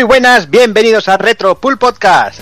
Muy buenas, bienvenidos a Retro Pool Podcast.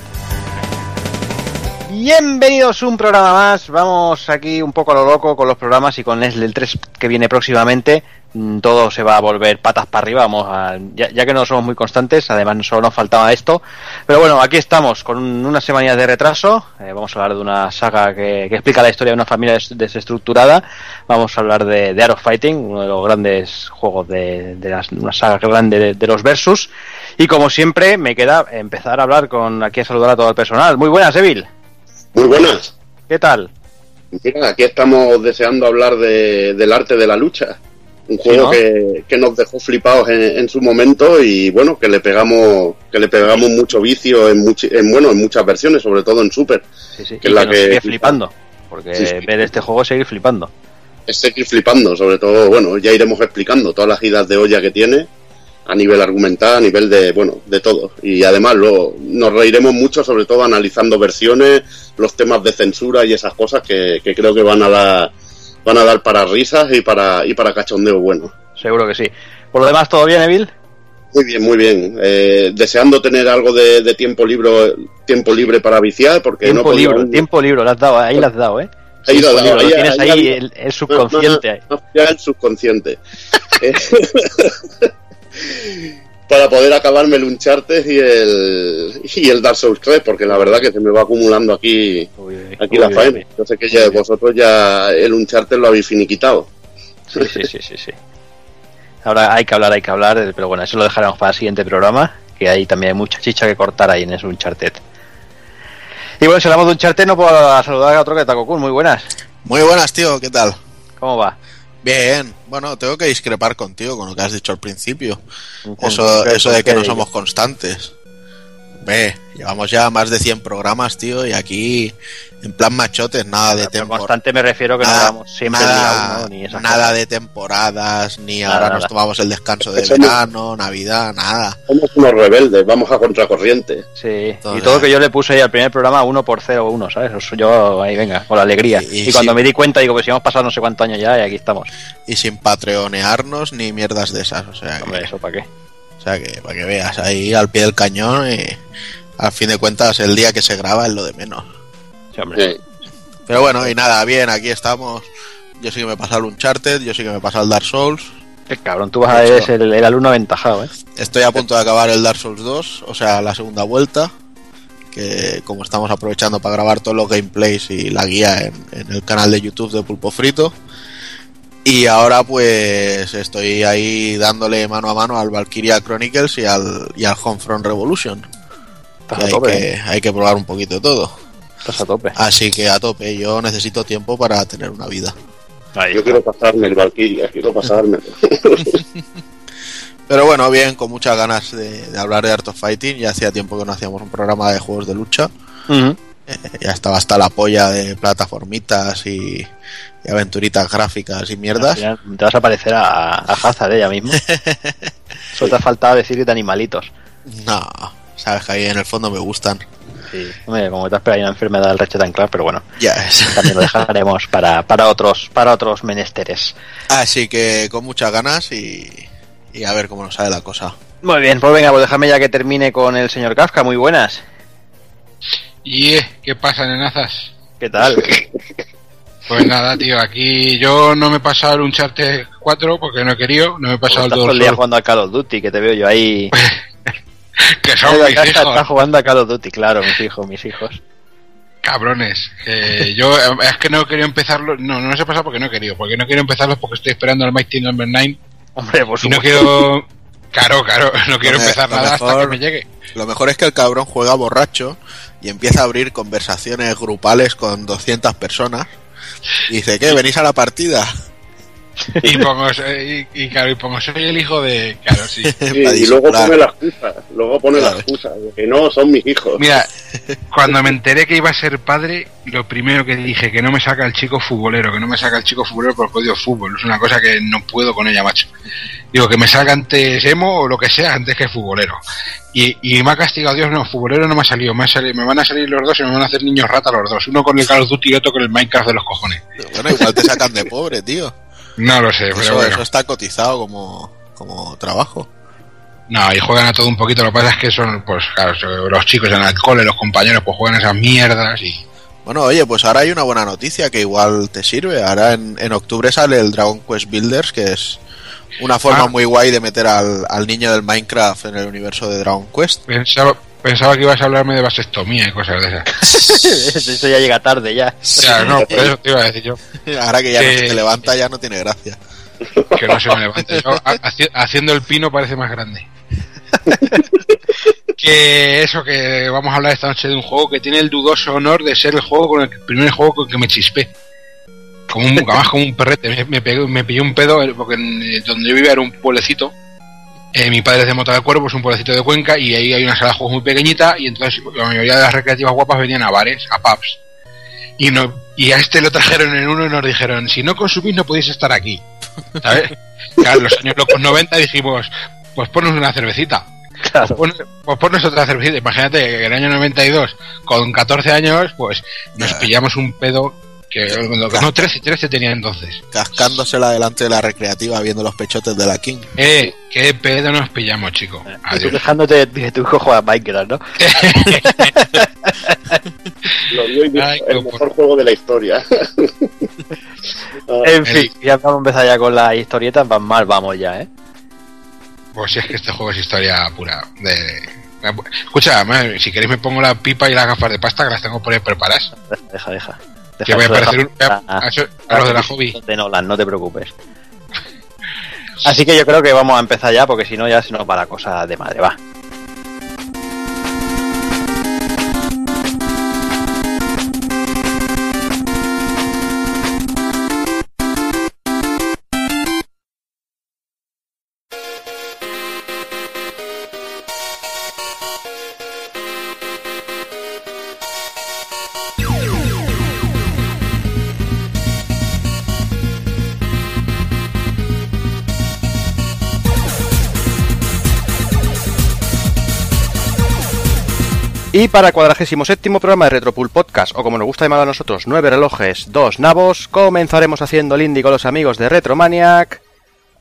Bienvenidos un programa más. Vamos aquí un poco a lo loco con los programas y con el 3 que viene próximamente. Mm, todo se va a volver patas para arriba. Vamos a, ya, ya, que no somos muy constantes, además solo nos faltaba esto. Pero bueno, aquí estamos con unas semanas de retraso. Eh, vamos a hablar de una saga que, que, explica la historia de una familia des, desestructurada. Vamos a hablar de, de Arrow Fighting, uno de los grandes juegos de, de las, una saga grande de, de, los Versus. Y como siempre, me queda empezar a hablar con aquí a saludar a todo el personal. Muy buenas, Evil. Muy buenas. ¿Qué tal? Mira, aquí estamos deseando hablar de, del arte de la lucha. Un juego que, que, nos dejó flipados en, en, su momento y bueno, que le pegamos que le pegamos mucho vicio en, much, en bueno en muchas versiones, sobre todo en Super. Sí, sí. Que es la que sigue flipando, porque sí, ver este juego seguir flipando. Es seguir flipando, sobre todo, bueno, ya iremos explicando todas las idas de olla que tiene a nivel argumental, a nivel de, bueno, de todo. Y además luego nos reiremos mucho, sobre todo analizando versiones, los temas de censura y esas cosas que, que creo que van a dar van a dar para risas y para y para cachondeo bueno. Seguro que sí. Por lo demás, ¿todo bien, Evil? Muy bien, muy bien. Eh, deseando tener algo de, de, tiempo libre tiempo libre para viciar, porque tiempo no libre, tiempo libre, lo has dado, ahí lo has dado, ¿eh? Ahí lo, dado, ahí, tienes ahí, ahí el, el, subconsciente. No, no, ya el subconsciente. para poder acabarme el Uncharted y el, y el Dark Souls 3, porque la verdad que se me va acumulando aquí, uy, aquí uy, la faena. Yo sé que ya vosotros ya el Uncharted lo habéis finiquitado. Sí, sí, sí, sí, sí. Ahora hay que hablar, hay que hablar, pero bueno, eso lo dejaremos para el siguiente programa, que hay también hay mucha chicha que cortar ahí en ese Uncharted. Y bueno, si hablamos de Uncharted, no puedo saludar a otro que Taco Kun. Muy buenas. Muy buenas, tío, ¿qué tal? ¿Cómo va? Bien, bueno, tengo que discrepar contigo con lo que has dicho al principio. Eso, eso de que no somos constantes. Ve, llevamos ya más de 100 programas, tío, y aquí en plan machotes, nada de temporada. constante me refiero que nada, no vamos siempre nada, uno, ni esas nada cosas. de temporadas, ni Nada, ahora nada. nos tomamos el descanso de Somos- verano, Navidad, nada. Somos unos rebeldes, vamos a contracorriente. Sí, y todo que yo le puse ahí al primer programa 1 por 0 1, ¿sabes? Eso yo ahí venga, con la alegría. Y- Y, y cuando sí. me di cuenta digo, pues si hemos pasado no sé cuántos años ya y aquí estamos. Y sin patreonearnos ni mierdas de esas, o sea Hombre, que, eso para qué. O sea que para que veas ahí al pie del cañón y al fin de cuentas el día que se graba es lo de menos. Sí, hombre. Sí. Pero bueno, y nada, bien, aquí estamos. Yo sí que me he pasado el Uncharted, yo sí que me he pasado el Dark Souls. Qué cabrón, tú vas a el, el alumno aventajado, ¿eh? Estoy a punto de acabar el Dark Souls 2, o sea, la segunda vuelta. Que como estamos aprovechando para grabar todos los gameplays y la guía en, en el canal de YouTube de Pulpo Frito. Y ahora pues estoy ahí dándole mano a mano al Valkyria Chronicles y al, y al Homefront Revolution. Estás Que a hay, tope, que, ¿eh? hay que probar un poquito de todo. Estás a tope. Así que a tope, yo necesito tiempo para tener una vida. Ahí Yo quiero pasarme el Valkyria, quiero pasarme. Pero bueno, bien, con muchas ganas de, de hablar de Art of Fighting. Ya hacía tiempo que no hacíamos un programa de juegos de lucha. Eh, ya estaba hasta la polla de plataformitas y, y aventuritas gráficas y mierdas. final Te vas a parecer a, a Hazard. Ya mismo. Solo te ha faltado decir que de animalitos. No, sabes que ahí en el fondo me gustan. Sí. Hombre, como te has pegado una enfermedad del Ratchet Clank, pero bueno, Ya es. también lo dejaremos para, para otros para otros menesteres. Así que con muchas ganas y, y a ver cómo nos sale la cosa. Muy bien, pues venga, pues déjame ya que termine con el señor Kafka. Muy buenas. Y eh, ¿qué pasa, nenazas? ¿Qué tal? Pues nada, tío, aquí yo no me he pasado el Uncharted 4 porque no he querido, no me he pasado estás el todo 2 el día jugando a Call of Duty, que te veo yo ahí. que son mis hijos, está jugando a Call of Duty, claro, mis hijos, mis hijos. cabrones. Que yo eh, es que no he querido empezarlo, no, no los he pasado porque no he querido, porque no quiero empezarlos porque estoy esperando al Mighty Number 9 Hombre, por y no supuesto. quiero, claro, claro, no quiero empezar lo nada hasta mejor- que me llegue. Lo mejor es que el cabrón juega borracho y empieza a abrir conversaciones grupales con 200 personas. Y dice, ¿qué? ¿Venís a la partida? Y pongo, y, y claro, y pongo, soy el hijo de, claro, sí. Y luego pone la excusa, luego pone Claro. la excusa, de que no, son mis hijos. Mira, cuando me enteré que iba a ser padre, lo primero que dije, que no me saca el chico futbolero, que no me saca el chico futbolero por el fútbol. Es una cosa que no puedo con ella, macho. Digo, que me salga antes emo o lo que sea, antes que futbolero. Y, y me ha castigado Dios, no, futbolero no me ha salido, me, ha salido, me van a salir los dos y me van a hacer niños rata los dos. Uno con el Call of Duty y otro con el Minecraft de los cojones. Bueno, igual te sacan de pobre, tío. No lo sé, pero Eso, bueno. eso está cotizado como, como trabajo. No, y juegan a todo un poquito. Lo que pasa es que son, pues, claro, los chicos en el cole, los compañeros, pues juegan esas mierdas y. Bueno, oye, pues ahora hay una buena noticia que igual te sirve. Ahora en, en octubre sale el Dragon Quest Builders, que es una forma Ah. muy guay de meter al, al niño del Minecraft en el universo de Dragon Quest. Pensaba, pensaba que ibas a hablarme de vasectomía y cosas de esas. Eso ya llega tarde ya. Ya, no, por eso te iba a decir yo. Ahora que ya no se te levanta ya no tiene gracia. Que no se me levante. Yo, ha- haci- haciendo el pino parece más grande. que eso, que vamos a hablar esta noche de un juego que tiene el dudoso honor de ser el juego con el, el primer juego con el que me chispé. Como un, además como un perrete. Me, me, pegué- me pilló un pedo porque en, eh, donde yo vivía era un pueblecito. Eh, mi padre es de Mota del Cuervo, es un pueblecito de Cuenca y ahí hay una sala de juegos muy pequeñita y entonces la mayoría de las recreativas guapas venían a bares, a pubs. Y, no, y a este lo trajeron en uno y nos dijeron, si no consumís no podéis estar aquí. ¿Sabes? Claro, en los años locos 90 dijimos, pues ponnos una cervecita. Claro. Pues, pues ponnos otra cervecita. Imagínate que en el año 92, con 14 años, pues nos pillamos un pedo que... No, 13, 13 tenía entonces. Cascándosela delante de la recreativa viendo los pechotes de la King. Eh, qué pedo nos pillamos, chico. Y tú Adiós. quejándote de tu hijo juega a Minecraft, ¿no? Lo vio y dijo, Ay, el mejor juego de la historia. Ah, En fin, El- ya vamos a empezar ya con las historietas, van mal, vamos ya, ¿eh? Pues si es que este juego es historia pura. De... Escucha, si queréis me pongo la pipa y las gafas de pasta que las tengo por ahí preparadas. Deja, deja. Que deja voy a eso, parecer un... a- a, eso- a los de la hobby. de Nolan, no te preocupes. Así que yo creo que vamos a empezar ya, porque si no ya se nos va la cosa de madre, va. Y para el cuadragésimo séptimo programa de Retropool Podcast, o como nos gusta llamar a nosotros, nueve relojes, dos nabos, comenzaremos haciendo el indie con los amigos de Retromaniac,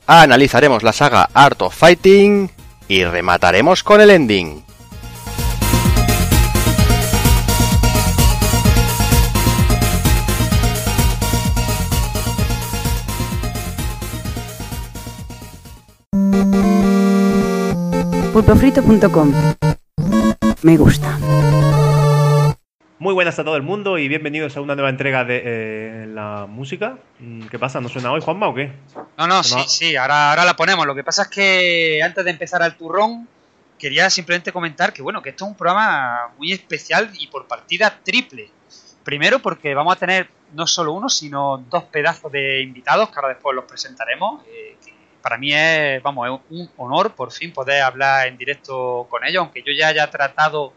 analizaremos la saga Art of Fighting y remataremos con el ending. pulpofrito.com. Me gusta. Muy buenas a todo el mundo y bienvenidos a una nueva entrega de eh, la música. Mm, ¿Qué pasa? ¿No suena hoy, Juanma, o qué? No, no, sí, sí, ahora, ahora la ponemos. Lo que pasa es que antes de empezar al turrón, quería simplemente comentar que bueno, que esto es un programa muy especial y por partida triple. Primero porque vamos a tener no solo uno, sino dos pedazos de invitados, que ahora después los presentaremos. eh, que para mí es, vamos, un honor por fin poder hablar en directo con ellos, aunque yo ya haya tratado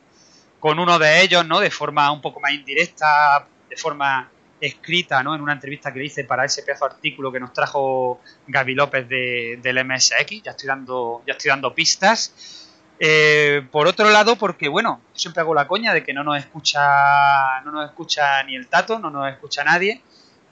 con uno de ellos, ¿no? De forma un poco más indirecta, de forma escrita, ¿no? En una entrevista que hice para ese pedazo de artículo que nos trajo Gaby López de, del MSX. Ya estoy dando, ya estoy dando pistas. Eh, por otro lado, porque bueno, siempre hago la coña de que no nos escucha, no nos escucha ni el Tato, no nos escucha nadie.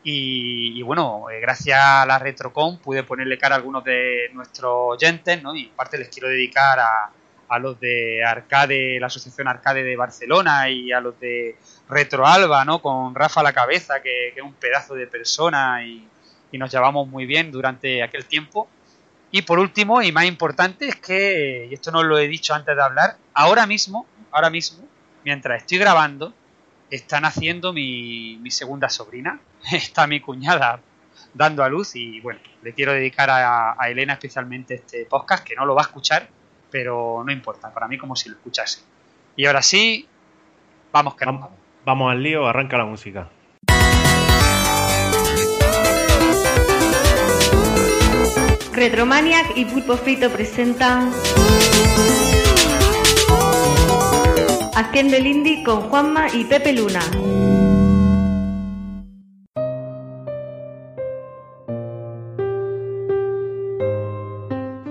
Y, bueno, eh, gracias a la Retrocom pude ponerle cara a algunos de nuestros oyentes, ¿no? Y en parte les quiero dedicar a, a los de Arcade, la Asociación Arcade de Barcelona y a los de Retro Alba, ¿no? Con Rafa la cabeza, que, que es un pedazo de persona y, y nos llevamos muy bien durante aquel tiempo. Y por último, y más importante, es que, y esto no lo he dicho antes de hablar, ahora mismo, ahora mismo, mientras estoy grabando, está naciendo mi, mi segunda sobrina. Está mi cuñada dando a luz y bueno, le quiero dedicar a, a Elena especialmente este podcast, que no lo va a escuchar, pero no importa, para mí como si lo escuchase. Y ahora sí, vamos que nos vamos. vamos al lío, arranca la música. Retromaniac y Pulpo Frito presentan Haciendo el Indie con Juanma y Pepe Luna.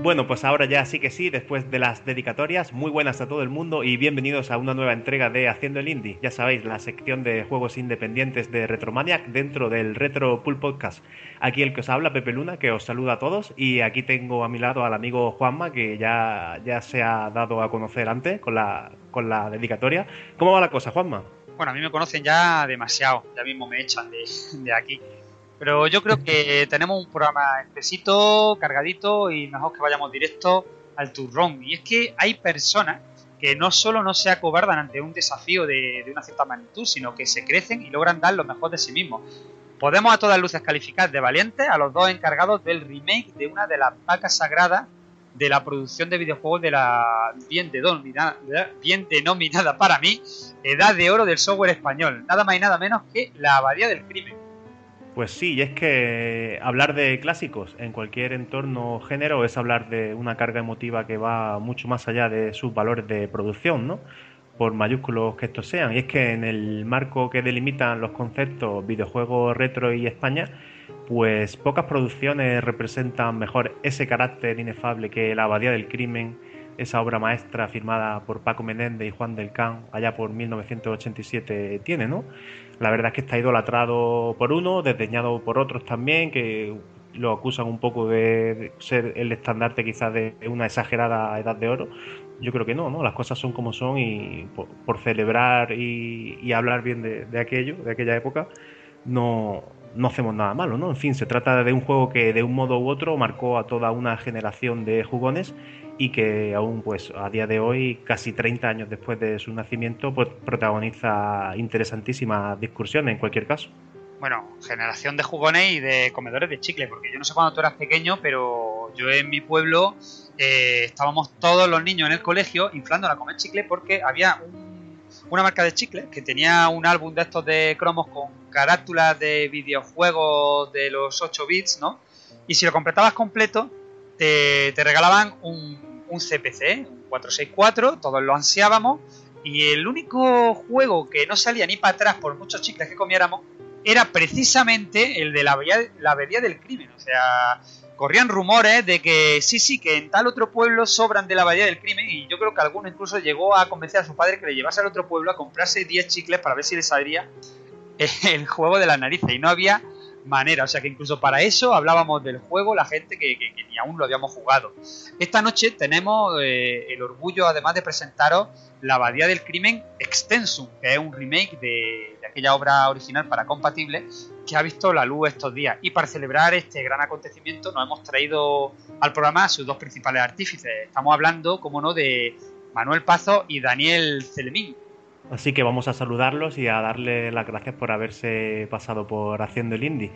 Bueno, pues ahora ya sí que sí, después de las dedicatorias, muy buenas a todo el mundo y bienvenidos a una nueva entrega de Haciendo el Indie. Ya sabéis, la sección de juegos independientes de Retromaniac dentro del Retro Pool Podcast. Aquí el que os habla, Pepe Luna, que os saluda a todos y aquí tengo a mi lado al amigo Juanma, que ya, ya se ha dado a conocer antes con la, con la dedicatoria. ¿Cómo va la cosa, Juanma? Bueno, a mí me conocen ya demasiado, ya mismo me echan de, de aquí. Pero yo creo que tenemos un programa espesito, cargadito y mejor que vayamos directo al turrón. Y es que hay personas que no solo no se acobardan ante un desafío de, de una cierta magnitud, sino que se crecen y logran dar lo mejor de sí mismos. Podemos a todas luces calificar de valientes a los dos encargados del remake de una de las vacas sagradas de la producción de videojuegos de la bien denominada, bien denominada para mí Edad de Oro del software español. Nada más y nada menos que la Abadía del Crimen. Pues sí, y es que hablar de clásicos en cualquier entorno género es hablar de una carga emotiva que va mucho más allá de sus valores de producción, ¿no? Por mayúsculos que estos sean. Y es que en el marco que delimitan los conceptos videojuegos retro y España, pues pocas producciones representan mejor ese carácter inefable que La Abadía del Crimen, esa obra maestra firmada por Paco Menéndez y Juan del Can allá por 1987 tiene, ¿no? La verdad es que está idolatrado por uno, desdeñado por otros también, que lo acusan un poco de ser el estandarte quizás de una exagerada edad de oro. Yo creo que no, ¿no? Las cosas son como son y por, celebrar y, y, hablar bien de, de, aquello, de aquella época, no, no hacemos nada malo, ¿no? En fin, se trata de un juego que de un modo u otro marcó a toda una generación de jugones y que aún pues a día de hoy, casi 30 años después de su nacimiento, pues protagoniza interesantísimas discusiones en cualquier caso. Bueno, generación de jugones y de comedores de chicle, porque yo no sé cuándo tú eras pequeño, pero yo en mi pueblo eh, estábamos todos los niños en el colegio inflándola a comer chicle porque había un, una marca de chicle que tenía un álbum de estos de cromos con carátulas de videojuegos de los 8 bits, ¿no? Y si lo completabas completo, te, regalaban un, CPC, un 464, todos lo ansiábamos, y el único juego que no salía ni para atrás por muchos chicles que comiéramos era precisamente el de la la del crimen. O sea, corrían rumores de que sí, sí, que en tal otro pueblo sobran de la abadía del crimen, y yo creo que alguno incluso llegó a convencer a su padre que le llevase al otro pueblo a comprarse 10 chicles para ver si le salía el juego de la narices, y no había manera. O sea que incluso para eso hablábamos del juego, la gente que, que, ni aún lo habíamos jugado. Esta noche tenemos eh, el orgullo, además de presentaros La Abadía del Crimen Extensum, que es un remake de, aquella obra original para compatible que ha visto la luz estos días. Y para celebrar este gran acontecimiento nos hemos traído al programa a sus dos principales artífices. Estamos hablando, como no, de Manuel Pazo y Daniel Celemín. Así que vamos a saludarlos y a darle las gracias por haberse pasado por Haciendo el Indie.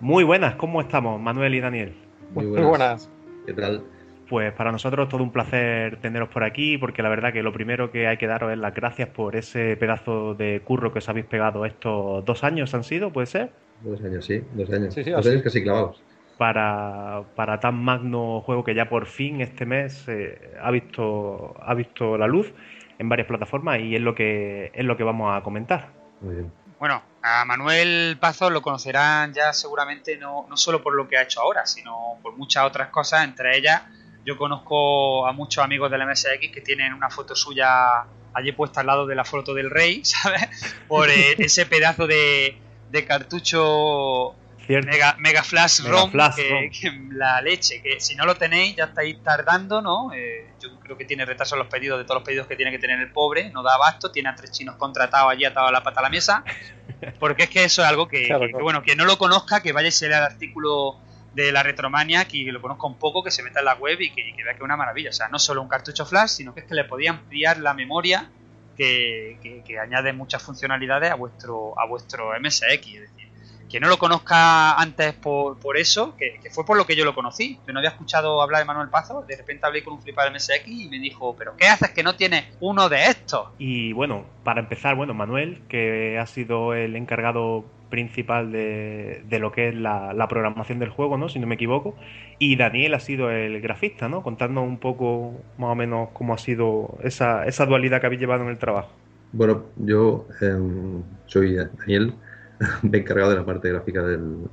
Muy buenas, ¿cómo estamos, Manuel y Daniel? Muy buenas. Muy buenas. ¿Qué tal? Pues para nosotros todo un placer teneros por aquí, porque la verdad que lo primero que hay que daros es las gracias por ese pedazo de curro que os habéis pegado estos dos años, ¿han sido? ¿Puede ser? Dos años, sí, dos años. Sí, sí, dos años casi clavados. Para, para tan magno juego que ya por fin este mes eh, ha, visto, ha visto la luz en varias plataformas y es lo que es lo que vamos a comentar. Muy bien. Bueno, a Manuel Pazo lo conocerán ya seguramente no, no solo por lo que ha hecho ahora, sino por muchas otras cosas, entre ellas yo conozco a muchos amigos del MSX que tienen una foto suya allí puesta al lado de la foto del rey, ¿sabes? Por eh, ese pedazo de, de cartucho Mega, Mega, Flash Mega ROM, Flash que, ROM. Que, la leche, que si no lo tenéis ya estáis tardando, ¿no? Eh, yo creo que tiene retraso en los pedidos de todos los pedidos que tiene que tener el pobre, no da abasto, tiene a tres chinos contratados allí atados a la pata a la mesa, porque es que eso es algo que, claro, que, que bueno, que no lo conozca, que vaya y se lea el artículo de la Retromania, que lo conozca un poco, que se meta en la web y que, que vea que es una maravilla, o sea, no solo un cartucho flash, sino que es que le podía ampliar la memoria que, que, que, añade muchas funcionalidades a vuestro a vuestro MSX. Es decir, que no lo conozca antes por, por eso, que, que, fue por lo que yo lo conocí. Yo no había escuchado hablar de Manuel Pazo, de repente hablé con un flipper MSX y me dijo, pero ¿qué haces que no tienes uno de estos? Y bueno, para empezar, bueno, Manuel, que ha sido el encargado principal de, de lo que es la, la, programación del juego, ¿no? Si no me equivoco. Y Daniel ha sido el grafista, ¿no? Contando un poco más o menos cómo ha sido esa, esa dualidad que habéis llevado en el trabajo. Bueno, yo eh, soy Daniel, me he encargado de la parte gráfica del,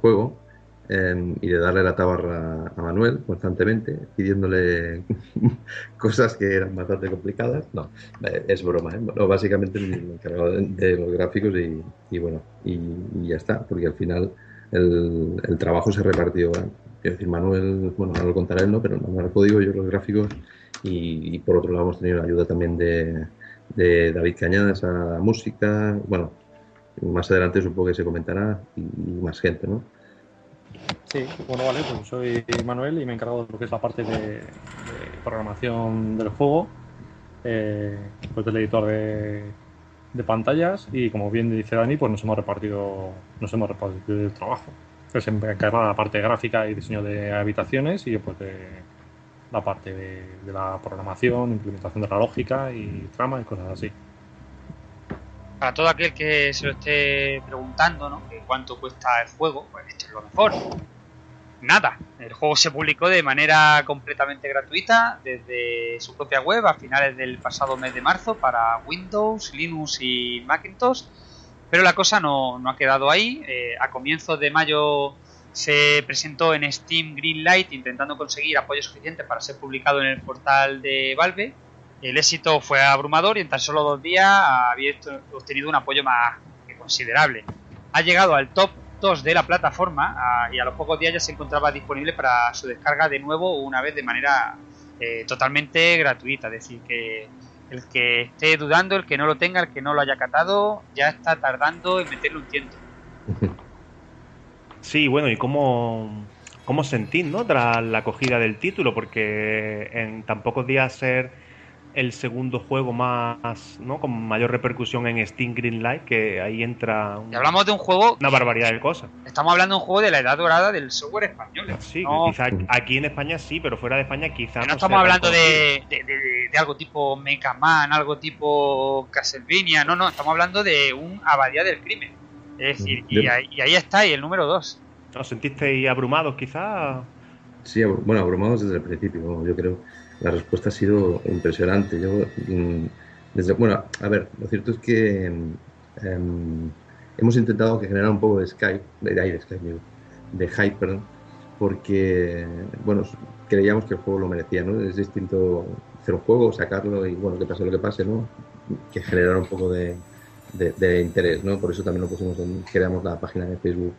juego em, y de darle la tabarra a Manuel constantemente, pidiéndole cosas que eran bastante complicadas. No, eh, es broma, ¿eh? No, básicamente me encargado de, los gráficos y, bueno, y, ya está, porque al final el, trabajo se repartió. Quiero decir, Manuel, bueno, no lo contará él, ¿no? Pero Manuel código, yo los gráficos y, por otro lado hemos tenido la ayuda también de, de David Cañadas a la música, bueno, más adelante supongo que se comentará y, más gente, ¿no? Sí, bueno, vale, pues soy Manuel y me encargo de lo que es la parte de, programación del juego, eh, pues del editor de, pantallas y como bien dice Dani, pues nos hemos repartido, nos hemos repartido el trabajo. Pues se encarga de la parte gráfica y diseño de habitaciones y pues de la parte de, de la programación, implementación de la lógica y trama y cosas así para todo aquel que se lo esté preguntando, ¿no? Cuánto cuesta el juego, pues esto es lo mejor. Nada, el juego se publicó de manera completamente gratuita desde su propia web a finales del pasado mes de marzo para Windows, Linux y Macintosh. Pero la cosa no, ha quedado ahí. Eh, a comienzos de mayo se presentó en Steam Greenlight intentando conseguir apoyo suficiente para ser publicado en el portal de Valve el éxito fue abrumador y en tan solo dos días había obtenido un apoyo más que considerable. Ha llegado al top 2 de la plataforma y a los pocos días ya se encontraba disponible para su descarga de nuevo una vez de manera eh, totalmente gratuita. Es decir, que el que esté dudando, el que no lo tenga, el que no lo haya catado, ya está tardando en meterle un tiento. Sí, bueno, ¿y cómo, cómo sentir, no? Tras la acogida del título, porque en tan pocos días ser el segundo juego más, ¿no? Con mayor repercusión en Steam Greenlight, que ahí entra. y hablamos de un juego. Una barbaridad de cosas. Estamos hablando de un juego de la edad dorada del software español. Sí, quizá aquí en España sí, pero fuera de España quizá no. estamos hablando de, de, algo tipo Mega Man, algo tipo Castlevania, no, no, estamos hablando de un Abadía del Crimen. Es decir, y, ahí, está, y el número 2. ¿Os sentisteis abrumados quizá? Sí, bueno, abrumados desde el principio, yo creo la respuesta ha sido impresionante. Yo, mm, bueno, a ver, lo cierto es que em, hemos intentado que generar un poco de Skype, de, de, Skype, de hype, porque, bueno, creíamos que el juego lo merecía, ¿no? Es distinto hacer un juego, sacarlo y, bueno, que pase lo que pase, ¿no? Que generar un poco de, de, interés, ¿no? Por eso también lo pusimos en, creamos la página de Facebook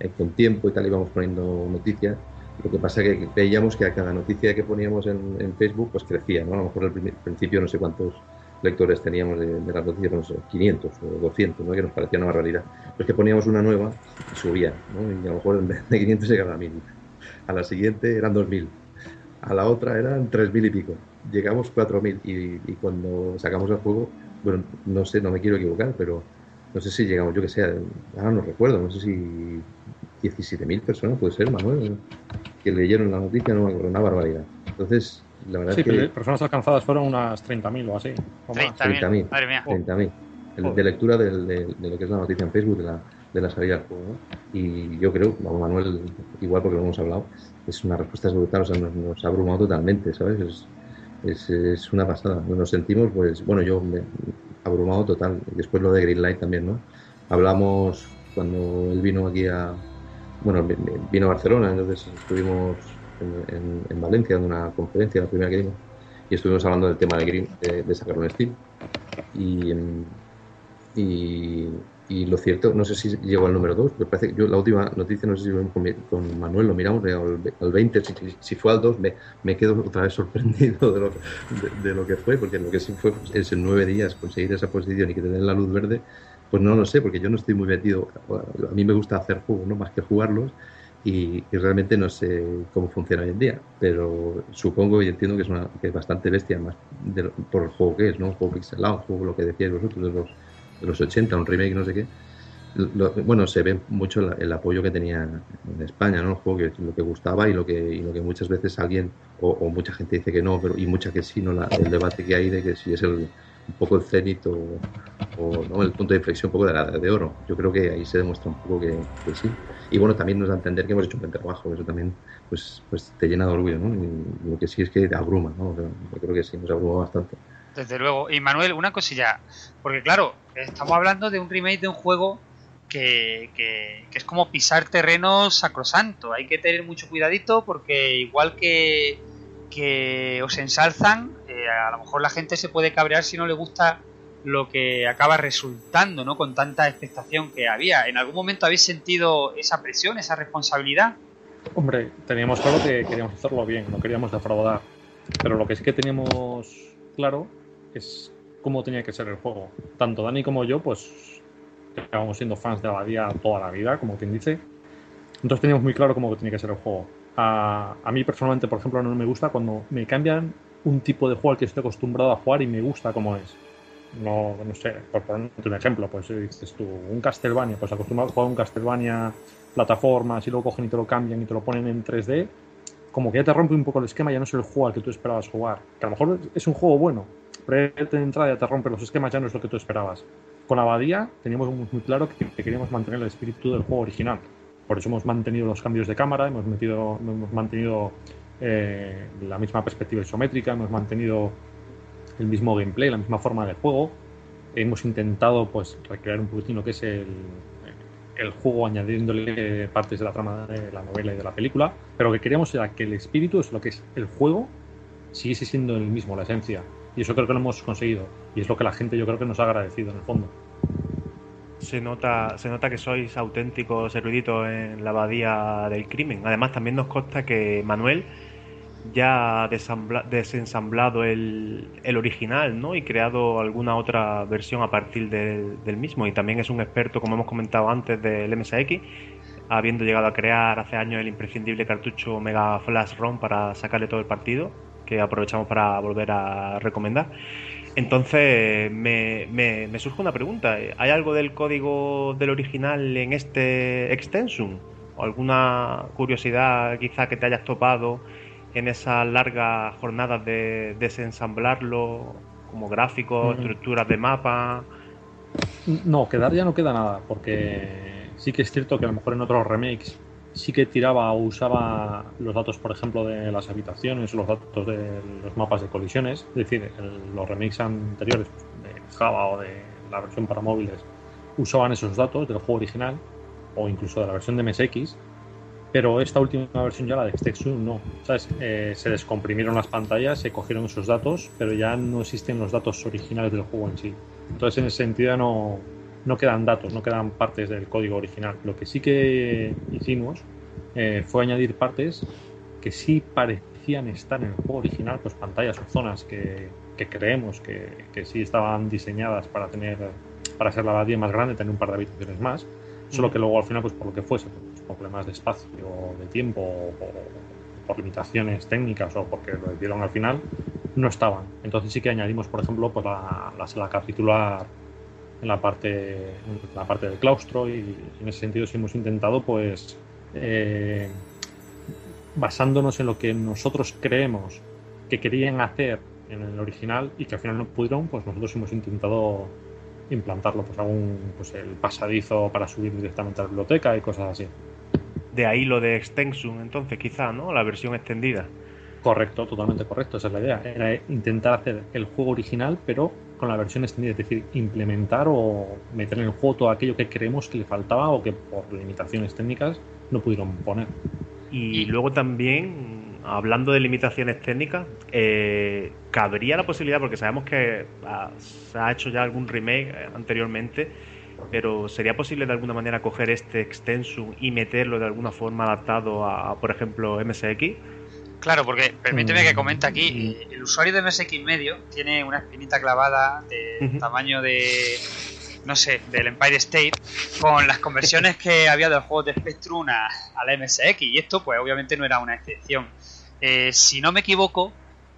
eh, con tiempo y tal, íbamos poniendo noticias lo que pasa es que veíamos que a cada noticia que poníamos en, Facebook pues crecía, ¿no? A lo mejor al principio no sé cuántos lectores teníamos de, las noticias, no sé, 500 o 200, ¿no? Que nos parecía una barbaridad. Pero es que poníamos una nueva y subía, ¿no? Y a lo mejor de 500 llegaba a 1000. A la siguiente eran 2000. A la otra eran 3000 y pico. Llegamos 4000 y, y cuando sacamos el juego, bueno, no sé, no me quiero equivocar, pero no sé si llegamos, yo que sé, ahora no recuerdo, no sé si 17.000 personas, puede ser, Manuel, que leyeron la noticia, no me acuerdo, una barbaridad. Entonces, la verdad es que... personas alcanzadas fueron unas 30.000 o así. 30.000, madre mía. 30.000. De lectura de, lo que es la noticia en Facebook de la, de la salida del juego. ¿no? Y yo creo, vamos, Manuel, igual porque lo hemos hablado, es una respuesta brutal, o sea, nos, ha abrumado totalmente, ¿sabes? Es, es, es, una pasada. Nos sentimos, pues, bueno, yo me, abrumado total. Después lo de Greenlight también, ¿no? Hablamos cuando él vino aquí a, bueno, vino a Barcelona, entonces estuvimos en, Valencia en una conferencia, la primera que dimos, y estuvimos hablando del tema de, Green, de, sacarlo en Steam. Y, y, y, lo cierto, no sé si llegó al número 2, pero parece que yo la última noticia, no sé si con, Manuel lo miramos, al, 20, si, fue al 2, me, me, quedo otra vez sorprendido de lo, de, lo que fue, porque lo que sí fue es en nueve días conseguir esa posición y que te la luz verde, pues no lo sé, porque yo no estoy muy metido. A mí me gusta hacer juegos, ¿no? Más que jugarlos. Y, realmente no sé cómo funciona hoy en día. Pero supongo y entiendo que es, una, que es bastante bestia, más por el juego que es, ¿no? Un juego pixelado, un juego, lo que decíais vosotros, de los, de los 80, un remake, no sé qué. bueno, se ve mucho el, apoyo que tenía en España, ¿no? El juego que lo que gustaba y lo que, y lo que muchas veces alguien o, mucha gente dice que no, pero y mucha que sí, ¿no? el debate que hay de que si es el, un poco el cenit o, el punto de inflexión un poco de la de oro. Yo creo que ahí se demuestra un poco que, sí. Y bueno, también nos da a entender que hemos hecho un buen trabajo, eso también pues, pues te llena de orgullo, ¿no? Lo que sí es que te abruma, ¿no? Yo creo que sí, nos abruma bastante. Desde luego. Y Manuel, una cosilla, porque claro, estamos hablando de un remake de un juego que, que- que es como pisar terreno sacrosanto. Hay que tener mucho cuidadito porque igual que, que os ensalzan, a lo mejor la gente se puede cabrear si no le gusta lo que acaba resultando, ¿no? Con tanta expectación que había. ¿En algún momento habéis sentido esa presión, esa responsabilidad? Hombre, teníamos claro que queríamos hacerlo bien, no queríamos defraudar. Pero lo que sí que teníamos claro es cómo tenía que ser el juego. Tanto Dani como yo, pues, acabamos siendo fans de Abadía toda la vida, como quien dice. Entonces teníamos muy claro cómo tenía que ser el juego. A, a mí personalmente, por ejemplo, no me gusta cuando me cambian un tipo de juego al que estoy acostumbrado a jugar y me gusta como es. No, no sé, por ponerte un ejemplo, pues dices tú, un Castlevania, pues acostumbrado a jugar un Castlevania plataformas y luego cogen y te lo cambian y te lo ponen en 3D, como que ya te rompe un poco el esquema, ya no es el juego al que tú esperabas jugar. Que a lo mejor es un juego bueno, pero de entrada ya te rompe los esquemas, ya no es lo que tú esperabas. Con Abadía teníamos muy, muy claro que, que queríamos mantener el espíritu del juego original. Por eso hemos mantenido los cambios de cámara, hemos, metido, hemos mantenido eh, la misma perspectiva isométrica, hemos mantenido el mismo gameplay, la misma forma de juego. Hemos intentado pues recrear un poquitín lo que es el, el juego añadiéndole partes de la trama de la novela y de la película, pero lo que queríamos era que el espíritu es lo que es el juego, siguiese siendo el mismo, la esencia. Y eso creo que lo hemos conseguido. Y es lo que la gente yo creo que nos ha agradecido en el fondo. Se nota, se nota que sois auténticos eruditos en la abadía del crimen. Además, también nos consta que Manuel ya desensamblado el, el original ¿no? y creado alguna otra versión a partir del, mismo. Y también es un experto, como hemos comentado antes, del MSX, habiendo llegado a crear hace años el imprescindible cartucho Mega Flash ROM para sacarle todo el partido, que aprovechamos para volver a recomendar. Entonces, me, me- surge una pregunta. ¿Hay algo del código del original en este extensum? ¿O alguna curiosidad quizá que te hayas topado en esas largas jornadas de desensamblarlo como gráficos, estructuras de mapa? No, quedar ya no queda nada, porque sí que es cierto que a lo mejor en otros remakes sí que tiraba o usaba los datos, por ejemplo, de las habitaciones o los datos de los mapas de colisiones. Es decir, el- los remakes anteriores pues, de Java o de la versión para móviles usaban esos datos del juego original o incluso de la versión de MSX. Pero esta última versión ya, la de Extexum, no. ¿Sabes? Eh, se descomprimieron las pantallas, se cogieron esos datos, pero ya no existen los datos originales del juego en sí. Entonces, en ese sentido, no, no quedan datos, no quedan partes del código original. Lo que sí que hicimos eh, fue añadir partes que sí parecían estar en el juego original, pues pantallas o zonas que, que creemos que, que sí estaban diseñadas para tener para ser la abadía más grande, tener un par de habitaciones más. Solo que luego al final, pues por lo que fuese, pues, problemas de espacio, de tiempo, o por limitaciones técnicas o porque lo decidieron al final, no estaban. Entonces sí que añadimos, por ejemplo, pues la, la sala capitular en la parte, en la parte del claustro y en ese sentido sí hemos intentado pues eh, basándonos en lo que nosotros creemos que querían hacer en el original y que al final no pudieron, pues nosotros hemos intentado implantarlo, pues algún pues el pasadizo para subir directamente a la biblioteca y cosas así. De ahí lo de Extensum, entonces, quizá, ¿no? La versión extendida. Correcto, totalmente correcto, esa es la idea. Era intentar hacer el juego original, pero con la versión extendida, es decir, implementar o meter en el juego todo aquello que creemos que le faltaba o que por limitaciones técnicas no pudieron poner. Y, luego también, hablando de limitaciones técnicas, eh, cabría la posibilidad, porque sabemos que ah, se ha hecho ya algún remake eh, anteriormente, pero ¿sería posible de alguna manera coger este extensum y meterlo de alguna forma adaptado a, por ejemplo, MSX? Claro, porque permíteme que comente aquí, eh, el usuario de MSX medio tiene una espinita clavada de tamaño de, no sé, del Empire State, con las conversiones que había del juego de Spectrum a, a la MSX, y esto pues obviamente no era una excepción. Eh, si no me equivoco,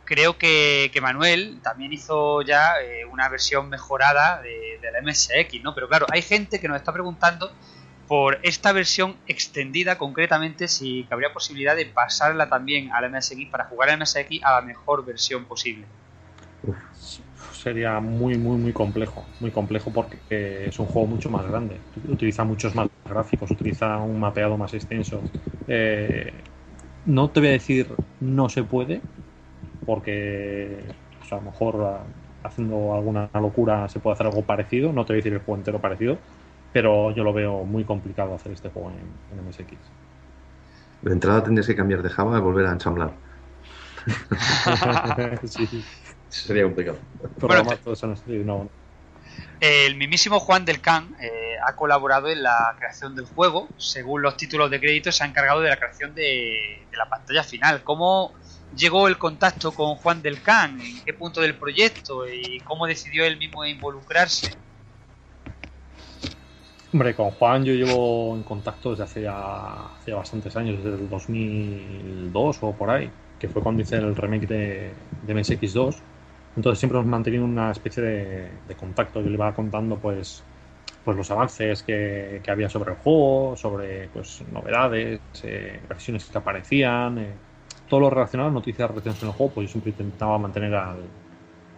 creo que, Manuel también hizo ya eh, una versión mejorada de, la MSX, ¿no? Pero claro, hay gente que nos está preguntando por esta versión extendida concretamente si cabría posibilidad de pasarla también al MSX para jugar al MSX a la mejor versión posible. Sería muy, muy, muy complejo. Muy complejo porque eh, es un juego mucho más grande. Utiliza muchos más gráficos, utiliza un mapeado más extenso. Eh, no te voy a decir no se puede, porque pues, a lo mejor ah, haciendo alguna locura se puede hacer algo parecido. No te voy a decir el juego entero parecido, pero yo lo veo muy complicado hacer este juego en, en MSX. De entrada tendrías que cambiar de Java y volver a ensamblar. sí. Sería complicado. Programar todo eso no sería- no. El mismísimo Juan del Can eh, ha colaborado en la creación del juego. Según los títulos de crédito, se ha encargado de la creación de, de la pantalla final. ¿Cómo llegó el contacto con Juan del Can? ¿En qué punto del proyecto? ¿Y cómo decidió él mismo involucrarse? Hombre, con Juan yo llevo en contacto desde hace ya, hace bastantes años, desde el 2002 o por ahí, que fue cuando hice el remake de, de MSX2. Entonces siempre hemos mantenido una especie de, de contacto. Yo le iba contando pues, pues los avances que, que había sobre el juego, sobre pues novedades, eh, versiones que aparecían, eh, todo lo relacionado a noticias relacionadas con el juego, pues yo siempre intentaba mantener al,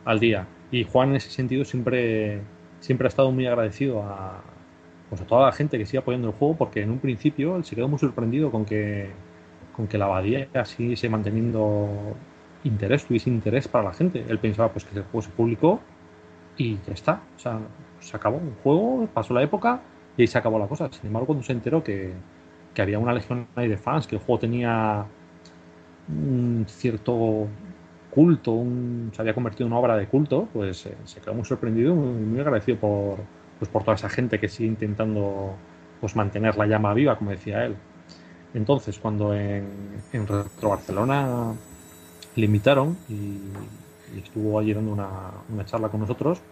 al día. Y Juan en ese sentido siempre, siempre ha estado muy agradecido a, pues a toda la gente que sigue apoyando el juego, porque en un principio él se quedó muy sorprendido con que, con que la abadía así se manteniendo interés, tuviese interés para la gente. Él pensaba pues que el juego se publicó y ya está. O sea, se acabó un juego, pasó la época y ahí se acabó la cosa. Sin embargo, cuando se enteró que, que había una legión ahí de fans, que el juego tenía un cierto culto, un- se había convertido en una obra de culto, pues eh, se quedó muy sorprendido y muy, muy agradecido por, pues, por toda esa gente que sigue intentando pues, mantener la llama viva, como decía él. Entonces, cuando en, en Retro Barcelona le invitaron y, y estuvo allí dando una, una charla con nosotros,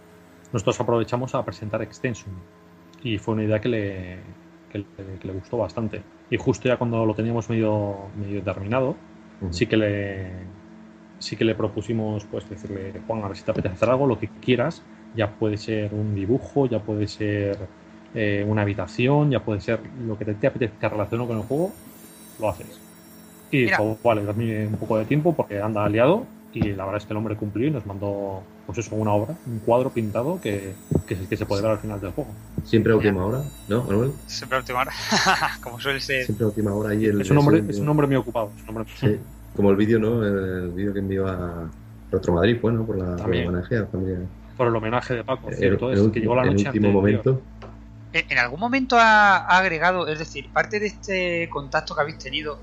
nosotros aprovechamos a presentar Extension y fue una idea que le, que que le gustó bastante. Y justo ya cuando lo teníamos medio, medio terminado, sí que le sí que le propusimos pues decirle Juan a ver si te apetece hacer algo lo que quieras. Ya puede ser un dibujo ya puede ser eh, una habitación ya puede ser lo que te, te apetezca relacionado con el juego lo haces y Mira. dijo vale dame un poco de tiempo porque anda aliado y la verdad es que el hombre cumplió y nos mandó pues eso una obra un cuadro pintado que, que, se- que se puede ver al final del juego Siempre a última hora, ¿no, Manuel? Siempre a última hora, como suele ser. Siempre a última hora. Ahí el, es un hombre es un hombre muy ocupado es un hombre- Sí, como el vídeo, ¿no? El vídeo que envió a Retro Madrid, ¿no? Por la, por el homenaje a la familia. por el homenaje de Paco El, cierto el es que último- llegó la el noche último anterior. momento. ¿En en algún momento ha, ha agregado, es decir, parte de este contacto que habéis tenido,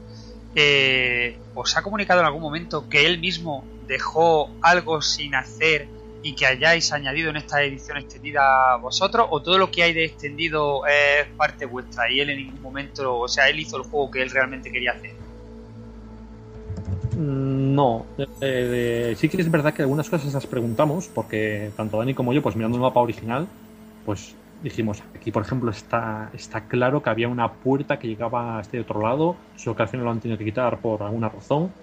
eh, os ha comunicado en algún momento que él mismo dejó algo sin hacer y que hayáis añadido en esta edición extendida vosotros? ¿O todo lo que hay de extendido es parte vuestra y él en ningún momento, o sea, él hizo el juego que él realmente quería hacer? Mm, No, eh, eh, sí que es verdad que algunas cosas las preguntamos, porque tanto Dani como yo, pues mirando el mapa original, pues dijimos, aquí por ejemplo está, está claro que había una puerta que llegaba a este otro lado, solo que al final lo han tenido que quitar por alguna razón,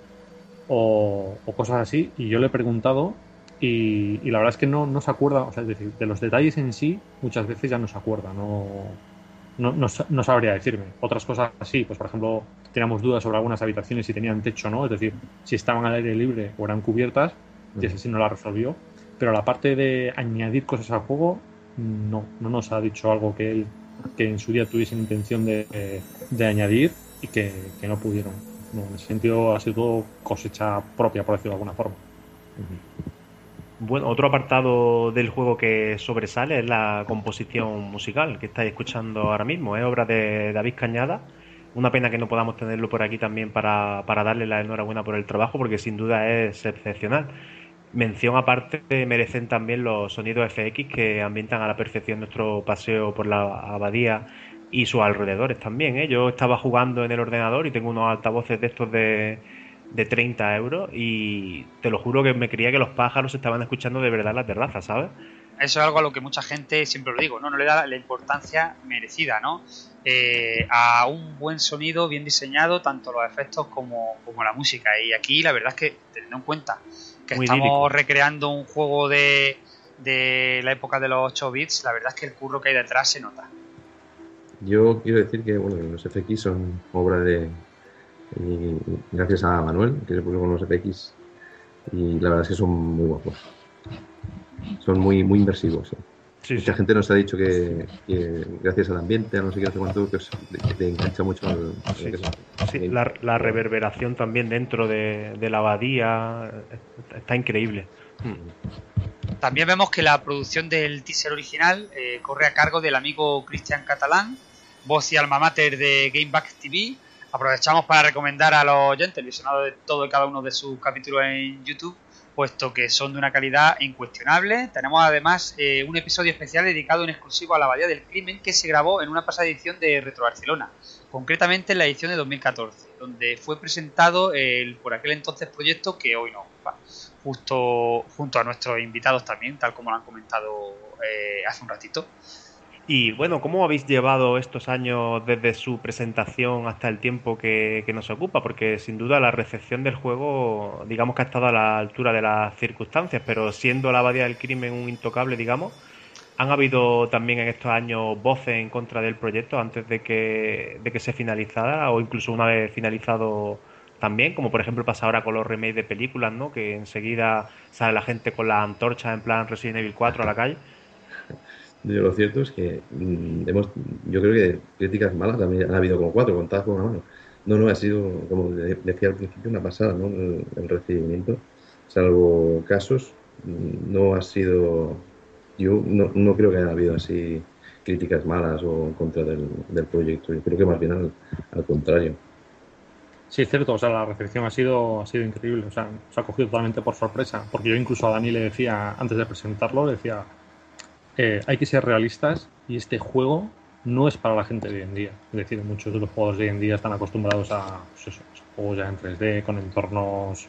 o, o cosas así, y yo le he preguntado, y, y la verdad es que no, no se acuerda, o sea, es decir, de los detalles en sí, muchas veces ya no se acuerda, no, no, no, sa- no sabría decirme. Otras cosas sí, pues por ejemplo, teníamos dudas sobre algunas habitaciones si tenían techo o no, es decir, si estaban al aire libre o eran cubiertas, y ese sí no la resolvió. Pero la parte de añadir cosas al juego, no, no nos ha dicho algo que él, que en su día tuviesen intención de, añadir y que, que no pudieron. No, en ese sentido ha sido todo cosecha propia, por decirlo de alguna forma. Bueno, otro apartado del juego que sobresale es la composición musical que estáis escuchando ahora mismo. Es obra de David Cañada. Una pena que no podamos tenerlo por aquí también para, para darle la enhorabuena por el trabajo, porque sin duda es excepcional. Mención aparte merecen también los sonidos FX que ambientan a la perfección nuestro paseo por la abadía y sus alrededores también. ¿eh? Yo estaba jugando en el ordenador y tengo unos altavoces de estos de, de 30 euros y te lo juro que me creía que los pájaros estaban escuchando de verdad la terraza, ¿sabes? Eso es algo a lo que mucha gente, siempre lo digo, no, no le da la importancia merecida, ¿no? Eh, a un buen sonido bien diseñado, tanto los efectos como, como la música. Y aquí la verdad es que, teniendo en cuenta que Muy estamos lírico. recreando un juego de, de la época de los 8 bits, la verdad es que el curro que hay detrás se nota. Yo quiero decir que bueno, los FX son obra de. y gracias a Manuel, que se puso con los FX. Y la verdad es que son muy guapos. Son muy, muy inversivos. ¿eh? Mucha gente nos ha dicho que, que gracias al ambiente, a no sé qué, no sé cuánto, que te engancha mucho al. al- Sí, que es- sí, la, la reverberación también dentro de, de la abadía está increíble. También vemos que la producción del teaser original eh, corre a cargo del amigo Cristian Catalán, voz y alma mater de Gameback TV. Aprovechamos para recomendar a los oyentes el visionado de todo y cada uno de sus capítulos en YouTube, puesto que son de una calidad incuestionable. Tenemos además eh, un episodio especial dedicado en exclusivo a la Bahía del Crimen que se grabó en una pasada edición de Retro Barcelona, concretamente en la edición de 2014, donde fue presentado el por aquel entonces proyecto que hoy nos ocupa, justo junto a nuestros invitados también, tal como lo han comentado eh, hace un ratito. Y bueno, ¿cómo habéis llevado estos años desde su presentación hasta el tiempo que, que, nos ocupa? Porque sin duda la recepción del juego, digamos que ha estado a la altura de las circunstancias, pero siendo la abadía del crimen un intocable, digamos, ¿han habido también en estos años voces en contra del proyecto antes de que, de que se finalizara o incluso una vez finalizado también? Como por ejemplo pasa ahora con los remakes de películas, ¿no? Que enseguida sale la gente con la antorcha en plan Resident Evil 4 a la calle. Yo lo cierto es que mm, hemos, yo creo que críticas malas también han habido como cuatro, contadas con una mano. No, no, ha sido, como decía al principio, una pasada, ¿no? El, recibimiento, salvo casos, mm, no ha sido, yo no, no, creo que haya habido así críticas malas o en contra del, del proyecto. Yo creo que más bien al, al, contrario. Sí, es cierto, o sea, la recepción ha sido, ha sido increíble, o sea, se ha cogido totalmente por sorpresa, porque yo incluso a Dani le decía, antes de presentarlo, le decía, eh, hay que ser realistas y este juego no es para la gente de hoy en día. Es decir, muchos de los juegos de hoy en día están acostumbrados a, pues juegos ya en 3D, con entornos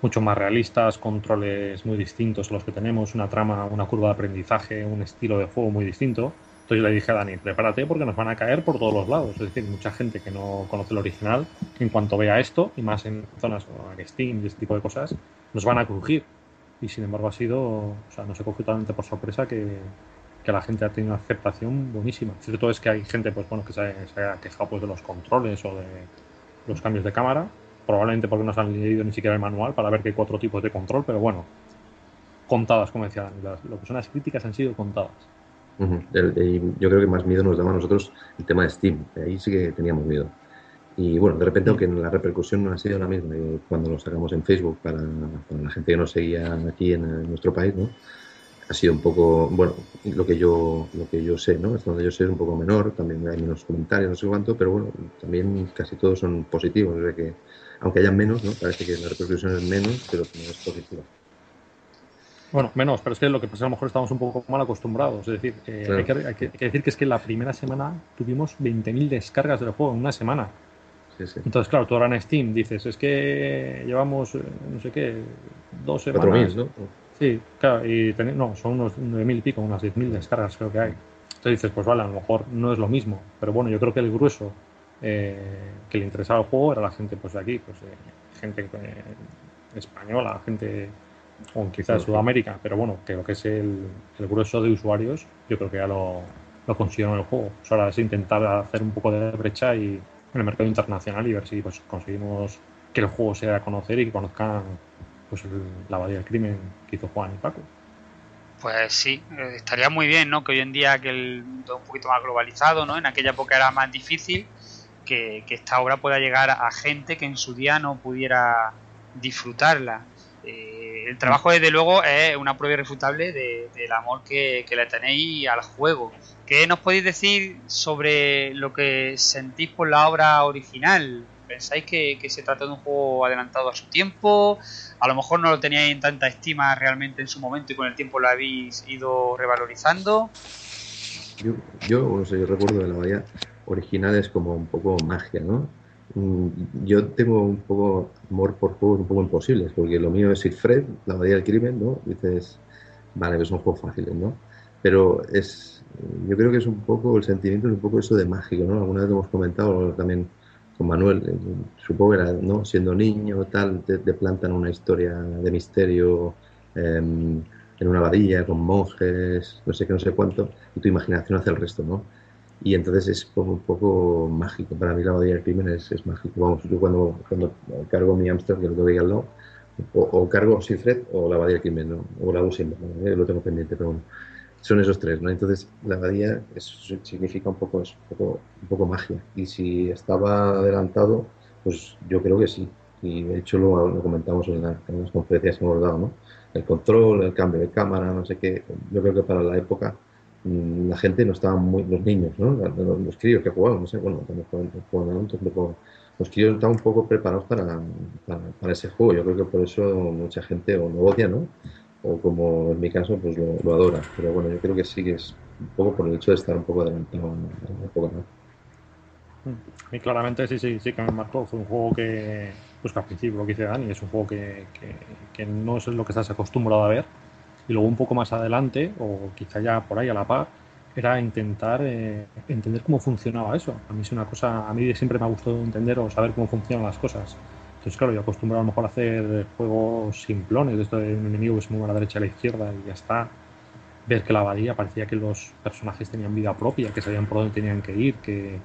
mucho más realistas, controles muy distintos a los que tenemos, una trama, una curva de aprendizaje, un estilo de juego muy distinto. Entonces le dije a Dani, prepárate porque nos van a caer por todos los lados. Es decir, mucha gente que no conoce el original, en cuanto vea esto, y más en zonas como Steam y este tipo de cosas, nos van a crujir y sin embargo ha sido, o sea, no se cogió totalmente por sorpresa que, que la gente ha tenido una aceptación buenísima. Cierto es que hay gente, pues bueno, que se, se ha quejado pues de los controles o de los cambios de cámara, probablemente porque no se han leído ni siquiera el manual para ver que hay cuatro tipos de control, pero bueno, contadas, como decía las, lo que son las críticas han sido contadas. Uh yo creo que más miedo nos daba a nosotros el tema de Steam, ahí sí que teníamos miedo. Y bueno, de repente, aunque la repercusión no ha sido la misma que cuando lo sacamos en Facebook para, para la gente que nos seguía aquí en, en, nuestro país, ¿no? Ha sido un poco, bueno, lo que yo lo que yo sé, ¿no? Hasta donde yo sé es un poco menor, también hay menos comentarios, no sé cuánto, pero bueno, también casi todos son positivos, o sea que aunque haya menos, ¿no? Parece que la repercusión es menos, pero no es positiva. Bueno, menos, pero es que lo que pasa es que a lo mejor estamos un poco mal acostumbrados. Es decir, eh, claro. hay, que, hay, que, hay, que, decir que es que la primera semana tuvimos 20.000 descargas del juego en una semana. Sí, sí. Entonces, claro, tú ahora en Steam dices, es que llevamos, eh, no sé qué, dos semanas. 4.000, ¿no? Sí, claro, y ten, no, son unos 9.000 y pico, unas 10.000 descargas creo que hay. Entonces dices, pues vale, a lo mejor no es lo mismo, pero bueno, yo creo que el grueso eh, que le interesaba el juego era la gente pues de aquí, pues eh, gente española, gente o quizás de Sudamérica, pero bueno, que lo que es el, el, grueso de usuarios, yo creo que ya lo, lo consiguieron el juego. Pues ahora es intentar hacer un poco de brecha y en el mercado internacional y ver si pues, conseguimos que el juego se dé a conocer y que conozcan pues, el, la abadía del crimen que hizo Juan y Paco. Pues sí, eh, estaría muy bien, ¿no? Que hoy en día que el mundo un poquito más globalizado, ¿no? En aquella época era más difícil que, que esta obra pueda llegar a gente que en su día no pudiera disfrutarla. Eh, el trabajo, desde luego, es una prueba irrefutable de, del amor que, le tenéis al juego. ¿Qué nos podéis decir sobre lo que sentís por la obra original? ¿Pensáis que, se trata de un juego adelantado a su tiempo? A lo mejor no lo teníais en tanta estima realmente en su momento y con el tiempo lo habéis ido revalorizando. Yo, yo, no sé, yo recuerdo de la bahía original es como un poco magia, ¿no? Yo tengo un poco amor por juegos un poco imposibles, porque lo mío es Fred, la abadía del crimen, ¿no? Dices, vale, pues son juegos fáciles, ¿no? Pero es, yo creo que es un poco, el sentimiento es un poco eso de mágico, ¿no? Alguna vez hemos comentado también con Manuel, eh, supongo que era, ¿no? Siendo niño, tal, te, te plantan una historia de misterio eh, en una abadía con monjes, no sé qué, no sé cuánto, y tu imaginación hace el resto, ¿no? Y entonces es como un poco mágico. Para mí la abadía del crimen es, es, mágico. Vamos, yo cuando, cuando cargo mi Amstrad, que lo tengo ahí al lado, o, o cargo Silfred o la abadía del crimen, ¿no? o la uso ¿no? Eh, lo tengo pendiente, pero bueno, son esos tres, ¿no? Entonces la abadía es, significa un poco, es un poco, un poco magia. Y si estaba adelantado, pues yo creo que sí. Y de hecho lo, lo comentamos en, la, en, las conferencias que hemos dado, ¿no? el control, el cambio de cámara, no sé qué. Yo creo que para la época la gente no estaba muy, los niños, ¿no? Los, los críos que jugaban, no sé, bueno, jugaban, adultos, pero los críos estaban un poco preparados para, para, ese juego. Yo creo que por eso mucha gente o lo odia, ¿no? O como en mi caso, pues lo, adora. Pero bueno, yo creo que sí que es un poco por el hecho de estar un poco adelantado a la época, ¿no? Y claramente sí, sí, sí que me marcó. Fue un juego que, pues que al principio lo que dice Dani, es un juego que, que no es lo que estás acostumbrado a ver. Luego un poco más adelante, o quizá ya por ahí a la par, era intentar eh, entender cómo funcionaba eso. A mí es una cosa, a mí siempre me ha gustado entender o saber cómo funcionan las cosas. Entonces, claro, yo acostumbrado a lo mejor hacer juegos simplones, de esto de un enemigo que se mueve a la derecha y a la izquierda y ya está. Ver que la abadía parecía que los personajes tenían vida propia, que sabían por dónde tenían que ir, que,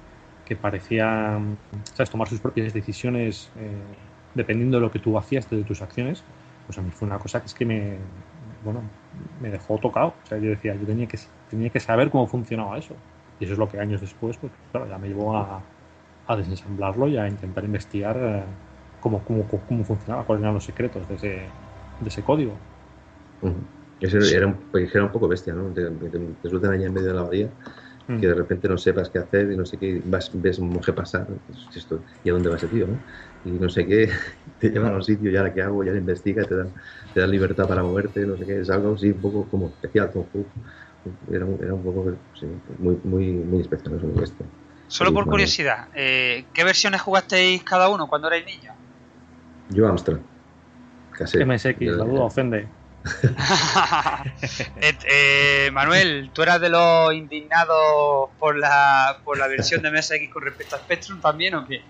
que parecían ¿sabes? tomar sus propias decisiones eh, dependiendo de lo que tú hacías, de tus acciones. Pues a mí fue una cosa que es que me, bueno, me dejó tocado. O sea, yo decía, yo tenía que, tenía que saber cómo funcionaba eso. Y eso es lo que años después, pues claro, ya me llevó a, a desensamblarlo y a intentar investigar eh, cómo, cómo, cómo funcionaba, cuáles eran los secretos de ese, de ese código. Uh -huh. Eso era un, era un poco bestia, ¿no? Te, te, te sueltan allá en medio de la abadía que de repente no sepas qué hacer y no sé qué, vas, ves un monje pasar, esto, ¿y a dónde va ese tío? ¿no? Y no sé qué, te llevan a un sitio, y ahora qué hago, ya lo investiga, te dan, te dan libertad para moverte, no sé qué, es algo así un poco como especial, como era, era un poco sí, muy, muy, muy especial eso esto. Solo por curiosidad, eh, ¿qué versiones jugasteis cada uno cuando erais niños? Yo Amstrad. Casero. MSX, la duda ofende. eh, eh, Manuel, ¿tú eras de los indignados por la, por la versión de MSX con respecto a Spectrum también o qué?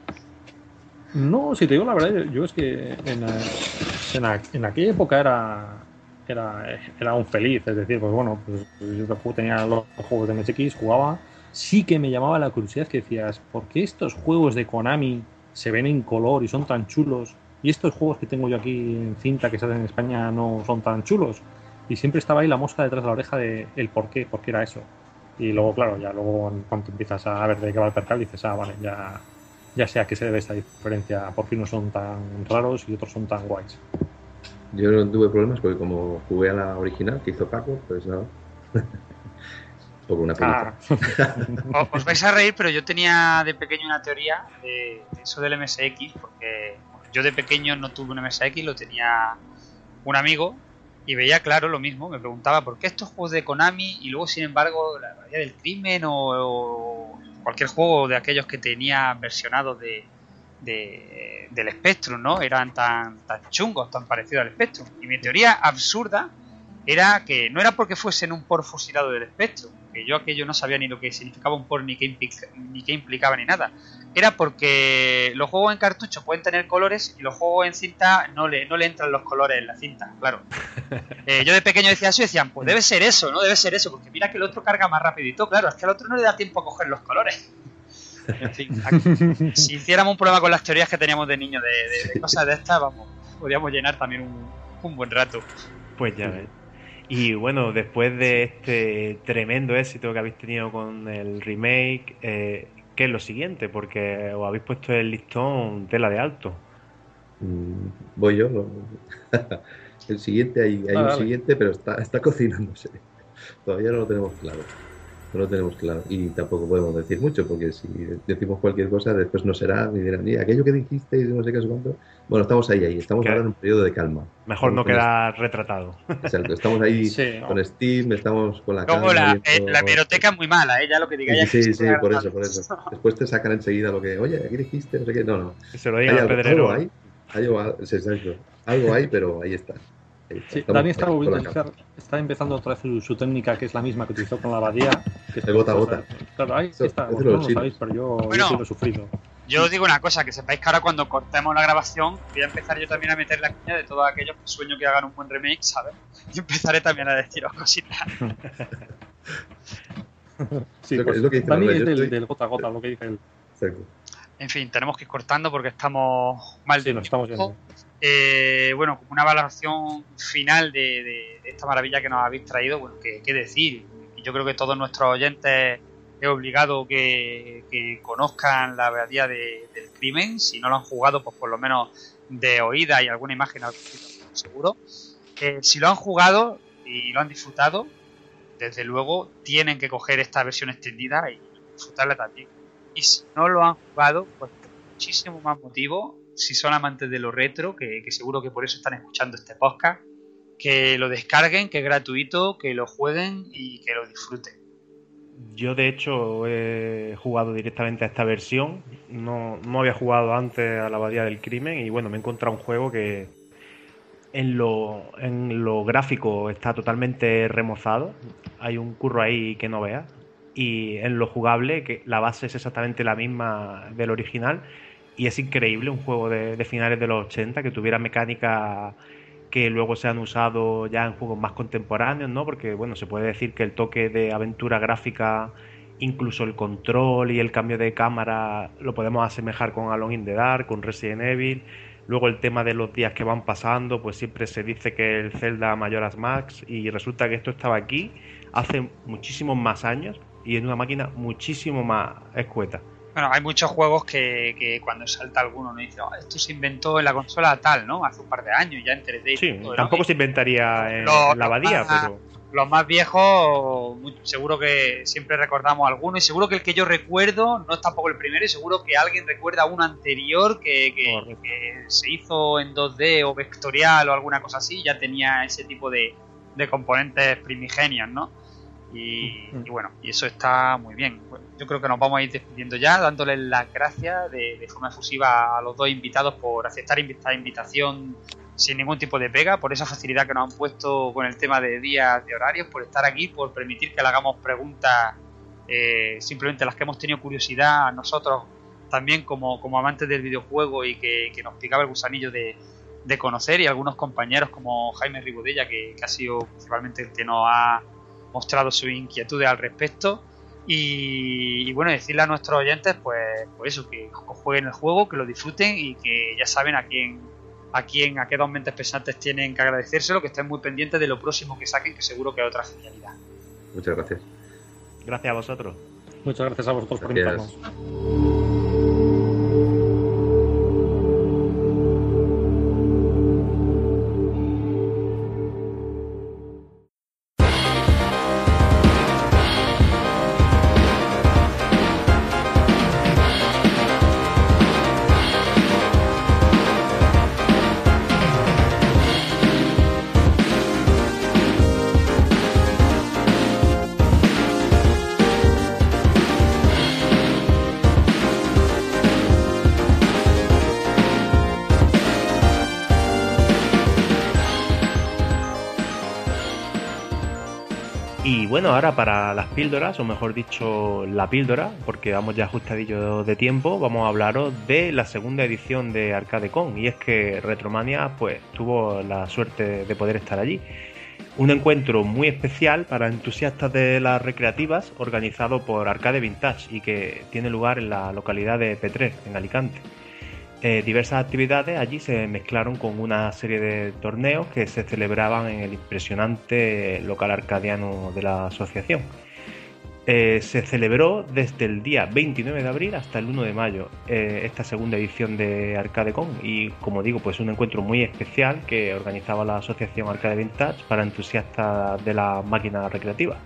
No, si te digo la verdad, yo es que en, en, en aquella época era, era, era un feliz, es decir, pues bueno, pues yo tenía los juegos de MSX, jugaba, sí que me llamaba la curiosidad que decías, ¿por qué estos juegos de Konami se ven en color y son tan chulos y estos juegos que tengo yo aquí en cinta que salen en España no son tan chulos. Y siempre estaba ahí la mosca detrás de la oreja de el por qué, por qué era eso. Y luego, claro, ya luego en cuanto empiezas a ver de qué va el percal, dices, ah, vale, ya, ya sé a qué se debe esta diferencia, por qué unos son tan raros y otros son tan guays. Yo no tuve problemas porque como jugué a la original que hizo Paco, pues nada. Por una ah. Os vais a reír, pero yo tenía de pequeño una teoría de eso del MSX, porque yo de pequeño no tuve un MSX, lo tenía un amigo y veía claro lo mismo. Me preguntaba por qué estos juegos de Konami y luego, sin embargo, la Bahía del Crimen o, o, cualquier juego de aquellos que tenía versionados de, de, del Spectrum, ¿no? Eran tan, tan chungos, tan parecidos al Spectrum. Y mi teoría absurda era que no era porque fuesen un por fusilado del Spectrum, yo aquello no sabía ni lo que significaba un por ni qué, implica, ni qué implicaba ni nada. Era porque los juegos en cartucho pueden tener colores y los juegos en cinta no le, no le entran los colores en la cinta, claro. Eh, yo de pequeño decía eso y decían, pues debe ser eso, no debe ser eso, porque mira que el otro carga más rapidito, claro, es que al otro no le da tiempo a coger los colores. En fin, si hiciéramos un programa con las teorías que teníamos de niño de, de, de cosas de estas, vamos, podríamos llenar también un, un buen rato. Pues ya ves. Y bueno, después de este tremendo éxito que habéis tenido con el remake, eh, ¿qué es lo siguiente? Porque os habéis puesto el listón tela de alto. Mm, voy yo. el siguiente, hay, hay ah, un vale. siguiente, pero está, está cocinándose. Todavía no lo tenemos claro. No lo tenemos claro. Y tampoco podemos decir mucho, porque si decimos cualquier cosa, después no será, y dirán, mira, aquello que dijiste y no sé qué, cuánto. Bueno, estamos ahí, ahí. Estamos ahora en un periodo de calma. Mejor no quedar retratado. Exacto, estamos ahí sí, con Steam, estamos con la Como la, viendo... la biblioteca es muy mala, ¿eh? Ya lo que diga Sí, sí, sí por eso, por eso. Después te sacan enseguida lo que, oye, ¿qué dijiste? No sé qué. No, no. Se lo diga al pedrero. Algo hay, algo, exacto. Algo hay, pero ahí está. Sí, Dani está, está empezando otra vez su, su, técnica, que es la misma que utilizó con la abadía. Que el gota a gota. Claro, ahí Eso, está. Vosotros no lo sabéis, pero yo, bueno, yo sí lo he sufrido. Yo os digo una cosa, que sepáis que ahora cuando cortemos la grabación voy a empezar yo también a meter la cuña de todos aquellos que sueño que hagan un buen remake, ¿sabes? Y empezaré también a deciros cositas. sí, pues, es lo que dice Dani es del, estoy... del, gota a gota, lo que dice él. Exacto. En fin, tenemos que ir cortando porque estamos mal sí, nos estamos yendo. Eh, bueno, como una valoración final de, de, de, esta maravilla que nos habéis traído, bueno, qué, qué decir. Yo creo que todos nuestros oyentes es obligado que, conozcan la verdad de, del crimen. Si no lo han jugado, pues por lo menos de oída y alguna imagen seguro. eh, si lo han jugado y lo han disfrutado, desde luego tienen que coger esta versión extendida y disfrutarla también. Y si no lo han jugado, pues muchísimo más motivo, si son amantes de lo retro, que, seguro que por eso están escuchando este podcast, que lo descarguen, que es gratuito, que lo jueguen y que lo disfruten. Yo de hecho he jugado directamente a esta versión, no, no había jugado antes a la Abadía del Crimen y bueno, me he encontrado un juego que en lo, en lo gráfico está totalmente remozado, hay un curro ahí que no veas. Y en lo jugable, que la base es exactamente la misma del original y es increíble un juego de, finales de los 80 que tuviera mecánica que luego se han usado ya en juegos más contemporáneos, ¿no? Porque, bueno, se puede decir que el toque de aventura gráfica, incluso el control y el cambio de cámara, lo podemos asemejar con Alone in the Dark, con Resident Evil. Luego el tema de los días que van pasando, pues siempre se dice que el Zelda Majora's Max y resulta que esto estaba aquí hace muchísimos más años y en una máquina muchísimo más escueta. Bueno, hay muchos juegos que, que cuando salta alguno no dice, "Oh, esto se inventó en la consola tal, ¿no? Hace un par de años, ya en 3D. y Sí, tampoco se inventaría en la abadía, más- pero... Los más viejos, seguro que siempre recordamos alguno, y seguro que el que yo recuerdo no es tampoco el primero, y seguro que alguien recuerda uno anterior que, que- que se hizo en 2D o vectorial o alguna cosa así, ya tenía ese tipo de, de componentes primigenios, ¿no? Y, y bueno, y eso está muy bien. Yo creo que nos vamos a ir despidiendo ya, dándoles las gracias de, de forma efusiva a los dos invitados por aceptar esta invitación sin ningún tipo de pega, por esa facilidad que nos han puesto con el tema de días, de horarios, por estar aquí, por permitir que le hagamos preguntas, eh, simplemente las que hemos tenido curiosidad nosotros también como, como amantes del videojuego y que, que nos picaba el gusanillo de, de conocer y algunos compañeros como Jaime Ribodella, que, que ha sido principalmente el que nos ha mostrado sus inquietudes al respecto. Y, y bueno, decirle a nuestros oyentes, pues, pues eso, que jueguen el juego, que lo disfruten y que ya saben a quién, a quién, a qué dos mentes pensantes tienen que agradecérselo, que estén muy pendientes de lo próximo que saquen, que seguro que es otra genialidad. Muchas gracias. Gracias a vosotros. Muchas gracias a vosotros por invitarnos. Píldoras, o mejor dicho, la píldora, porque vamos ya ajustadillo de tiempo, vamos a hablaros de la segunda edición de ArcadeCon. Y es que Retromania pues tuvo la suerte de poder estar allí. Un encuentro muy especial para entusiastas de las recreativas, organizado por Arcade Vintage y que tiene lugar en la localidad de Petrer, en Alicante. Eh, diversas actividades allí se mezclaron con una serie de torneos que se celebraban en el impresionante local arcadiano de la asociación. Eh, se celebró desde el día 29 de abril hasta el 1 de mayo eh, esta segunda edición de ArcadeCon y como digo pues un encuentro muy especial que organizaba la asociación Arcade Vintage para entusiastas de la máquina recreativa.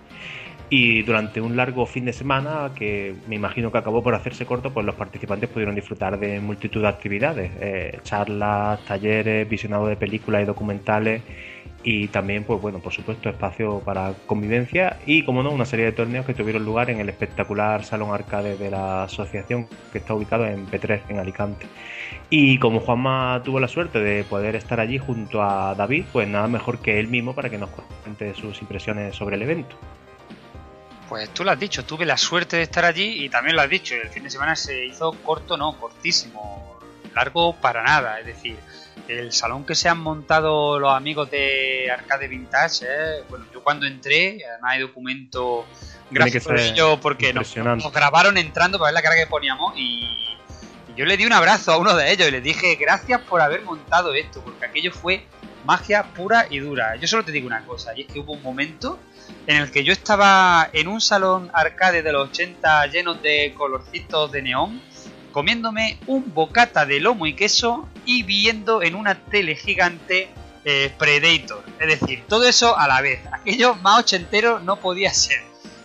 Y durante un largo fin de semana que me imagino que acabó por hacerse corto, pues los participantes pudieron disfrutar de multitud de actividades, eh, charlas, talleres, visionado de películas y documentales y también, pues bueno, por supuesto, espacio para convivencia y, como no, una serie de torneos que tuvieron lugar en el espectacular Salón Arcade de la asociación que está ubicado en P3, en Alicante. Y como Juanma tuvo la suerte de poder estar allí junto a David, pues nada mejor que él mismo para que nos cuente sus impresiones sobre el evento. Pues tú lo has dicho, tuve la suerte de estar allí y también lo has dicho, el fin de semana se hizo corto, no, cortísimo, largo para nada, es decir, el salón que se han montado los amigos de Arcade Vintage, eh, bueno, yo cuando entré, además hay documento gráfico de ser ello porque nos, grabaron entrando para ver la carga que poníamos y, yo le di un abrazo a uno de ellos y les dije gracias por haber montado esto, porque aquello fue magia pura y dura. Yo solo te digo una cosa, y es que hubo un momento en el que yo estaba en un salón arcade de los 80 llenos de colorcitos de neón, comiéndome un bocata de lomo y queso y viendo en una tele gigante eh, Predator. Es decir, todo eso a la vez. Aquello más ochentero no podía ser.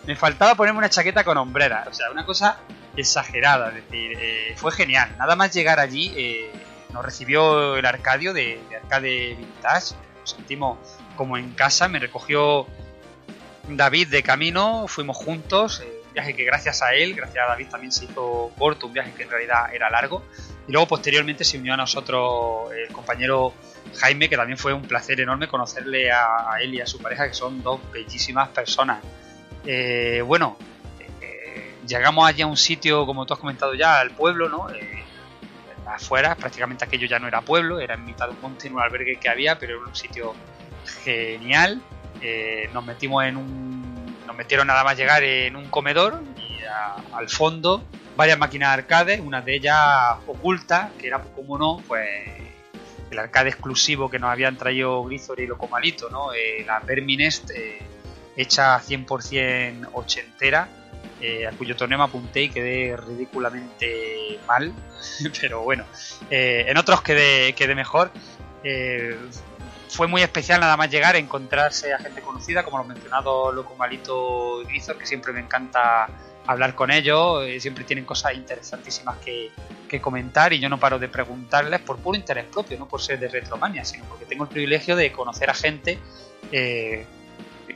Me faltaba ponerme una chaqueta con hombrera. O sea, una cosa exagerada. Es decir, eh, fue genial. Nada más llegar allí, eh, nos recibió el Arcadio de, de Arcade Vintage. Nos sentimos como en casa. Me recogió David de camino. Fuimos juntos. eh, viaje que gracias a él, gracias a David también se hizo corto. Un viaje que en realidad era largo. Y luego posteriormente se unió a nosotros el compañero Jaime, que también fue un placer enorme conocerle a, él y a su pareja, que son dos bellísimas personas. Eh, bueno, eh, llegamos allí a un sitio, como tú has comentado ya, al pueblo, ¿no? Eh, afuera, prácticamente aquello ya no era pueblo, era en mitad de un monte, en un albergue que había, pero era un sitio genial. Eh, nos metimos en un. Nos metieron nada más llegar en un comedor y al fondo varias máquinas arcade, una de ellas oculta, que era como no, pues el arcade exclusivo que nos habían traído Grisor y Locomalito, ¿no? Eh, la Verminest eh, hecha 100% ochentera, eh, a cuyo torneo me apunté y quedé ridículamente mal, pero bueno, eh, en otros quedé, quedé mejor. Fue muy especial nada más llegar, encontrarse a gente conocida, como los mencionados Locomalito y Grisor, que siempre me encanta hablar con ellos, eh, siempre tienen cosas interesantísimas que, que comentar y yo no paro de preguntarles por puro interés propio, no por ser de Retromania, sino porque tengo el privilegio de conocer a gente eh,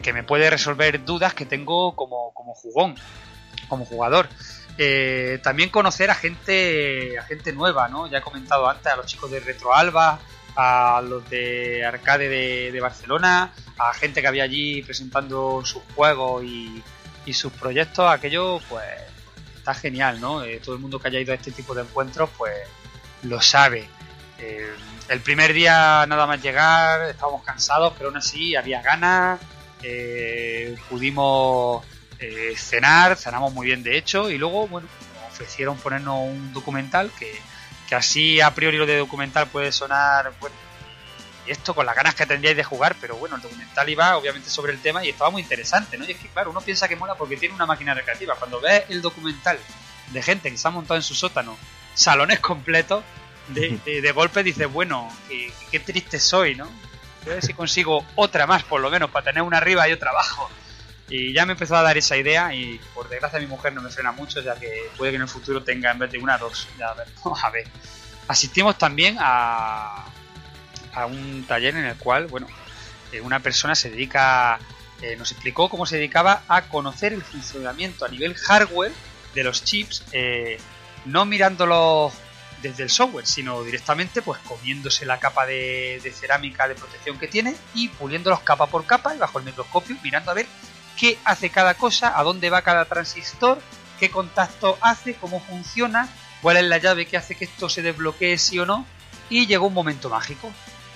que me puede resolver dudas que tengo como, como jugón, como jugador. Eh, también conocer a gente, a gente nueva, ¿no? Ya he comentado antes a los chicos de Retro Alba, a los de Arcade de, Barcelona, a gente que había allí presentando sus juegos y, y sus proyectos, aquello pues está genial, ¿no? Eh, todo el mundo que haya ido a este tipo de encuentros pues lo sabe. Eh, el primer día nada más llegar estábamos cansados, pero aún así había ganas, eh, pudimos cenar, cenamos muy bien de hecho, y luego, bueno, ofrecieron ponernos un documental que, que así a priori lo de documental puede sonar, bueno, y esto con las ganas que tendríais de jugar, pero bueno, el documental iba obviamente sobre el tema y estaba muy interesante, ¿no? Y es que, claro, uno piensa que mola porque tiene una máquina recreativa. Cuando ves el documental de gente que se ha montado en su sótano, salones completos, de, de, de golpe dices, bueno, qué, qué triste soy, ¿no? Voy a ver si consigo otra más, por lo menos, para tener una arriba y otra abajo. Y ya me empezó a dar esa idea y por desgracia mi mujer no me frena mucho, ya que puede que en el futuro tenga en vez de una, dos. Ya a ver, vamos a ver. Asistimos también a, a un taller en el cual, bueno, eh, una persona se dedica, eh, nos explicó cómo se dedicaba a conocer el funcionamiento a nivel hardware de los chips, eh, no mirándolos desde el software, sino directamente pues comiéndose la capa de, de cerámica de protección que tiene y puliéndolos capa por capa y bajo el microscopio mirando a ver qué hace cada cosa, a dónde va cada transistor, qué contacto hace, cómo funciona, cuál es la llave que hace que esto se desbloquee sí o no. Y llegó un momento mágico.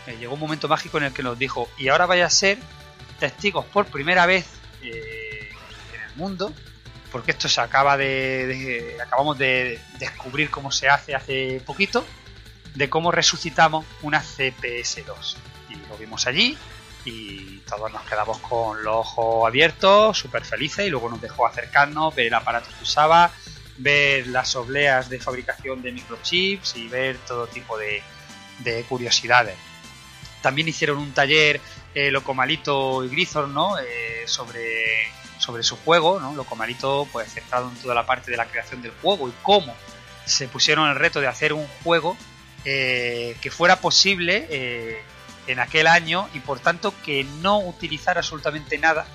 Eh, llegó un momento mágico en el que nos dijo, y ahora vaya a ser testigos por primera vez eh, en el mundo, porque esto se acaba de, de- acabamos de descubrir cómo se hace hace poquito, de cómo resucitamos una CPS2. Y lo vimos allí y todos nos quedamos con los ojos abiertos, súper felices, y luego nos dejó acercarnos, ver el aparato que usaba, ver las obleas de fabricación de microchips y ver todo tipo de, de curiosidades. También hicieron un taller eh, Locomalito y Grisor, ¿no? Eh, sobre, sobre su juego, ¿no? Locomalito, pues centrado en toda la parte de la creación del juego y cómo se pusieron el reto de hacer un juego eh, que fuera posible eh, en aquel año y por tanto que no utilizara absolutamente nada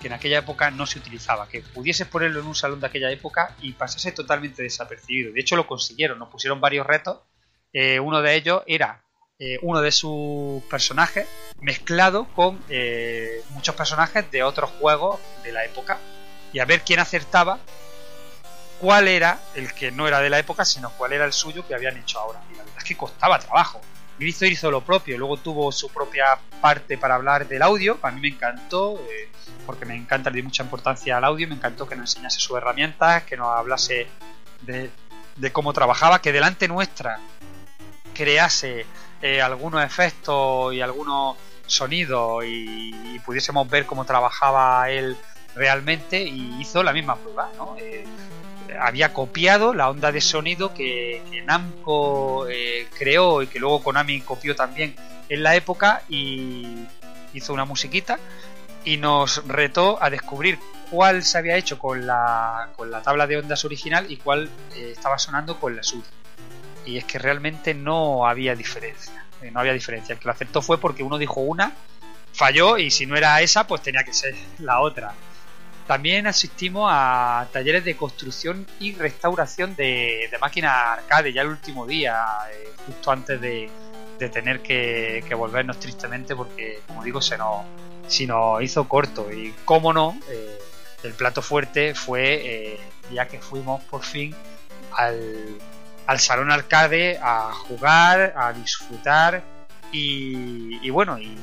que en aquella época no se utilizaba, que pudieses ponerlo en un salón de aquella época y pasase totalmente desapercibido. De hecho lo consiguieron, nos pusieron varios retos. Eh, uno de ellos era eh, uno de sus personajes mezclado con eh, muchos personajes de otros juegos de la época y a ver quién acertaba cuál era el que no era de la época, sino cuál era el suyo que habían hecho ahora. Y la verdad es que costaba trabajo. Grizo hizo lo propio, luego tuvo su propia parte para hablar del audio, a mí me encantó, eh, porque me encanta, le di mucha importancia al audio, me encantó que nos enseñase sus herramientas, que nos hablase de, cómo trabajaba, que delante nuestra crease eh, algunos efectos y algunos sonidos y, y pudiésemos ver cómo trabajaba él realmente y hizo la misma prueba, ¿no? Eh, había copiado la onda de sonido que, Namco eh, creó y que luego Konami copió también en la época y hizo una musiquita y nos retó a descubrir cuál se había hecho con la, con la tabla de ondas original y cuál eh, estaba sonando con la suya. Y es que realmente no había diferencia. eh, no había diferencia. El que lo aceptó fue porque uno dijo una, falló y si no era esa, pues tenía que ser la otra. También asistimos a talleres de construcción y restauración de, de máquinas arcade ya el último día, eh, justo antes de, de tener que, volvernos tristemente porque, como digo, se nos, se nos hizo corto. Y cómo no, eh, el plato fuerte fue eh, ya que fuimos por fin al, al salón arcade a jugar, a disfrutar y, y bueno, y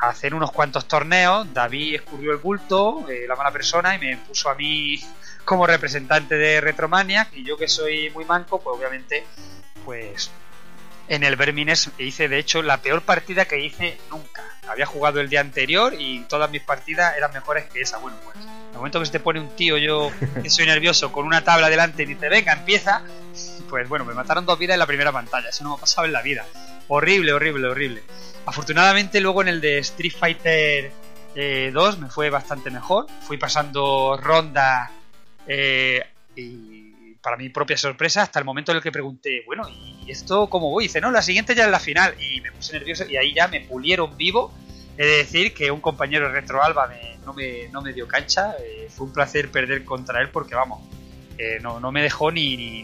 hacer unos cuantos torneos. David escurrió el bulto, eh, la mala persona, y me puso a mí como representante de Retromaniac. Y yo que soy muy manco, pues obviamente, pues en el Vermines hice de hecho la peor partida que hice nunca. Había jugado el día anterior y todas mis partidas eran mejores que esa. Bueno, pues el momento que se te pone un tío, yo que soy nervioso, con una tabla delante y dice, venga, empieza, pues bueno, me mataron dos vidas en la primera pantalla. Eso no me ha pasado en la vida. Horrible, horrible, horrible. Afortunadamente luego en el de Street Fighter eh, 2 me fue bastante mejor. Fui pasando rondas eh, y para mi propia sorpresa hasta el momento en el que pregunté, bueno, ¿y esto cómo voy? Y dice, no, la siguiente ya es la final. Y me puse nervioso y ahí ya me pulieron vivo. He de decir que un compañero de Retro Alba me- no, me, no me dio cancha. Eh, fue un placer perder contra él porque, vamos, eh, no, no me dejó ni-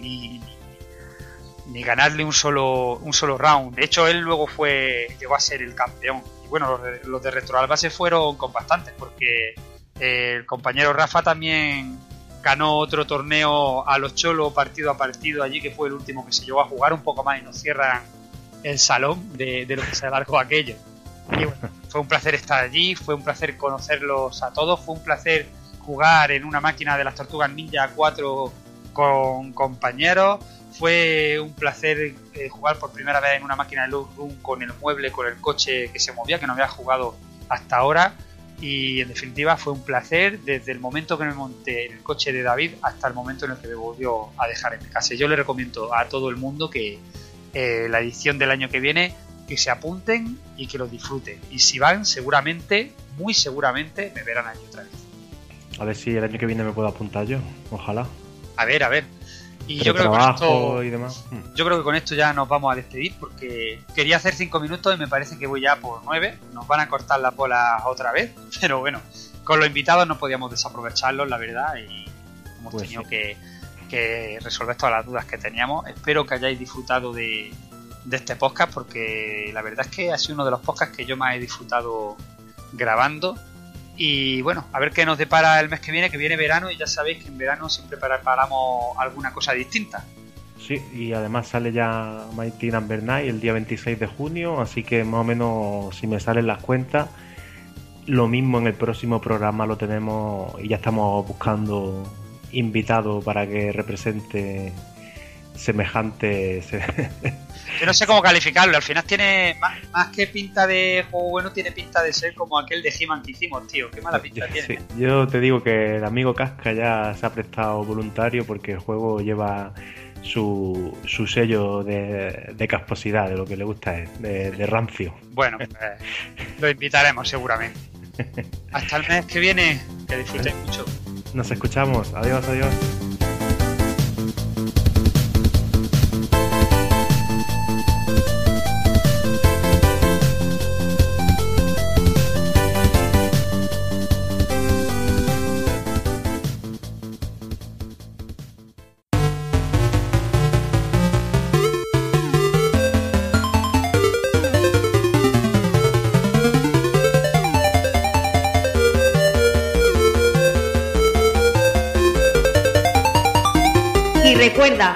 ni- ganarle un solo, un solo round. De hecho, él luego fue llegó a ser el campeón. Y bueno, los de, los de Retro Alba se fueron con bastantes porque eh, el compañero Rafa también ganó otro torneo a los cholos partido a partido allí, que fue el último que se llegó a jugar un poco más y nos cierran el salón de, de lo que se alargó aquello. Y bueno, fue un placer estar allí, fue un placer conocerlos a todos, fue un placer jugar en una máquina de las Tortugas Ninja 4 con compañeros, fue un placer eh, jugar por primera vez en una máquina de Loop Room con el mueble, con el coche que se movía, que no había jugado hasta ahora. Y en definitiva fue un placer desde el momento que me monté en el coche de David hasta el momento en el que me volvió a dejar en mi casa. Yo le recomiendo a todo el mundo que eh, la edición del año que viene que se apunten y que lo disfruten. Y si van, seguramente, muy seguramente, me verán allí otra vez. A ver si el año que viene me puedo apuntar yo. Ojalá. A ver, a ver. Y Pero yo creo que con esto, y demás. Mm. yo creo que con esto ya nos vamos a despedir porque quería hacer cinco minutos y me parece que voy ya por nueve. Nos van a cortar las bolas otra vez, pero bueno, con los invitados no podíamos desaprovecharlos, la verdad, y hemos Pues tenido sí. que, que resolver todas las dudas que teníamos. Espero que hayáis disfrutado de, de este podcast porque la verdad es que ha sido uno de los podcasts que yo más he disfrutado grabando. Y bueno, a ver qué nos depara el mes que viene, que viene verano y ya sabéis que en verano siempre preparamos alguna cosa distinta. Sí, y además sale ya Mighty Number 9 el día 26 de junio, así que más o menos si me salen las cuentas, lo mismo en el próximo programa lo tenemos y ya estamos buscando invitado para que represente semejante... Yo no sé cómo calificarlo, al final tiene más, más que pinta de juego bueno, tiene pinta de ser como aquel de He-Man que hicimos, tío. Qué mala pinta tiene. Sí, yo te digo que el amigo Casca ya se ha prestado voluntario porque el juego lleva su, su sello de, de casposidad, de lo que le gusta es, de, de rancio. Bueno, pues, lo invitaremos seguramente. Hasta el mes que viene, que disfrutéis mucho. Nos escuchamos. Adiós, adiós.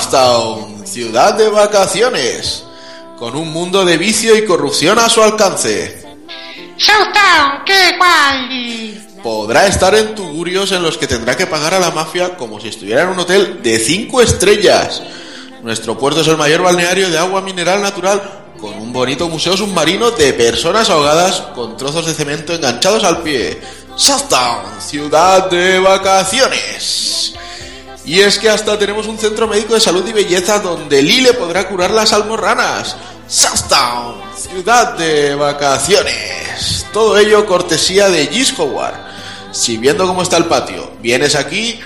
Southtown ciudad de vacaciones, con un mundo de vicio y corrupción a su alcance. Showtown, qué guay. Podrá estar en tugurios en los que tendrá que pagar a la mafia como si estuviera en un hotel de 5 estrellas. Nuestro puerto es el mayor balneario de agua mineral natural, con un bonito museo submarino de personas ahogadas con trozos de cemento enganchados al pie. Southtown, ciudad de vacaciones. Y es que hasta tenemos un centro médico de salud y belleza donde Lile podrá curar las almorranas. Southtown, ciudad de vacaciones. Todo ello cortesía de Gis Howard. Si viendo cómo está el patio, vienes aquí,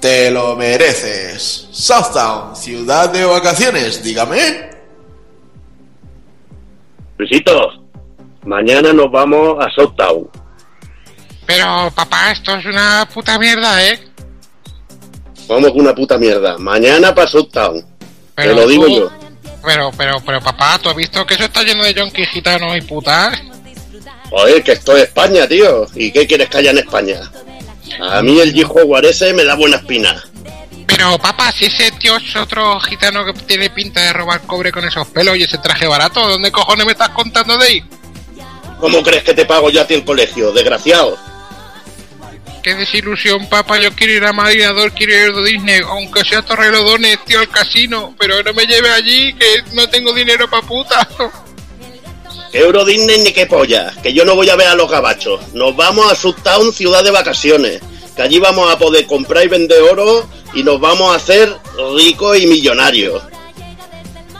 te lo mereces. Southtown, ciudad de vacaciones, dígame. Luisito, mañana nos vamos a Southtown. Pero papá, esto es una puta mierda, ¿eh? Vamos con una puta mierda. Mañana para Southtown. Te lo digo tú- yo. Pero, pero, pero papá, ¿tú has visto que eso está lleno de yonkis gitanos y putas? Joder, que esto es España, tío. ¿Y qué quieres que haya en España? A mí el G-Howard ese me da buena espina. Pero papá, si ese tío es otro gitano que tiene pinta de robar cobre con esos pelos y ese traje barato, ¿dónde cojones me estás contando de ahí? ¿Cómo crees que te pago yo a ti el colegio, desgraciado? Qué desilusión, papá. Yo quiero ir a Madrid, Ador, quiero ir a Disney, aunque sea Torrelodones, tío, al casino. Pero no me lleve allí, que no tengo dinero pa' puta. Que Euro Disney ni qué polla, que yo no voy a ver a los gabachos. Nos vamos a Southtown, ciudad de vacaciones. Que allí vamos a poder comprar y vender oro y nos vamos a hacer ricos y millonarios.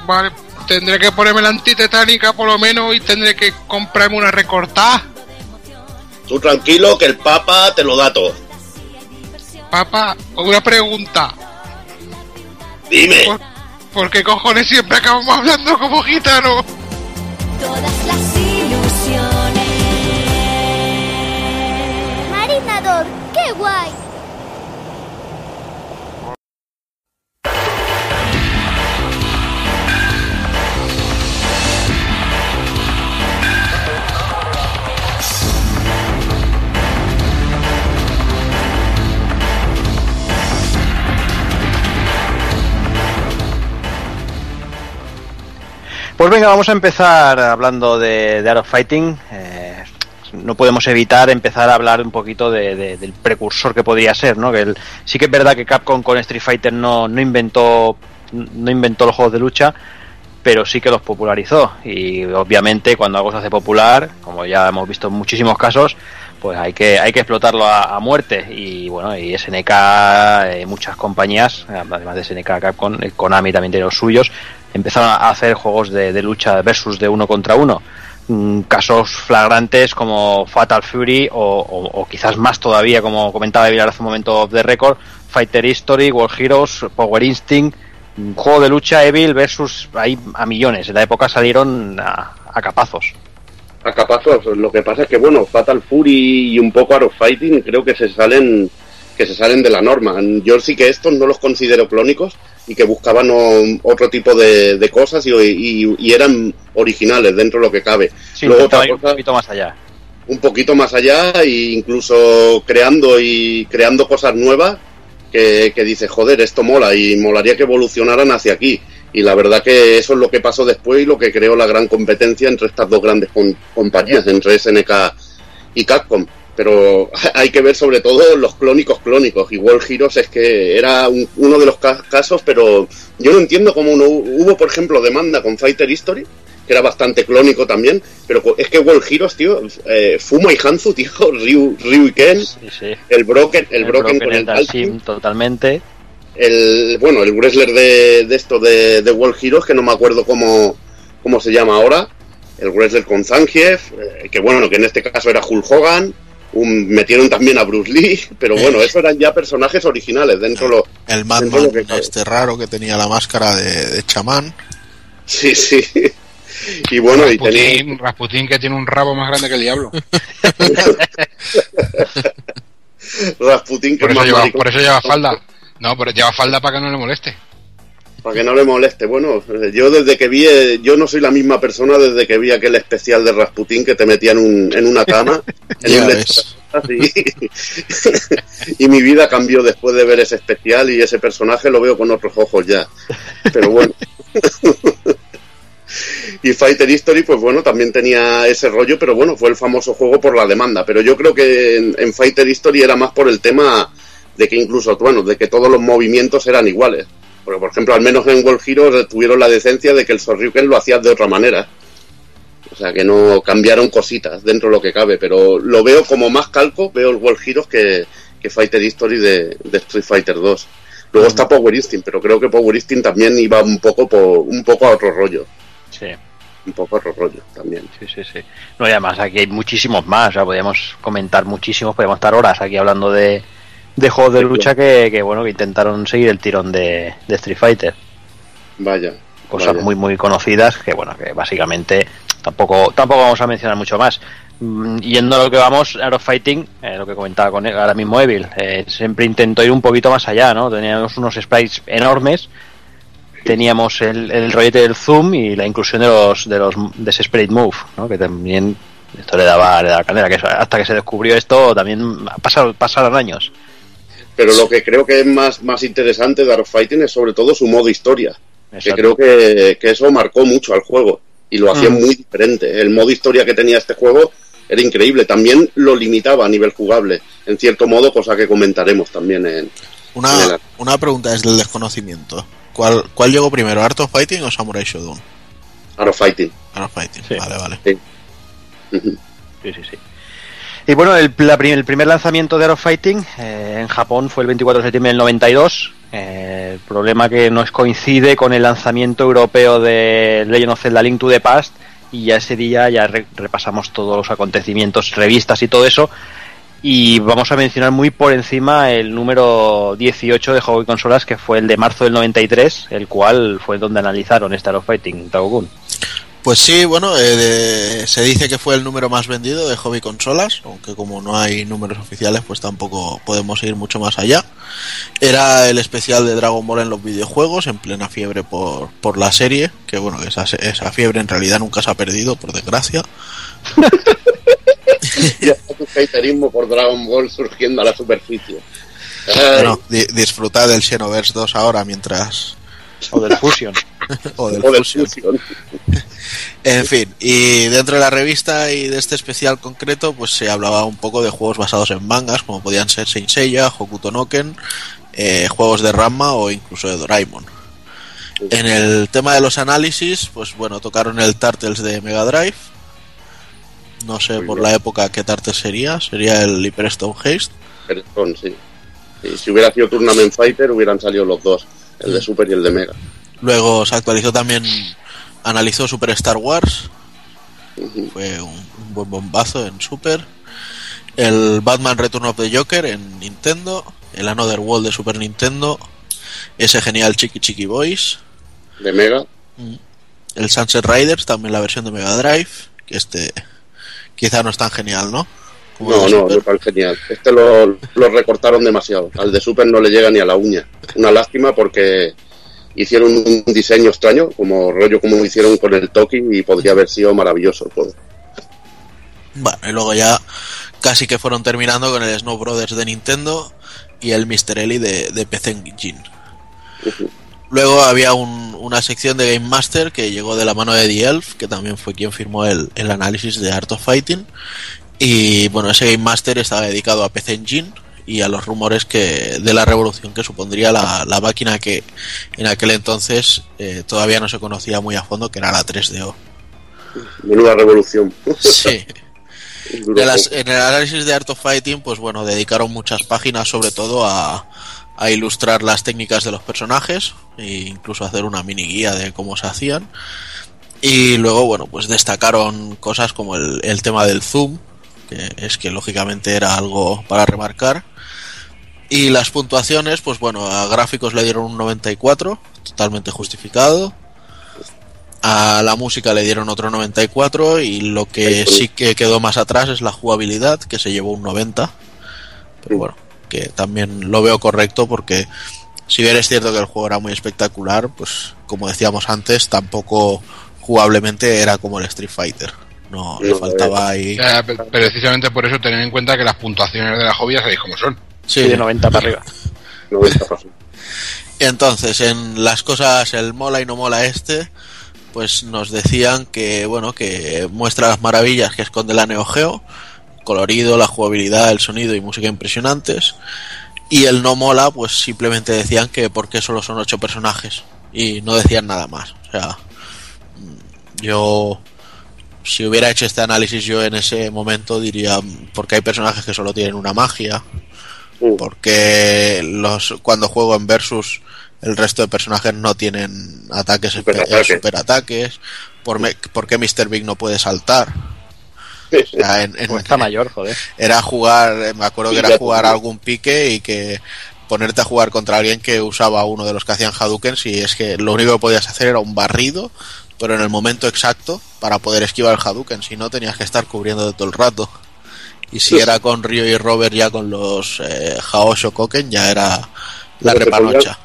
Vale, tendré que ponerme la antitetánica por lo menos y tendré que comprarme una recortada. Tú tranquilo que el Papa te lo da todo. Papá, una pregunta. Dime. ¿Por, por qué cojones siempre acabamos hablando como gitanos? las ilusiones. Marinador, qué guay. Pues venga, vamos a empezar hablando de, de Art of Fighting. Eh, no podemos evitar empezar a hablar un poquito de- de- del precursor que podría ser, ¿no? Que el- sí que es verdad que Capcom con Street Fighter no, no inventó no inventó los juegos de lucha, pero sí que los popularizó. Y obviamente cuando algo se hace popular, como ya hemos visto en muchísimos casos, pues hay que hay que explotarlo a, a muerte. Y bueno, y SNK, eh, muchas compañías, además de SNK, Capcom, eh, Konami también tiene los suyos, empezaron a hacer juegos de, de lucha versus de uno contra uno. Mm, Casos flagrantes como Fatal Fury o, quizás más todavía, como comentaba Vilar hace un momento de récord, Fighter History, World Heroes, Power Instinct, un juego de lucha Evil versus ahí a millones. En la época salieron a, a capazos. A capazos, lo que pasa es que bueno, Fatal Fury y un poco Art of Fighting creo que se salen que se salen de la norma. Yo sí que estos no los considero clónicos y que buscaban otro tipo de, de cosas y, y- y eran originales dentro de lo que cabe. Sí, Luego otra un poquito más allá. un poquito más allá e incluso creando y creando cosas nuevas que, que dices, joder, esto mola y molaría que evolucionaran hacia aquí. Y la verdad que eso es lo que pasó después y lo que creó la gran competencia entre estas dos grandes com- compañías, entre SNK y Capcom. Pero hay que ver sobre todo los clónicos clónicos. Y World Heroes es que era un- uno de los ca- casos, pero yo no entiendo cómo no hu- hubo, por ejemplo, demanda con Fighter History, que era bastante clónico también, pero es que World Heroes, tío, eh, Fuma y Hanzo, tío, Ryu, Ryu y Ken, el Broken, el, Broken, con el Dalsim, Dalsim totalmente. el bueno el wrestler de, de esto de, de World Heroes que no me acuerdo cómo, cómo se llama ahora el wrestler con Zangief eh, que bueno que en este caso era Hulk Hogan un- metieron también a Bruce Lee pero bueno eso eran ya personajes originales dentro lo El Madman lo que cabe. este raro que tenía la máscara de, de chamán. sí sí y bueno y tenía Rasputín, Rasputín que tiene un rabo más grande que el diablo. Rasputin que Por es eso, más lleva, por eso lleva falda. No, pero lleva falda para que no le moleste. Para que no le moleste. Bueno, yo desde que vi, eh, yo no soy la misma persona desde que vi aquel especial de Rasputín que te metía en, un, en una cama, en un, lecho, y, y mi vida cambió después de ver ese especial y ese personaje lo veo con otros ojos ya. Pero bueno. y Fighter History, pues bueno, también tenía ese rollo, pero bueno, fue el famoso juego por la demanda. Pero yo creo que en, en Fighter History era más por el tema de que incluso, bueno, de que todos los movimientos eran iguales. Porque, por ejemplo, al menos en World Heroes tuvieron la decencia de que el Sorryuken lo hacías de otra manera. O sea, que no cambiaron cositas dentro de lo que cabe, pero lo veo como más calco, veo el World Heroes que, que Fighter History de, de Street Fighter 2. Luego está Power Instinct, pero creo que Power Instinct también iba un poco por, un poco a otro rollo. Sí. Un poco a otro rollo también. Sí, sí, sí. No, y además aquí hay muchísimos más, o sea, podríamos comentar muchísimos, podríamos estar horas aquí hablando de, de juegos de lucha que, que, bueno, que intentaron seguir el tirón de, de Street Fighter. Vaya. Cosas vaya. muy, muy conocidas que, bueno, que básicamente tampoco, tampoco vamos a mencionar mucho más. Mm, Yendo a lo que vamos, of Fighting, eh, lo que comentaba con él, ahora mismo Evil, eh, siempre intentó ir un poquito más allá, ¿no? Teníamos unos sprites enormes, teníamos el, el rollete del zoom y la inclusión de los de los de ese sprite move, ¿no? Que también esto le daba, le daba candela, que hasta que se descubrió esto también pasaron, pasaron años. Pero lo que creo que es más, más interesante de Art of Fighting es sobre todo su modo historia. Que creo que, que eso marcó mucho al juego y lo hacía Mm. muy diferente. El modo historia que tenía este juego era increíble. También lo limitaba a nivel jugable, en cierto modo, cosa que comentaremos también en, en Una, el una pregunta es del desconocimiento. ¿Cuál, ¿Cuál llegó primero, Art of Fighting o Samurai Shodown? Art of Fighting. Art of Fighting, Sí. vale, vale. Sí, sí, sí. Y bueno, el, primer lanzamiento de Art Fighting eh, en Japón fue el 24 de septiembre del 92. Eh, el problema que nos coincide con el lanzamiento europeo de Legend of Zelda Link to the Past y ya ese día ya re- repasamos todos los acontecimientos, revistas y todo eso. Y vamos a mencionar muy por encima el número 18 de Juego y Consolas, que fue el de marzo del 93, el cual fue donde analizaron este Art Fighting, Taokun. Pues sí, bueno, eh, de- se dice que fue el número más vendido de hobby consolas, aunque como no hay números oficiales, pues tampoco podemos ir mucho más allá. Era el especial de Dragon Ball en los videojuegos, en plena fiebre por, por la serie, que bueno, esa, esa fiebre en realidad nunca se ha perdido, por desgracia. Ya está tu haterismo por Dragon Ball surgiendo a la superficie. Bueno, di- disfrutad del Xenoverse 2 ahora mientras... O del Fusion. o del o del Fusion. Fusion. En fin, y dentro de la revista y de este especial concreto, pues se hablaba un poco de juegos basados en mangas, como podían ser Saint Seiya, Hokuto no Ken, eh, juegos de Ranma o incluso de Doraemon. En el tema de los análisis, pues bueno, tocaron el Turtles de Mega Drive. No sé Muy por bien. la época qué Turtles sería, sería el Hyper Stone Haste. Sí. Sí, Si hubiera sido Tournament Fighter, hubieran salido los dos, el de Super y el de Mega. Luego se actualizó también, analizó Super Star Wars, fue un, un buen bombazo en Super. El Batman Return of the Joker en Nintendo. El Another World de Super Nintendo. Ese genial Chiqui Chiqui Boys. De Mega. El Sunset Riders, también la versión de Mega Drive. Que este quizá no es tan genial, ¿no? No, no, Super. no tan genial. Este lo, lo recortaron demasiado. Al de Super no le llega ni a la uña. Una lástima porque hicieron un diseño extraño, como rollo como hicieron con el Toki, y podría haber sido maravilloso el juego. Bueno, y luego ya casi que fueron terminando con el Snow Brothers de Nintendo y el Mr. Ellie de, de PC Engine. Luego había un- una sección de Game Master que llegó de la mano de The Elf, que también fue quien firmó el, el análisis de Art of Fighting. Y bueno, ese Game Master estaba dedicado a PC Engine y a los rumores que de la revolución que supondría la, la máquina que en aquel entonces eh, todavía no se conocía muy a fondo, que era la 3DO. Menuda revolución. Sí. Las- en el análisis de Art of Fighting, pues bueno, dedicaron muchas páginas sobre todo a, a ilustrar las técnicas de los personajes e incluso hacer una mini guía de cómo se hacían. Y luego, bueno, pues destacaron cosas como el, el tema del zoom, que es que lógicamente era algo para remarcar. Y las puntuaciones, pues bueno, a gráficos le dieron un 94, totalmente justificado. A la música le dieron otro 94 y lo que sí que quedó más atrás es la jugabilidad, que se llevó un 90. Pero bueno, que también lo veo correcto porque si bien es cierto que el juego era muy espectacular, pues como decíamos antes, tampoco jugablemente era como el Street Fighter. No, le faltaba ahí. Ya, pe- precisamente por eso tener en cuenta que las puntuaciones de la hobby ya sabéis cómo son. Sí, de 90 para arriba. 90%. Entonces, en las cosas, el mola y no mola este, pues nos decían que, bueno, que muestra las maravillas que esconde la Neo Geo, colorido, la jugabilidad, el sonido y música impresionantes. Y el no mola, pues simplemente decían que porque solo son ocho personajes y no decían nada más. O sea, yo, si hubiera hecho este análisis yo en ese momento diría, porque hay personajes que solo tienen una magia, porque los cuando juego en versus el resto de personajes no tienen ataques Superataques. espe- superataques por me- por qué Mr. Big no puede saltar O sea, en- en- Pues está mayor, joder. era jugar eh, me acuerdo que era jugar algún pique y que ponerte a jugar contra alguien que usaba uno de los que hacían Hadoukens y es que lo único que podías hacer era un barrido pero en el momento exacto para poder esquivar el Hadouken si no tenías que estar cubriendo todo el rato y si Sí, era con Ryo y Robert ya con los eh, Haosho Koken ya era la repanocha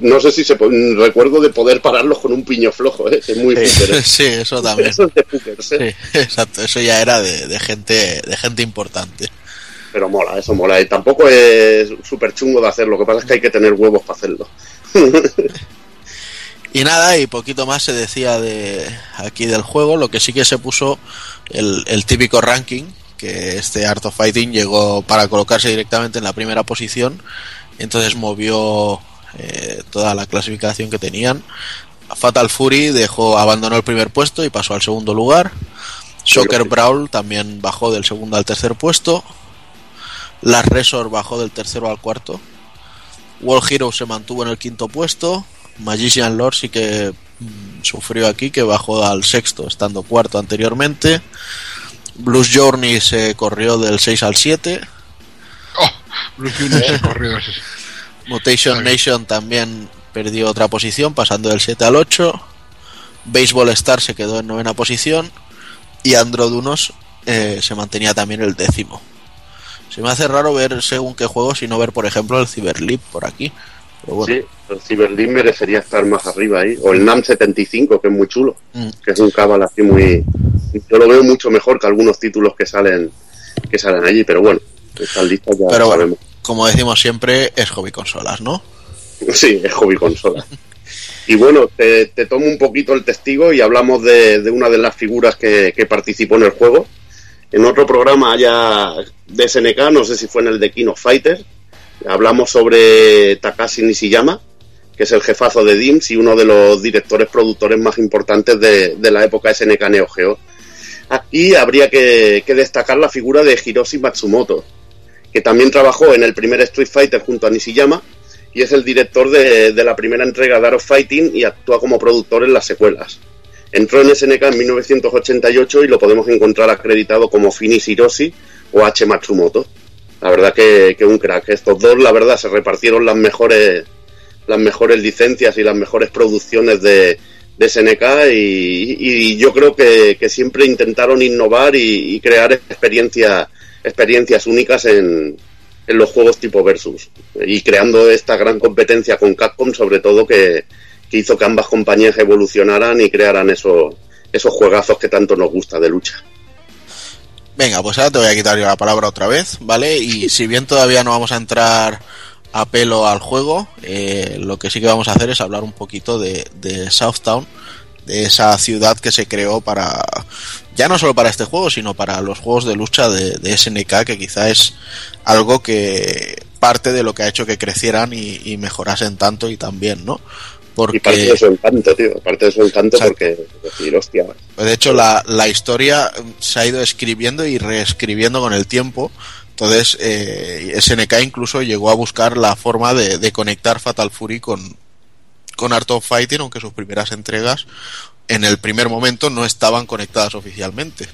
no sé si se recuerdo de poder pararlos con un piño flojo, ¿eh? es muy sí, ¿eh? sí, eso también Eso es de ¿eh? Sí, exacto eso ya era de, de gente de gente importante Pero mola, eso mola. Y tampoco es súper chungo de hacer, lo que pasa es que hay que tener huevos para hacerlo. Y nada, y poquito más se decía de aquí del juego, lo que sí que se puso el, típico ranking, que este Art of Fighting llegó para colocarse directamente en la primera posición, entonces movió eh, toda la clasificación que tenían. Fatal Fury dejó, abandonó el primer puesto y pasó al segundo lugar. Soccer Brawl también bajó del segundo al tercer puesto. Last Resort bajó del tercero al cuarto. World Hero se mantuvo en el quinto puesto. Magician Lord sí que mm, sufrió aquí, que bajó al sexto, estando cuarto anteriormente. Blues Journey se corrió del 6 al 7. Blue Junior se corrió. Mutation Nation también perdió otra posición, pasando del 7 al 8. Baseball Star se quedó en novena posición. Y Androdunos eh, se mantenía también el décimo. Se me hace raro ver según qué juegos y no ver, por ejemplo, el Cyberleap por aquí. Bueno, Sí, el Cyberlink merecería estar más arriba ahí. O el NAM 75, que es muy chulo. Mm. Que es un cabal así muy. Yo lo veo mucho mejor que algunos títulos que salen que salen allí, pero bueno, están listas ya pero bueno, sabemos. como decimos siempre, es hobby consolas, ¿no? Sí, es hobby consola. Y bueno, te, te tomo un poquito el testigo y hablamos de, de una de las figuras que, que participó en el juego. En otro programa ya de SNK, no sé si fue en el de King of Fighters, hablamos sobre Takashi Nishiyama, que es el jefazo de DIMS y uno de los directores productores más importantes de, la época SNK Neo Geo. Aquí habría que, destacar la figura de Hiroshi Matsumoto, que también trabajó en el primer Street Fighter junto a Nishiyama y es el director de, la primera entrega de Art of Fighting y actúa como productor en las secuelas. Entró en SNK en 1988 y lo podemos encontrar acreditado como Finis Hiroshi o H. Matsumoto. La verdad que, que un crack. Estos dos, la verdad, se repartieron las mejores las mejores licencias y las mejores producciones de, de SNK y, yo creo que, que siempre intentaron innovar y, crear experiencias experiencias únicas en, en los juegos tipo Versus y creando esta gran competencia con Capcom sobre todo que, que hizo que ambas compañías evolucionaran y crearan esos, esos juegazos que tanto nos gusta de lucha. Venga, pues ahora te voy a quitar yo la palabra otra vez, ¿vale? Y si bien todavía no vamos a entrar a pelo al juego, eh, lo que sí que vamos a hacer es hablar un poquito de, de Southtown, de esa ciudad que se creó para, ya no solo para este juego, sino para los juegos de lucha de, de SNK, que quizá es algo que parte de lo que ha hecho que crecieran y, y mejorasen tanto y también, ¿no? Porque... Y parte de su encanto, tío, parte de su encanto porque, decir, hostia, Pues de hecho, la, la historia se ha ido escribiendo y reescribiendo con el tiempo. Entonces, eh, SNK incluso llegó a buscar la forma de, de conectar Fatal Fury con, con Art of Fighting, aunque sus primeras entregas en el primer momento no estaban conectadas oficialmente.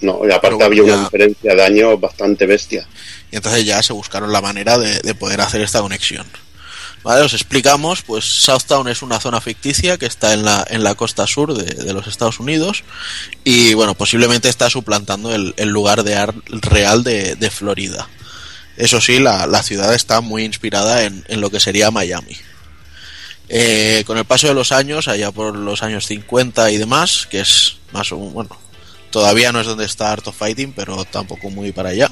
no, y aparte había ya- una diferencia de años bastante bestia. Y entonces ya se buscaron la manera de, de poder hacer esta conexión. Vale, os explicamos, pues Southtown es una zona ficticia que está en la, en la costa sur de, de los Estados Unidos y bueno, posiblemente está suplantando el, el lugar de ar- real de, de Florida. Eso sí, la, la ciudad está muy inspirada en, en lo que sería Miami. Eh, con el paso de los años, allá por los años 50 y demás, que es más o bueno, todavía no es donde está Art of Fighting, pero tampoco muy para allá.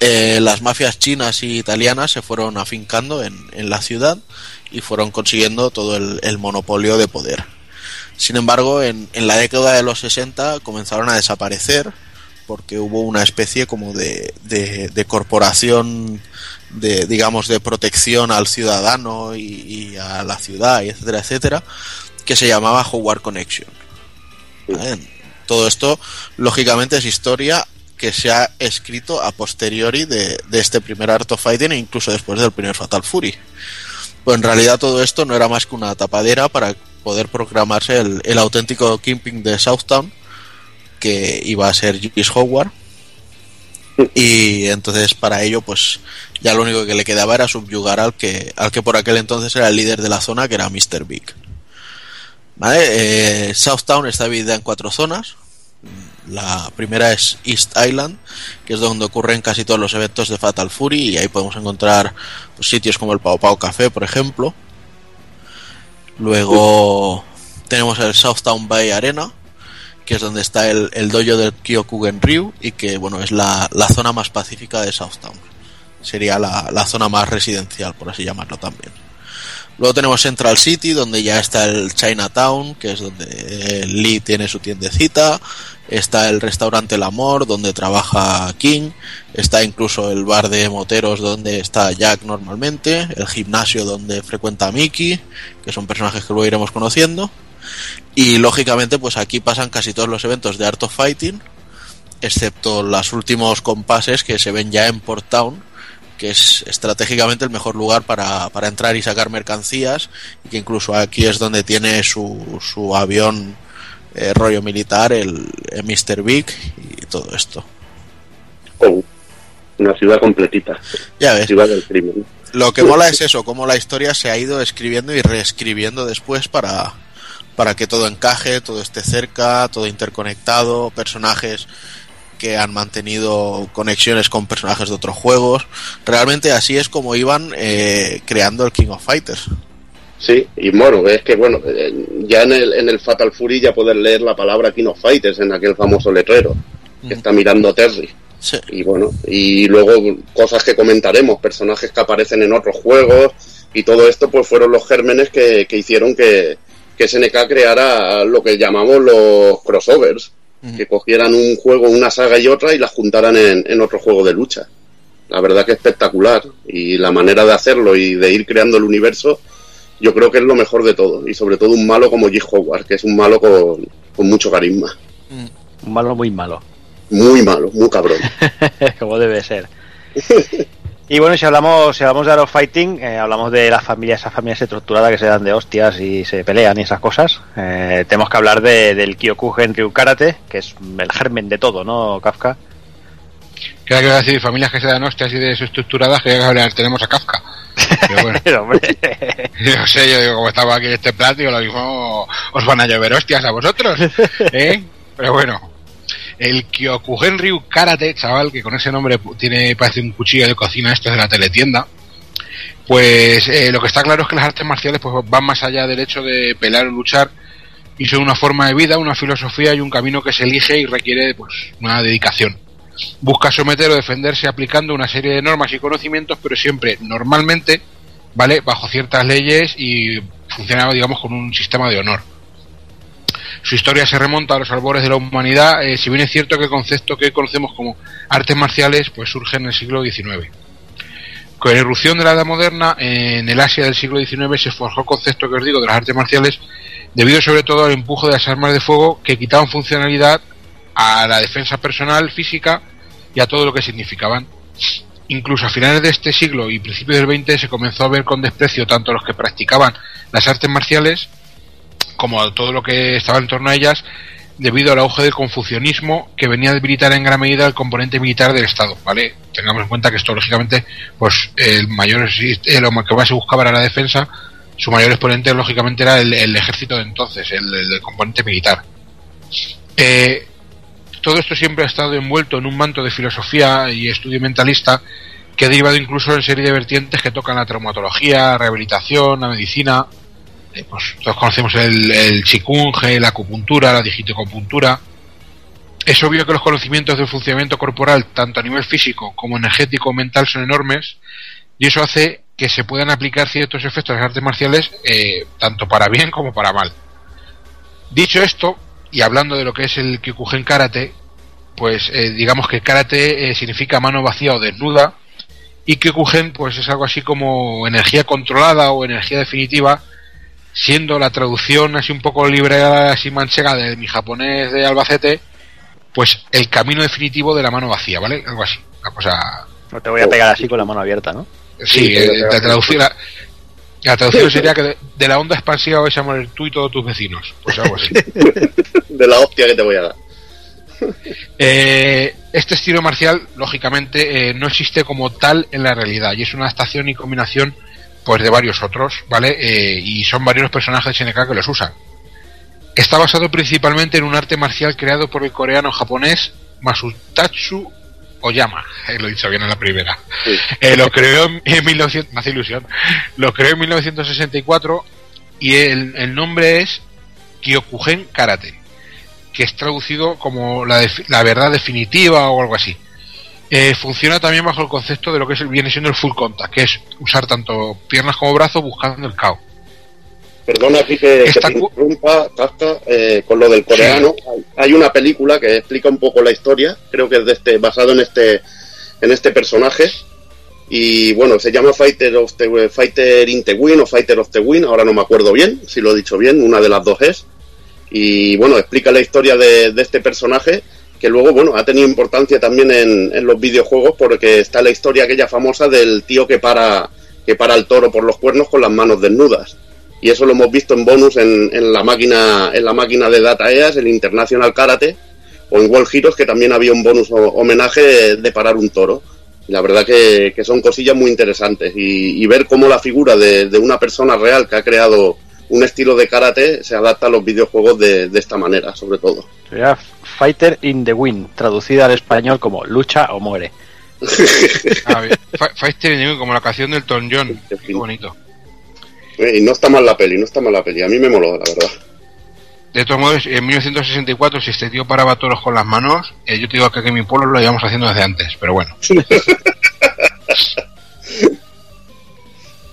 Eh, las mafias chinas y italianas se fueron afincando en, en la ciudad y fueron consiguiendo todo el, el monopolio de poder. Sin embargo, en, en la década de los 60 comenzaron a desaparecer porque hubo una especie como de, de, de corporación de digamos de protección al ciudadano y, y a la ciudad y etcétera etcétera que se llamaba Howard Connection ¿Vale? todo esto lógicamente es historia que se ha escrito a posteriori de, de este primer Art of Fighting e incluso después del primer Fatal Fury pues en realidad todo esto no era más que una tapadera para poder proclamarse el, el auténtico Kingpin de Southtown que iba a ser Gis Howard y entonces para ello pues ya lo único que le quedaba era subyugar al que al que por aquel entonces era el líder de la zona que era Mr. Big ¿Vale? Eh, Southtown está dividida en cuatro zonas la primera es East Island que es donde ocurren casi todos los eventos de Fatal Fury y ahí podemos encontrar pues, sitios como el Pau Pau Café por ejemplo luego tenemos el Southtown Bay Arena que es donde está el, el dojo del Kyokugen Ryu y que bueno es la, la zona más pacífica de Southtown. Sería la, la, zona más residencial, por así llamarlo también. Luego tenemos Central City, donde ya está el Chinatown, que es donde Lee tiene su tiendecita. Está el restaurante El Amor, donde trabaja King. Está incluso el bar de moteros, donde está Jack normalmente. El gimnasio, donde frecuenta Mickey, que son personajes que luego iremos conociendo. Y lógicamente, pues aquí pasan casi todos los eventos de Art of Fighting, excepto los últimos compases que se ven ya en Port Town, que es estratégicamente el mejor lugar para, para entrar y sacar mercancías, y que incluso aquí es donde tiene su, su avión eh, rollo militar, el, el Mr. Big y todo esto. Oh, una ciudad completita. Ya ves. Ciudad del crimen. Lo que mola es eso, cómo la historia se ha ido escribiendo y reescribiendo después para, para que todo encaje, todo esté cerca, todo interconectado, personajes que han mantenido conexiones con personajes de otros juegos. Realmente así es como iban eh, creando el King of Fighters. Sí, y bueno, es que bueno, eh, ya en el, en el Fatal Fury ya poder leer la palabra King of Fighters en aquel famoso letrero que está mirando a Terry. Sí. Y bueno, y luego cosas que comentaremos, personajes que aparecen en otros juegos y todo esto pues fueron los gérmenes que, que hicieron que, que SNK creara lo que llamamos los crossovers, uh -huh. que cogieran un juego, una saga y otra y las juntaran en, en, otro juego de lucha. La verdad que espectacular y la manera de hacerlo y de ir creando el universo, yo creo que es lo mejor de todo y sobre todo un malo como G. Howard, que es un malo con, con mucho carisma. Un malo muy malo. Muy malo, muy cabrón. como debe ser. Y bueno, si hablamos, si hablamos de Art of Fighting, eh, hablamos de las familias, esas familias estructuradas que se dan de hostias y se pelean y esas cosas. Eh, tenemos que hablar de, del Kyokugen Ryu Karate, que es el germen de todo, ¿no, Kafka? Queda que iba a decir familias que se dan hostias y desestructuradas, que hablar, tenemos a Kafka. Pero bueno. yo sé, yo digo, como estaba aquí en este plato, lo mismo os van a llover hostias a vosotros. ¿eh? Pero bueno, el Kyokugen Ryu Karate, chaval, que con ese nombre tiene parece un cuchillo de cocina esto de la teletienda. Pues eh, lo que está claro es que las artes marciales pues van más allá del hecho de pelear o luchar y son una forma de vida, una filosofía y un camino que se elige y requiere pues una dedicación. Busca someter o defenderse aplicando una serie de normas y conocimientos, pero siempre normalmente, ¿vale? Bajo ciertas leyes y funciona digamos con un sistema de honor. Su historia se remonta a los albores de la humanidad, eh, si bien es cierto que el concepto que hoy conocemos como artes marciales pues surge en el siglo XIX. Con la irrupción de la edad moderna, en el Asia del siglo XIX se forjó el concepto que os digo de las artes marciales, debido sobre todo al empuje de las armas de fuego que quitaban funcionalidad a la defensa personal, física y a todo lo que significaban. Incluso a finales de este siglo y principios del XX se comenzó a ver con desprecio tanto a los que practicaban las artes marciales como a todo lo que estaba en torno a ellas, debido al auge del confucianismo que venía a debilitar en gran medida el componente militar del Estado, ¿vale? Tengamos en cuenta que esto, lógicamente, pues el mayor, eh, lo que más se buscaba era la defensa, su mayor exponente, lógicamente, era el, el ejército de entonces, el, el, el componente militar. Eh, todo esto siempre ha estado envuelto en un manto de filosofía y estudio mentalista que ha derivado incluso en serie de vertientes que tocan la traumatología, la rehabilitación, la medicina, eh, pues todos conocemos el, el chikunge, la acupuntura, la digitopuntura, Es obvio que los conocimientos del funcionamiento corporal, tanto a nivel físico como energético o mental, son enormes, y eso hace que se puedan aplicar ciertos efectos de las artes marciales eh, tanto para bien como para mal. Dicho esto, y hablando de lo que es el Kyokugen Karate, pues eh, digamos que Karate eh, significa mano vacía o desnuda, y Kyokugen pues es algo así como energía controlada o energía definitiva, siendo la traducción así un poco libre así manchega de mi japonés de Albacete, pues el camino definitivo de la mano vacía, ¿vale? Algo así, una cosa... No te voy a pegar así con la mano abierta, ¿no? Sí, eh, la traducción, la, la traducción sería que de, de la onda expansiva vais a morir tú y todos tus vecinos, pues algo así. de la hostia que te voy a dar. Eh, este estilo marcial, lógicamente, eh, no existe como tal en la realidad y es una adaptación y combinación pues de varios otros, ¿vale? Eh, y son varios los personajes de SNK que los usan. Está basado principalmente en un arte marcial creado por el coreano japonés Masutatsu Oyama, eh, lo he dicho bien en la primera. Eh, lo creó en, en 1900, me hace ilusión. Lo creó en 1964 y el, el nombre es Kyokugen Karate, que es traducido como la, la verdad definitiva o algo así. Eh, funciona también bajo el concepto de lo que es, viene siendo el full contact, que es usar tanto piernas como brazos buscando el KO. Perdona, así que, te interrumpa, Kafka, eh, con lo del coreano. Hay, hay una película que explica un poco la historia, creo que es de este, basado en este, en este personaje. Y bueno, se llama Fighter of the Fighter in the Win o Fighter of the Win, ahora no me acuerdo bien, si lo he dicho bien, una de las dos es. Y bueno, explica la historia de, de este personaje que luego, bueno, ha tenido importancia también en, en los videojuegos porque está la historia aquella famosa del tío que para, que para el toro por los cuernos con las manos desnudas y eso lo hemos visto en bonus en, en la máquina en la máquina de Data EAS, el International Karate o en World Heroes que también había un bonus o- homenaje de, de parar un toro y la verdad que, que son cosillas muy interesantes y, y ver cómo la figura de, de una persona real que ha creado un estilo de karate se adapta a los videojuegos de, de esta manera sobre todo Sería Fighter in the Wind, traducida al español como lucha o muere. A ver, Fa- Fighter in the Wind, como la canción del Tom John. Qué bonito. Eh, y no está mal la peli no está mal la peli a mí me moló la verdad De todos modos, en 1964, si este tío paraba toros con las manos, eh, yo te digo que aquí en mi pueblo lo llevamos haciendo desde antes, pero bueno.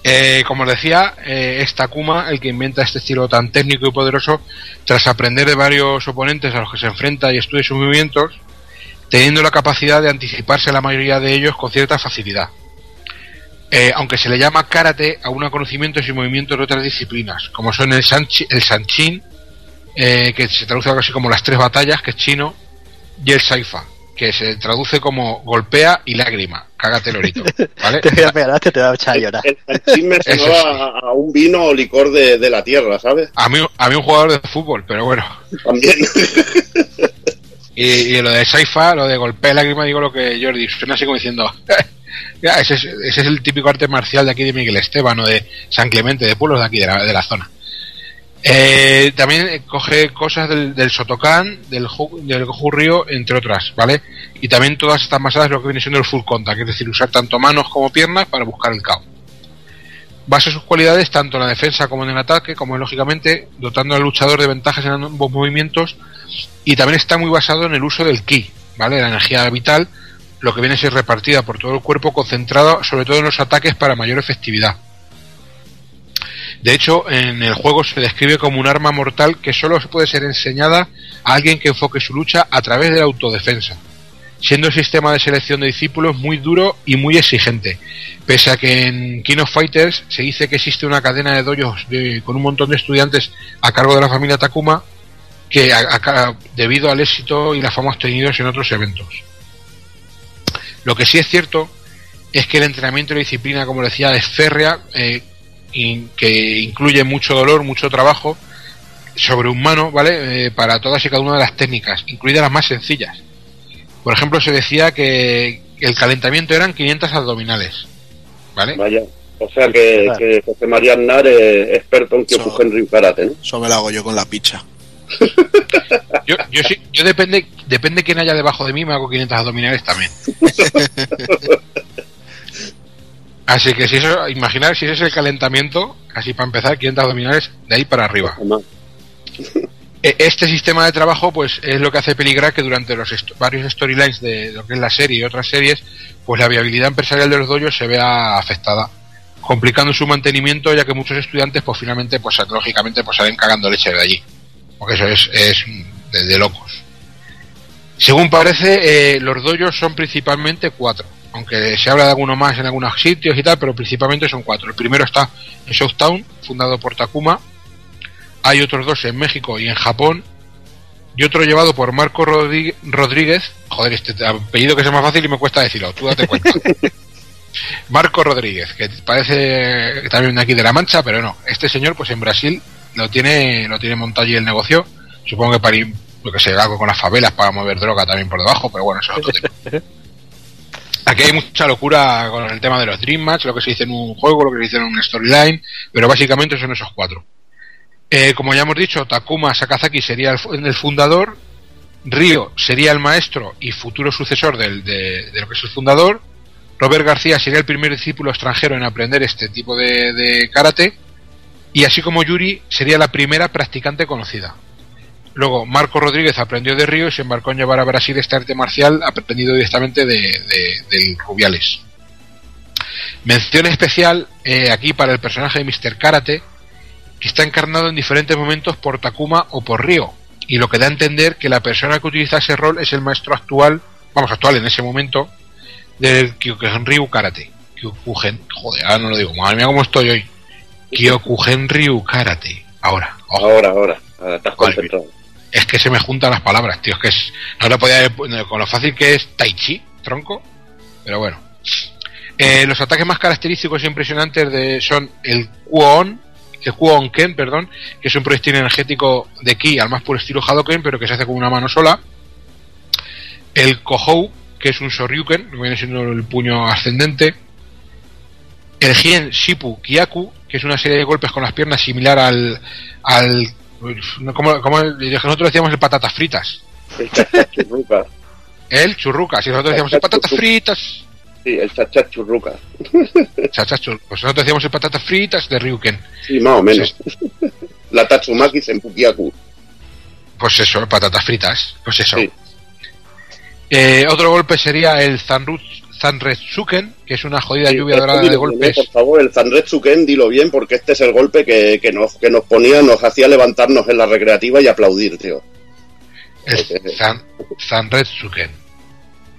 Eh, como os decía, eh, es Takuma el que inventa este estilo tan técnico y poderoso tras aprender de varios oponentes a los que se enfrenta y estudia sus movimientos, teniendo la capacidad de anticiparse a la mayoría de ellos con cierta facilidad. Eh, aunque se le llama karate a un conocimientos y movimientos de otras disciplinas, como son el, sanchi- el sanchin, eh, que se traduce algo así como las tres batallas, que es chino, y el saifa, que se traduce como golpea y lágrima. Cágate lorito, ¿vale? Te voy a pegar, te, te va a echar a llorar. el chin me sonaba a, a un vino o licor de, de la tierra ¿sabes? A mí, a mí un jugador de fútbol, pero bueno. También. Y, y lo de Saifa, lo de golpea y lágrima, digo lo que Jordi, suena así como diciendo, ese, es, ese es el típico arte marcial de aquí de Miguel Esteban o de San Clemente, de pueblos de aquí, de la, de la zona. Eh, también eh, coge cosas del, del Sotokan, del, del Ryo, entre otras, ¿vale? Y también todas están basadas en lo que viene siendo el full contact, es decir, usar tanto manos como piernas para buscar el KO. Basa sus cualidades tanto en la defensa como en el ataque, como lógicamente dotando al luchador de ventajas en ambos movimientos y también está muy basado en el uso del ki, ¿vale? La energía vital, lo que viene a ser repartida por todo el cuerpo, concentrado sobre todo en los ataques para mayor efectividad. De hecho, en el juego se describe como un arma mortal que solo puede ser enseñada a alguien que enfoque su lucha a través de la autodefensa, siendo el sistema de selección de discípulos muy duro y muy exigente, pese a que en King Fighters se dice que existe una cadena de dojos con un montón de estudiantes a cargo de la familia Takuma, que debido al éxito y la fama obtenidos en otros eventos. Lo que sí es cierto es que el entrenamiento y la disciplina, como decía, es férrea, eh, y que incluye mucho dolor, mucho trabajo sobrehumano, ¿vale? Eh, para todas y cada una de las técnicas, incluidas las más sencillas. Por ejemplo, se decía que el calentamiento eran 500 abdominales, ¿vale? Vaya. O sea que, que José María Aznar es experto en Kyokugen Ryu Karate, ¿no? Eso me lo hago yo con la picha. Yo, yo sí, yo depende, depende quién haya debajo de mí, me hago 500 abdominales también. Así que si eso, imaginar si ese es el calentamiento, así para empezar, 500 abdominales de ahí para arriba. E- Este sistema de trabajo, pues, es lo que hace peligrar que durante los est- varios storylines de lo que es la serie y otras series, pues la viabilidad empresarial de los dojos se vea afectada, complicando su mantenimiento, ya que muchos estudiantes, pues, finalmente, pues, lógicamente, pues, salen cagando leche de allí, porque eso es, es de, de locos. Según parece, eh, los dojos son principalmente cuatro, aunque se habla de alguno más en algunos sitios y tal, pero principalmente son cuatro. El primero está en Southtown, fundado por Takuma, hay otros dos en México y en Japón. Y otro llevado por Marco Rodríguez. Joder, este apellido que es más fácil y me cuesta decirlo. Tú date cuenta. Marco Rodríguez, que parece también de aquí de La Mancha, pero no. Este señor, pues en Brasil lo tiene, lo tiene montado allí el negocio. Supongo que para ir, lo que algo con las favelas para mover droga también por debajo, pero bueno, eso es otro tema. Aquí hay mucha locura con el tema de los Dream Match, lo que se dice en un juego, lo que se dice en un storyline, pero básicamente son esos cuatro. Eh, como ya hemos dicho, Takuma Sakazaki sería el, fu- el fundador, Ryo sería el maestro y futuro sucesor del- de, de lo que es el fundador, Robert García sería el primer discípulo extranjero en aprender este tipo de, de karate, y así como Yuri sería la primera practicante conocida. Luego, Marco Rodríguez aprendió de Río y se embarcó en llevar a Brasil este arte marcial aprendido directamente de, de- del Rubiales. Mención especial eh, aquí para el personaje de Mr. Karate, que está encarnado en diferentes momentos por Takuma o por Río, y lo que da a entender que la persona que utiliza ese rol es el maestro actual, vamos, actual en ese momento, del Kyokugen Ryu Karate. Kyokugen, joder, ahora no lo digo, madre mía cómo estoy hoy. Kyokugen Ryu Karate. Ahora, ojo. Ahora, ahora. Ahora estás concentrado. Es que se me juntan las palabras, tío. Es que es, no lo podía con lo fácil que es Tai Chi, tronco. Pero bueno. Eh, los ataques más característicos e impresionantes de, son el Kuon, el Kuon Ken, perdón, que es un proyectil energético de ki al más puro estilo Hadoken, pero que se hace con una mano sola. El Kohou, que es un Shoryuken, que viene siendo el puño ascendente. El Hien Shipu Kyaku, que es una serie de golpes con las piernas similar al. al como, como nosotros decíamos el patatas fritas. El chachá churruca. El churruca, si nosotros decíamos el patatas fritas. Sí, el chachá churruca. Chachas chur- pues nosotros decíamos el patatas fritas de Ryuken. Sí, más o menos. La Tatsumaki Senpukiaku. Pues eso, patatas fritas. Pues eso. Eh, otro golpe sería el Zanru- Zanretsuken, que es una jodida lluvia dorada de bien, golpes. Por favor, el Zanretsuken, dilo bien, porque este es el golpe que, que nos, que nos ponía, nos hacía levantarnos en la recreativa y aplaudir, tío. El Zan, Zanretsuken.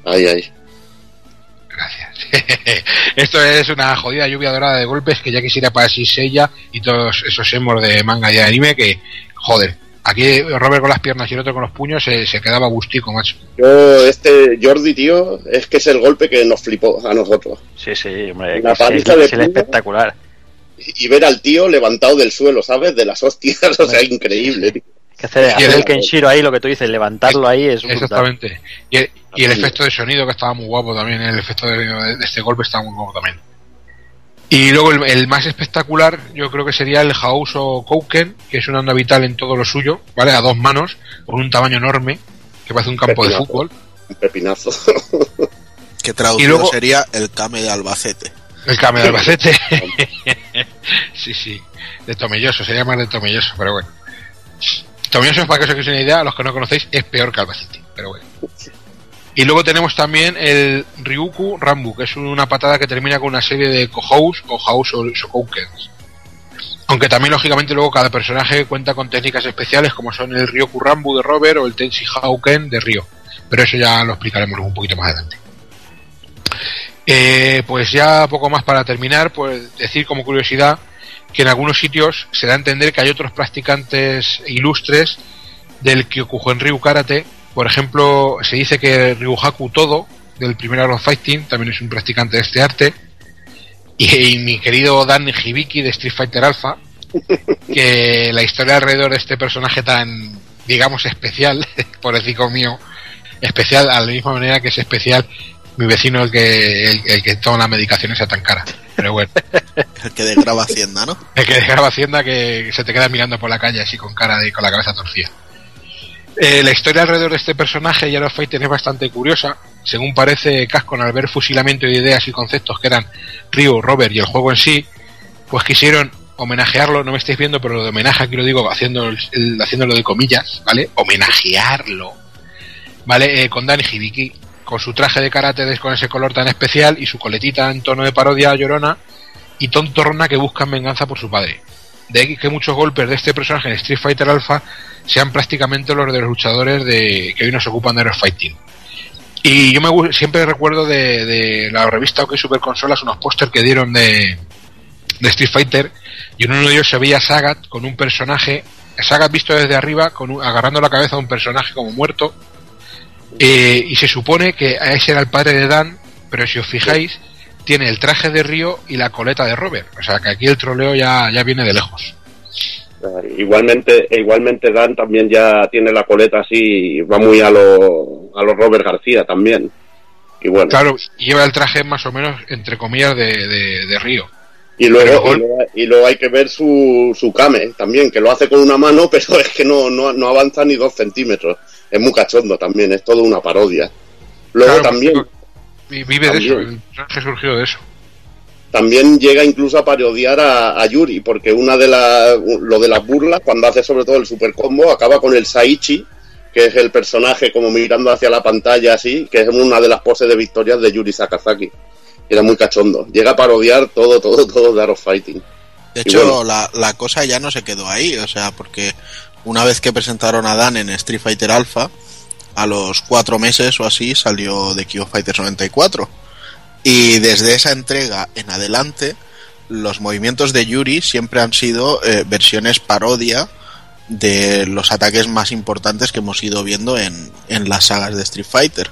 Ay, ay. Esto es una jodida lluvia dorada de golpes que ya quisiera para Seiya y todos esos emos de manga y de anime que, joder, aquí Robert con las piernas y el otro con los puños se, se quedaba gustico, macho. Yo, este Jordi, tío, es que es el golpe que nos flipó a nosotros. Sí, sí, hombre, La que sí, paliza es, de es el puño. espectacular. Y y ver al tío levantado del suelo, ¿sabes? De las hostias, o sea, increíble. tío. Que hacer, Y hacer el- el Kenshiro ahí, lo que tú dices, levantarlo ahí es. Exactamente. Y el, y el efecto de sonido que estaba muy guapo también, el efecto de, de este golpe estaba muy guapo también. Y luego el, el más espectacular yo creo que sería el Hauso Kouken, que es una onda vital en todo lo suyo, ¿vale? A dos manos, con un tamaño enorme, que parece un campo de fútbol. Un pepinazo. Que traducido Y luego- sería el Kame de Albacete. El Kame de Albacete. sí, sí. De Tomelloso, sería más de Tomelloso, pero bueno. Tomelloso, para que os hagáis una idea, a los que no conocéis, es peor que Albacete, pero bueno. Y luego tenemos también el Ryuku Rambu, que es una patada que termina con una serie de Kohous o Haus o Shokoukens. Aunque también, lógicamente, luego cada personaje cuenta con técnicas especiales como son el Ryoku Rambu de Robert o el Tenshi Hauken de Ryo. Pero eso ya lo explicaremos un poquito más adelante. Eh, pues ya poco más para terminar, pues decir como curiosidad que en algunos sitios se da a entender que hay otros practicantes ilustres del Kyokugen Ryu Karate. Por ejemplo, se dice que Ryuhaku Todo, del primer Art of Fighting, también es un practicante de este arte. Y, y mi querido Dan Hibiki de Street Fighter Alpha, que la historia alrededor de este personaje tan, digamos, especial, por decir mío, especial a la misma manera que es especial mi vecino el que el, el que toma la medicación esa tan cara. Pero bueno, El que desgraba Hacienda, ¿no? el que graba Hacienda que se te queda mirando por la calle así con cara de con la cabeza torcida. Eh, la historia alrededor de este personaje, Yaro Fighter, es bastante curiosa. Según parece, Cascon, al ver fusilamiento de ideas y conceptos que eran Ryu, Robert y el juego en sí, pues quisieron homenajearlo, no me estáis viendo, pero lo de homenaje aquí lo digo haciendo el- haciéndolo de comillas, ¿vale? Homenajearlo, ¿vale? Eh, con Danny Hibiki, con su traje de karate con ese color tan especial y su coletita en tono de parodia llorona y tontorrona que buscan venganza por su padre. De ahí que muchos golpes de este personaje en Street Fighter Alpha sean prácticamente los de los luchadores de que hoy nos ocupan de los fighting. Y yo me siempre recuerdo de, de la revista OK Super Consolas unos póster que dieron de, de Street Fighter y en uno de ellos se veía a Sagat con un personaje, Sagat visto desde arriba, con un- agarrando la cabeza de un personaje como muerto eh, y se supone que ese era el padre de Dan, pero si os fijáis tiene el traje de Río y la coleta de Robert, o sea que aquí el troleo ya, ya viene de lejos. Eh, Igualmente, e igualmente Dan también ya tiene la coleta así, va muy a lo, a lo Robert García también. Y bueno, Claro, lleva el traje más o menos entre comillas de, de, de Río. y luego, pero- y luego, y luego hay que ver su, su Kame también, que lo hace con una mano, pero es que no, no, no avanza ni dos centímetros. Es muy cachondo también, es todo una parodia. Luego Claro, también, Y vive de eso, También. el personaje surgió de eso. también llega incluso a parodiar a, a Yuri, porque una de las, lo de las burlas, cuando hace sobre todo el super combo, acaba con el Saichi, que es el personaje como mirando hacia la pantalla así, que es una de las poses de victorias de Yuri Sakazaki. Era muy cachondo. Llega a parodiar todo, todo, todo de Art of Fighting. De hecho, bueno. la, la cosa ya no se quedó ahí, o sea, porque una vez que presentaron a Dan en Street Fighter Alpha, a los cuatro meses o así salió de King of Fighters 94. Y desde esa entrega en adelante, los movimientos de Yuri siempre han sido eh, versiones parodia de los ataques más importantes que hemos ido viendo en, en las sagas de Street Fighter.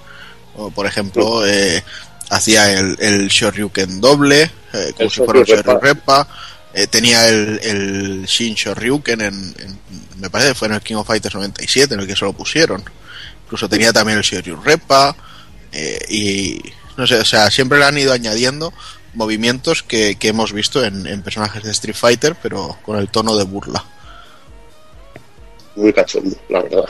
O, por ejemplo, eh, hacía el, el Shoryuken doble, eh, como El si fuera un Shoryuken. Eh, tenía el, el Shin Shoryuken, en, en- me parece que fue en el King of Fighters 97, en el que se lo pusieron. Incluso tenía también el Shoryurepa. Eh, y no sé, o sea, siempre le han ido añadiendo movimientos que, que hemos visto en, en personajes de Street Fighter, pero con el tono de burla. Muy cachondo, la verdad.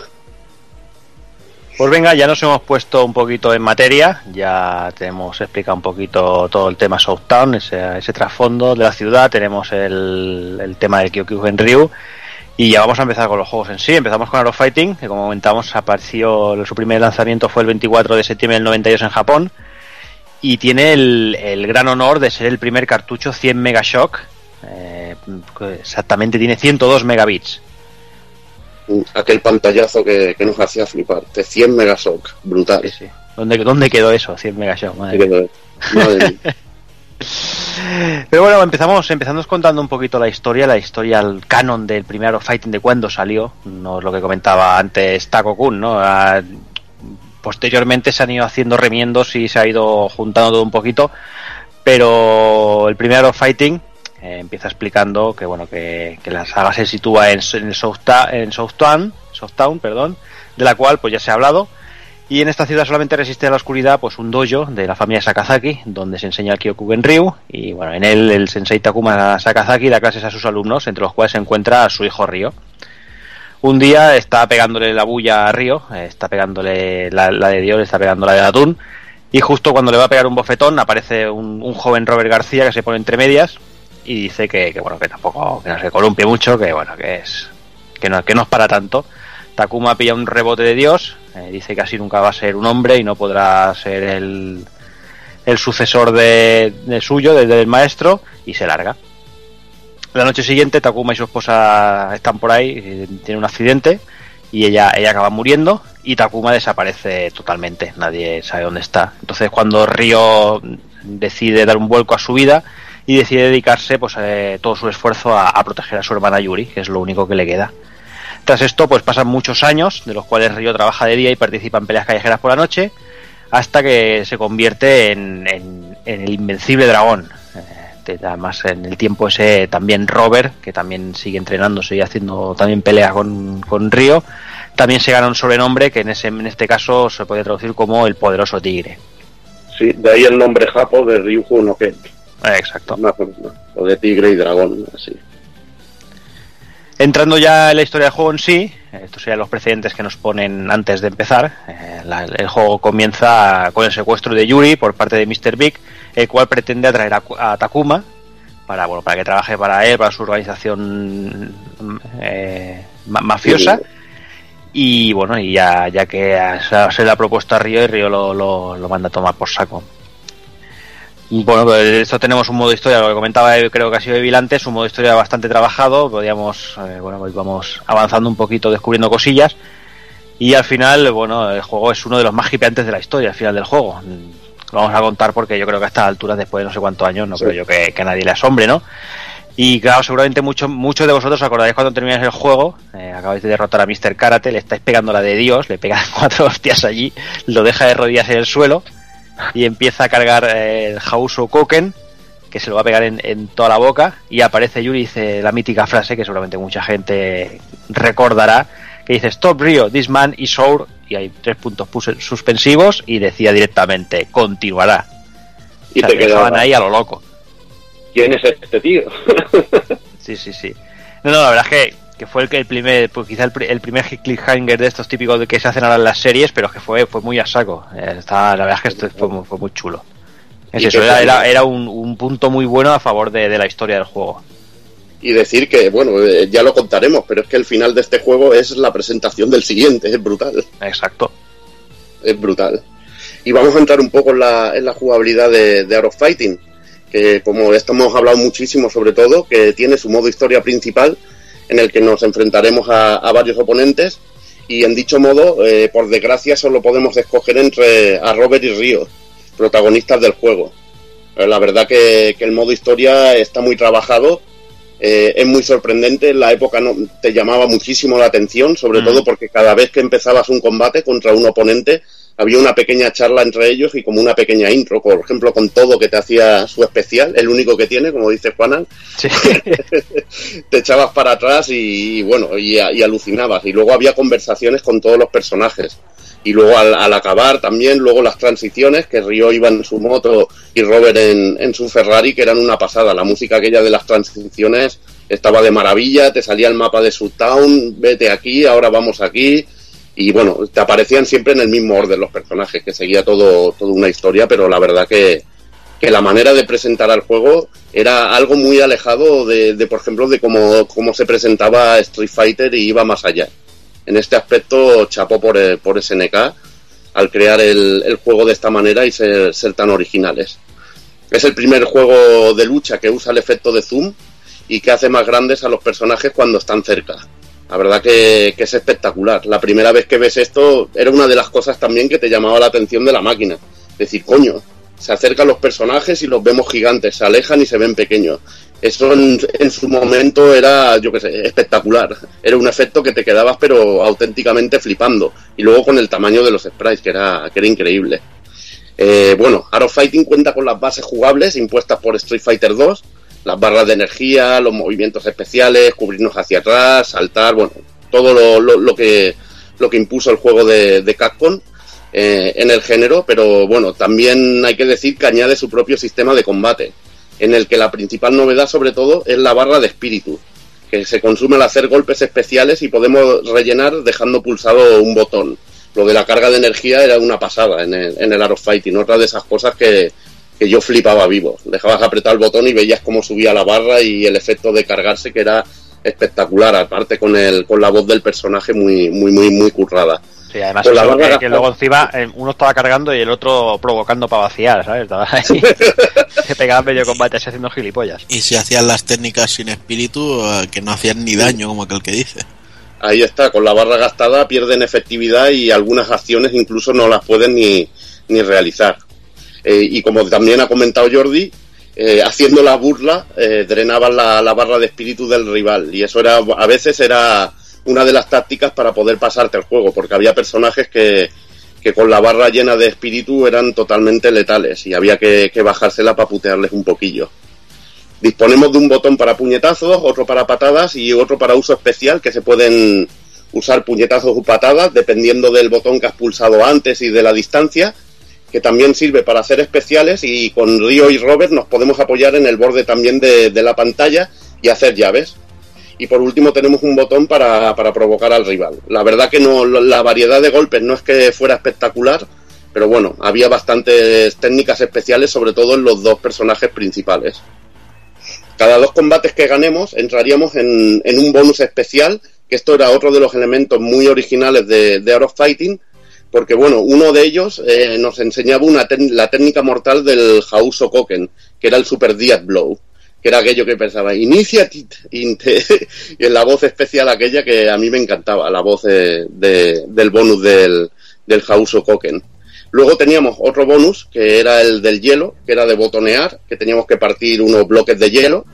Pues venga, ya nos hemos puesto un poquito en materia, ya te hemos explicado un poquito todo el tema Southtown, ese, ese trasfondo de la ciudad, tenemos el, el tema del Kyokyugen Ryu y ya vamos a empezar con los juegos en sí. Empezamos con Art of Fighting, que como comentamos apareció, su primer lanzamiento fue el 24 de septiembre del 92 en Japón y tiene el, el gran honor de ser el primer cartucho 100 Megashock, eh, exactamente tiene 102 megabits. Mm, Aquel pantallazo que, que nos hacía flipar, de 100 megashock, brutal. ¿Dónde, ¿Dónde quedó eso? 100 Megashock, madre Quedó-. Madre mía. Pero bueno, empezamos, empezamos contando un poquito la historia, la historia, el canon del primer Fighting de cuándo salió, no es lo que comentaba antes Taco Kun, ¿no? Ah, posteriormente se han ido haciendo remiendos y se ha ido juntando todo un poquito, pero el primer Fighting eh, empieza explicando que bueno que, que la saga se sitúa en, en, Southta- en Southtown, Southtown, perdón, de la cual pues ya se ha hablado, y en esta ciudad solamente resiste a la oscuridad pues un dojo de la familia Sakazaki, donde se enseña el Kyokugen Ryu, y bueno, en él el sensei Takuma Sakazaki da clases a sus alumnos, entre los cuales se encuentra a su hijo Ryo. Un día está pegándole la bulla a Ryo, está pegándole la, de Dios, está pegando la de Atún, y justo cuando le va a pegar un bofetón aparece un, un joven Robert García que se pone entre medias y dice que, que, bueno que tampoco que no se columpie mucho, que bueno que es que no, que no es para tanto. Takuma pilla un rebote de Dios, eh, dice que así nunca va a ser un hombre y no podrá ser el, el sucesor de, de suyo, del, del maestro, y se larga. La noche siguiente Takuma y su esposa están por ahí, eh, tiene un accidente y ella, ella acaba muriendo y Takuma desaparece totalmente, nadie sabe dónde está. Entonces cuando Ryo decide dar un vuelco a su vida y decide dedicarse pues eh, todo su esfuerzo a, a proteger a su hermana Yuri, que es lo único que le queda. Tras esto, pues pasan muchos años, de los cuales Ryo trabaja de día y participa en peleas callejeras por la noche, hasta que se convierte en, en- en el invencible dragón. Eh, además, en el tiempo ese también Robert, que también sigue entrenándose y haciendo también peleas con, con Ryo, también se gana un sobrenombre que en, ese, en este caso se puede traducir como el poderoso tigre. Sí, de ahí el nombre japo de Ryuju no Ken. Exacto. O de tigre y dragón, así. Entrando ya en la historia del juego en sí, estos serían los precedentes que nos ponen antes de empezar. eh, la- el juego comienza con el secuestro de Yuri por parte de Mr. Big, el cual pretende atraer a, a Takuma para bueno para que trabaje para él, para su organización eh, ma- mafiosa. Y bueno, y ya, ya que se, se le ha propuesto a Río y Río lo, lo, lo manda a tomar por saco. Bueno, pues esto tenemos un modo historia, lo que comentaba eh, creo que ha sido Evil antes, un modo historia bastante trabajado, podíamos, eh, bueno, pues vamos avanzando un poquito, descubriendo cosillas, y al final, bueno, el juego es uno de los más hipeantes de la historia, al final del juego. Lo vamos a contar porque yo creo que a estas alturas, después de no sé cuántos años, no Sí. creo yo que, que a nadie le asombre, ¿no? Y claro, seguramente muchos muchos de vosotros os acordaréis cuando termináis el juego, eh, acabáis de derrotar a Mr. Karate, le estáis pegando la de Dios, le pegan cuatro hostias allí, lo deja de rodillas en el suelo y empieza a cargar el Hauso Koken, que se lo va a pegar en, en toda la boca, y aparece Yuri y dice la mítica frase que seguramente mucha gente recordará, que dice Stop Rio, this man is sour, y hay tres puntos suspensivos, y decía directamente, continuará. Y O sea, te dejaban quedaba. ahí a lo loco. ¿Quién es este tío? Sí, sí, sí. No, no, la verdad es que, que fue el, que el primer, pues quizá el, el primer cliffhanger de estos típicos de que se hacen ahora en las series, pero que fue, fue muy a saco. Eh, está- la verdad es que esto fue, muy- fue muy chulo. Es eso, era, era, era un, un punto muy bueno a favor de, de la historia del juego. y decir que, bueno, eh, ya lo contaremos, pero es que el final de este juego es la presentación del siguiente, es brutal. Exacto. Es brutal. Y vamos a entrar un poco en la, en la jugabilidad de, de Art of Fighting, que como esto hemos hablado muchísimo sobre todo, que tiene su modo historia principal, en el que nos enfrentaremos a, a varios oponentes, y en dicho modo, eh, por desgracia, solo podemos escoger entre a Robert y Río, protagonistas del juego. Eh, La verdad que, que el modo historia está muy trabajado, eh, es muy sorprendente, en la época no, te llamaba muchísimo la atención, sobre Mm. todo porque cada vez que empezabas un combate contra un oponente, había una pequeña charla entre ellos y como una pequeña intro, por ejemplo, con todo que te hacía su especial, el único que tiene, como dice Juanan, te echabas para atrás y, bueno, y, y alucinabas. Y luego había conversaciones con todos los personajes. Y luego al, al acabar también, luego las transiciones, que Río iba en su moto y Robert en, en su Ferrari, que eran una pasada. La música aquella de las transiciones estaba de maravilla, te salía el mapa de su town, vete aquí, ahora vamos aquí. Y bueno, te aparecían siempre en el mismo orden los personajes, que seguía todo, toda una historia, pero la verdad que, que la manera de presentar al juego era algo muy alejado de, de, por ejemplo, de cómo, cómo se presentaba Street Fighter y iba más allá. En este aspecto, chapó por, eh, por SNK al crear el, el juego de esta manera y ser, ser tan originales. Es el primer juego de lucha que usa el efecto de zoom y que hace más grandes a los personajes cuando están cerca. La verdad que, es espectacular. La primera vez que ves esto era una de las cosas también que te llamaba la atención de la máquina. Decir, coño, se acercan los personajes y los vemos gigantes, se alejan y se ven pequeños. Eso en, su momento era, yo qué sé, espectacular. Era un efecto que te quedabas pero auténticamente flipando. Y luego con el tamaño de los sprites, que era, que era increíble. Eh, bueno, Art of Fighting cuenta con las bases jugables impuestas por Street Fighter 2, las barras de energía, los movimientos especiales, cubrirnos hacia atrás, saltar, bueno, todo lo, lo, lo que, lo que impuso el juego de, de Capcom eh, en el género, pero bueno, también hay que decir que añade su propio sistema de combate, en el que la principal novedad sobre todo es la barra de espíritu, que se consume al hacer golpes especiales y podemos rellenar dejando pulsado un botón. Lo de la carga de energía era una pasada en el, en el Art of Fighting, otra de esas cosas que, que yo flipaba vivo. Dejabas apretar el botón y veías cómo subía la barra y el efecto de cargarse que era espectacular, aparte con el con la voz del personaje muy muy muy muy currada. Sí, además eso, la que, que, luego encima eh, uno estaba cargando y el otro provocando para vaciar, ¿sabes? Estaba ahí, se pegaban medio combate así haciendo gilipollas. Y si hacían las técnicas sin espíritu, eh, que no hacían ni daño, como aquel que dice. Ahí está, con la barra gastada pierden efectividad y algunas acciones incluso no las pueden ni, ni realizar. Eh, y como también ha comentado Jordi, eh, haciendo la burla eh, drenaban la, la, barra de espíritu del rival y eso era a veces era una de las tácticas para poder pasarte el juego porque había personajes que, que con la barra llena de espíritu eran totalmente letales y había que, que bajársela para putearles un poquillo. Disponemos de un botón para puñetazos, otro para patadas y otro para uso especial que se pueden usar puñetazos o patadas dependiendo del botón que has pulsado antes y de la distancia que también sirve para hacer especiales y con Río y Robert nos podemos apoyar en el borde también de, la pantalla y hacer llaves. Y por último tenemos un botón para, para, provocar al rival. La verdad que no, la variedad de golpes no es que fuera espectacular, pero bueno, había bastantes técnicas especiales, sobre todo en los dos personajes principales. cada dos combates que ganemos entraríamos en, en un bonus especial, que esto era otro de los elementos muy originales de, de of Fighting, porque bueno, uno de ellos eh, nos enseñaba una la técnica mortal del Hauso Koken, que era el Super Death Blow, que era aquello que pensaba, Initiative, inte", y en la voz especial aquella que a mí me encantaba, la voz de- de- del bonus del, del Hauso Koken. Luego teníamos otro bonus, que era el del hielo, que era de botonear, que teníamos que partir unos bloques de hielo.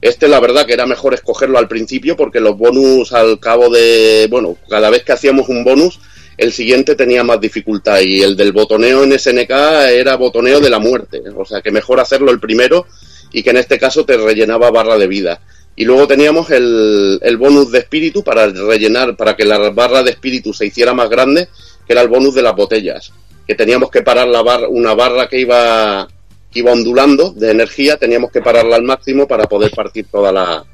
Este, la verdad, que era mejor escogerlo al principio, porque los bonus al cabo de. Bueno, cada vez que hacíamos un bonus, el siguiente tenía más dificultad. Y el del botoneo en SNK era botoneo de la muerte. O sea, que mejor hacerlo el primero y que en este caso te rellenaba barra de vida. Y luego teníamos el, el bonus de espíritu para rellenar, para que la barra de espíritu se hiciera más grande, que era el bonus de las botellas que teníamos que parar la barra, una barra que iba, que iba ondulando de energía, teníamos que pararla al máximo para poder partir todas la-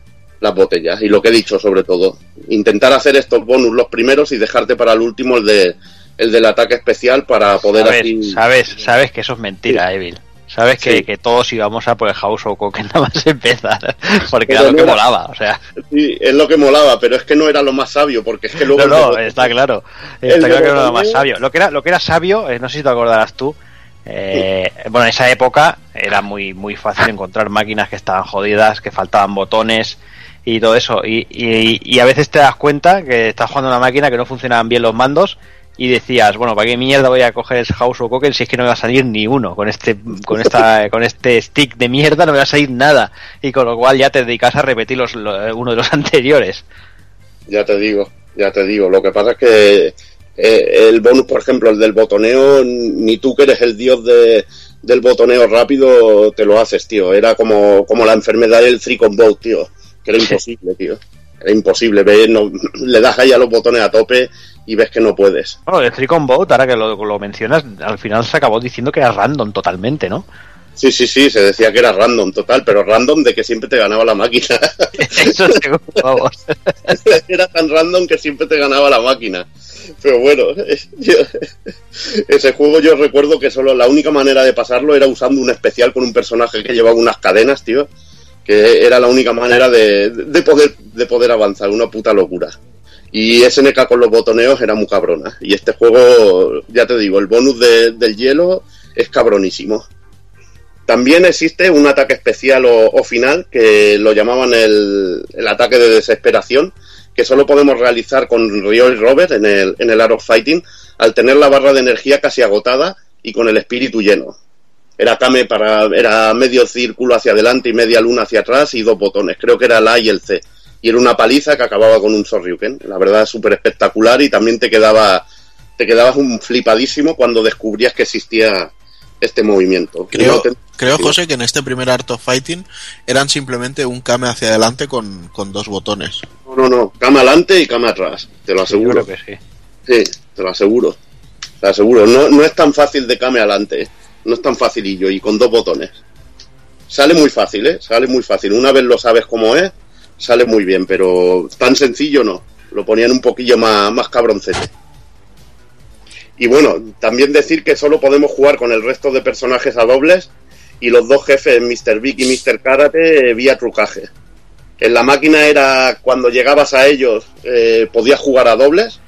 las botellas. Y lo que he dicho, sobre todo, intentar hacer estos bonus los primeros y dejarte para el último el de el del ataque especial para poder sabes, así. sabes, sabes que eso es mentira, Evil. Sabes que, Sí. que todos íbamos a por el House of Coke nada más empezar. Porque Pero era lo no que era- molaba, o sea. Sí, es lo que molaba, pero es que no era lo más sabio, porque es que luego. No, no, está claro. Está claro que era lo más sabio. Lo que era, lo que era sabio, eh, no sé si te acordarás tú. eh, bueno, en esa época era muy, muy fácil encontrar máquinas que estaban jodidas, que faltaban botones y todo eso. Y, y, y a veces te das cuenta que estás jugando una máquina que no funcionaban bien los mandos y decías, bueno, ¿para qué mierda voy a coger el House of Koken si es que no me va a salir ni uno? Con este, con esta, con este stick de mierda no me va a salir nada. Y con lo cual ya te dedicas a repetir los, lo- uno de los anteriores. Ya te digo, ya te digo. Lo que pasa es que eh, el bonus, por ejemplo, el del botoneo, ni tú que eres el dios de, del botoneo rápido, te lo haces, tío. Era como, como la enfermedad del three combo, tío. Que era imposible, tío. Era imposible. Ves, no, le das ahí a los botones a tope y ves que no puedes. Bueno, el Three Boat, ahora que lo, lo mencionas, al final se acabó diciendo que era random totalmente, ¿no? Sí, sí, sí, se decía que era random total, pero random de que siempre te ganaba la máquina. Eso seguro, vamos. era tan random que siempre te ganaba la máquina. Pero bueno, yo- ese juego yo recuerdo que solo la única manera de pasarlo era usando un especial con un personaje que llevaba unas cadenas, tío. Que era la única manera de, de poder, de poder avanzar, una puta locura. Y SNK con los botoneos era muy cabrona. Y este juego, ya te digo, el bonus de- del hielo es cabronísimo. También existe un ataque especial o, final que lo llamaban el, el ataque de desesperación, que solo podemos realizar con Ryo y Robert en el, en el Art of Fighting al tener la barra de energía casi agotada y con el espíritu lleno. Era Kame para, era medio círculo hacia adelante y media luna hacia atrás y dos botones. Creo que era el A y el C. Y era una paliza que acababa con un Sorryuken. La verdad, súper espectacular y también te quedaba, te quedabas un flipadísimo cuando descubrías que existía este movimiento. Creo, No te- creo, José, que en este primer Art of Fighting eran simplemente un came hacia adelante con, con dos botones. No, no, no. Cama adelante y cama atrás. Te lo aseguro. creo que sí. Sí, te lo aseguro. Te lo aseguro. No, no es tan fácil de came adelante. No es tan facilillo y con dos botones. Sale muy fácil, ¿eh? Sale muy fácil. Una vez lo sabes cómo es, sale muy bien, pero tan sencillo no. Lo ponían un poquillo más, más cabroncete. Y bueno, también decir que solo podemos jugar con el resto de personajes a dobles y los dos jefes, Mr. Big y Mr. Karate, vía trucaje. En la máquina era cuando llegabas a ellos, eh, podías jugar a dobles.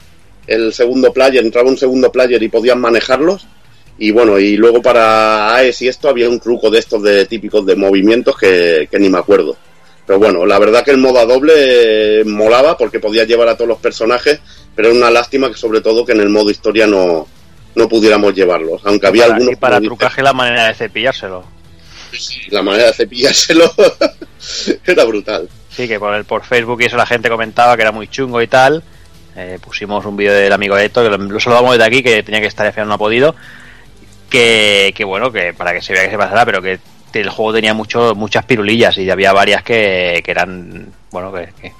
El segundo player, entraba un segundo player y podías manejarlos. Y bueno, y luego para AES y esto había un truco de estos de típicos de movimientos que, que ni me acuerdo. Pero bueno, la verdad que el modo a doble eh, molaba porque podías llevar a todos los personajes, pero era una lástima que sobre todo que en el modo historia no, no pudiéramos llevarlos. Aunque había Para- algunos y para trucaje la manera de cepillárselo. la manera de cepillárselo era brutal. Sí, que por, el, por Facebook y eso la gente comentaba que era muy chungo y tal. Eh, pusimos un vídeo del amigo Eto, que lo, lo saludamos desde aquí, que tenía que estar y al final no ha podido. Que, que bueno, que para que se vea que se pasará, pero que el juego tenía mucho, muchas pirulillas y había varias que, que eran, bueno, que, que,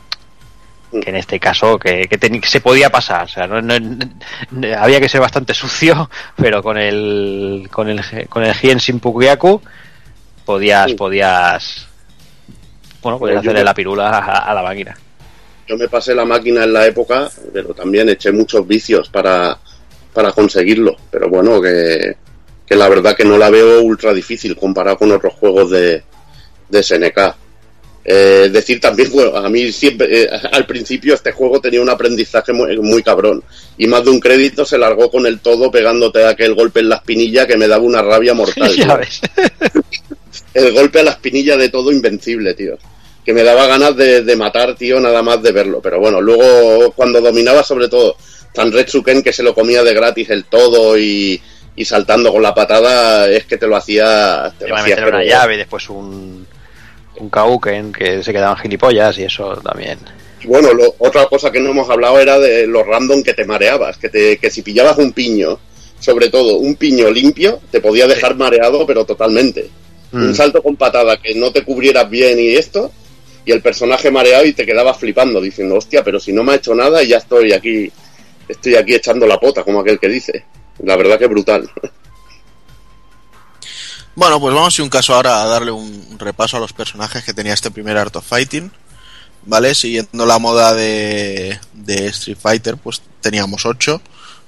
que en este caso que, que teni- que se podía pasar. O sea, no, no- no- había que ser bastante sucio, pero con el, con el, con el Hien Pukuyaku podías, podías, bueno, podías hacerle me- la pirula a, a la máquina. Yo me pasé la máquina en la época, pero también eché muchos vicios para, para conseguirlo. Pero bueno, que, que la verdad que no la veo ultra difícil comparado con otros juegos de, de SNK. Eh, decir también, bueno, a mí siempre, eh, al principio este juego tenía un aprendizaje muy, muy cabrón. Y más de un crédito se largó con el todo pegándote aquel golpe en la espinilla que me daba una rabia mortal. Ya tío. ves. El golpe a la espinilla de todo invencible, tío. Que me daba ganas de, de matar, tío, nada más de verlo. Pero bueno, luego cuando dominaba sobre todo Tan Retsuken que se lo comía de gratis el todo y, y saltando con la patada, es que te lo hacía... Te lo hacía meter una llave y después un, un Kauken que se quedaban gilipollas y eso también. Bueno, lo- otra cosa que no hemos hablado era de los random que te mareabas, que, te, que si pillabas un piño, sobre todo un piño limpio, te podía dejar mareado, pero totalmente. Mm. Un salto con patada que no te cubrieras bien y esto, y el personaje mareado y te quedabas flipando, diciendo, hostia, pero si no me ha hecho nada y ya estoy aquí, estoy aquí echando la pota, como aquel que dice. La verdad que brutal. Bueno, pues vamos, si un caso ahora, a darle un repaso a los personajes que tenía este primer Art of Fighting. ¿Vale? Siguiendo la moda de, de Street Fighter, pues teníamos ocho.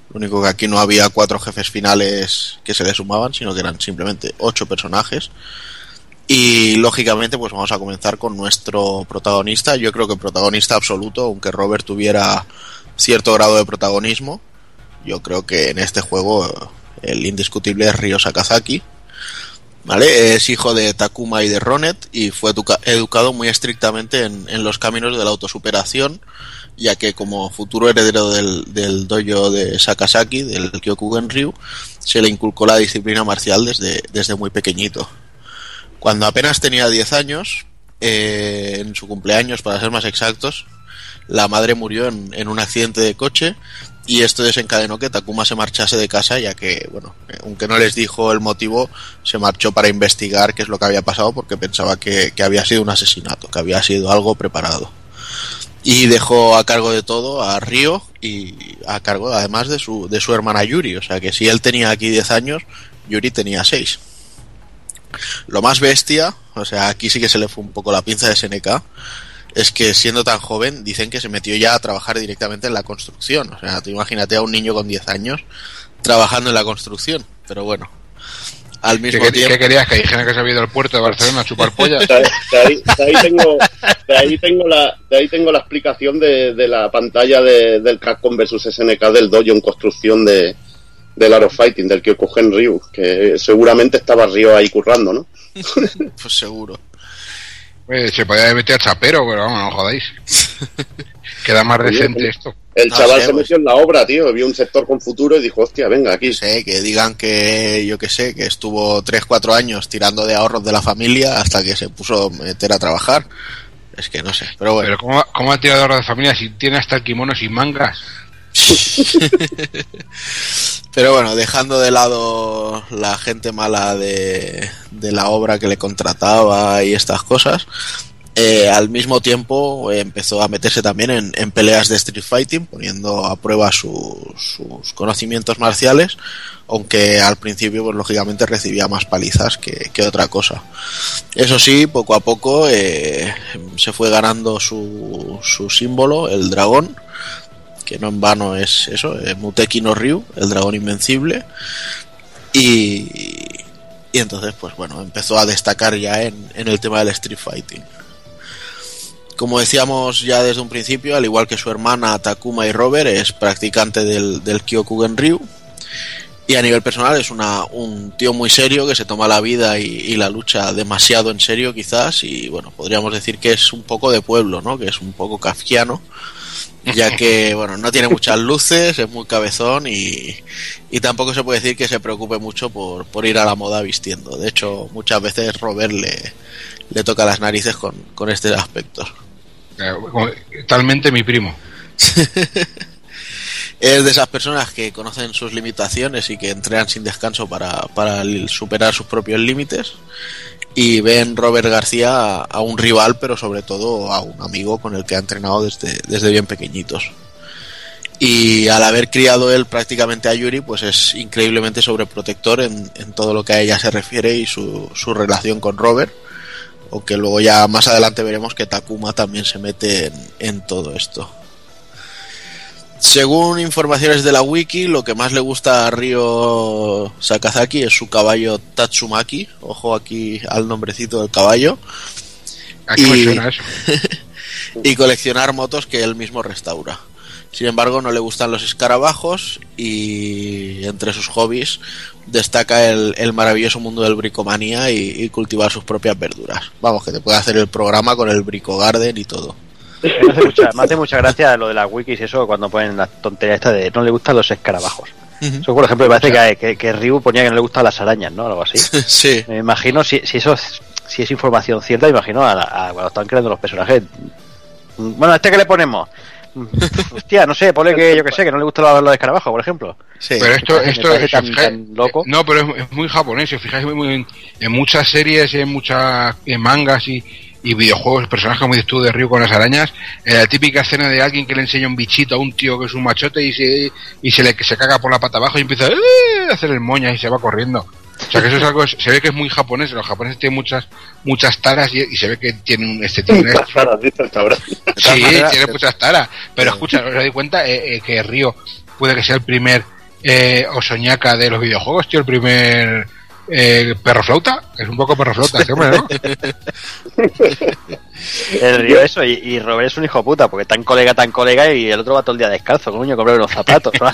Lo único que aquí no había cuatro jefes finales que se le sumaban, sino que eran simplemente ocho personajes. Y lógicamente, pues vamos a comenzar con nuestro protagonista. Yo creo que protagonista absoluto, aunque Robert tuviera cierto grado de protagonismo. Yo creo que en este juego el indiscutible es Ryo Sakazaki. ¿Vale? Es hijo de Takuma y de Ronet y fue educa- educado muy estrictamente en, en los caminos de la autosuperación, ya que como futuro heredero del, del dojo de Sakazaki, del Kyokugen Ryu, se le inculcó la disciplina marcial desde, desde muy pequeñito. Cuando apenas tenía 10 años, eh, en su cumpleaños para ser más exactos, la madre murió en un accidente de coche y esto desencadenó que Takuma se marchase de casa ya que, bueno, eh, aunque no les dijo el motivo, se marchó para investigar qué es lo que había pasado porque pensaba que, que había sido un asesinato, que había sido algo preparado. Y dejó a cargo de todo a Ryo y a cargo además de su, de su hermana Yuri, o sea que si él tenía aquí 10 años, Yuri tenía 6. Lo más bestia, o sea, aquí sí que se le fue un poco la pinza de SNK, es que siendo tan joven dicen que se metió ya a trabajar directamente en la construcción. O sea, tú imagínate a un niño con 10 años trabajando en la construcción. Pero bueno, al ¿Qué, mismo qué- tiempo... qué querías? ¿Que dijeran que se había ido al puerto de Barcelona a chupar pollas? De, de ahí, de ahí tengo, de ahí tengo la, de ahí tengo la explicación de, de la pantalla de- del Capcom vs SNK del dojo en construcción de del Art of Fighting, del Kyokugen Ryu, que seguramente estaba Ryo ahí currando, ¿no? Pues seguro. Pues se podía meter chapero, pero vamos, no jodáis. Queda más decente esto. El No chaval sé, se metió en la obra, tío, vio un sector con futuro y dijo, hostia, venga, aquí. Sé, que digan que, yo que sé, que estuvo 3-4 años tirando de ahorros de la familia hasta que se puso a meter a trabajar. Es que no sé, pero bueno. Pero ¿cómo, cómo ha tirado ahorro de familia si tiene hasta el kimono sin mangas? Pero bueno, dejando de lado la gente mala de, la obra que le contrataba y estas cosas, eh, al mismo tiempo eh, empezó a meterse también en, peleas de Street Fighting, poniendo a prueba su- sus conocimientos marciales, aunque al principio, pues lógicamente recibía más palizas que, otra cosa. Eso sí, poco a poco eh, se fue ganando su símbolo, el dragón, que no en vano es eso, Muteki no Ryu, el dragón invencible. Y, y entonces, pues bueno, empezó a destacar ya en, en el tema del Street Fighting. Como decíamos ya desde un principio, al igual que su hermana Takuma y Robert, es practicante del, del Kyokugen Ryu. Y a nivel personal es una, un tío muy serio que se toma la vida y, y la lucha demasiado en serio quizás. Y bueno, podríamos decir que es un poco de pueblo, ¿no? Que es un poco kafkiano ya que bueno no tiene muchas luces es muy cabezón y, y tampoco se puede decir que se preocupe mucho por, por ir a la moda vistiendo. De hecho muchas veces Robert le, le toca las narices con, con este aspecto. Eh, como- Talmente mi primo. es de esas personas que conocen sus limitaciones y que entrenan sin descanso para, para superar sus propios límites y ven Robert García a, un rival pero sobre todo a un amigo con el que ha entrenado desde, desde bien pequeñitos. Y al haber criado él prácticamente a Yuri pues es increíblemente sobreprotector en, en todo lo que a ella se refiere y su, su relación con Robert aunque luego ya más adelante veremos que Takuma también se mete en todo esto según informaciones de la wiki, lo que más le gusta a Ryo Sakazaki es su caballo Tatsumaki. Ojo aquí al nombrecito del caballo. ¿A qué me suena eso? y coleccionar motos que él mismo restaura. Sin embargo, no le gustan los escarabajos y entre sus hobbies destaca el, el maravilloso mundo del bricomanía y, y cultivar sus propias verduras. Vamos, que te puede hacer el programa con el Brico Garden y todo. Me hace, mucha, me hace mucha gracia lo de las wikis y eso cuando ponen la tontería esta de no le gustan los escarabajos. Eso, por ejemplo, me parece que, que, que Ryu ponía que no le gustan las arañas, ¿no? Algo así. sí. Me imagino, si, si eso es, si es información cierta, me imagino a, la- a cuando están creando los personajes. Bueno, ¿a este que le ponemos? Hostia, no sé, ponle que yo que sé, que no le gusta los, los escarabajos, por ejemplo. Pero esto, esto si tan, os fijáis- tan loco. No, pero es, es muy japonés. Si os fijáis muy, muy- en muchas series, en muchas en mangas y, y videojuegos, personajes como dices tú de Ryu con las arañas, eh, la típica escena de alguien que le enseña un bichito a un tío que es un machote y se, y se le se caga por la pata abajo y empieza "Eh", a hacer el moña y se va corriendo. O sea que eso es algo, se ve que es muy japonés, los japoneses tienen muchas muchas taras y, y se ve que tienen un este tiene dice el cabrón. Sí, tiene muchas taras. Pero escucha, os dais cuenta eh, eh, que Río puede que sea el primer eh, Osoñaca de los videojuegos, tío, el primer eh, perro flauta. Es un poco perro flauta, este hombre, ¿no? El río eso, y, y Robert es un hijo puta, porque tan colega, tan colega, y el otro va todo el día descalzo, coño, comprar unos zapatos. ¿no?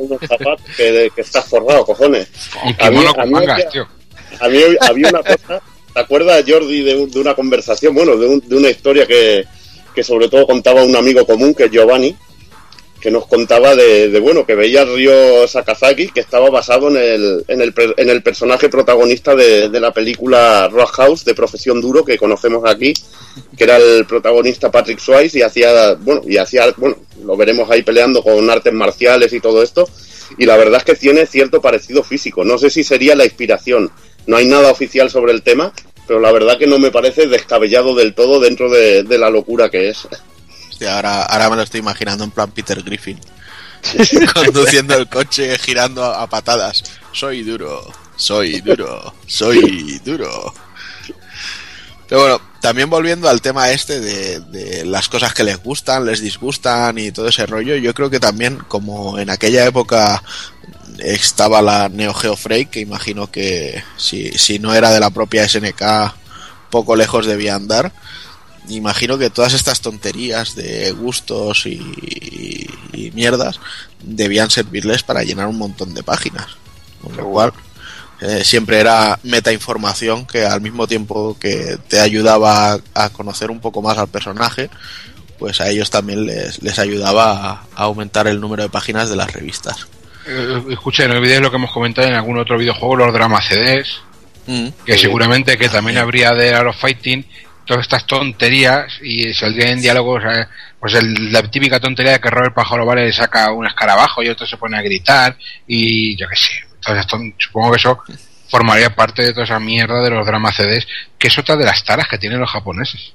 Unos zapatos que, que estás forrado, cojones. Un A mí- kimono a con mí mangas, había- tío. A mí había una cosa, ¿te acuerdas, Jordi, de, un- de una conversación, bueno, de, un- de una historia que, que sobre todo contaba un amigo común, que es Giovanni, que nos contaba de, bueno, que veía al Ryo Sakazaki, que estaba basado en el, en el, en el personaje protagonista de, de la película Roadhouse, de Profesión Duro, que conocemos aquí, que era el protagonista Patrick Swayze, y hacía, bueno, y hacía, bueno, lo veremos ahí peleando con artes marciales y todo esto, y la verdad es que tiene cierto parecido físico. No sé si sería la inspiración. No hay nada oficial sobre el tema, pero la verdad que no me parece descabellado del todo dentro de, de la locura que es. Hostia, ahora, ahora me lo estoy imaginando en plan Peter Griffin. Conduciendo el coche, girando a, a patadas. Soy duro, soy duro, soy duro. Pero bueno, también volviendo al tema este de, de las cosas que les gustan, les disgustan y todo ese rollo, yo creo que también como en aquella época estaba la Neo Geo Freight, que imagino que si, si no era de la propia SNK, poco lejos debía andar. Imagino que todas estas tonterías de gustos y, y mierdas debían servirles para llenar un montón de páginas. Con lo cual, eh, siempre era metainformación que al mismo tiempo que te ayudaba a, a conocer un poco más al personaje, pues a ellos también les, les ayudaba a, a aumentar el número de páginas de las revistas. Eh, escucha, no olvidéis lo que hemos comentado en algún otro videojuego, los drama CDs, Mm. que seguramente que también habría de Art of Fighting todas estas tonterías y saldrían en diálogos pues el- la típica tontería de que Robert Pajaro Vale le saca un escarabajo y otro se pone a gritar y yo qué sé ton- supongo que eso formaría parte de toda esa mierda de los drama CDs que es otra de las taras que tienen los japoneses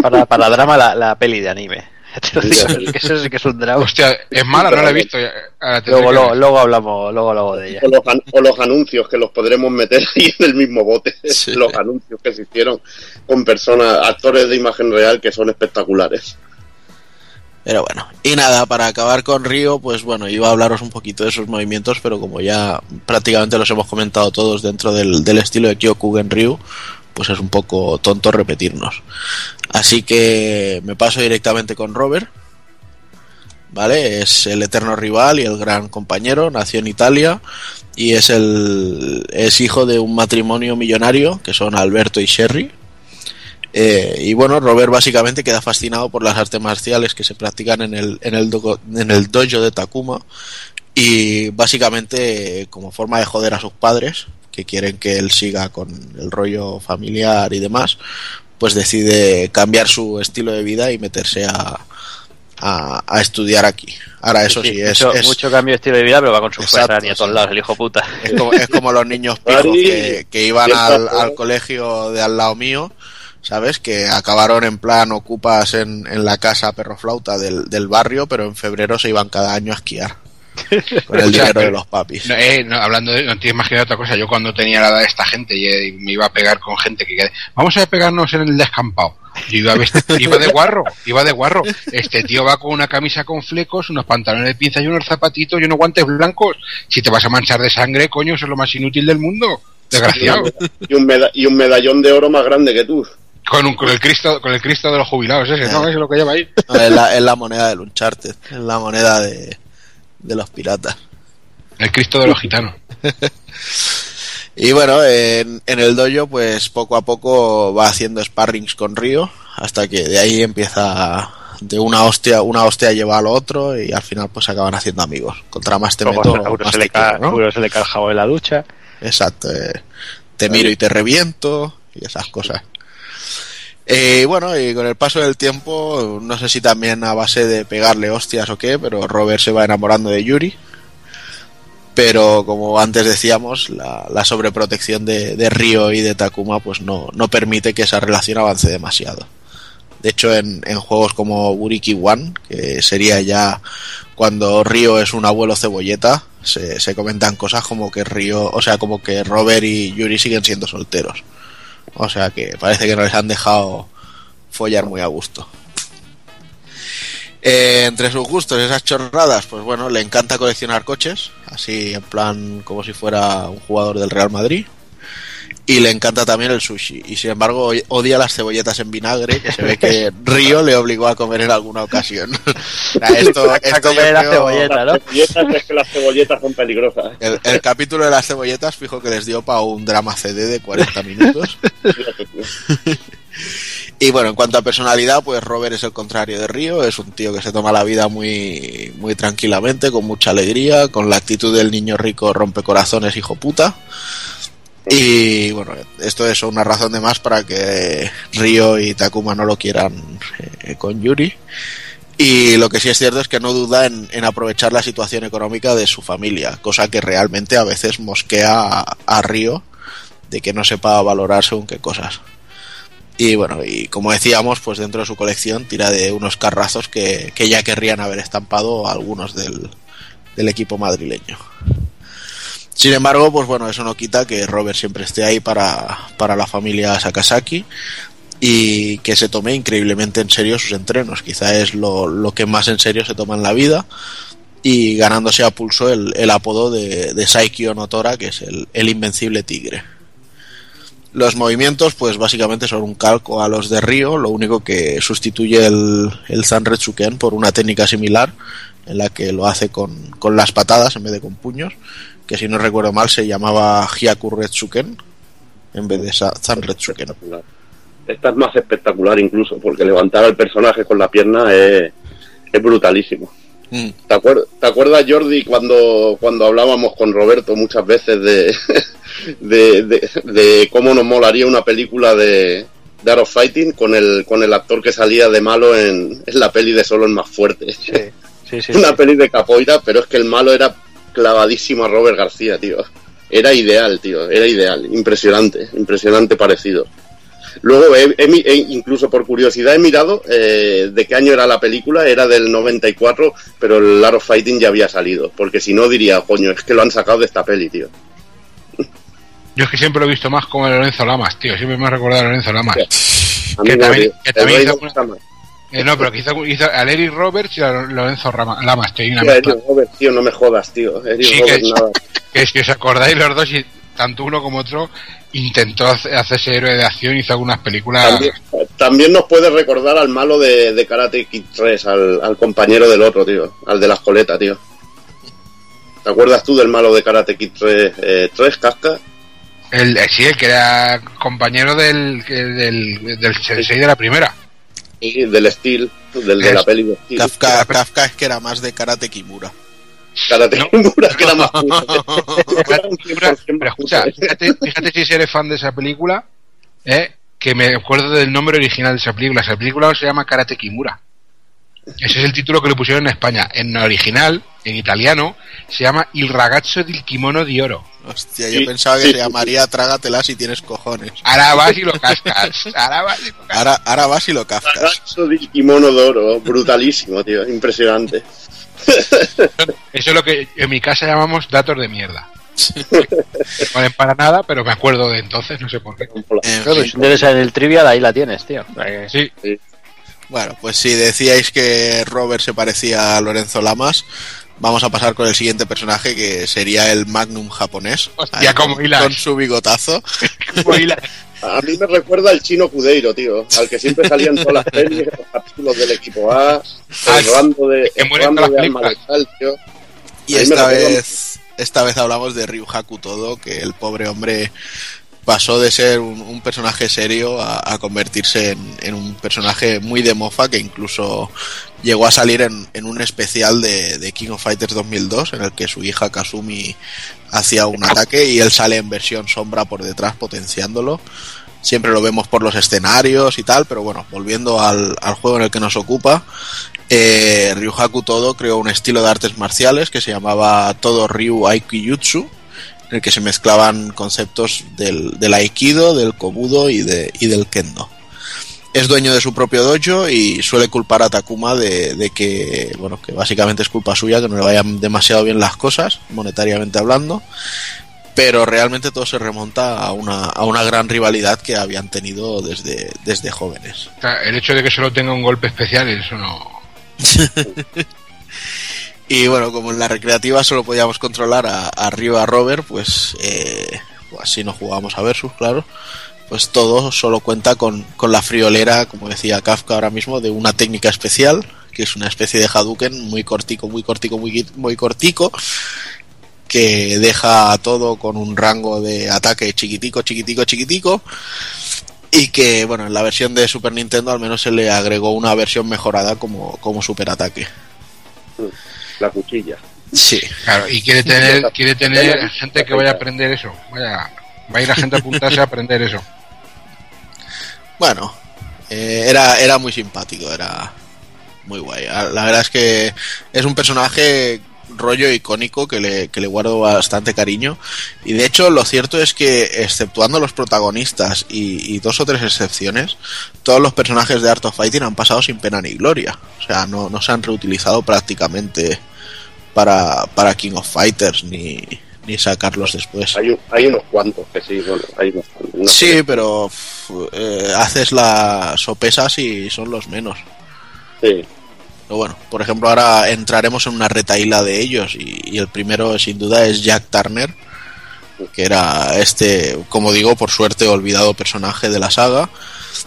Para, para drama, la, la peli de anime. Te lo digo, que eso sí que es un drama. hostia es mala no la he visto ya- ahora tendré Luego, luego, hablamos, luego hablamos de ella. O los, an- o los anuncios que los podremos meter ahí en el mismo bote. Los anuncios que se hicieron con personas, actores de imagen real que son espectaculares. Pero bueno, y nada, para acabar con Río, pues bueno, iba a hablaros un poquito de sus movimientos, pero como ya prácticamente los hemos comentado todos dentro del, del estilo de Kyokugen Ryu, pues es un poco tonto repetirnos. Así que me paso directamente con Robert, ¿vale? Es el eterno rival y el gran compañero, nació en Italia y es el es hijo de un matrimonio millonario que son Alberto y Sherry. Eh, y bueno, Robert básicamente queda fascinado por las artes marciales que se practican en el, en el, en el dojo de Takuma y básicamente como forma de joder a sus padres que quieren que él siga con el rollo familiar y demás, pues decide cambiar su estilo de vida y meterse a, a, a estudiar aquí. Ahora eso sí, es, mucho, es- mucho cambio de estilo de vida, pero va con su Exacto, Ferrari a todos lados, el hijo puta. es como, es como los niños pijos que, que iban al, al colegio de al lado mío, ¿sabes? Que acabaron en plan ocupas en, en la casa perroflauta del, del barrio, pero en febrero se iban cada año a esquiar. Con el dinero de los papis. No, eh, no, hablando de, no te imaginas otra cosa. Yo cuando tenía la edad de esta gente y, eh, me iba a pegar con gente que que- vamos a pegarnos en el descampado. Yo iba, iba de guarro, iba de guarro. Este tío va con una camisa con flecos, unos pantalones de pinza y unos zapatitos y unos guantes blancos. Si te vas a manchar de sangre, coño, eso es lo más inútil del mundo. Desgraciado. Y un, meda- y un medallón de oro más grande que tú. Con, un- con el Cristo con el Cristo de los jubilados ese, ¿no? Eh. Es lo que lleva ahí. No, es, la, es la moneda del Uncharted, es la moneda de, de los piratas. El Cristo de los gitanos. Y bueno, en, en el dojo, pues poco a poco va haciendo sparrings con Río, hasta que de ahí empieza de una hostia, una hostia lleva al otro y al final pues acaban haciendo amigos. Contra más te meto, más se, le te quiero, cae, ¿no? seguro se le cae el jabón en la ducha. Exacto, eh, te miro y te reviento y esas cosas. Eh, bueno, y con el paso del tiempo, no sé si también a base de pegarle hostias o qué, pero Robert se va enamorando de Yuri. Pero como antes decíamos, la, sobreprotección de, de Ryo y de Takuma pues no, no permite que esa relación avance demasiado. De hecho, en, en juegos como Buriki One, que sería ya cuando Ryo es un abuelo cebolleta, se, se comentan cosas como que Ryo, o sea, como que Robert y Yuri siguen siendo solteros. O sea que parece que no les han dejado follar muy a gusto. Eh, entre sus gustos, esas chorradas, pues bueno, le encanta coleccionar coches, así en plan como si fuera un jugador del Real Madrid. Y le encanta también el sushi. Y sin embargo, odia las cebolletas en vinagre, que se ve que Río le obligó a comer en alguna ocasión. O sea, esto, A esto comer yo la creo- cebolleta, ¿no? Las cebolletas es que las cebolletas son peligrosas. El, el capítulo de las cebolletas, fijo que les dio para un drama CD de 40 minutos. Y bueno, en cuanto a personalidad, pues Robert es el contrario de Río, es un tío que se toma la vida muy, muy tranquilamente, con mucha alegría, con la actitud del niño rico rompecorazones, hijo puta. Y bueno, esto es una razón de más para que Río y Takuma no lo quieran eh, con Yuri. Y lo que sí es cierto es que no duda en, en aprovechar la situación económica de su familia, cosa que realmente a veces mosquea a, a Río de que no sepa valorar según qué cosas. Y bueno, y como decíamos, pues dentro de su colección tira de unos carrazos que, que ya querrían haber estampado algunos del, del equipo madrileño. Sin embargo, pues bueno, eso no quita que Robert siempre esté ahí para, para la familia Sakazaki y que se tome increíblemente en serio sus entrenos. Quizá es lo, lo que más en serio se toma en la vida y ganándose a pulso el, el apodo de, de Saiki Onotora, que es el, el invencible tigre. Los movimientos, pues básicamente son un calco a los de Río, lo único que sustituye el, el Zanretsuken por una técnica similar, en la que lo hace con, con las patadas en vez de con puños, que si no recuerdo mal se llamaba Hyaku Retsuken, en vez de Sa- Zanretsuken. Esta es más espectacular incluso, porque levantar al personaje con la pierna es, es brutalísimo. Mm. ¿Te, acuer- te acuerdas, Jordi, cuando, cuando hablábamos con Roberto muchas veces de, de, de- de cómo nos molaría una película de, de Art of Fighting con el, con el actor que salía de malo en, en la peli de Solo el más fuerte? Sí, sí, una sí. peli de capoeira, pero es que el malo era clavadísimo a Robert García, tío. Era ideal, tío, era ideal, impresionante, impresionante parecido. Luego, he- incluso por curiosidad, he mirado eh, de qué año era la película, era del 94, pero el Art of Fighting ya había salido, porque si no diría, coño, es que lo han sacado de esta peli, tío. Yo es que siempre lo he visto más como el Lorenzo Lamas, tío. Siempre me ha recordado a Lorenzo Lamas. Que no, también, que también hizo. Eh, no, pero que hizo, hizo a Eric Roberts y a Lorenzo Rama- Lamas, tío. una no me jodas, tío. Sí, que nada. Que que os acordáis los dos y tanto uno como otro intentó hace- hacerse héroe de acción hizo algunas películas. También, también nos puede recordar al malo de, de Karate Kid 3, al, al compañero del otro, tío, al de la escoleta, tío. ¿Te acuerdas tú del malo de Karate Kid 3, eh, 3 Casca? El, eh, sí, el que era compañero del, del, del sensei de la primera. Y del Steel, del de la peli de Steel. Kafka, Kafka es que era más de Karate Kimura. Karate Kimura, que era más puto. Pero escucha, fíjate, fíjate si eres fan de esa película, eh, que me acuerdo del nombre original de esa película. Esa película se llama Karate Kimura. Ese es el título que le pusieron en España. En original, en italiano, se llama Il ragazzo del kimono di oro. Hostia, yo pensaba que se llamaría Trágatela si tienes cojones. Ahora vas y lo cascas. Ahora vas y lo cascas. Ahora, ahora vas y lo kafkas. Ragazzo di kimono d'oro, brutalísimo, tío, impresionante. Eso es lo que en mi casa llamamos datos de mierda. No valen para nada, pero me acuerdo de entonces, no sé por qué. Claro, si en el trivial, ahí la tienes, tío. Sí. Bueno, pues si decíais que Robert se parecía a Lorenzo Lamas, vamos a pasar con el siguiente personaje que sería el Magnum japonés. Hostia, Ahí cómo con, hilas. con su bigotazo. Como hilas. A mí me recuerda al chino Cudeiro, tío, al que siempre salía en todas las series, los capítulos del equipo A, el rando de, que el de alma letal, tío. Y esta vez, esta vez hablamos de Ryuhaku Todo, que el pobre hombre pasó de ser un, personaje serio a, convertirse en, un personaje muy de mofa que incluso llegó a salir en, un especial de, King of Fighters 2002 en el que su hija Kazumi hacía un ataque y él sale en versión sombra por detrás potenciándolo. Siempre lo vemos por los escenarios y tal, pero bueno, volviendo al, al juego en el que nos ocupa, eh, Ryuhaku Todo creó un estilo de artes marciales que se llamaba Todo Ryu Aikijutsu, en el que se mezclaban conceptos del, del Aikido, del Kobudo y, de, y del Kendo. Es dueño de su propio dojo y suele culpar a Takuma de, de que, bueno, que básicamente es culpa suya, que no le vayan demasiado bien las cosas, monetariamente hablando, pero realmente todo se remonta a una, a una gran rivalidad que habían tenido desde, desde jóvenes. El hecho de que solo tenga un golpe especial, eso no. Y bueno, como en la recreativa solo podíamos controlar a, a y a Robert, pues, eh, pues así no jugábamos a Versus, claro. Pues todo solo cuenta con, con la friolera, como decía Kafka ahora mismo, de una técnica especial, que es una especie de Hadouken muy cortico, muy cortico, muy, muy cortico, que deja todo con un rango de ataque chiquitico, chiquitico, chiquitico. Y que, bueno, en la versión de Super Nintendo al menos se le agregó una versión mejorada como, como super ataque. La cuchilla. Sí. Claro, y quiere tener, quiere tener gente que vaya a aprender eso. Vaya, va a ir la gente a apuntarse a aprender eso. Bueno, eh, era, era muy simpático, era muy guay. Ah, La verdad es que es un personaje rollo icónico que le, que le guardo bastante cariño. Y de hecho, lo cierto es que, exceptuando los protagonistas y, y dos o tres excepciones, todos los personajes de Art of Fighting han pasado sin pena ni gloria. O sea, no, no se han reutilizado prácticamente para, para King of Fighters ni, ni sacarlos después. Hay, hay unos cuantos que sí, bueno, hay unos. No Sí, sé. pero eh, haces las sopesas y son los menos. Sí. Pero bueno, por ejemplo, ahora entraremos en una retaíla de ellos y, y el primero sin duda es Jack Turner, que era este, como digo, por suerte olvidado personaje de la saga.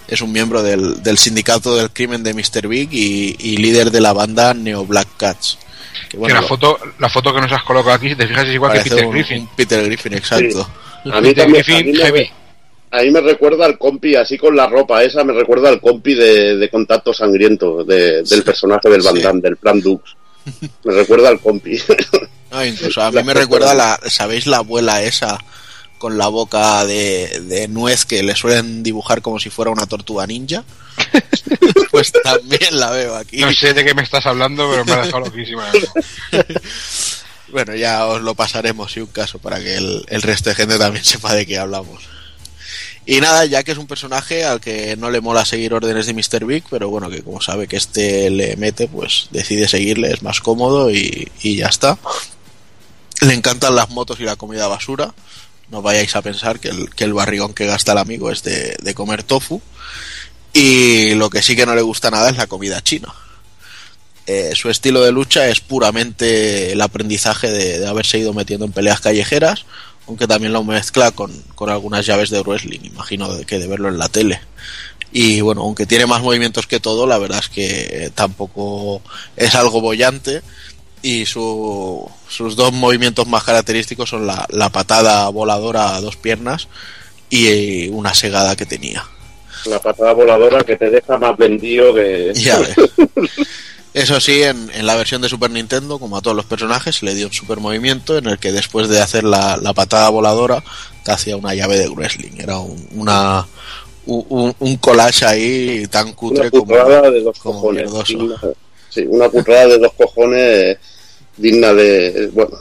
Es un miembro del, del sindicato del crimen de Mr. Big y, y líder de la banda Neo Black Cats. Que que bueno, la lo- foto, la foto que nos has colocado aquí, si te fijas, es igual que Peter un- Griffin. un Peter Griffin, exacto. A mí Peter también, a Griffin mí me, heavy. a mí me recuerda al compi, así con la ropa esa, me recuerda al compi de, de Contacto Sangriento, de- del personaje del Van Sí. Damme, del Plan Dux. Me recuerda al compi. No, incluso a mí me recuerda la, ¿sabéis la abuela esa con la boca de, de nuez que le suelen dibujar como si fuera una tortuga ninja? pues también la veo aquí. No sé de qué me estás hablando, pero me ha dejado loquísima. Bueno, ya os lo pasaremos si un caso para que el, el resto de gente también sepa de qué hablamos. Y nada, ya que es un personaje al que no le mola seguir órdenes de Mr. Big, pero bueno, que como sabe que este le mete, pues decide seguirle, es más cómodo y, y ya está. Le encantan las motos y la comida basura. No vayáis a pensar que el, que el barrigón que gasta el amigo es de, de comer tofu. Y lo que sí que no le gusta nada es la comida china. Eh, su estilo de lucha es puramente el aprendizaje de, de haberse ido metiendo en peleas callejeras, aunque también lo mezcla con, con algunas llaves de wrestling, imagino que de verlo en la tele. Y bueno, aunque tiene más movimientos que todo, la verdad es que tampoco es algo bollante. Y su- sus dos movimientos más característicos son la, la patada voladora a dos piernas y una segada que tenía. La patada voladora que te deja más vendido que... Ya ves. Eso sí, en, en la versión de Super Nintendo, como a todos los personajes, le dio un super movimiento en el que después de hacer la, la patada voladora, te hacía una llave de wrestling. Era un, una, un, un collage ahí tan cutre una como, de dos como cojones. sí, una putrada de dos cojones digna de, bueno,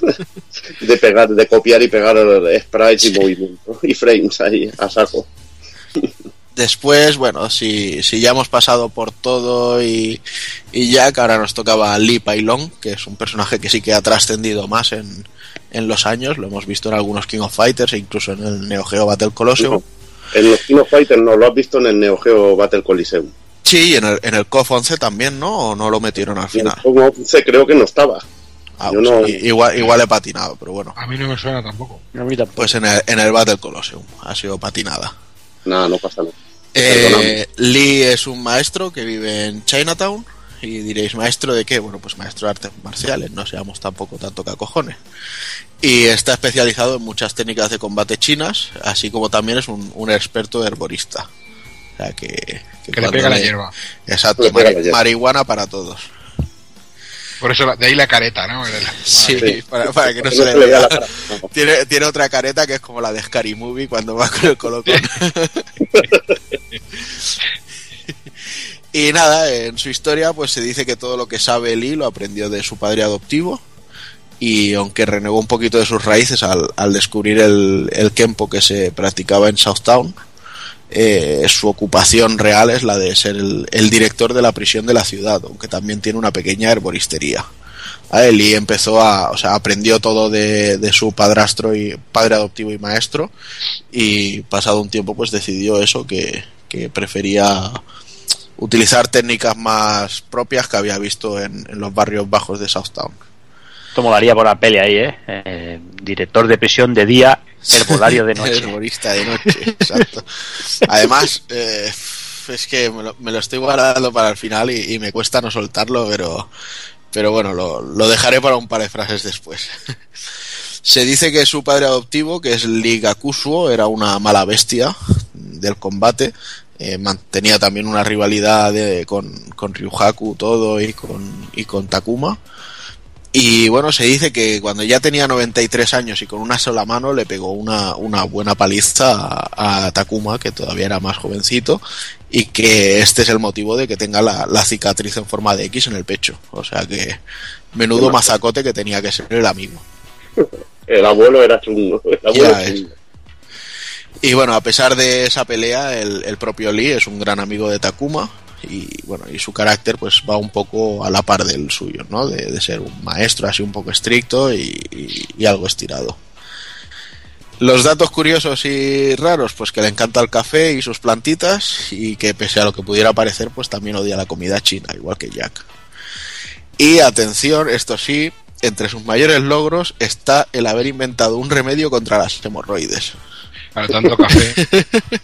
de pegar, de copiar y pegar sprites y movimientos y frames ahí a saco. Después, bueno, si, si ya hemos pasado por todo y, y Jack, ahora nos tocaba Lee Pailong, que es un personaje que sí que ha trascendido más en, en los años. Lo hemos visto en algunos King of Fighters e incluso en el Neo Geo Battle Colosseum. En los Kino Fighters no lo has visto en el Neo Geo Battle Coliseum. Sí, y en el, en el KOF 11 también, ¿no? ¿O no lo metieron al final? Como 11 creo que no estaba. Ah, Yo pues no- igual, igual he patinado, pero bueno. A mí no me suena tampoco. Pues en el, en el Battle Colosseum ha sido patinada. Nada, no pasa nada. Eh, Lee es un maestro que vive en Chinatown. Y diréis, ¿maestro de qué? Bueno, pues maestro de artes marciales, no seamos tampoco tanto cacojones. Y está especializado en muchas técnicas de combate chinas, así como también es un, un experto herborista. Sea que. Que le pega la hierba. Exacto, la hierba. marihuana para todos. Por eso, la- de ahí la careta, ¿no? Sí, Sí. Para, para que no se le vea. la cara. No. Tiene, tiene otra careta que es como la de Scary Movie cuando va con el colocón. y nada, en su historia pues se dice que todo lo que sabe Lee lo aprendió de su padre adoptivo y aunque renegó un poquito de sus raíces al, al descubrir el, el Kempo que se practicaba en Southtown, eh, su ocupación real es la de ser el, director de la prisión de la ciudad, aunque también tiene una pequeña herboristería. A él y empezó a, o sea, aprendió todo de, su padrastro y padre adoptivo y maestro y pasado un tiempo pues decidió eso que, que prefería utilizar técnicas más propias que había visto en, en los barrios bajos de Southtown. Esto molaría por la peli ahí, ¿eh? Eh, Director de prisión de día, herbolario de noche. Herborista de noche, exacto. Además, eh, es que me lo, me lo estoy guardando para el final y, y me cuesta no soltarlo, pero, pero bueno, lo, lo dejaré para un par de frases después. Se dice que su padre adoptivo, que es Liga Kusuo, era una mala bestia del combate. Eh, mantenía también una rivalidad de- con, con Ryuhaku todo y con, y con Takuma. Y bueno, se dice que cuando ya tenía 93 años y con una sola mano le pegó una, una buena paliza a, a Takuma, que todavía era más jovencito, y que este es el motivo de que tenga la, la cicatriz en forma de X en el pecho. O sea que menudo mazacote que tenía que ser el amigo. El abuelo era chungo. El abuelo Ya es. chungo. Y bueno, a pesar de esa pelea, el, el propio Lee es un gran amigo de Takuma y bueno, y su carácter pues va un poco a la par del suyo, ¿no? De, de ser un maestro así un poco estricto y, y- y algo estirado. Los datos curiosos y raros, pues que le encanta el café y sus plantitas y que pese a lo que pudiera parecer, pues también odia la comida china, igual que Jack. Y atención, esto sí, entre sus mayores logros está el haber inventado un remedio contra las hemorroides. Para tanto café.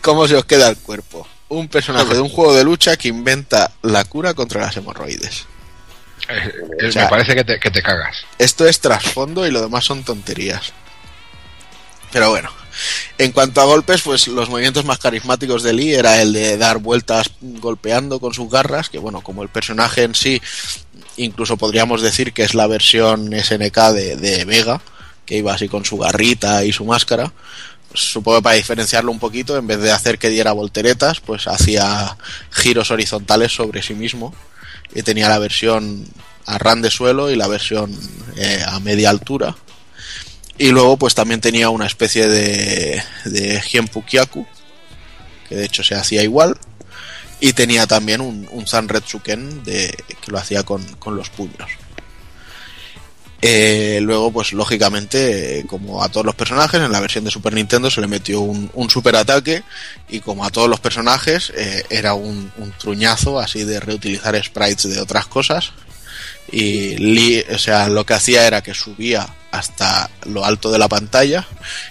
¿Cómo se os queda el cuerpo? Un personaje de un juego de lucha que inventa la cura contra las hemorroides. Eh, eh, O sea, me parece que te, que te cagas. Esto es trasfondo y lo demás son tonterías. Pero bueno, en cuanto a golpes, pues los movimientos más carismáticos de Lee era el de dar vueltas golpeando con sus garras, que bueno, como el personaje en sí, incluso podríamos decir que es la versión SNK de, de Vega, que iba así con su garrita y su máscara. Supongo que para diferenciarlo un poquito, en vez de hacer que diera volteretas, pues hacía giros horizontales sobre sí mismo y tenía la versión a ran de suelo y la versión eh, a media altura. Y luego pues también tenía una especie de, de Hienpukyaku, que de hecho se hacía igual. Y tenía también un, un que lo hacía con, con los puños. Eh, luego, pues lógicamente, como a todos los personajes, en la versión de Super Nintendo se le metió un, un super ataque y como a todos los personajes eh, era un, un truñazo así de reutilizar sprites de otras cosas y Lee, o sea, lo que hacía era que subía hasta lo alto de la pantalla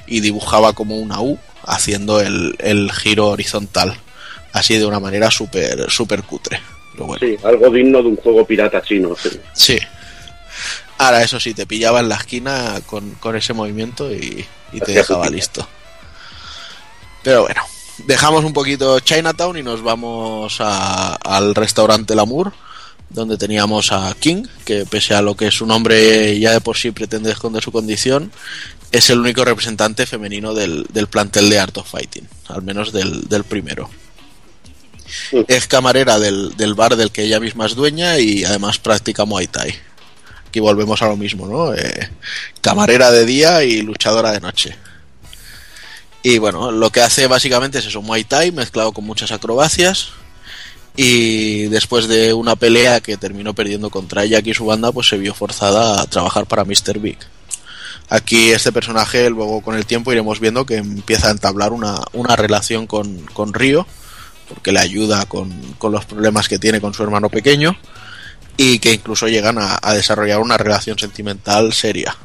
y dibujaba como una U haciendo el, el giro horizontal así de una manera súper súper cutre pero bueno Sí, algo digno de un juego pirata chino. sí. Sí. Ahora, eso sí, te pillaba en la esquina con, con ese movimiento y, y te dejaba listo. Pero bueno, dejamos un poquito Chinatown y nos vamos a- al restaurante Lamour, donde teníamos a King, que pese a lo que su nombre ya de por sí pretende esconder su condición, es el único representante femenino del, del plantel de Art of Fighting, al menos del, del primero. Es camarera del, del bar del que ella misma es dueña y además practica Muay Thai. Aquí volvemos a lo mismo, ¿no? Eh, camarera de día y luchadora de noche. Y bueno, lo que hace básicamente es eso, Muay Thai mezclado con muchas acrobacias. Y después de una pelea que terminó perdiendo contra Jack y su banda, pues se vio forzada a trabajar para Mr. Big. Aquí este personaje, luego con el tiempo iremos viendo que empieza a entablar una, una relación con, con Río, porque le ayuda con, con los problemas que tiene con su hermano pequeño y que incluso llegan a, desarrollar una relación sentimental seria.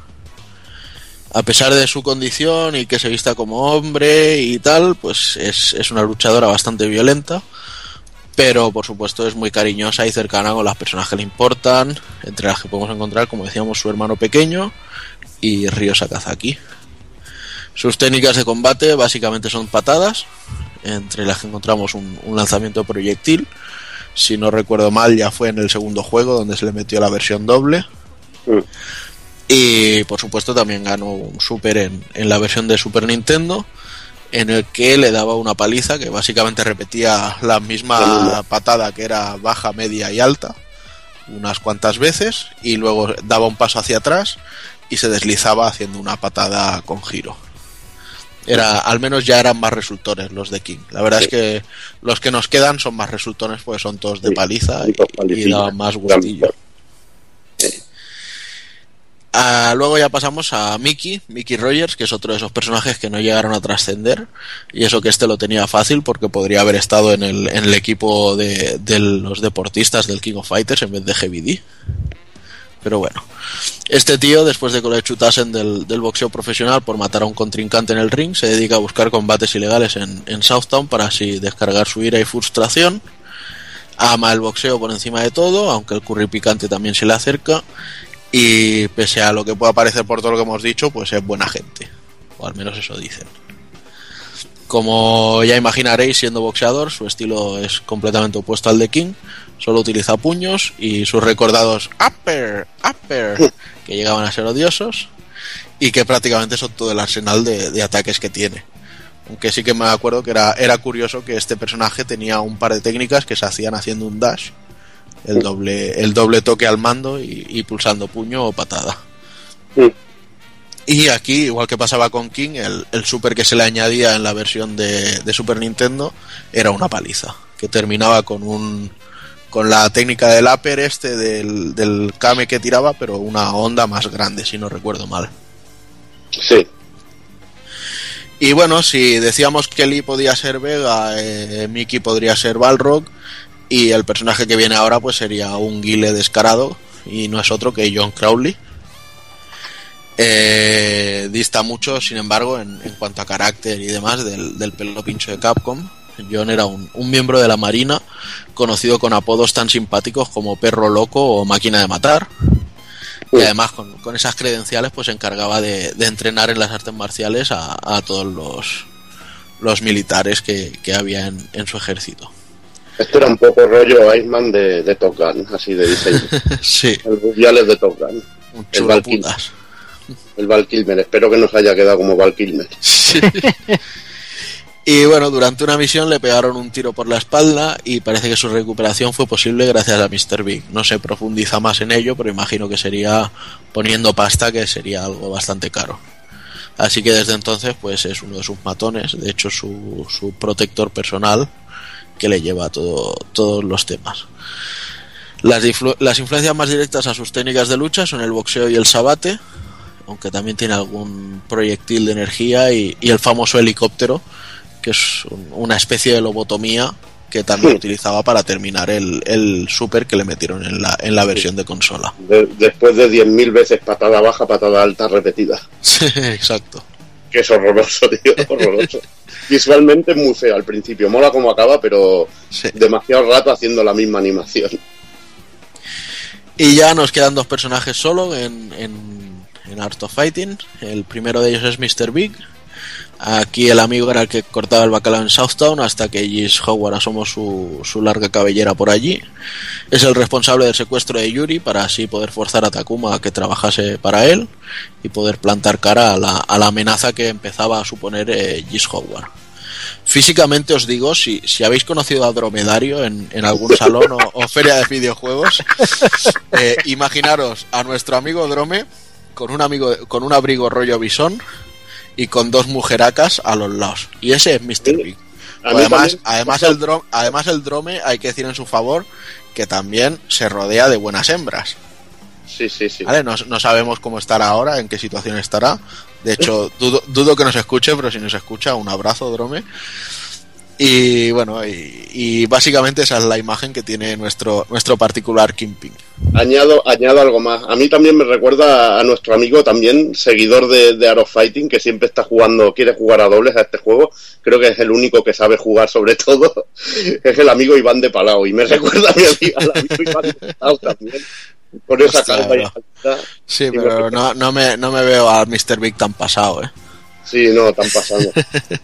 A pesar de su condición y que se vista como hombre y tal, pues es, es una luchadora bastante violenta pero por supuesto es muy cariñosa y cercana con las personas que le importan, entre las que podemos encontrar, como decíamos, su hermano pequeño y Ryo Sakazaki. Sus técnicas de combate básicamente son patadas, entre las que encontramos un, un lanzamiento de proyectil. Si no recuerdo mal, ya fue en el segundo juego donde se le metió la versión doble. Y por supuesto también ganó un Super en, en la versión de Super Nintendo en el que le daba una paliza que básicamente repetía la misma patada que era baja, media y alta unas cuantas veces y luego daba un paso hacia atrás y se deslizaba haciendo una patada con giro. Era, al menos ya eran más resultones los de King. La verdad es que los que nos quedan son más resultones porque son todos de paliza y, y daban más gustillo. Ah, luego ya pasamos a Mickey, Mickey Rogers, que es otro de esos personajes que no llegaron a trascender. Y eso que este lo tenía fácil porque podría haber estado en el, en el equipo de, de los deportistas del King of Fighters en vez de Heavy D. Pero bueno, este tío, después de que le chutasen del, del boxeo profesional por matar a un contrincante en el ring, se dedica a buscar combates ilegales en, en Southtown para así descargar su ira y frustración. Ama el boxeo por encima de todo, aunque el curry picante también se le acerca y pese a lo que pueda parecer por todo lo que hemos dicho, pues es buena gente. O al menos eso dicen. Como ya imaginaréis, siendo boxeador, su estilo es completamente opuesto al de King. Solo utiliza puños y sus recordados upper, upper, que llegaban a ser odiosos y que prácticamente son todo el arsenal de, de ataques que tiene. Aunque sí que me acuerdo que era, era curioso que este personaje tenía un par de técnicas que se hacían haciendo un dash el doble, el doble toque al mando y, y pulsando puño o patada. Y aquí, igual que pasaba con King, el, el, super que se le añadía en la versión de, de, Super Nintendo era una paliza, que terminaba con un con la técnica del upper este del, del Kame que tiraba, pero una onda más grande, si no recuerdo mal. Sí. Y bueno, si decíamos que Lee podía ser Vega, eh, Mickey podría ser Balrog, y el personaje que viene ahora pues sería un guile descarado y no es otro que John Crowley. Eh, dista mucho, sin embargo, en, en, cuanto a carácter y demás del, del pelo pincho de Capcom. John era un, un, miembro de la Marina conocido con apodos tan simpáticos como Perro Loco o Máquina de Matar. Y además con, con esas credenciales pues se encargaba de, de, entrenar en las artes marciales a, a todos los, los militares que, que había en, en su ejército. Esto era un poco rollo Iceman de, de Top Gun, así de diseño. sí. El Rubiales de Top Gun. el Val Kilmer. El Val Kilmer. Espero que nos haya quedado como Val Kilmer. Sí. y bueno, durante una misión le pegaron un tiro por la espalda y parece que su recuperación fue posible gracias a Mr. Big. No se profundiza más en ello, pero imagino que sería poniendo pasta, que sería algo bastante caro. Así que desde entonces, pues es uno de sus matones, de hecho su, su protector personal, que le lleva todo, todos los temas. Las, las, influencias más directas a sus técnicas de lucha son el boxeo y el sabate, aunque también tiene algún proyectil de energía y, y el famoso helicóptero, que es un, una especie de lobotomía que también sí. utilizaba para terminar el, el, super que le metieron en la, en la versión sí. de consola. De, después de 10.000 veces patada baja, patada alta repetida. Sí, exacto. Que es horroroso, tío, horroroso. Visualmente muy feo al principio, mola como acaba, pero demasiado rato haciendo la misma animación. Y ya nos quedan dos personajes solo en, en, en Art of Fighting. El primero de ellos es Mr. Big. Aquí el amigo era el que cortaba el bacalao en Southtown hasta que Gis Howard asomó su, su, larga cabellera por allí. Es el responsable del secuestro de Yuri para así poder forzar a Takuma a que trabajase para él y poder plantar cara a la, a la amenaza que empezaba a suponer eh, Gis Howard. Físicamente os digo, si, si habéis conocido a Dromedario en, en algún salón o, feria de videojuegos, eh, imaginaros a nuestro amigo Drome con un, amigo, con un abrigo rollo bisón y con dos mujeracas a los lados. Y ese es Mr. Big. Además, además, el drome, además el drome, hay que decir en su favor, que también se rodea de buenas hembras. Sí, sí, sí. ¿Vale? No, no sabemos cómo estará ahora, en qué situación estará. De hecho, dudo, dudo, que nos escuche, pero si nos escucha, un abrazo, Drome. Y bueno, y, y básicamente esa es la imagen que tiene nuestro, nuestro particular Kingpin. Añado, añado algo más. A mí también me recuerda a nuestro amigo también, seguidor de, de Art of Fighting, que siempre está jugando, quiere jugar a dobles a este juego. Creo que es el único que sabe jugar sobre todo. Es el amigo Iván de Palau. Y me recuerda a mi amigo, al amigo Iván de Palau también. Con esa Hostia, y alta. Sí, pero no, no, me, no me veo al Mr. Big tan pasado, ¿eh? Sí, no, están pasando.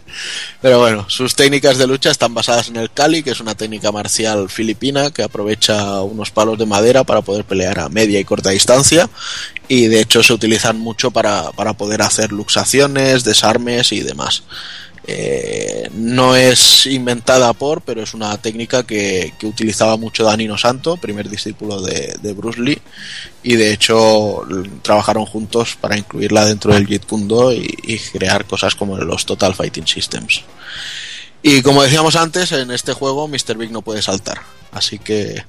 Pero bueno, sus técnicas de lucha están basadas en el Kali, que es una técnica marcial filipina que aprovecha unos palos de madera para poder pelear a media y corta distancia. Y de hecho se utilizan mucho para, para poder hacer luxaciones, desarmes y demás. Eh, no es inventada por, pero es una técnica que, utilizaba mucho Danino Santo, primer discípulo de, Bruce Lee, y de hecho trabajaron juntos para incluirla dentro del Jeet Kune Do y, y crear cosas como los Total Fighting Systems. Y como decíamos antes, en este juego Mr. Big no puede saltar, así que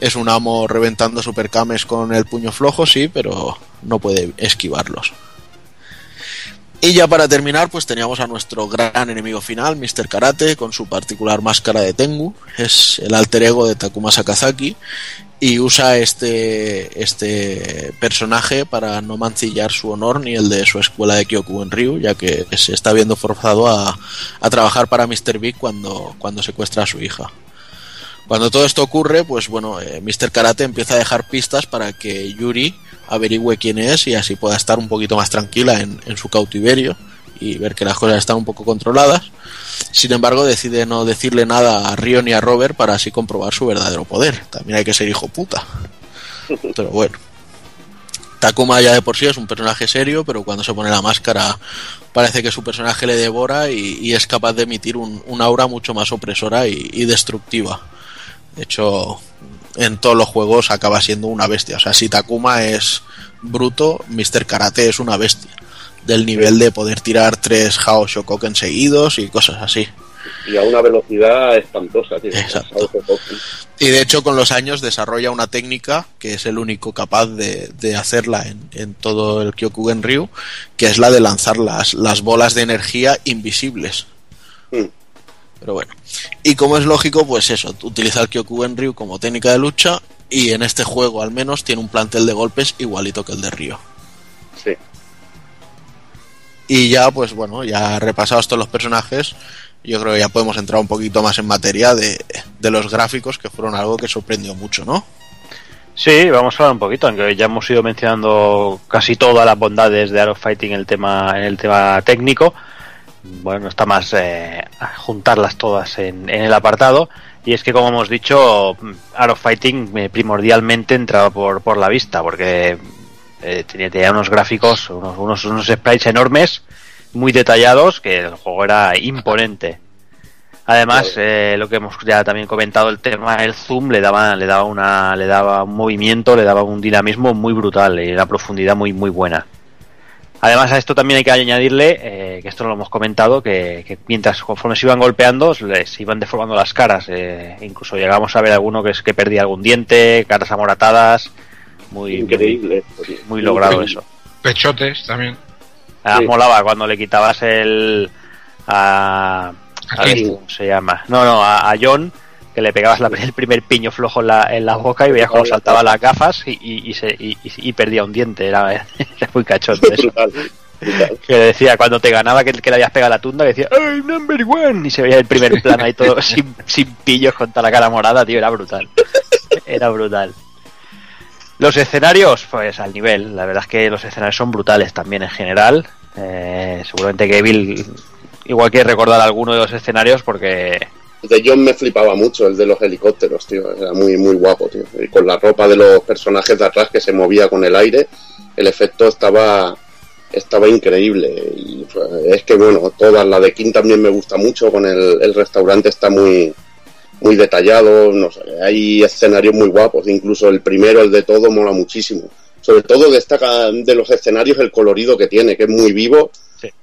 es un amo reventando supercames con el puño flojo, sí, pero no puede esquivarlos. Y ya para terminar, pues teníamos a nuestro gran enemigo final, Mr. Karate, con su particular máscara de Tengu. Es el alter ego de Takuma Sakazaki y usa este, este personaje para no mancillar su honor ni el de su escuela de Kyokugen Ryu, ya que se está viendo forzado a, a trabajar para Mr. Big cuando, cuando secuestra a su hija. Cuando todo esto ocurre, pues bueno, eh, Mr. Karate empieza a dejar pistas para que Yuri averigüe quién es y así pueda estar un poquito más tranquila en, en su cautiverio y ver que las cosas están un poco controladas. Sin embargo, decide no decirle nada a Ryo ni a Robert para así comprobar su verdadero poder. También hay que ser hijo puta. Pero bueno. Takuma ya de por sí es un personaje serio, pero cuando se pone la máscara parece que su personaje le devora y, y es capaz de emitir un, un aura mucho más opresora y, y destructiva. De hecho, en todos los juegos acaba siendo una bestia. O sea, si Takuma es bruto, Mr. Karate es una bestia. Del nivel de poder tirar tres Hao Shokoken seguidos y cosas así. Y a una velocidad espantosa, tío. Exacto. Y de hecho con los años desarrolla una técnica que es el único capaz de, de hacerla en, en todo el Kyokugen Ryu, que es la de lanzar las, las bolas de energía invisibles. Pero bueno. Y como es lógico, pues eso, utiliza el Kyokugen Ryu como técnica de lucha y en este juego al menos tiene un plantel de golpes igualito que el de Ryo. Sí. Y ya, pues bueno, ya repasados todos los personajes, yo creo que ya podemos entrar un poquito más en materia de, de los gráficos, que fueron algo que sorprendió mucho, ¿no? Sí, vamos a hablar un poquito, aunque ya hemos ido mencionando casi todas las bondades de Art of Fighting en el tema, en el tema técnico. Bueno, está más eh, juntarlas todas en, en el apartado. Y es que, como hemos dicho, Art of Fighting eh, primordialmente entraba por, por la vista, porque eh, tenía, tenía unos gráficos, unos, unos, unos sprites enormes, muy detallados, que el juego era imponente. Además, eh, lo que hemos ya también comentado, el tema del zoom le daba, le daba una, le daba un movimiento, le daba un dinamismo muy brutal y una profundidad muy, muy buena. Además a esto también hay que añadirle, eh, que esto no lo hemos comentado, que, que mientras conforme se iban golpeando, les iban deformando las caras. eh, incluso llegamos a ver alguno que es que perdía algún diente, caras amoratadas. Muy Increíble. Muy, muy logrado eso. Pechotes también. Además molaba cuando le quitabas el a, a ver, ¿cómo se llama no no a, a John que le pegabas la- el primer piño flojo en la, en la boca y veías cómo saltaba las gafas y, y, y se, y, y- perdía un diente. Era, era muy cachondo eso. Que decía cuando te ganaba que, que le habías pegado la tunda que decía ¡Ay, number one! y se veía el primer plano ahí todo sin, sin pillos con toda la cara morada tío era brutal. Era brutal. Los escenarios, pues al nivel. La verdad es que los escenarios son brutales también en general. Eh, seguramente que Bill igual quiere recordar alguno de los escenarios porque de John me flipaba mucho, el de los helicópteros, tío. Era muy, muy guapo, tío. Y con la ropa de los personajes de atrás que se movía con el aire, el efecto estaba estaba increíble. Y pues, es que, bueno, todas, la de King también me gusta mucho, con el, el restaurante está muy muy detallado, no sé, hay escenarios muy guapos, incluso el primero, el de todo, mola muchísimo. Sobre todo destaca de los escenarios el colorido que tiene, que es muy vivo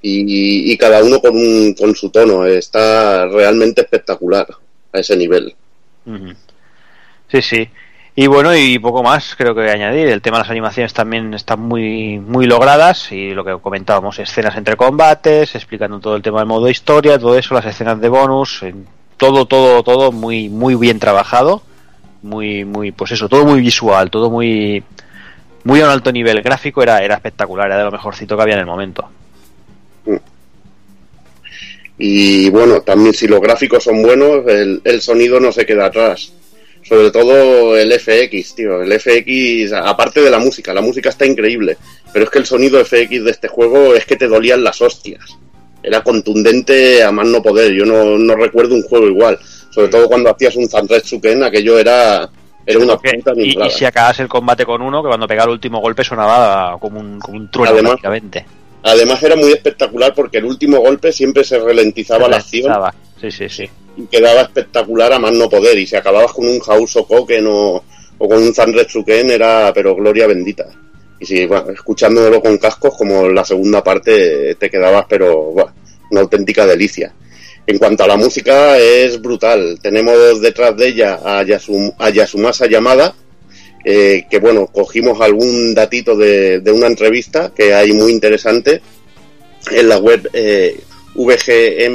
y, y cada uno con, un, con su tono. Está realmente espectacular a ese nivel. Sí, sí. Y bueno, y poco más creo que añadir. El tema de las animaciones también están muy, muy logradas y lo que comentábamos, escenas entre combates, explicando todo el tema del modo historia, todo eso, las escenas de bonus, en- todo, todo, todo muy, muy bien trabajado, muy, muy, pues eso, todo muy visual, todo muy, muy a un alto nivel gráfico, era, era espectacular, era de lo mejorcito que había en el momento. Y bueno, también si los gráficos son buenos, el, el sonido no se queda atrás. Sobre todo el FX, tío. El FX, aparte de la música, la música está increíble. Pero es que el sonido FX de este juego es que te dolían las hostias. Era contundente a más no poder. Yo no, no recuerdo un juego igual. Sobre todo cuando hacías un Zanretsuken, aquello era, era una puta Y, y si acabas el combate con uno, que cuando pegaba el último golpe sonaba como un, como un trueno Además- prácticamente. Además era muy espectacular porque el último golpe siempre se ralentizaba la acción. Sí, sí, sí. y quedaba espectacular a más no poder. Y si acababas con un Hauso Koken o, o con un Zanretsuken era, pero gloria bendita. Y si, bueno, escuchándolo con cascos, como la segunda parte, te quedabas, pero, bueno, una auténtica delicia. En cuanto a la música, es brutal. Tenemos detrás de ella a, Yasum- a Yasumasa Yamada, eh, que bueno, cogimos algún datito de, de una entrevista que hay muy interesante en la web eh, vgmonline.net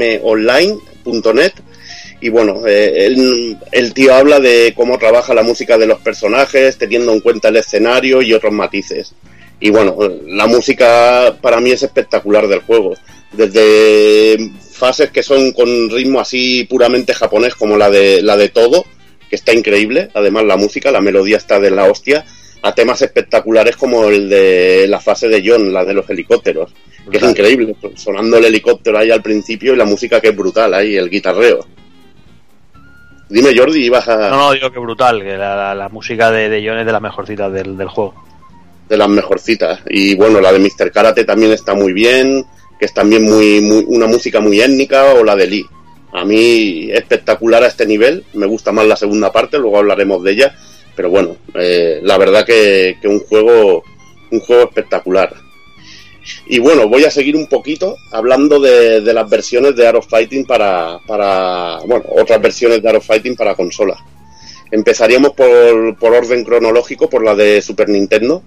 y bueno, eh, el, el tío habla de cómo trabaja la música de los personajes, teniendo en cuenta el escenario y otros matices. Y bueno, la música para mí es espectacular del juego. Desde fases que son con ritmo así puramente japonés como la de la de todo, que está increíble, además la música, la melodía está de la hostia, a temas espectaculares como el de la fase de John, la de los helicópteros, que es increíble, sonando el helicóptero ahí al principio y la música que es brutal ahí, el guitarreo. Dime Jordi, ibas a... No, no, digo que brutal, que la, la- la música de, de John es de las mejorcitas del, del juego. de las mejorcitas. Y bueno, la de Mr. Karate también está muy bien, que es también muy, muy una música muy étnica, o la de Lee. A mí espectacular a este nivel, me gusta más la segunda parte, luego hablaremos de ella, pero bueno, eh, la verdad que, un juego un juego espectacular. Y bueno, voy a seguir un poquito hablando de, las versiones de Arrow Fighting para, para, bueno, otras versiones de Arrow Fighting para consola. Empezaríamos por, por orden cronológico, por la de Super Nintendo,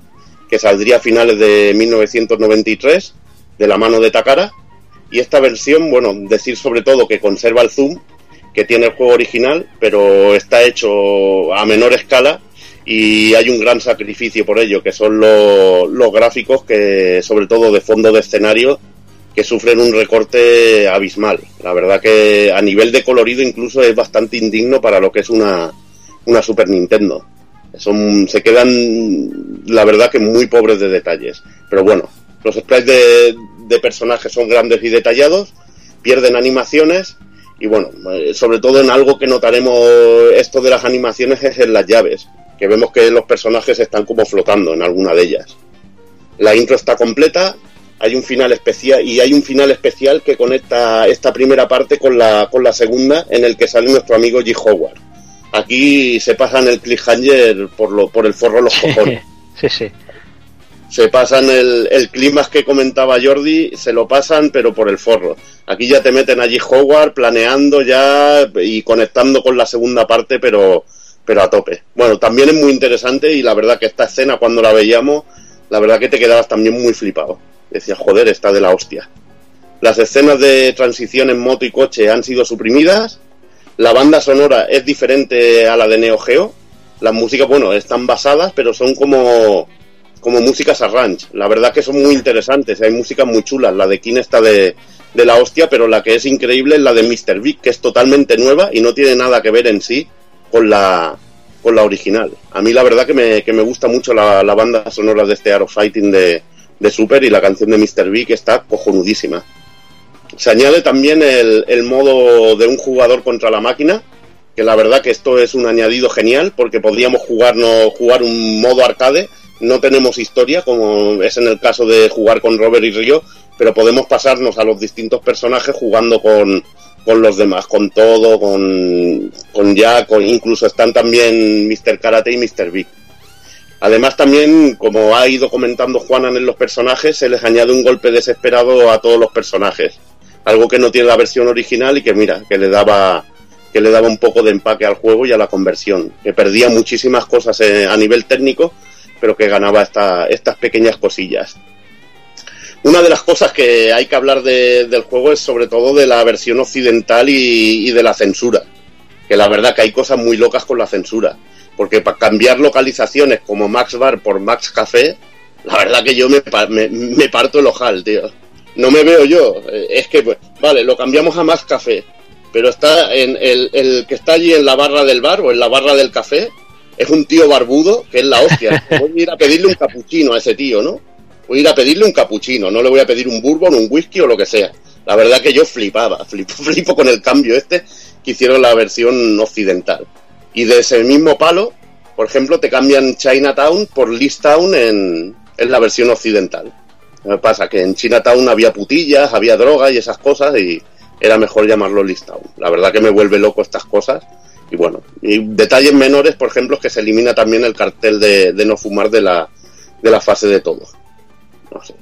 que saldría a finales de 1993, de la mano de Takara. Y esta versión, bueno, decir sobre todo que conserva el zoom, que tiene el juego original, pero está hecho a menor escala y hay un gran sacrificio por ello, que son los, gráficos que, sobre todo de fondo de escenario, que sufren un recorte abismal. La verdad que a nivel de colorido incluso es bastante indigno para lo que es una, una Super Nintendo. Son, se quedan, la verdad que muy pobres de detalles. Pero bueno, los sprites de, de personajes son grandes y detallados, pierden animaciones y bueno, eh, sobre todo en algo que notaremos esto de las animaciones es en las llaves, que vemos que los personajes están como flotando en alguna de ellas. La intro está completa, hay un final especial y hay un final especial que conecta esta primera parte con la, con la segunda en el que sale nuestro amigo G. Howard. Aquí se pasan el cliffhanger por, lo, por el forro los cojones. sí, sí. Se pasan el, el clima que comentaba Jordi, se lo pasan pero por el forro. Aquí ya te meten allí Howard planeando ya y conectando con la segunda parte pero, pero a tope. Bueno, también es muy interesante y la verdad que esta escena cuando la veíamos, la verdad que te quedabas también muy flipado. Decías, joder, está de la hostia. Las escenas de transición en moto y coche han sido suprimidas. La banda sonora es diferente a la de Neo Geo. Las músicas, bueno, están basadas, pero son como, como músicas arrange. La verdad que son muy interesantes. Hay músicas muy chulas. La de King está de, de la hostia, pero la que es increíble es la de Mr. Big, que es totalmente nueva y no tiene nada que ver en sí con la, con la original. A mí la verdad que me, que me gusta mucho la, la banda sonora de este Arrow Fighting de, de Super y la canción de Mr. Big está cojonudísima. Se añade también el, el modo de un jugador contra la máquina, que la verdad que esto es un añadido genial porque podríamos jugarnos, jugar un modo arcade, no tenemos historia como es en el caso de jugar con Robert y Río, pero podemos pasarnos a los distintos personajes jugando con, con los demás, con todo, con, con Jack, con, incluso están también Mr. Karate y Mr. Big. Además también, como ha ido comentando Juanan en los personajes, se les añade un golpe desesperado a todos los personajes. Algo que no tiene la versión original y que mira, que le daba, que le daba un poco de empaque al juego y a la conversión, que perdía muchísimas cosas eh, a nivel técnico, pero que ganaba esta, estas pequeñas cosillas. Una de las cosas que hay que hablar de- del juego es sobre todo de la versión occidental y, de la censura, que la verdad que hay cosas muy locas con la censura, porque para cambiar localizaciones como Max Bar por Max Café, la verdad que yo me, me, me parto el ojal, tío. No me veo yo, eh, es que, pues, vale, lo cambiamos a Max Café, pero está en el que está allí en la barra del bar o en la barra del café, es un tío barbudo que es la hostia. Voy a ir a pedirle un capuchino a ese tío, ¿no? Voy a ir a pedirle un capuchino, no le voy a pedir un bourbon, un whisky o lo que sea. La verdad que yo flipaba, flipo, flipo con el cambio este que hicieron la versión occidental. Y de ese mismo palo, por ejemplo, te cambian Chinatown por Town en, en la versión occidental. Lo que pasa que en Chinatown había putillas, había droga y esas cosas y era mejor llamarlo Town. La verdad que me vuelve loco estas cosas. Y bueno, y detalles menores, por ejemplo, es que se elimina también el cartel de, de no fumar de la, de la fase de todo. No sé,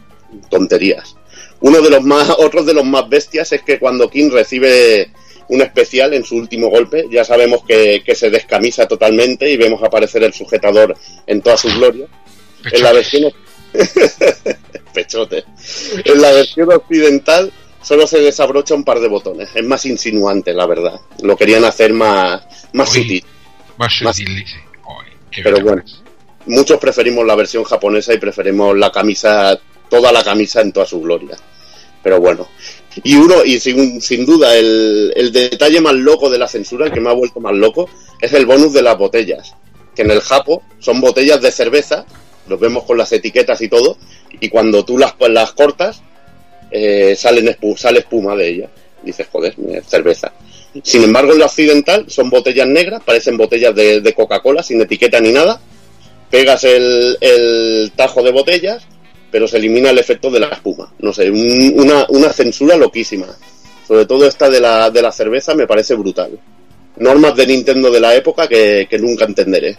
tonterías. Uno de los más, otros de los más bestias es que cuando King recibe un especial en su último golpe, ya sabemos que, que se descamisa totalmente y vemos aparecer el sujetador en toda su gloria. En la versión pechote. En la versión occidental solo se desabrocha un par de botones. Es más insinuante, la verdad. Lo querían hacer más, más sutil. Más Más- sutil, Pero bueno, muchos preferimos la versión japonesa y preferimos la camisa, toda la camisa en toda su gloria. Pero bueno. Y uno, y sin, sin duda, el, el detalle más loco de la censura, el que me ha vuelto más loco, es el bonus de las botellas. Que en el Japo son botellas de cerveza, los vemos con las etiquetas y todo, y cuando tú las, las cortas, eh, salen espu- sale espuma de ellas. Dices, joder, es cerveza. Sin embargo, en la occidental son botellas negras, parecen botellas de, de Coca-Cola, sin etiqueta ni nada. Pegas el, el tajo de botellas, pero se elimina el efecto de la espuma. No sé, un- una, una censura loquísima. Sobre todo esta de la, de la cerveza me parece brutal. Normas de Nintendo de la época que, que nunca entenderé.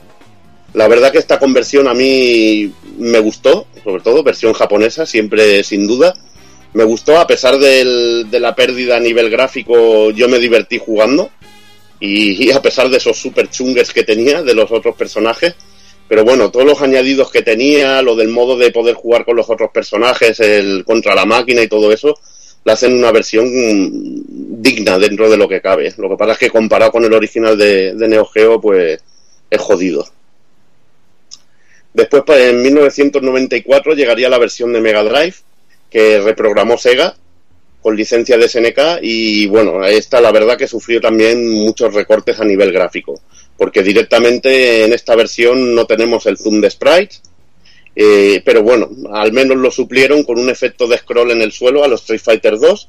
La verdad que esta conversión a mí me gustó, sobre todo versión japonesa, siempre sin duda. Me gustó, a pesar del- de la pérdida a nivel gráfico, yo me divertí jugando. Y, a pesar de esos super chungues que tenía de los otros personajes. Pero bueno, todos los añadidos que tenía, lo del modo de poder jugar con los otros personajes, el contra la máquina y todo eso, la hacen una versión digna dentro de lo que cabe. Lo que pasa es que comparado con el original de, de Neo Geo, pues es jodido. Después, pues, en 1994, llegaría la versión de Mega Drive, que reprogramó Sega con licencia de SNK y bueno, esta la verdad que sufrió también muchos recortes a nivel gráfico, porque directamente en esta versión no tenemos el zoom de sprites, eh, pero bueno, al menos lo suplieron con un efecto de scroll en el suelo a los Street Fighter 2.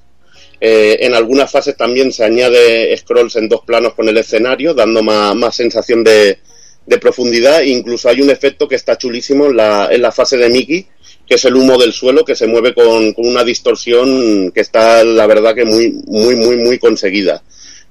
Eh, en algunas fases también se añade scrolls en dos planos con el escenario, dando más, más sensación de, de profundidad. Incluso hay un efecto que está chulísimo en la, en la fase de Mickey, que es el humo del suelo que se mueve con, una distorsión que está, la verdad, que muy, muy, muy, muy conseguida.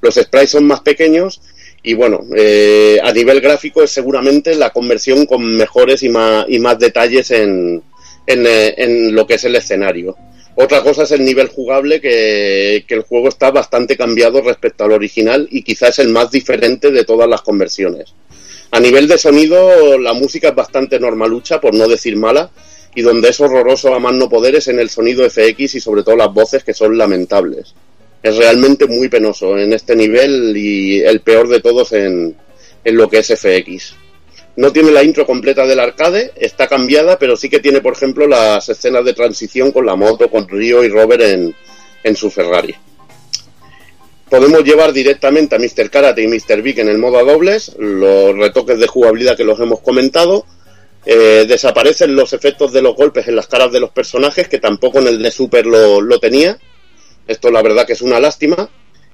Los sprites son más pequeños y bueno, eh, a nivel gráfico es seguramente la conversión con mejores y más, y más detalles en, en, eh, en lo que es el escenario. Otra cosa es el nivel jugable, que, que el juego está bastante cambiado respecto al original y quizás es el más diferente de todas las conversiones. A nivel de sonido, la música es bastante normalucha, por no decir mala, y donde es horroroso a más no poder es en el sonido FX y sobre todo las voces que son lamentables. Es realmente muy penoso en este nivel y el peor de todos en, en lo que es FX. No tiene la intro completa del arcade, está cambiada, pero sí que tiene, por ejemplo, las escenas de transición con la moto, con Río y Robert en, en su Ferrari. Podemos llevar directamente a Mr. Karate y Mr. Big en el modo a dobles, los retoques de jugabilidad que los hemos comentado. Eh, desaparecen los efectos de los golpes en las caras de los personajes, que tampoco en el de Super lo, lo tenía. Esto la verdad que es una lástima.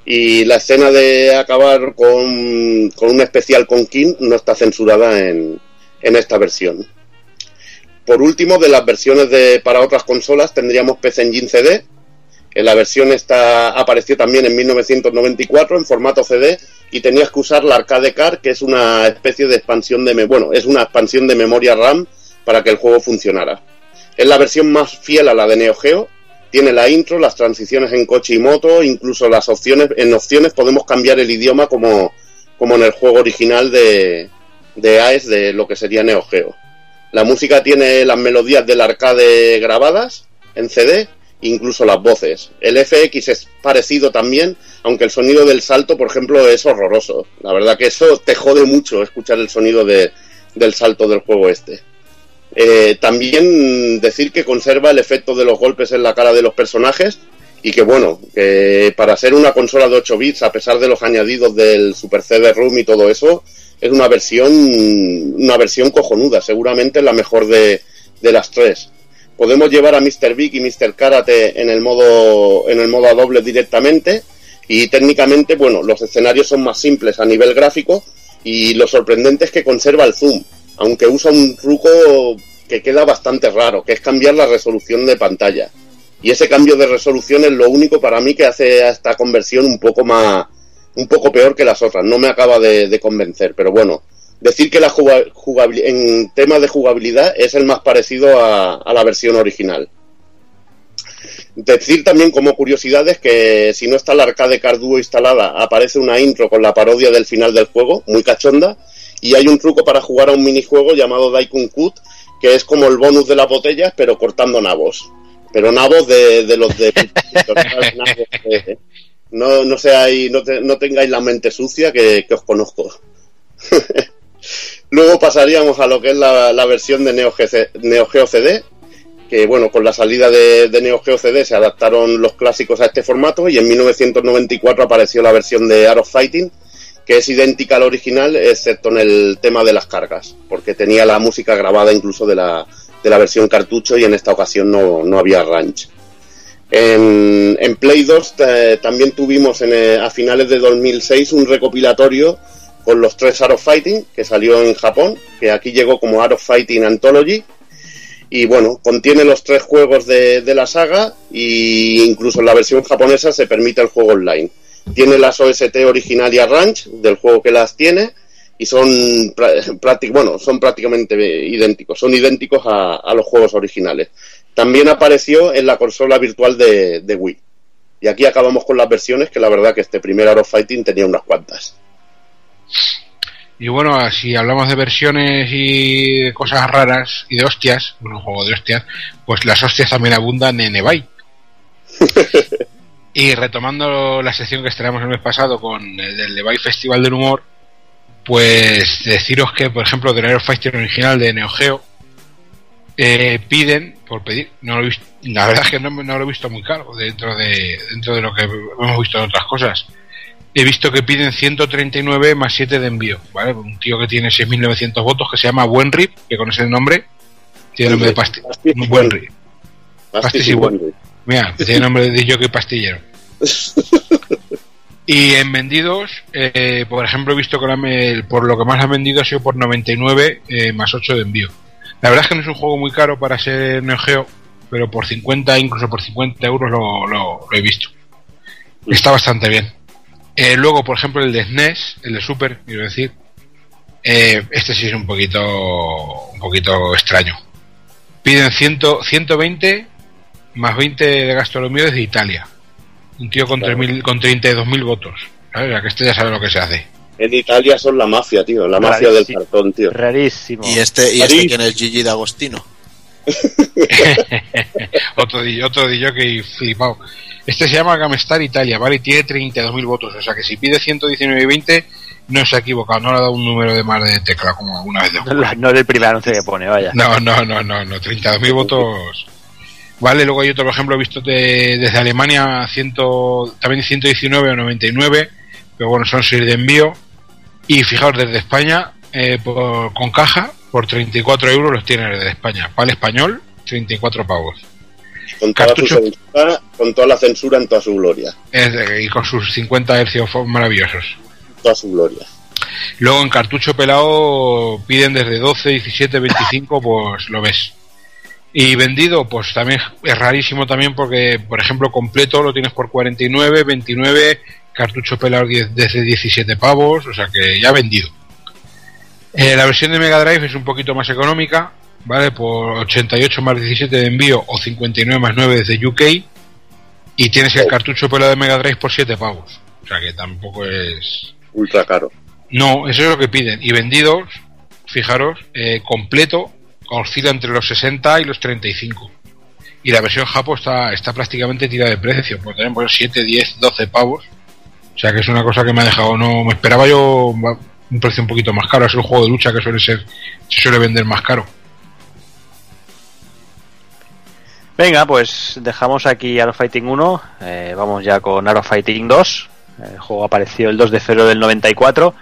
Y la escena de acabar con, con un especial con King no está censurada en, en esta versión. Por último, de las versiones de, para otras consolas tendríamos PC Engine CD. En la versión esta apareció también en 1994 en formato CD y tenías que usar la Arcade Card, que es una especie de expansión de bueno, es una expansión de memoria RAM para que el juego funcionara. Es la versión más fiel a la de Neo Geo Tiene la intro, las transiciones en coche y moto, incluso las opciones, en opciones podemos cambiar el idioma como, como en el juego original de, de AES de lo que sería Neo Geo. La música tiene las melodías del arcade grabadas en CD, incluso las voces. El FX es parecido también, aunque el sonido del salto, por ejemplo, es horroroso. La verdad que eso te jode mucho escuchar el sonido de, del salto del juego este. Eh, también decir que conserva el efecto de los golpes en la cara de los personajes y que bueno, para ser una consola de 8 bits, a pesar de los añadidos del Super CD-ROOM y todo eso, es una versión, una versión cojonuda, seguramente la mejor de, de las tres. Podemos llevar a Mr. Big y Mr. Karate en el modo, en el modo a doble directamente y técnicamente, bueno, los escenarios son más simples a nivel gráfico y lo sorprendente es que conserva el zoom, aunque usa un truco que queda bastante raro, que es cambiar la resolución de pantalla. Y ese cambio de resolución es lo único para mí que hace a esta conversión un poco más, un poco peor que las otras. No me acaba de, convencer, pero bueno, decir que la jugabilidad, en tema de jugabilidad es el más parecido a, a, la versión original. Decir también como curiosidades que si no está la arcade Carduo instalada, aparece una intro con la parodia del final del juego, muy cachonda, y hay un truco para jugar a un minijuego llamado Daikun Cut, que es como el bonus de las botellas, pero cortando nabos. Pero nabos de, de los de... no, no, seáis, no, te, no tengáis la mente sucia que, que os conozco. Luego pasaríamos a lo que es la, la versión de Neo, GC, Neo Geo CD, que bueno, con la salida de, Neo Geo CD se adaptaron los clásicos a este formato y en 1994 apareció la versión de Art of Fighting, que es idéntica al original, excepto en el tema de las cargas, porque tenía la música grabada incluso de la, de la versión cartucho y en esta ocasión no, no había ranch. En, en Play 2 eh, también tuvimos en, eh, a finales de 2006 un recopilatorio con los tres Art of Fighting que salió en Japón, que aquí llegó como Art of Fighting Anthology. Y bueno, contiene los tres juegos de, de la saga e incluso en la versión japonesa se permite el juego online. Tiene las OST original y Arrange del juego que las tiene y son, bueno, son prácticamente idénticos, son idénticos a, a, los juegos originales. También apareció en la consola virtual de, Wii. Y aquí acabamos con las versiones, que la verdad que este primer Art of Fighting tenía unas cuantas. Y bueno, si hablamos de versiones y de cosas raras y de hostias, un juego de hostias, pues las hostias también abundan en eBay. y retomando la sección que estrenamos el mes pasado con el del eBay Festival del Humor, pues deciros que, por ejemplo, Aero Fighter original de Neo Geo, eh, piden, por pedir, no lo he visto, la verdad es que no, no, lo he visto muy caro dentro de, dentro de lo que hemos visto en otras cosas. He visto que piden 139 más 7 de envío, ¿vale? Un tío que tiene 6.900 votos que se llama Buenrip, que con ese nombre tiene nombre de pasti Buenrip. Pastis y. Mira, tiene nombre de jockey pastillero. Y en vendidos, eh, por ejemplo, he visto que por lo que más han vendido ha sido por 99 eh, más 8 de envío. La verdad es que no es un juego muy caro para ser Neo Geo, pero por 50, incluso por 50 euros lo, lo, lo he visto. Está bastante bien. Eh, luego, por ejemplo, el de SNES, el de Super, quiero decir, eh, este sí es un poquito, un poquito extraño. Piden 100, 120 más 20 de gasto de de Italia un tío con, claro. con 32.000 votos. ¿sabes? que este ya sabe lo que se hace. En Italia son la mafia, tío. La mafia Rarísimo. del cartón, tío. Rarísimo. ¿Y este, y este quién es Gigi D'Agostino? otro otro DJ que flipado. Este se llama Gamestar Italia, ¿vale? Y tiene 32.000 votos. O sea que si pide 119 y 20, no se ha equivocado. No le ha dado un número de más de tecla como alguna vez. No, no es el primer anuncio que pone, vaya. No, no, no, no. no 32.000 votos. Vale, luego hay otro, por ejemplo, he visto de, desde Alemania 100, también 119 o 99, pero bueno, son 6 de envío. Y fijaos, desde España, eh, por, con caja, por 34 euros los tiene desde España. Para el español, 34 pavos. Con toda, censura, con toda la censura en toda su gloria. Y con sus 50 hercios maravillosos. Toda su gloria. Luego en cartucho pelado piden desde 12, 17, 25, pues lo ves. Y vendido, pues también es rarísimo también porque, por ejemplo, completo lo tienes por 49, 29, cartucho pelado desde 17 pavos, o sea que ya vendido. Eh, la versión de Mega Drive es un poquito más económica, ¿vale? Por 88 más 17 de envío o 59 más 9 desde UK, Y tienes el cartucho pelo de Mega Drive por 7 pavos. O sea que tampoco es. Ultra caro. No, eso es lo que piden. Y vendidos, fijaros, eh, completo, oscila entre los 60 y los 35. Y la versión Japo está, está prácticamente tirada de precio, porque tenemos 7, 10, 12 pavos. O sea que es una cosa que me ha dejado, no me esperaba yo un precio un poquito más caro. Es un juego de lucha que suele ser, se suele vender más caro. Venga, pues dejamos aquí Arrow Fighting 1. eh, vamos ya con Arrow Fighting 2. El juego apareció el 2 de febrero del 94.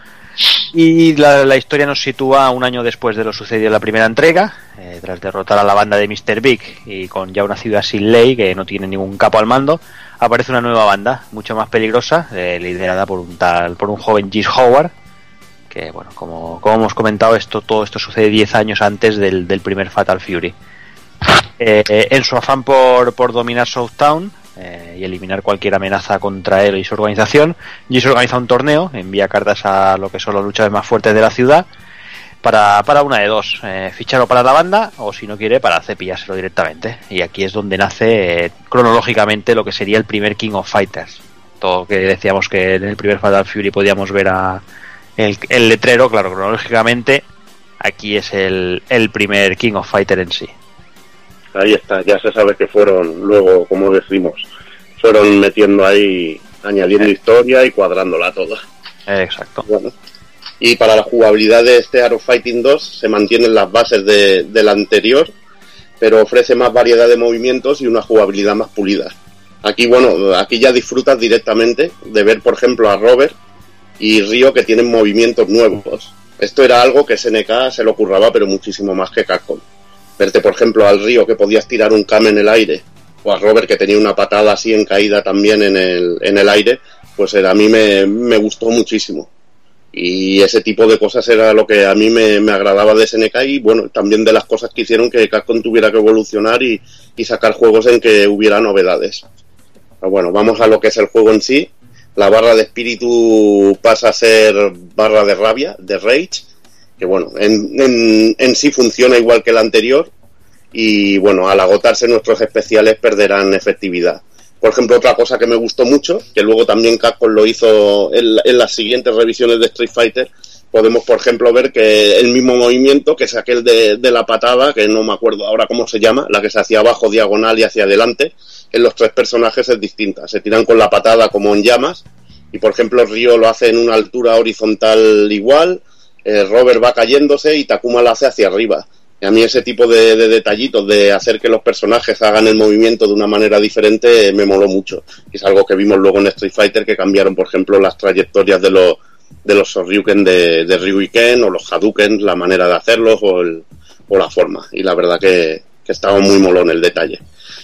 Y la, la historia nos sitúa un año después de lo sucedido en la primera entrega. eh, tras derrotar a la banda de Mr. Big y con ya una ciudad sin ley que no tiene ningún capo al mando, aparece una nueva banda, mucho más peligrosa, eh, liderada por un tal, por un joven Gis Howard. Que bueno, como, como hemos comentado, esto, todo esto sucede 10 años antes del, del primer Fatal Fury. Eh, en su afán por, por dominar Southtown eh, y eliminar cualquier amenaza contra él y su organización, Gis organiza un torneo, envía cartas a lo que son los luchadores más fuertes de la ciudad para, para una de dos, eh, ficharlo para la banda o si no quiere para cepillárselo directamente. Y aquí es donde nace eh, cronológicamente lo que sería el primer King of Fighters. Todo que decíamos que en el primer Fatal Fury podíamos ver a el, el letrero, claro, cronológicamente aquí es el, el primer King of Fighter en sí. Ahí está, ya se sabe que fueron, luego, como decimos, fueron metiendo ahí, añadiendo historia y cuadrándola toda. Exacto. Bueno. Y para la jugabilidad de este Arrow Fighting 2 se mantienen las bases de, del anterior, pero ofrece más variedad de movimientos y una jugabilidad más pulida. Aquí, bueno, aquí ya disfrutas directamente de ver, por ejemplo, a Robert y Río que tienen movimientos nuevos. Esto era algo que SNK se lo curraba, pero muchísimo más que Capcom. Verte, por ejemplo, al Río que podías tirar un Kame en el aire, o a Robert que tenía una patada así en caída también en el, en el aire, pues era, a mí me, me gustó muchísimo. Y ese tipo de cosas era lo que a mí me, me agradaba de SNK y bueno, también de las cosas que hicieron que Capcom tuviera que evolucionar y, y sacar juegos en que hubiera novedades. Pero bueno, vamos a lo que es el juego en sí. La barra de espíritu pasa a ser barra de rabia, de rage, que bueno, en, en, en sí funciona igual que el anterior y bueno, al agotarse nuestros especiales perderán efectividad. Por ejemplo, otra cosa que me gustó mucho, que luego también Capcom lo hizo en, en las siguientes revisiones de Street Fighter, podemos, por ejemplo, ver que el mismo movimiento, que es aquel de, de, la patada, que no me acuerdo ahora cómo se llama, la que se hacía abajo, diagonal y hacia adelante, en los tres personajes es distinta. Se tiran con la patada como en llamas, y por ejemplo, Ryo lo hace en una altura horizontal igual, eh, Robert va cayéndose y Takuma lo hace hacia arriba. Y a mí ese tipo de, de, detallitos de hacer que los personajes hagan el movimiento de una manera diferente me moló mucho. Y es algo que vimos luego en Street Fighter que cambiaron, por ejemplo, las trayectorias de los de los de, de Ryu y Ken o los Hadouken, la manera de hacerlos o, el, o la forma. Y la verdad que, que estaba muy molón el detalle.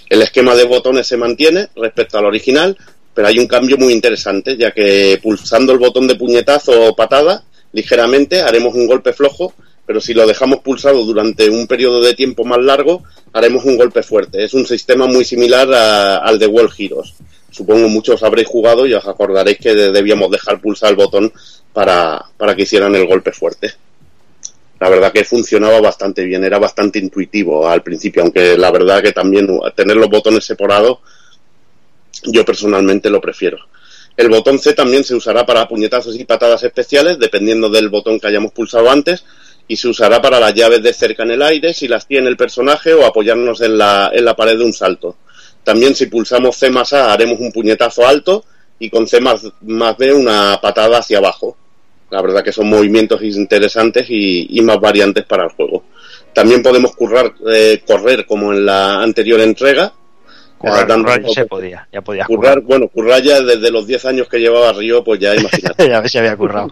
El esquema de botones se mantiene respecto al original, pero hay un cambio muy interesante, ya que pulsando el botón de puñetazo o patada, ligeramente haremos un golpe flojo, pero si lo dejamos pulsado durante un periodo de tiempo más largo, haremos un golpe fuerte. Es un sistema muy similar a, al de World Heroes. Supongo muchos habréis jugado y os acordaréis que debíamos dejar pulsar el botón para, para que hicieran el golpe fuerte. La verdad que funcionaba bastante bien, era bastante intuitivo al principio, aunque la verdad que también tener los botones separados, yo personalmente lo prefiero. El botón C también se usará para puñetazos y patadas especiales, dependiendo del botón que hayamos pulsado antes, y se usará para las llaves de cerca en el aire, si las tiene el personaje, o apoyarnos en la, en la pared de un salto. También si pulsamos C más A haremos un puñetazo alto, y con C más, más B una patada hacia abajo. La verdad que son movimientos interesantes y, y más variantes para el juego. También podemos currar, eh, correr como en la anterior entrega, Currar, dando currar se podía, ya podía currar. currar. Bueno, currar ya desde los 10 años que llevaba Río, pues ya imagínate. ya se había currado.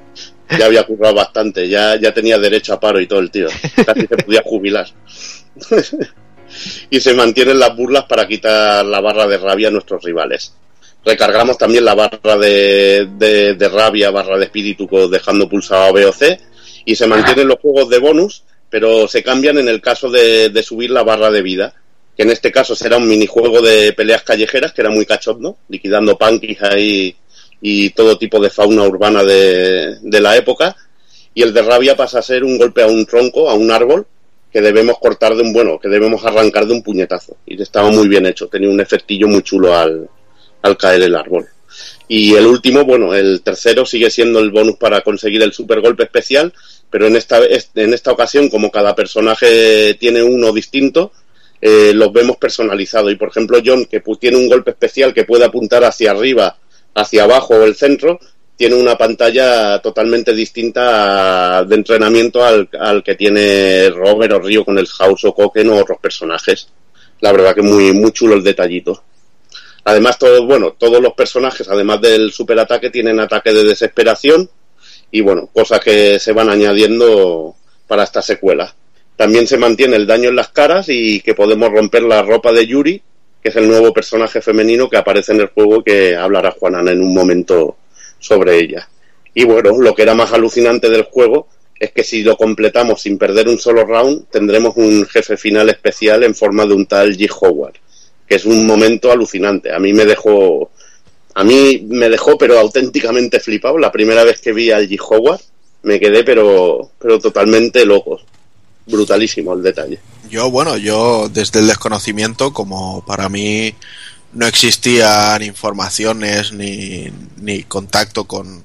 ya había currado bastante, ya, ya tenía derecho a paro y todo el tío. Casi se podía jubilar. y se mantienen las burlas para quitar la barra de rabia a nuestros rivales. Recargamos también la barra de, de, rabia, barra de espíritu, dejando pulsado B o C. Y se mantienen los juegos de bonus, pero se cambian en el caso de, subir la barra de vida que en este caso será un minijuego de peleas callejeras, que era muy cachondo, liquidando punkis ahí y todo tipo de fauna urbana de, de, la época. Y el de rabia pasa a ser un golpe a un tronco, a un árbol, que debemos cortar de un bueno, que debemos arrancar de un puñetazo. Y estaba muy bien hecho, tenía un efectillo muy chulo al, al caer el árbol. Y el último, bueno, el tercero sigue siendo el bonus para conseguir el super golpe especial, pero en esta, en esta ocasión, como cada personaje tiene uno distinto, eh, los vemos personalizados. Y por ejemplo, John, que tiene un golpe especial que puede apuntar hacia arriba, hacia abajo o el centro, tiene una pantalla totalmente distinta de entrenamiento al, al que tiene Robert o Río con el House o Koken o otros personajes. La verdad que muy, muy chulo el detallito. Además, todos, bueno, todos los personajes, además del superataque, tienen ataque de desesperación y bueno, cosas que se van añadiendo para esta secuela. También se mantiene el daño en las caras y que podemos romper la ropa de Yuri, que es el nuevo personaje femenino que aparece en el juego que hablará Juanan en un momento sobre ella. Y bueno, lo que era más alucinante del juego es que si lo completamos sin perder un solo round, tendremos un jefe final especial en forma de un tal G. Howard, que es un momento alucinante. A mí me dejó, a mí me dejó pero auténticamente flipado. La primera vez que vi al G. Me quedé pero, pero totalmente loco. Brutalísimo el detalle. Yo, bueno, yo desde el desconocimiento, como para mí no existían informaciones ni, ni contacto con,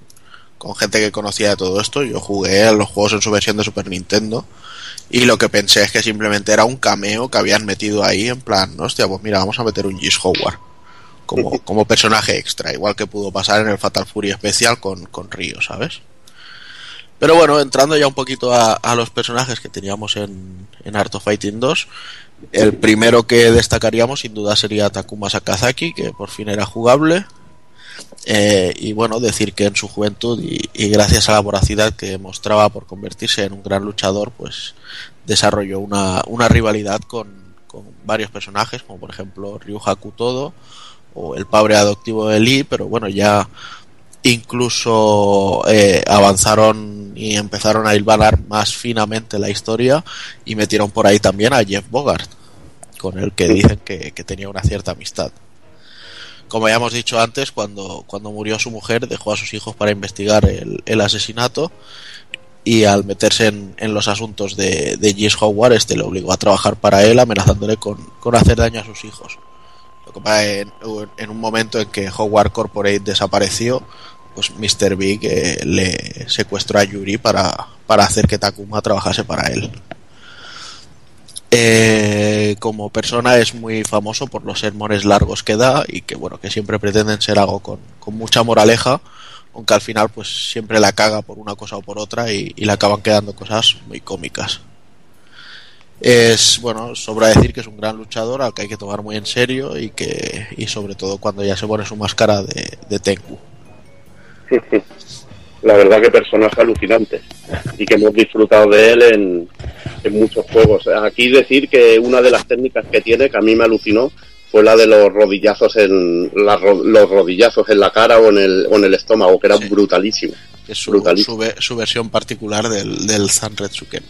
con gente que conocía de todo esto, yo jugué a los juegos en su versión de Super Nintendo y lo que pensé es que simplemente era un cameo que habían metido ahí en plan, hostia, pues mira, vamos a meter un Gis Howard como, como personaje extra, igual que pudo pasar en el Fatal Fury especial con, con Río, ¿sabes? Pero bueno, entrando ya un poquito a, a los personajes que teníamos en, en Art of Fighting 2, el primero que destacaríamos sin duda sería Takuma Sakazaki, que por fin era jugable. Eh, y bueno, decir que en su juventud y, y gracias a la voracidad que mostraba por convertirse en un gran luchador, pues desarrolló una, una rivalidad con, con varios personajes, como por ejemplo Ryu Hakutodo o el padre adoptivo de Lee, pero bueno, ya incluso eh, avanzaron y empezaron a hilvanar más finamente la historia y metieron por ahí también a Jeff Bogart, con el que dicen que, que tenía una cierta amistad. Como ya hemos dicho antes, cuando, cuando murió su mujer dejó a sus hijos para investigar el, asesinato y al meterse en, los asuntos de, de Howard, este le obligó a trabajar para él amenazándole con, con hacer daño a sus hijos. Lo que pasa en, en un momento en que Howard Corporate desapareció, pues Mr. Big eh, le secuestró a Yuri para, para hacer que Takuma trabajase para él. Eh, como persona es muy famoso por los sermones largos que da y que bueno que siempre pretenden ser algo con, mucha moraleja aunque al final pues siempre la caga por una cosa o por otra y, y le acaban quedando cosas muy cómicas. Es bueno sobra decir que es un gran luchador al que hay que tomar muy en serio y que y sobre todo cuando ya se pone su máscara de, de Tengu La verdad que personaje alucinante y que hemos disfrutado de él en, en muchos juegos. Aquí decir que una de las técnicas que tiene que a mí me alucinó fue la de los rodillazos en la los rodillazos en la cara o en el, o en el estómago, que era brutalísimo. es su, Brutalísimo. su, ve- su versión particular del, del Sanretsuken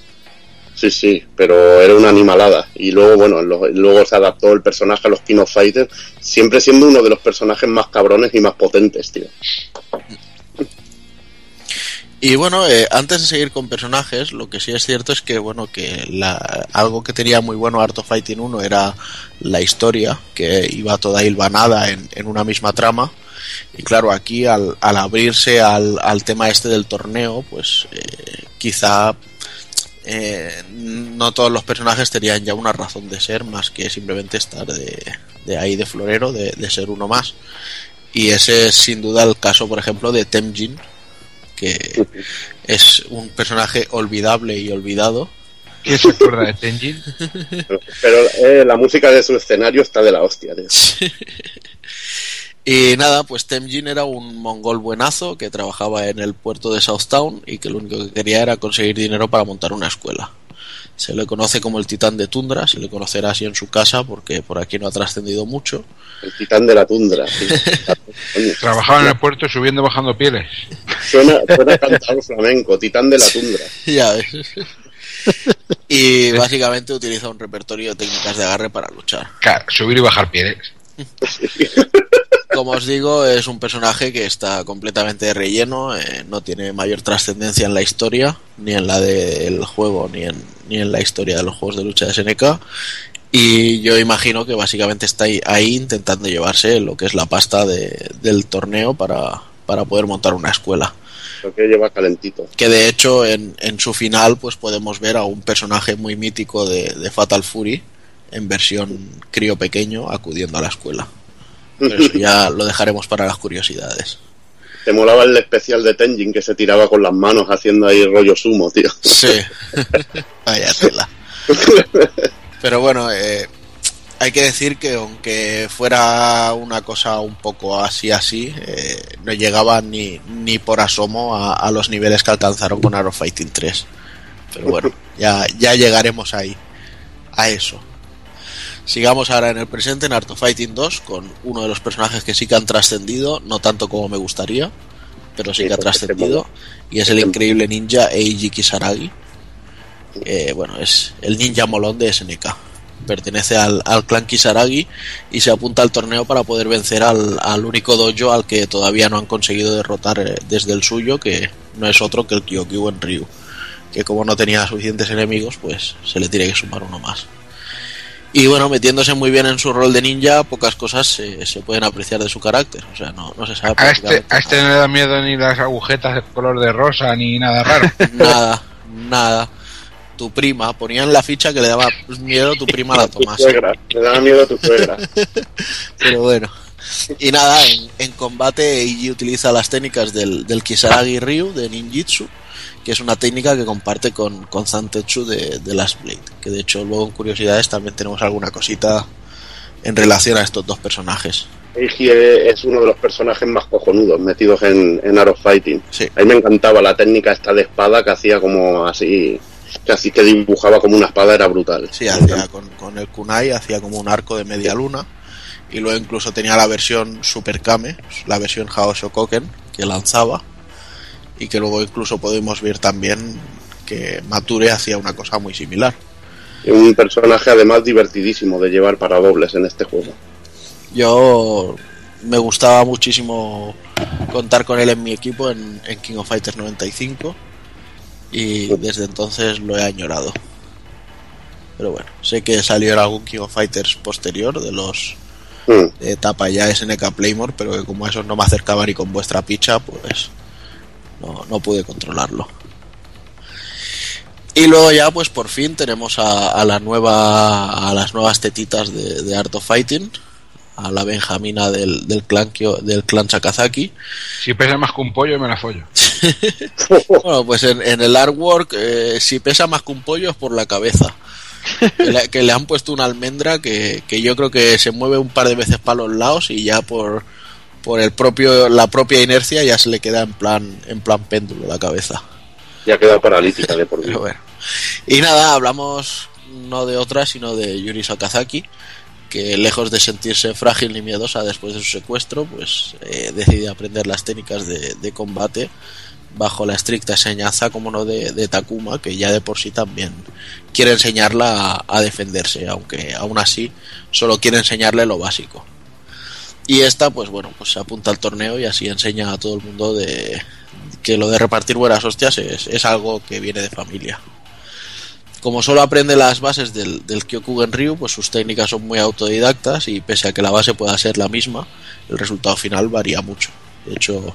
Sí, sí, pero era una animalada. Y luego, bueno, lo- luego se adaptó el personaje a los King of Fighters, siempre siendo uno de los personajes más cabrones y más potentes, tío. Y bueno, eh, antes de seguir con personajes, lo que sí es cierto es que bueno que la, algo que tenía muy bueno Art of Fighting 1 era la historia, que iba toda hilvanada en, en una misma trama. Y claro, aquí al, al abrirse al, al tema este del torneo, pues eh, quizá eh, no todos los personajes tenían ya una razón de ser más que simplemente estar de, de ahí de florero, de, de ser uno más. Y ese es sin duda el caso, por ejemplo, de Temjin, que es un personaje olvidable y olvidado. ¿Quién se acuerda de Tenjin? Pero, pero, eh, la música de su escenario está de la hostia, tío. Y nada, pues Temjin era un mongol buenazo que trabajaba en el puerto de Southtown y que lo único que quería era conseguir dinero para montar una escuela. Se le conoce como el titán de tundra, se le conocerá así en su casa porque por aquí no ha trascendido mucho. El titán de la tundra. sí. Trabajaba en el puerto subiendo y bajando pieles. Suena, suena a cantador flamenco, titán de la tundra. ya ves. Y básicamente utiliza un repertorio de técnicas de agarre para luchar. Claro, subir y bajar pieles. Como os digo, es un personaje que está completamente relleno, eh, no tiene mayor trascendencia en la historia, ni en la del juego, ni en, ni en la historia de los juegos de lucha de SNK. Y yo imagino que básicamente está ahí, ahí intentando llevarse lo que es la pasta de- del torneo para, para poder montar una escuela. Que lleva calentito. Que de hecho en, en su final pues podemos ver a un personaje muy mítico de, de Fatal Fury en versión crío pequeño acudiendo a la escuela. Pero eso ya lo dejaremos para las curiosidades. Te molaba el especial de Tenjin que se tiraba con las manos haciendo ahí rollo sumo, tío. Sí. Vaya tela. Pero bueno, eh, hay que decir que aunque fuera una cosa un poco así así, eh, no llegaba ni, ni por asomo a, a los niveles que alcanzaron con Arrow Fighting 3. Pero bueno, ya, ya llegaremos ahí, a eso. Sigamos ahora en el presente en Art of Fighting 2 con uno de los personajes que sí que han trascendido, no tanto como me gustaría, pero sí que ha trascendido, y es el increíble ninja Eiji Kisaragi. Eh, bueno, es el ninja molón de SNK. Pertenece al, al clan Kisaragi y se apunta al torneo para poder vencer al, al único dojo al que todavía no han conseguido derrotar eh, desde el suyo, que no es otro que el Kyokyu Ryu. Que como no tenía suficientes enemigos, pues se le tiene que sumar uno más. Y bueno, metiéndose muy bien en su rol de ninja, pocas cosas se, se pueden apreciar de su carácter. O sea, no, no se sabe A este, a este no le da miedo ni las agujetas de color de rosa ni nada raro. nada, nada. Tu prima, ponían la ficha que le daba miedo tu prima la Tu tomase. suegra, le daba miedo a tu suegra. Pero bueno. Y nada, en, en combate Eiji utiliza las técnicas del, del Kisaragi Ryu de Ninjitsu, que es una técnica que comparte con, con Zantetsu de, de Last Blade. Que de hecho, luego en curiosidades también tenemos alguna cosita en relación a estos dos personajes. Eiji es uno de los personajes más cojonudos metidos en, en Art of Fighting. Sí. A mí me encantaba la técnica esta de espada que hacía como así, que así que dibujaba como una espada, era brutal. Sí, hacía con, con el kunai, hacía como un arco de media luna. Y luego incluso tenía la versión Super Kame, la versión Hao Shokoken, que lanzaba. Y que luego incluso podemos ver también que Mature hacía una cosa muy similar. Un personaje además divertidísimo de llevar para dobles en este juego. Yo me gustaba muchísimo contar con él en mi equipo en, en King of Fighters 95 y desde entonces lo he añorado. Pero bueno, sé que salió en algún King of Fighters posterior de los Mm. de etapa ya SNK Playmore, pero que como esos no me acercaba ni con vuestra picha, pues no, no pude controlarlo. Y luego ya pues por fin tenemos a, a la nueva a las nuevas tetitas de, de Art of Fighting, a la Benjamina del, del clan del clan Sakazaki. Si pesa más que un pollo, me la follo. Bueno, pues en, en el artwork, eh, si pesa más que un pollo es por la cabeza. Que le, que le han puesto una almendra que, que yo creo que se mueve un par de veces para los lados y ya por, por el propio la propia inercia ya se le queda en plan en plan péndulo la cabeza. Ya queda paralítica de por vida. Bueno. Y nada, hablamos no de otra, sino de Yuri Sakazaki, que lejos de sentirse frágil ni miedosa después de su secuestro, pues eh, decide aprender las técnicas de, de combate bajo la estricta enseñanza, como no, de, de Takuma, que ya de por sí también quiere enseñarla a, a defenderse, aunque aún así solo quiere enseñarle lo básico. Y esta, pues bueno, pues se apunta al torneo y así enseña a todo el mundo de que lo de repartir buenas hostias es, es algo que viene de familia. Como solo aprende las bases del, del Kyokugen Ryu, pues sus técnicas son muy autodidactas y pese a que la base pueda ser la misma, el resultado final varía mucho. De hecho,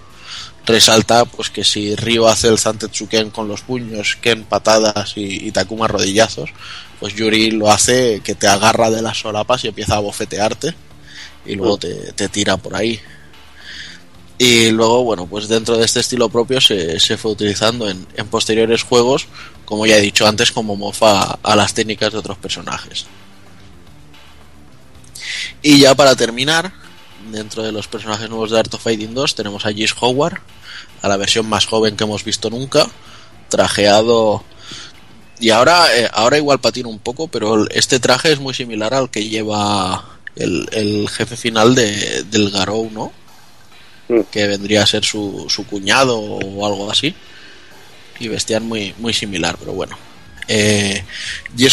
resalta pues que si Ryu hace el Zantetsuken con los puños, Ken patadas y, y Takuma rodillazos, pues Yuri lo hace que te agarra de las solapas y empieza a bofetearte y luego te, te tira por ahí. Y luego, bueno, pues dentro de este estilo propio se, se fue utilizando en, en posteriores juegos, como ya he dicho antes, como mofa a las técnicas de otros personajes. Y ya para terminar, dentro de los personajes nuevos de Art of Fighting 2 tenemos a Gis Howard, a la versión más joven que hemos visto nunca, trajeado y ahora eh, ahora igual patina un poco, pero este traje es muy similar al que lleva el, el jefe final de, del Garou, ¿no? Que vendría a ser su, su cuñado o algo así. Y vestían muy, muy similar, pero bueno. Eh,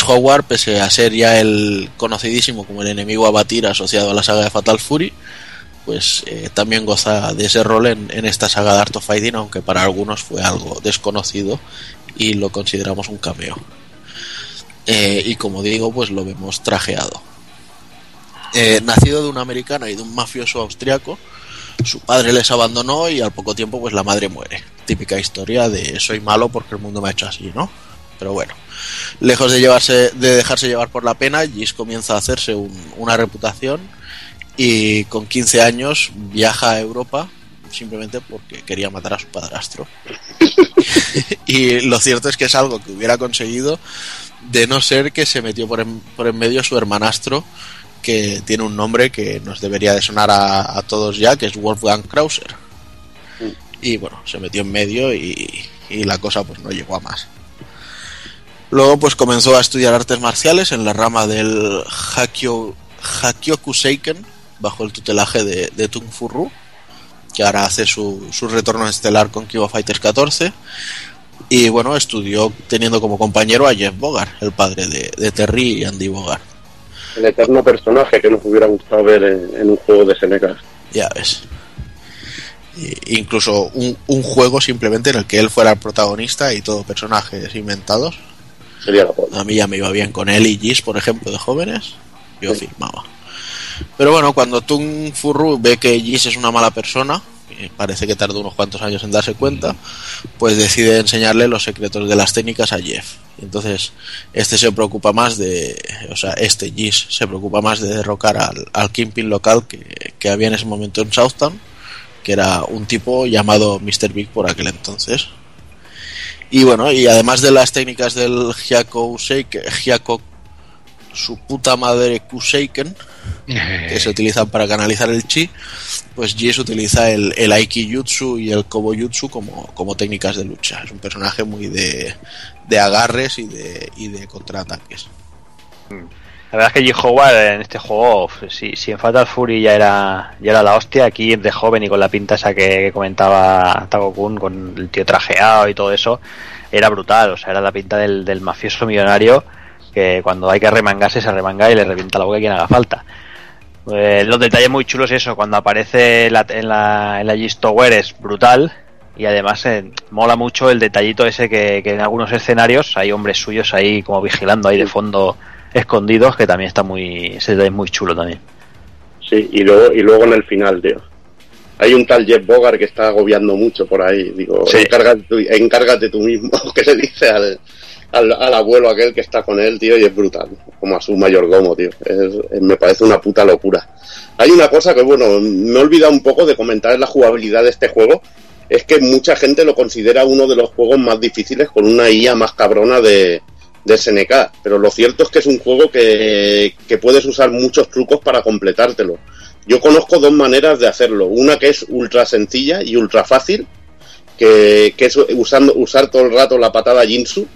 Howard, pese a ser ya el conocidísimo como el enemigo a batir asociado a la saga de Fatal Fury, pues eh, también goza de ese rol en, en esta saga de Art of Fighting, aunque para algunos fue algo desconocido y lo consideramos un cameo. Eh, y como digo, pues lo vemos trajeado. Eh, nacido de un americano y de un mafioso austriaco, su padre les abandonó y al poco tiempo pues la madre muere. Típica historia de soy malo porque el mundo me ha hecho así, ¿no? Pero bueno, lejos de llevarse, de dejarse llevar por la pena, Gis comienza a hacerse un- una reputación y con 15 años viaja a Europa simplemente porque quería matar a su padrastro. y lo cierto es que es algo que hubiera conseguido de no ser que se metió por en, por en medio su hermanastro que tiene un nombre que nos debería de sonar a, a todos ya, que es Wolfgang Krauser. Y bueno, se metió en medio y, y la cosa pues no llegó a más. Luego pues comenzó a estudiar artes marciales en la rama del Hakyo, Hakyoku Seiken, bajo el tutelaje de, de Tung Fu Ru, que ahora hace su, su retorno estelar con Kibo Fighters 14. Y bueno, estudió teniendo como compañero a Jeff Bogart, el padre de, de Terry y Andy Bogart. El eterno personaje que nos hubiera gustado ver en, en un juego de SNK. Ya ves. Y- incluso un, un juego simplemente en el que él fuera el protagonista y todo personajes inventados. Sería la. A mí ya me iba bien con él y Gis, por ejemplo, de jóvenes. Yo firmaba. Pero bueno, cuando Tung Furru ve que Gis es una mala persona, parece que tardó unos cuantos años en darse cuenta, pues decide enseñarle los secretos de las técnicas a Jeff. Entonces, este se preocupa más de, o sea, este Gis se preocupa más de derrocar al, al Kingpin local que, que había en ese momento en Southtown, que era un tipo llamado Mr. Big por aquel entonces. Y bueno, y además de las técnicas del Hyako su puta madre Kuseiken, que se utilizan para canalizar el chi, pues Jis utiliza el, el Aiki Jutsu y el Kobo Jutsu como, como técnicas de lucha. Es un personaje muy de, de agarres y de, y de contraataques. La verdad es que G. Howard en este juego, si, si en Fatal Fury ya era, ya era la hostia, aquí de joven y con la pinta esa que, que comentaba Tago Kun, con el tío trajeado y todo eso, era brutal. O sea, era la pinta del, del mafioso millonario que cuando hay que remangarse se remanga y le revienta la boca a quien haga falta. Eh, los detalles muy chulos eso, cuando aparece la- en la, en la Tower es brutal y además eh, mola mucho el detallito ese que, que en algunos escenarios hay hombres suyos ahí como vigilando ahí de fondo escondidos que también está muy ese detalle es muy chulo también Sí, y luego, y luego en el final, tío. Hay un tal Jeff Bogart que está agobiando mucho por ahí. Digo, Sí. encárgate, encárgate tú mismo, que le dice al, al, abuelo aquel que está con él, tío, y es brutal. Como a su mayordomo, tío. Es- me parece una puta locura. Hay una cosa que, bueno, me he un poco de comentar en la jugabilidad de este juego. Es que mucha gente lo considera uno de los juegos más difíciles con una IA más cabrona de, de SNK. Pero lo cierto es que es un juego que, que puedes usar muchos trucos para completártelo. Yo conozco dos maneras de hacerlo. Una que es ultra sencilla y ultra fácil, que, que es usando, usar todo el rato la patada Jinsu,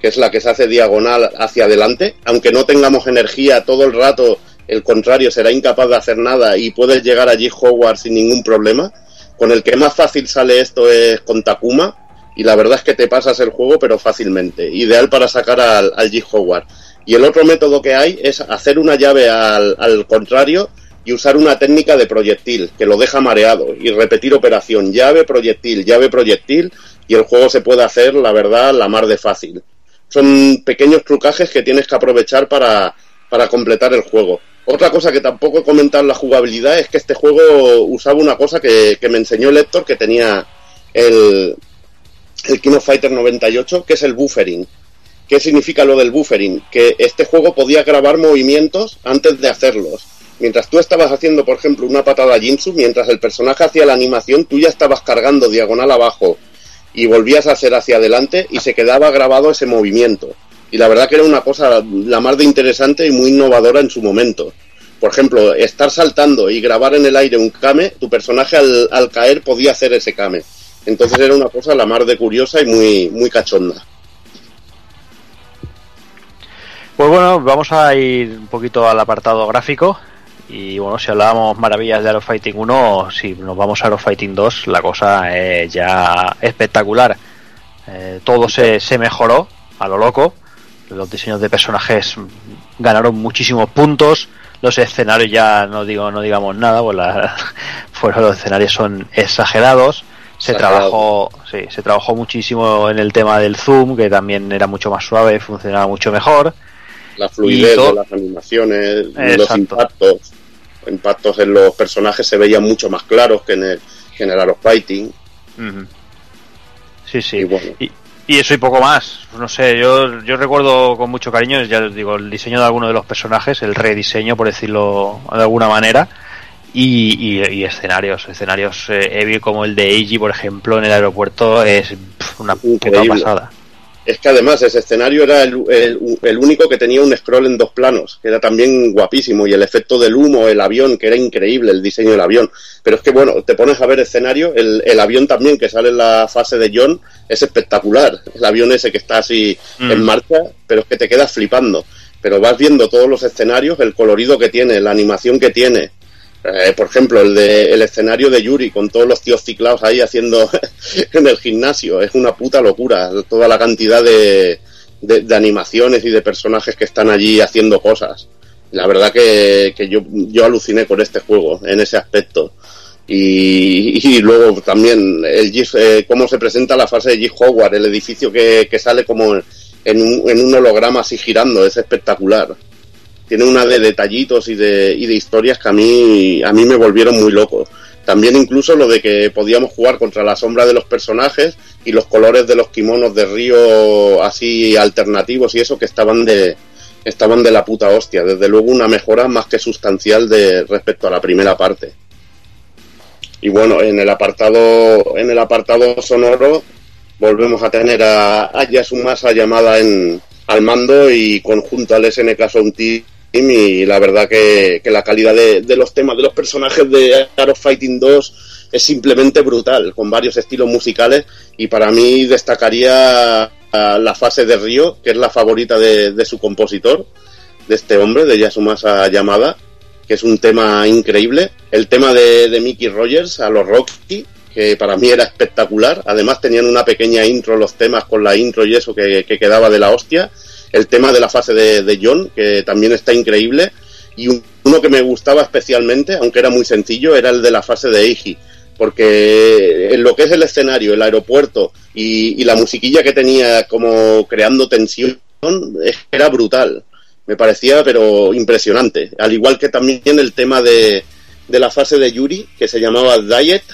que es la que se hace diagonal hacia adelante. Aunque no tengamos energía todo el rato, el contrario será incapaz de hacer nada y puedes llegar allí Howard sin ningún problema. Con el que más fácil sale esto es con Takuma, y la verdad es que te pasas el juego pero fácilmente, ideal para sacar al, G. Howard. Y el otro método que hay es hacer una llave al, al contrario y usar una técnica de proyectil que lo deja mareado y repetir operación llave, proyectil, llave, proyectil y el juego se puede hacer, la verdad, la mar de fácil. Son pequeños trucajes que tienes que aprovechar para, para completar el juego. Otra cosa que tampoco he comentado en la jugabilidad es que este juego usaba una cosa que, que me enseñó el Héctor que tenía el, el Kino Fighter 98, que es el buffering. ¿Qué significa lo del buffering? Que este juego podía grabar movimientos antes de hacerlos. Mientras tú estabas haciendo, por ejemplo, una patada Jinsu, mientras el personaje hacía la animación, tú ya estabas cargando diagonal abajo y volvías a hacer hacia adelante y se quedaba grabado ese movimiento. Y la verdad que era una cosa la más de interesante y muy innovadora en su momento. Por ejemplo, estar saltando y grabar en el aire un kame, tu personaje al, al caer podía hacer ese kame. Entonces era una cosa la más de curiosa y muy, muy cachonda. Pues bueno, vamos a ir un poquito al apartado gráfico. Y bueno, si hablábamos maravillas de Aero Fighting 1, si nos vamos a Aero Fighting 2, la cosa es ya espectacular. Eh, todo se, se mejoró a lo loco. Los diseños de personajes ganaron muchísimos puntos. Los escenarios ya no digo no digamos nada, pues la, fueron los escenarios son exagerados. Se Exagerado. trabajó, sí, se trabajó muchísimo en el tema del zoom, que también era mucho más suave, funcionaba mucho mejor. La fluidez de las animaciones, los impactos, impactos en los personajes se veían mucho más claros que en el, que en el Art of Fighting. Sí, sí. Y bueno, Y, y eso y poco más. No sé, yo, yo recuerdo con mucho cariño, ya os digo, el diseño de algunos de los personajes, el rediseño, por decirlo de alguna manera, y, y- y escenarios. Escenarios eh, heavy como el de Eiji, por ejemplo, en el aeropuerto, es una puta pasada. Es que además ese escenario era el, el- el único que tenía un scroll en dos planos, que era también guapísimo, y el efecto del humo, el avión, que era increíble, el diseño del avión. Pero es que bueno, te pones a ver escenario, el, el avión también que sale en la fase de John es espectacular. El avión ese que está así Mm. en marcha, pero es que te quedas flipando. Pero vas viendo todos los escenarios, el colorido que tiene, la animación que tiene. Eh, por ejemplo, el, de, el escenario de Yuri con todos los tíos ciclados ahí haciendo en el gimnasio. Es una puta locura. Toda la cantidad de, de, animaciones y de personajes que están allí haciendo cosas. La verdad que, yo, yo aluciné con este juego en ese aspecto. Y, y luego también el eh, cómo se presenta la fase de G Howard, el edificio que, que sale como en un, en un holograma así girando, es espectacular tiene una de detallitos y de, y de historias que a mí, a mí me volvieron muy loco. También incluso lo de que podíamos jugar contra la sombra de los personajes y los colores de los kimonos de río así alternativos y eso que estaban de estaban de la puta hostia. Desde luego una mejora más que sustancial de respecto a la primera parte. Y bueno, en el apartado en el apartado sonoro volvemos a tener a, a Yasumasa llamada en, al mando y conjunto al SNK Sound y la verdad que, que la calidad de, los temas de los personajes de Art of Fighting 2 es simplemente brutal, con varios estilos musicales y para mí destacaría la fase de Río, que es la favorita de, de su compositor, de este hombre, de Yasumasa Yamada, que es un tema increíble. El tema de, de Mickey Rogers a los Rocky, que para mí era espectacular. Además tenían una pequeña intro los temas con la intro y eso que, que quedaba de la hostia. El tema de la fase de, de John, que también está increíble. Y un- uno que me gustaba especialmente, aunque era muy sencillo, era el de la fase de Eiji. Porque en lo que es el escenario, el aeropuerto y, y la musiquilla que tenía como creando tensión, era brutal. Me parecía, pero impresionante. Al igual que también el tema de, de la fase de Yuri, que se llamaba Diet,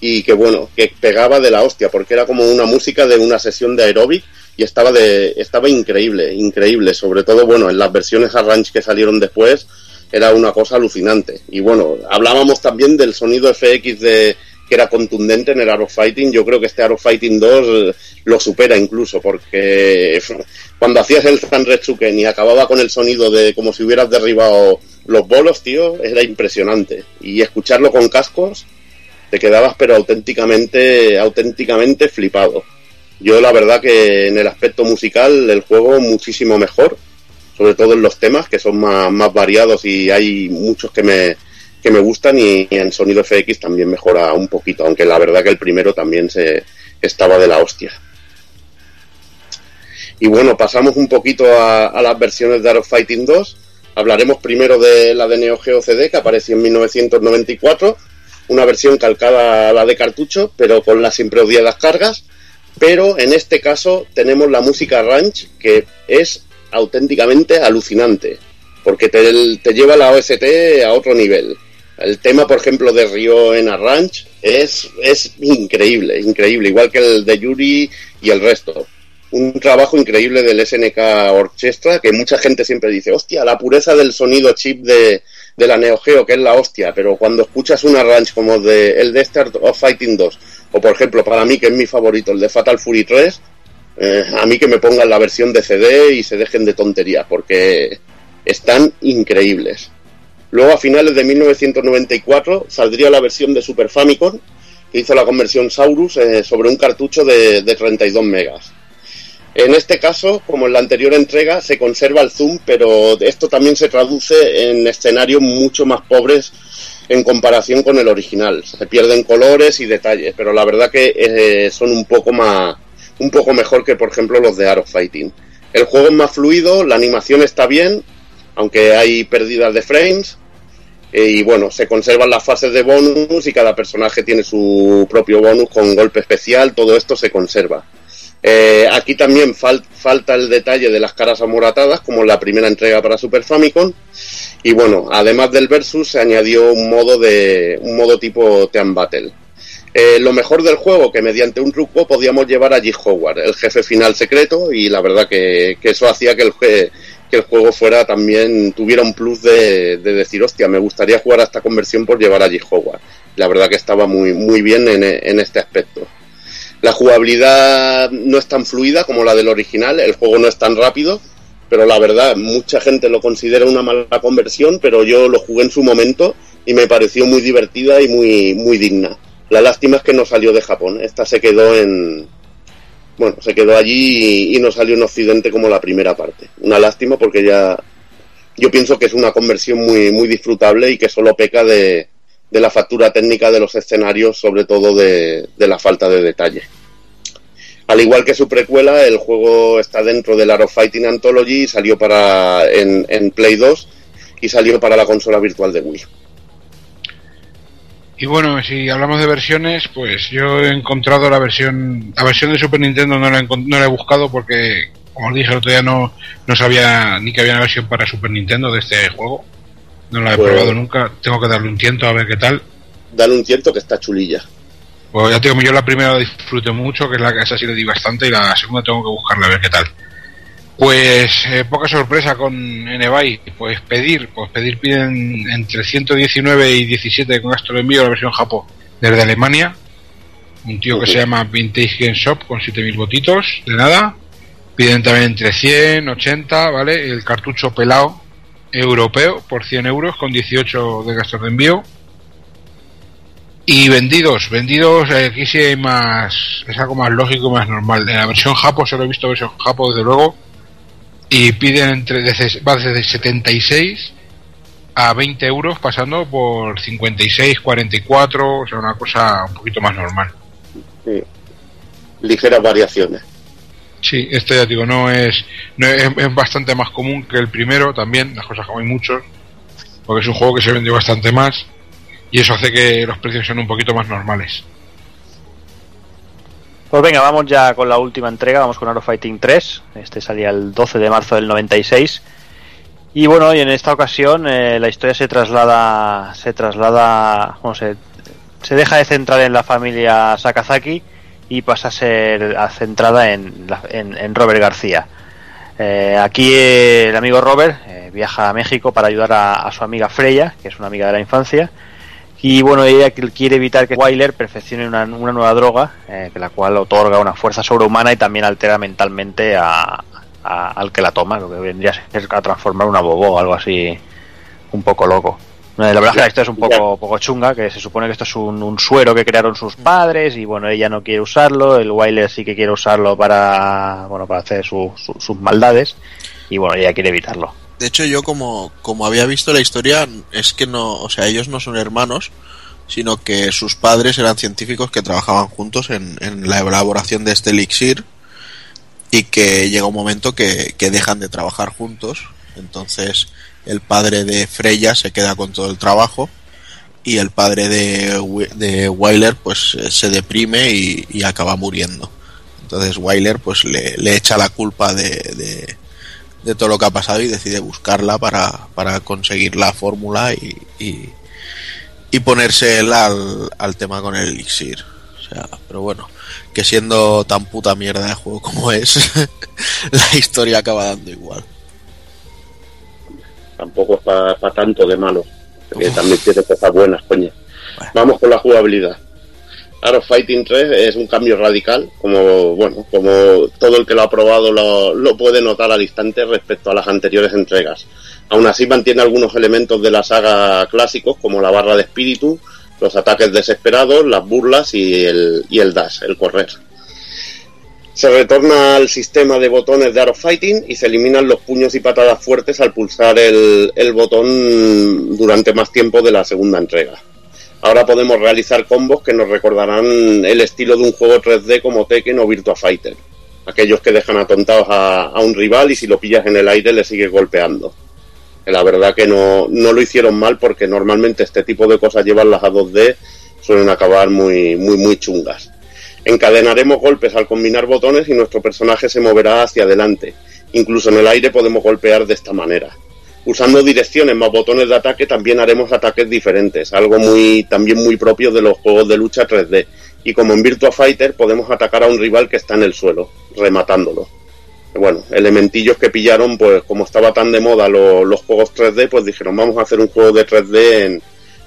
y que bueno, que pegaba de la hostia, porque era como una música de una sesión de aeróbic y estaba de, estaba increíble, increíble, sobre todo bueno, en las versiones Arrange que salieron después, era una cosa alucinante. Y bueno, hablábamos también del sonido FX de que era contundente en el Art of Fighting, yo creo que este Art of Fighting 2 eh, lo supera incluso, porque cuando hacías el Zanretsuken y acababa con el sonido de como si hubieras derribado los bolos, tío, era impresionante. Y escucharlo con cascos, te quedabas pero auténticamente auténticamente flipado. Yo la verdad que en el aspecto musical el juego muchísimo mejor, sobre todo en los temas que son más, más variados y hay muchos que me, que me gustan y, en sonido FX también mejora un poquito, aunque la verdad que el primero también se estaba de la hostia. Y bueno, pasamos un poquito a, a las versiones de Art of Fighting 2. Hablaremos primero de la de Neo Geo CD que apareció en 1994 una versión calcada a la de cartucho, pero con las siempre odiadas cargas. Pero en este caso tenemos la música ranch, que es auténticamente alucinante, porque te, te lleva la OST a otro nivel. El tema, por ejemplo, de Río en Ranch es, es increíble, increíble, igual que el de Yuri y el resto. Un trabajo increíble del SNK Orchestra, que mucha gente siempre dice, hostia, la pureza del sonido chip de, de la Neo Geo, que es la hostia, pero cuando escuchas una ranch como de, el de Start of Fighting 2, o por ejemplo, para mí, que es mi favorito, el de Fatal Fury 3, eh, a mí que me pongan la versión de CD y se dejen de tonterías, porque están increíbles. Luego, a finales de 1994, saldría la versión de Super Famicom, que hizo la conversión Saurus eh, sobre un cartucho de, de 32 megas. En este caso, como en la anterior entrega, se conserva el zoom, pero esto también se traduce en escenarios mucho más pobres en comparación con el original. Se pierden colores y detalles, pero la verdad que eh, son un poco más, un poco mejor que por ejemplo los de Art of Fighting. El juego es más fluido, la animación está bien aunque hay pérdidas de frames. Eh, y bueno, se conservan las fases de bonus y cada personaje tiene su propio bonus con golpe especial, todo esto se conserva. Eh, aquí también fal- falta el detalle de las caras amoratadas, como en la primera entrega para Super Famicom. Y bueno, además del versus se añadió un modo de un modo tipo Team Battle. Eh, lo mejor del juego, que mediante un truco podíamos llevar a G. Howard, el jefe final secreto, y la verdad que, eso hacía que el, juego fuera también, tuviera un plus de, de decir, hostia, me gustaría jugar a esta conversión por llevar a G. Howard. La verdad que estaba muy, muy bien en, en este aspecto. La jugabilidad no es tan fluida como la del original, el juego no es tan rápido, pero la verdad, mucha gente lo considera una mala conversión, pero yo lo jugué en su momento y me pareció muy divertida y muy, muy digna. La lástima es que no salió de Japón, esta se quedó en... Bueno, se quedó allí y, y no salió en Occidente como la primera parte. Una lástima porque ya... Yo pienso que es una conversión muy, muy disfrutable y que solo peca de, de la factura técnica de los escenarios, sobre todo de, de la falta de detalle. Al igual que su precuela, el juego está dentro del Art of Fighting Anthology y salió para en, en Play 2 y salió para la consola virtual de Wii. Y bueno, si hablamos de versiones, pues yo he encontrado la versión la versión de Super Nintendo no la no la he buscado porque, como os dije el otro día, no, no sabía ni que había una versión para Super Nintendo de este juego. No la he Pues- probado nunca. Tengo que darle un tiento a ver qué tal. Dale un tiento que está chulilla. Pues ya te digo, yo la primera la disfruté mucho, que es la que esa sí le di bastante, y la segunda tengo que buscarla a ver qué tal. Pues eh, poca sorpresa con Enebay, pues pedir, pues pedir piden entre 119 y 17 con gasto de envío la versión Japón desde Alemania. Un tío que se llama Vintage Game Shop con 7000 votitos, de nada. Piden también entre 100, 80, ¿vale? El cartucho pelado europeo por 100 euros con 18 de gastos de envío. Y vendidos, vendidos, eh, aquí sí hay más, es algo más lógico más normal. En la versión Japo, solo he visto versión Japo desde luego, y piden entre, desde, va desde 76 a 20 euros, pasando por 56, 44, o sea, una cosa un poquito más normal. Ligeras variaciones. Sí, este ya digo, no es, no es, es bastante más común que el primero también, las cosas como hay muchos, porque es un juego que se vende bastante más y eso hace que los precios sean un poquito más normales. Pues venga, vamos ya con la última entrega, vamos con Art of Fighting 3. Este salía el 12 de marzo del 96. Y bueno, y en esta ocasión eh, la historia se traslada, se traslada, bueno, se, se deja de centrar en la familia Sakazaki y pasa a ser centrada en, en, en Robert García. Eh, aquí eh, el amigo Robert eh, viaja a México para ayudar a, su amiga Freya, que es una amiga de la infancia, y bueno, ella quiere evitar que Wyler perfeccione una, una nueva droga, eh, que la cual otorga una fuerza sobrehumana y también altera mentalmente a, a- al que la toma, lo que vendría a ser a transformar una bobo o algo así un poco loco. Eh, La verdad es que la historia es un poco, poco chunga, que se supone que esto es un, un suero que crearon sus padres y bueno, ella no quiere usarlo, el Wyler sí que quiere usarlo para, bueno, para hacer su- su- sus maldades y bueno, ella quiere evitarlo. De hecho, yo como, como había visto la historia, es que no, o sea, ellos no son hermanos, sino que sus padres eran científicos que trabajaban juntos en, en la elaboración de este elixir y que llega un momento que, que dejan de trabajar juntos. Entonces, el padre de Freya se queda con todo el trabajo y el padre de, de Wyler pues eh, se deprime y, acaba muriendo. Entonces Wyler pues le, le echa la culpa de, de, de todo lo que ha pasado y decide buscarla para, para conseguir la fórmula y, y, y ponerse él al, al tema con el elixir. O sea, pero bueno, que siendo tan puta mierda de juego como es, la historia acaba dando igual. Tampoco es para tanto de malo. Que también tiene cosas buenas, coño. Vamos con la jugabilidad. Art of Fighting 3 es un cambio radical, como bueno, como todo el que lo ha probado lo, lo puede notar al instante respecto a las anteriores entregas. Aún así mantiene algunos elementos de la saga clásicos, como la barra de espíritu, los ataques desesperados, las burlas y el, y el dash, el correr. Se retorna al sistema de botones de Art of Fighting y se eliminan los puños y patadas fuertes al pulsar el, el botón durante más tiempo de la segunda entrega. Ahora podemos realizar combos que nos recordarán el estilo de un juego 3D como Tekken o Virtua Fighter. Aquellos que dejan atontados a, un rival y si lo pillas en el aire le sigues golpeando. la verdad que no, no lo hicieron mal porque normalmente este tipo de cosas llevarlas a 2D suelen acabar muy, muy, muy chungas. Encadenaremos golpes al combinar botones y nuestro personaje se moverá hacia adelante. Incluso en el aire podemos golpear de esta manera. Usando direcciones más botones de ataque también haremos ataques diferentes, algo muy también muy propio de los juegos de lucha 3D. Y como en Virtua Fighter podemos atacar a un rival que está en el suelo, rematándolo. Bueno, elementillos que pillaron, pues como estaba tan de moda lo- los juegos 3D, pues dijeron vamos a hacer un juego de 3D en,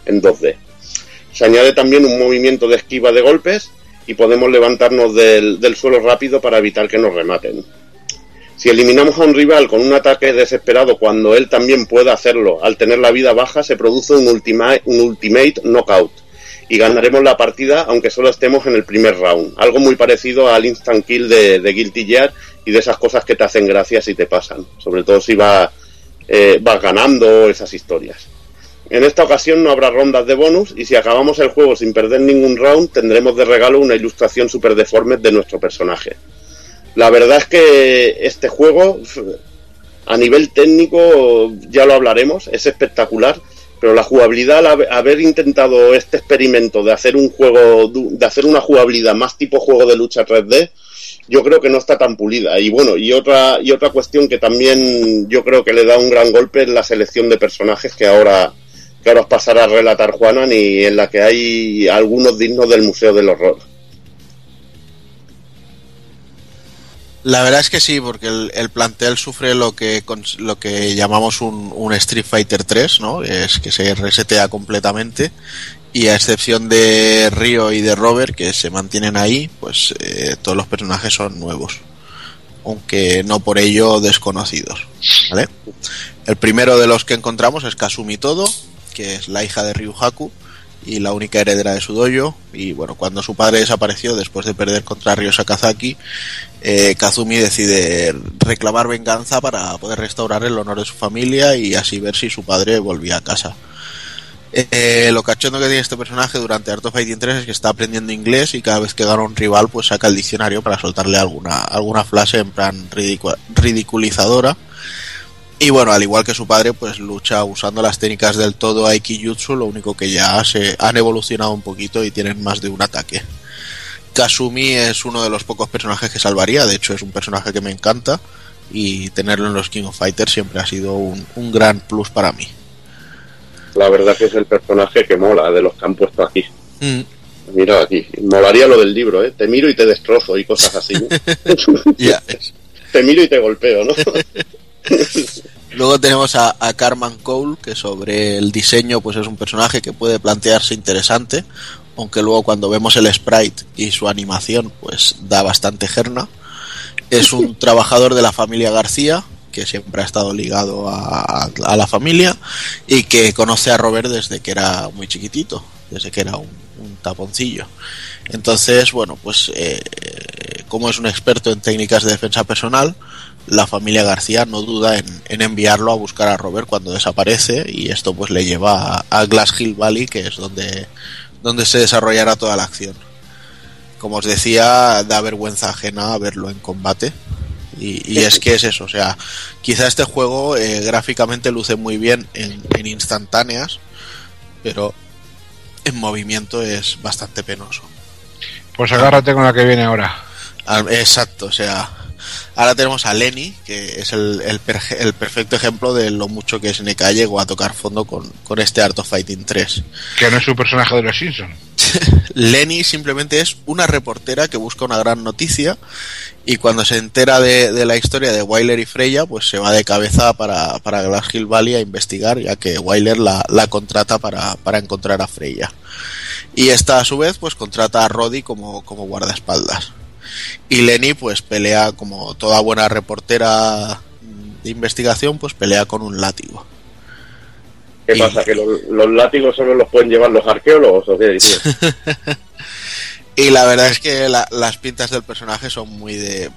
en 2D. Se añade también un movimiento de esquiva de golpes y podemos levantarnos del, del suelo rápido para evitar que nos rematen. Si eliminamos a un rival con un ataque desesperado cuando él también puede hacerlo, al tener la vida baja se produce un, ultima- un ultimate knockout y ganaremos la partida aunque solo estemos en el primer round. Algo muy parecido al instant kill de, de Guilty Gear y de esas cosas que te hacen gracia si te pasan, sobre todo si va, eh, vas ganando esas historias. En esta ocasión no habrá rondas de bonus y si acabamos el juego sin perder ningún round tendremos de regalo una ilustración super deforme de nuestro personaje. La verdad es que este juego a nivel técnico ya lo hablaremos, es espectacular, pero la jugabilidad al haber- intentado este experimento de hacer un juego de hacer una jugabilidad más tipo juego de lucha 3D yo creo que no está tan pulida y bueno y otra y otra cuestión que también yo creo que le da un gran golpe es la selección de personajes que ahora que ahora os pasará a relatar Juanan y en la que hay algunos dignos del Museo del Horror. La verdad es que sí, porque el, el plantel sufre lo que lo que llamamos un, Street Fighter 3, ¿no? Es que se resetea completamente y a excepción de Ryo y de Robert que se mantienen ahí, pues eh, todos los personajes son nuevos, aunque no por ello desconocidos, ¿vale? El primero de los que encontramos es Kasumi Todo, que es la hija de Ryu Haku y la única heredera de su dojo. Y bueno, cuando su padre desapareció después de perder contra Ryo Sakazaki, eh, Kazumi decide reclamar venganza para poder restaurar el honor de su familia y así ver si su padre volvía a casa. Eh, lo cachondo que tiene este personaje durante Art of Fighting 3 es que está aprendiendo inglés y cada vez que gana un rival pues saca el diccionario para soltarle alguna, alguna frase en plan ridicu- ridiculizadora. Y bueno, al igual que su padre, pues lucha usando las técnicas del todo Aikijutsu, lo único que ya se han evolucionado un poquito y tienen más de un ataque. Kasumi es uno de los pocos personajes que salvaría, de hecho es un personaje que me encanta y tenerlo en los King of Fighters siempre ha sido un, un gran plus para mí. La verdad que es el personaje que mola de los que han puesto aquí. Mm. Mira aquí, molaría lo del libro, ¿eh? Te miro y te destrozo y cosas así. Te miro y te golpeo, ¿no? Luego tenemos a, a Carman Cole, que sobre el diseño pues es un personaje que puede plantearse interesante, aunque luego cuando vemos el sprite y su animación pues da bastante gerna. Es un trabajador de la familia García, que siempre ha estado ligado a, a la familia y que conoce a Robert desde que era muy chiquitito, desde que era un, un taponcillo. Entonces, bueno, pues eh, como es un experto en técnicas de defensa personal, la familia García no duda en, en enviarlo a buscar a Robert cuando desaparece y esto pues le lleva a, a Glass Hill Valley, que es donde, donde se desarrollará toda la acción. Como os decía, da vergüenza ajena verlo en combate. Y, y es que es eso, o sea, quizá este juego eh, gráficamente luce muy bien en, en instantáneas, pero en movimiento es bastante penoso. Pues agárrate con la que viene ahora. Al- Exacto, o sea, ahora tenemos a Lenny, que es el, el, perje- el perfecto ejemplo de lo mucho que SNK llegó a tocar fondo con, con este Art of Fighting 3. Que no es un personaje de los Simpsons. Lenny simplemente es una reportera que busca una gran noticia y cuando se entera de, de la historia de Wyler y Freya, pues se va de cabeza para, para Glass Hill Valley a investigar, ya que Wyler la, la contrata para, para encontrar a Freya. Y esta a su vez pues contrata a Roddy como, como guardaespaldas. Y Lenny pues pelea como toda buena reportera de investigación, pues pelea con un látigo. ¿Qué pasa? ¿Que los, los látigos solo los pueden llevar los arqueólogos o qué dices? Y la verdad es que la- las pintas del personaje son muy de...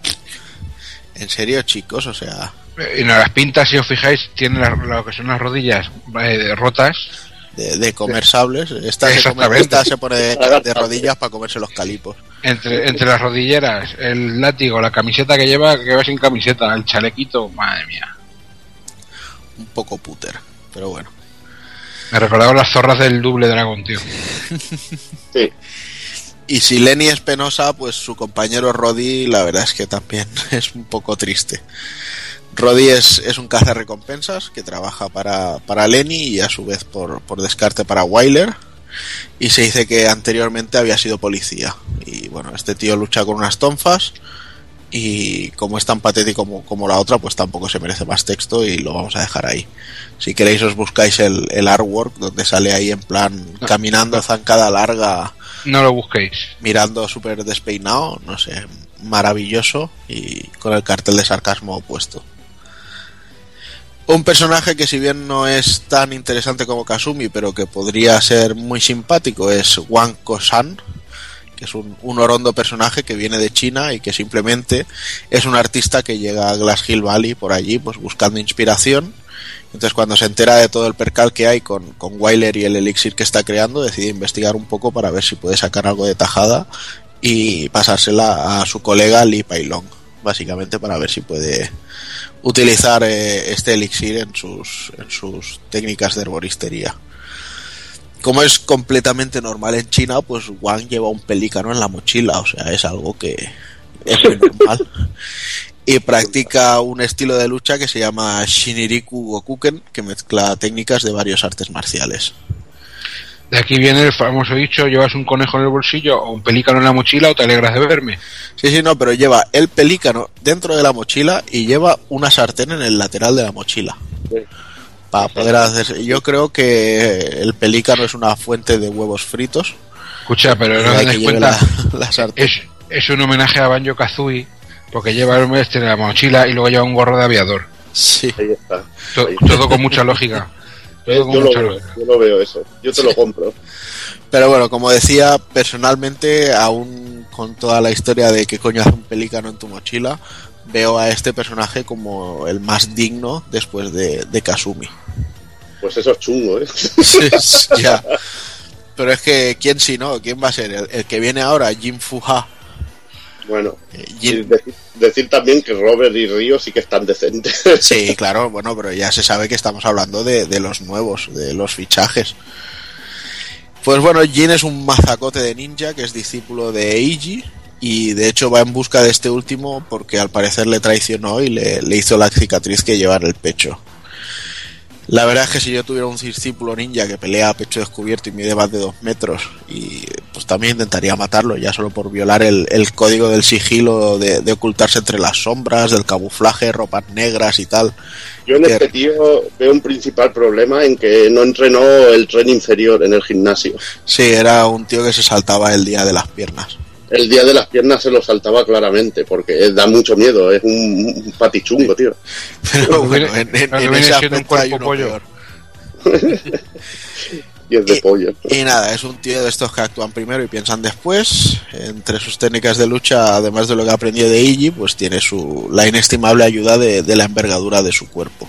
En serio, chicos, o sea... Eh, Y no, las pintas, si os fijáis, tienen las- lo que son las rodillas eh, rotas. De, de comer sables. Esta se, come- Exactamente. esta se pone de, de rodillas para comerse los calipos. Entre, entre las rodilleras, el látigo, la camiseta que lleva, que va sin camiseta, el chalequito, madre mía. un poco puter. Pero bueno. Me recordaba las zorras del Double Dragon, tío. Sí. Y si Lenny es penosa, pues su compañero Roddy, la verdad es que también es un poco triste. Roddy es, es un cazarrecompensas que trabaja para, para Lenny y a su vez por, por descarte para Wyler. Y se dice que anteriormente había sido policía. Y bueno, este tío lucha con unas tonfas. Y como es tan patético como, como la otra, pues tampoco se merece más texto y lo vamos a dejar ahí. Si queréis os buscáis el, el artwork donde sale ahí en plan caminando zancada larga No lo busquéis. mirando súper despeinado, no sé, maravilloso y con el cartel de sarcasmo opuesto. Un personaje que si bien no es tan interesante como Kasumi, pero que podría ser muy simpático es Wang Kosan, que es un, un orondo personaje que viene de China y que simplemente es un artista que llega a Glass Hill Valley por allí pues buscando inspiración. Entonces cuando se entera de todo el percal que hay con, con Wyler y el elixir que está creando, decide investigar un poco para ver si puede sacar algo de tajada y pasársela a su colega Li Pailong, básicamente para ver si puede utilizar eh, este elixir en sus, en sus técnicas de herboristería. Como es completamente normal en China, pues Wang lleva un pelícano en la mochila, o sea, es algo que es muy normal. Y practica un estilo de lucha que se llama Shiniriku Gokuken, que mezcla técnicas de varios artes marciales. De aquí viene el famoso dicho, llevas un conejo en el bolsillo o un pelícano en la mochila o te alegras de verme. Sí, sí, no, pero lleva el pelícano dentro de la mochila y lleva una sartén en el lateral de la mochila. Para poder hacer. Yo creo que el pelícano es una fuente de huevos fritos. Escucha, pero no te cuenta, la, la sartén. es, es un homenaje a Banjo Kazooie porque lleva el este en la mochila y luego lleva un gorro de aviador. Sí. Ahí está. Todo con mucha lógica. Eh, Yo lo, veo, yo lo veo eso. Yo te lo compro. Pero bueno, como decía, personalmente, aún con toda la historia de qué coño hace un pelícano en tu mochila, veo a este personaje como el más digno después de, de Kasumi. Pues eso es chungo, ¿eh? ya. Pero es que, ¿quién si no? ¿Quién va a ser? El, el que viene ahora, Jin Fuha. Bueno, y Jin- decir, también que Robert y Río sí que están decentes. Sí, claro, bueno, pero ya se sabe que estamos hablando de, de los nuevos, de los fichajes. Pues bueno, Jin es un mazacote de ninja que es discípulo de Eiji y de hecho va en busca de este último porque al parecer le traicionó y le, le hizo la cicatriz que lleva en el pecho. La verdad es que si yo tuviera un discípulo ninja que pelea a pecho descubierto y mide más de dos metros, y pues también intentaría matarlo, ya solo por violar el, el código del sigilo de, de ocultarse entre las sombras, del camuflaje, ropas negras y tal. Yo en Que- este tío veo un principal problema en que no entrenó el tren inferior en el gimnasio. Sí, era un tío que se saltaba el día de las piernas. El día de las piernas se lo saltaba claramente, porque da mucho miedo, es un, un patichungo, tío. Pero bueno, en, ese un aspecto hay cuerpo uno pollo. peor. Y es de pollo. Y nada, es un tío de estos que actúan primero y piensan después. Entre sus técnicas de lucha, además de lo que aprendió de Iggy, pues tiene su la inestimable ayuda de, de la envergadura de su cuerpo.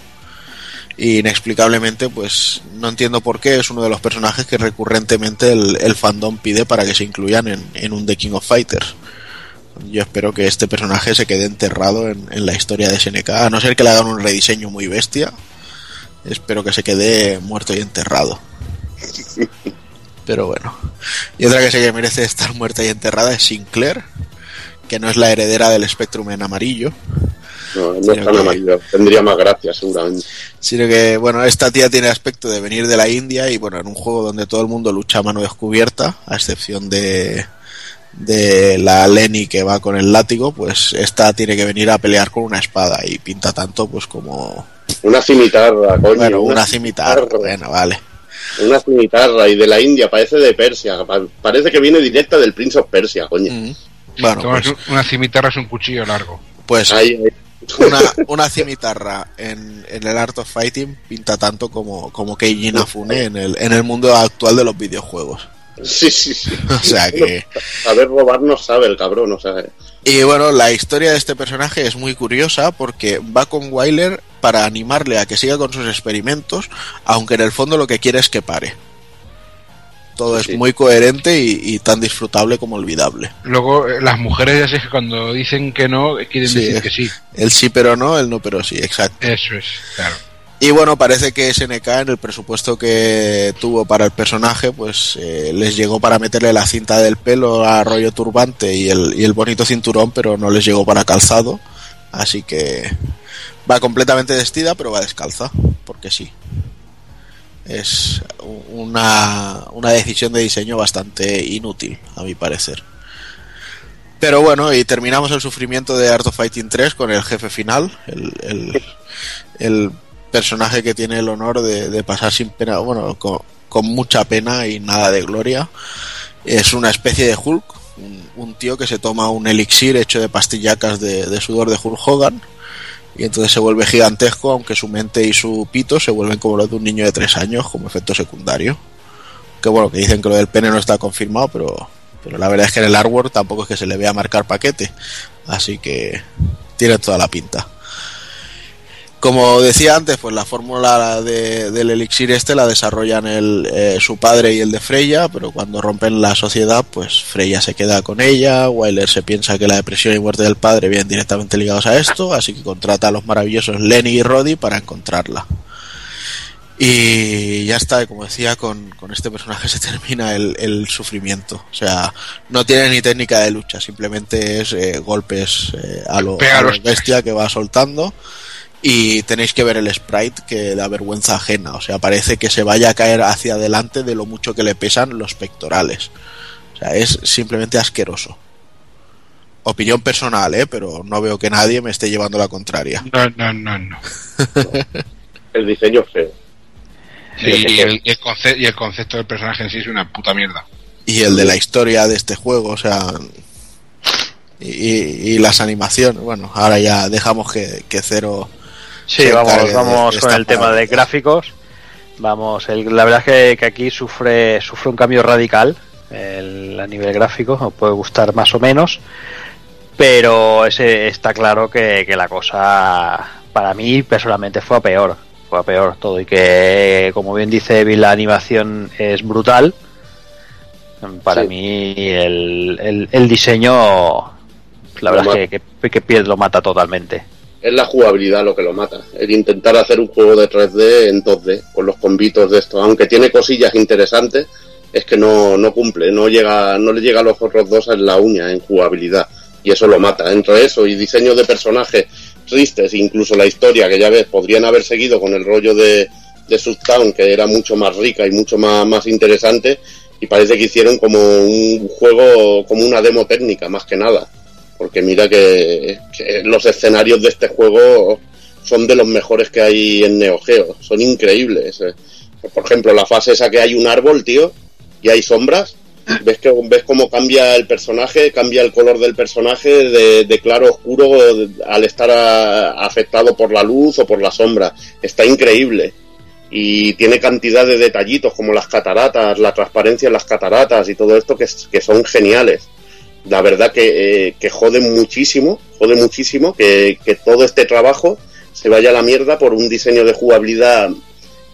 Y inexplicablemente, pues no entiendo por qué es uno de los personajes que recurrentemente el, el fandom pide para que se incluyan en, en un The King of Fighters. Yo espero que este personaje se quede enterrado en, en la historia de SNK, a no ser que le hagan un rediseño muy bestia. Espero que se quede muerto y enterrado. Pero bueno. Y otra que sé que merece estar muerta y enterrada es Sinclair, que no es la heredera del Spectrum en amarillo, No, es tan que- amarillo. Tendría más gracia, seguramente. sino que, bueno, esta tía tiene aspecto de venir de la India y, bueno, en un juego donde todo el mundo lucha a mano descubierta, a excepción de, de la Lenny que va con el látigo, pues esta tiene que venir a pelear con una espada y pinta tanto, pues como, Una cimitarra, coño. bueno, una cimitarra, bueno, vale. Una cimitarra y de la India, parece de Persia. pa- Parece que viene directa del Prince of Persia, coño. Mm. Bueno, Tomas pues, un- una cimitarra es un cuchillo largo. pues Ahí, ahí. Una, una cimitarra en, en el Art of Fighting pinta tanto como, como Keiji Inafune en el, en el mundo actual de los videojuegos. Sí, sí, sí. O sea que... Saber robar no sabe el cabrón, o sea. Y bueno, la historia de este personaje es muy curiosa porque va con Wyler para animarle a que siga con sus experimentos, aunque en el fondo lo que quiere es que pare. Todo es Sí. muy coherente y, y tan disfrutable como olvidable. Luego, eh, las mujeres ya sé que cuando dicen que no, eh, quieren Sí, decir que sí. El sí pero no, el no pero sí, exacto. Eso es, claro. Y bueno, parece que SNK en el presupuesto que tuvo para el personaje, pues eh, les llegó para meterle la cinta del pelo a rollo turbante y el, y el bonito cinturón, pero no les llegó para calzado. Así que va completamente vestida, pero va descalza, porque sí. Es una, una decisión de diseño bastante inútil, a mi parecer. Pero bueno, y terminamos el sufrimiento de Art of Fighting 3 con el jefe final, el, el, el personaje que tiene el honor de, de pasar sin pena, bueno, con, con, mucha pena y nada de gloria. Es una especie de Hulk, un, un tío que se toma un elixir hecho de pastillacas de, de, sudor de Hulk Hogan y entonces se vuelve gigantesco, aunque su mente y su pito se vuelven como los de un niño de tres años como efecto secundario. Que bueno, que dicen que lo del pene no está confirmado, pero, pero la verdad es que en el artwork tampoco es que se le vea marcar paquete, así que tiene toda la pinta. Como decía antes, pues la fórmula de, del elixir este la desarrollan el, eh, su padre y el de Freya, pero cuando rompen la sociedad, pues Freya se queda con ella, Wyler se piensa que la depresión y muerte del padre vienen directamente ligados a esto, así que contrata a los maravillosos Lenny y Roddy para encontrarla. Y ya está, como decía, con, con este personaje se termina el, el, sufrimiento. O sea, no tiene ni técnica de lucha, simplemente es eh, golpes eh, a, lo, a lo bestia que va soltando y tenéis que ver el sprite que da vergüenza ajena, o sea, parece que se vaya a caer hacia adelante de lo mucho que le pesan los pectorales. O sea, es simplemente asqueroso. Opinión personal, ¿eh? Pero no veo que nadie me esté llevando la contraria. No, no, no, no. el diseño es feo. Sí, y el, el concepto, y el concepto del personaje en sí es una puta mierda. Y el de la historia de este juego, o sea, y, y, las animaciones. Bueno, ahora ya dejamos que, que Cero. Sí, vamos, vamos de, con el tema de gráficos. Vamos, el, la verdad es que, que, aquí sufre, sufre un cambio radical el, a nivel gráfico, os puede gustar más o menos, pero ese, está claro que, que la cosa para mí personalmente fue a peor, fue a peor todo y que como bien dice Bill la animación es brutal. Para sí. mí el, el, el diseño la verdad es que, que, que Pied lo mata totalmente. Es la jugabilidad lo que lo mata. El intentar hacer un juego de 3D en 2D, con los convitos de esto. Aunque tiene cosillas interesantes, es que no, no cumple, no llega, no le llega a los otros dos en la uña, en jugabilidad. Y eso lo mata. Entre eso y diseño de personajes tristes, incluso la historia, que ya ves, podrían haber seguido con el rollo de, de Subtown, que era mucho más rica y mucho más, más interesante, y parece que hicieron como un juego, como una demo técnica, más que nada porque mira que, los escenarios de este juego son de los mejores que hay en Neo Geo, son increíbles. Por ejemplo, la fase esa que hay un árbol, tío, y hay sombras, ves que ves cómo cambia el personaje, cambia el color del personaje de, de claro oscuro al estar afectado por la luz o por la sombra. Está increíble. Y tiene cantidad de detallitos como las cataratas, la transparencia en las cataratas y todo esto que, que son geniales la verdad que, eh, que jode muchísimo, jode muchísimo que, que, todo este trabajo se vaya a la mierda por un diseño de jugabilidad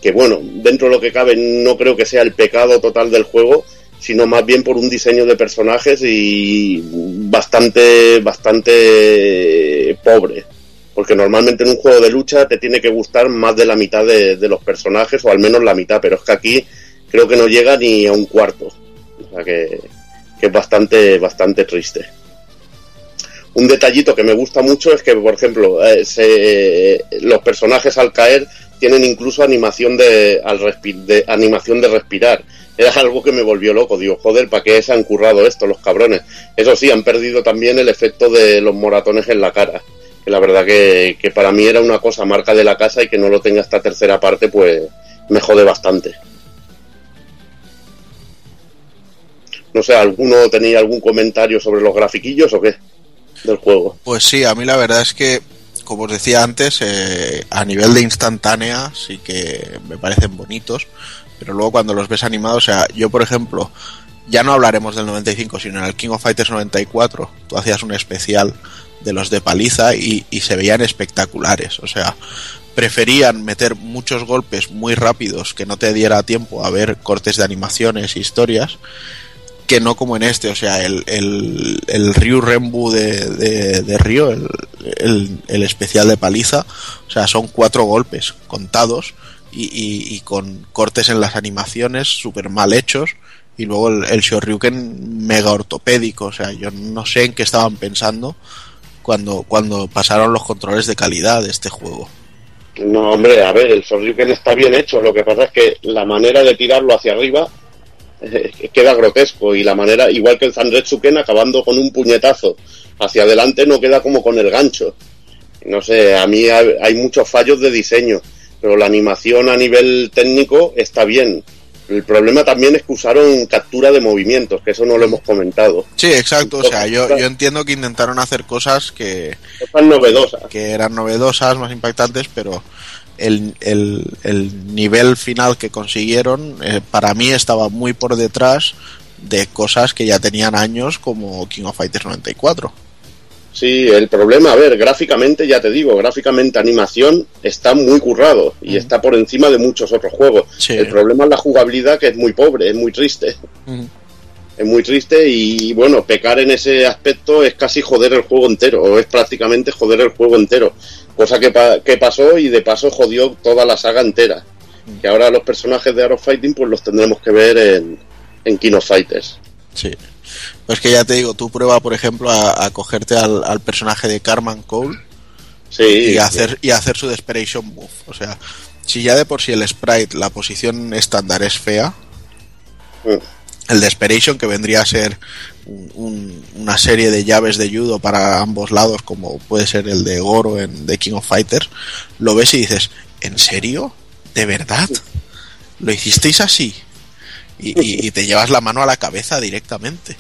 que, bueno, dentro de lo que cabe no creo que sea el pecado total del juego, sino más bien por un diseño de personajes y bastante, bastante pobre. Porque normalmente en un juego de lucha te tiene que gustar más de la mitad de, de los personajes, o al menos la mitad, pero es que aquí creo que no llega ni a un cuarto. O sea que, que es bastante, bastante triste. Un detallito que me gusta mucho es que, por ejemplo, eh, se, eh, los personajes al caer tienen incluso animación de, al de, animación de respirar. Era algo que me volvió loco. Digo, joder, ¿para qué se han currado esto los cabrones? Eso sí, han perdido también el efecto de los moratones en la cara. Que la verdad que, que para mí era una cosa marca de la casa y que no lo tenga esta tercera parte, pues me jode bastante. No sé, ¿alguno tenía algún comentario sobre los grafiquillos o qué del juego? Pues sí, a mí la verdad es que, como os decía antes, eh, a nivel de instantánea sí que me parecen bonitos, pero luego cuando los ves animados, o sea, yo por ejemplo, ya no hablaremos del 95, sino en el King of Fighters 94, tú hacías un especial de los de paliza y, y se veían espectaculares, o sea, preferían meter muchos golpes muy rápidos que no te diera tiempo a ver cortes de animaciones e historias no como en este, o sea, el, el, el Ryu Renbu de, de, el, el, el especial de paliza, o sea, son cuatro golpes contados y, y- y con cortes en las animaciones súper mal hechos y luego el, el Shoryuken mega ortopédico, o sea, yo no sé en qué estaban pensando cuando, cuando pasaron los controles de calidad de este juego. No, hombre, a ver, el Shoryuken está bien hecho. Lo que pasa es que la manera de tirarlo hacia arriba queda grotesco. Y la manera, igual que el Zanretsuken, acabando con un puñetazo hacia adelante, no queda como con el gancho. No sé, a mí hay, hay muchos fallos de diseño. Pero la animación a nivel técnico está bien. El problema también es que usaron captura de movimientos, que eso no lo hemos comentado. Sí, exacto, o sea, yo, yo entiendo que intentaron hacer cosas que, Cosas novedosas. que eran novedosas, más impactantes, pero el, el, el nivel final que consiguieron eh, para mí estaba muy por detrás de cosas que ya tenían años como King of Fighters 94. Sí, el problema, a ver, gráficamente, ya te digo, gráficamente animación está muy currado y está por encima de muchos otros juegos. Sí. El problema es la jugabilidad, que es muy pobre, es muy triste. Es muy triste y, bueno, pecar en ese aspecto es casi joder el juego entero, o es prácticamente joder el juego entero. Cosa que, pa- que pasó y de paso jodió toda la saga entera. Que ahora los personajes de Arrow Fighting pues los tendremos que ver en, en Kino Fighters. Sí. Pues que ya te digo, tú prueba, por ejemplo, a, a cogerte al, al personaje de Carman Cole Sí, y hacer y hacer su Desperation Move. O sea, si ya de por sí el sprite, la posición estándar es fea, el Desperation, que vendría a ser un- un- una serie de llaves de judo para ambos lados, como puede ser el de Goro en The King of Fighters, lo ves y dices, ¿en serio? ¿De verdad? ¿Lo hicisteis así? Y, y- y te llevas la mano a la cabeza directamente.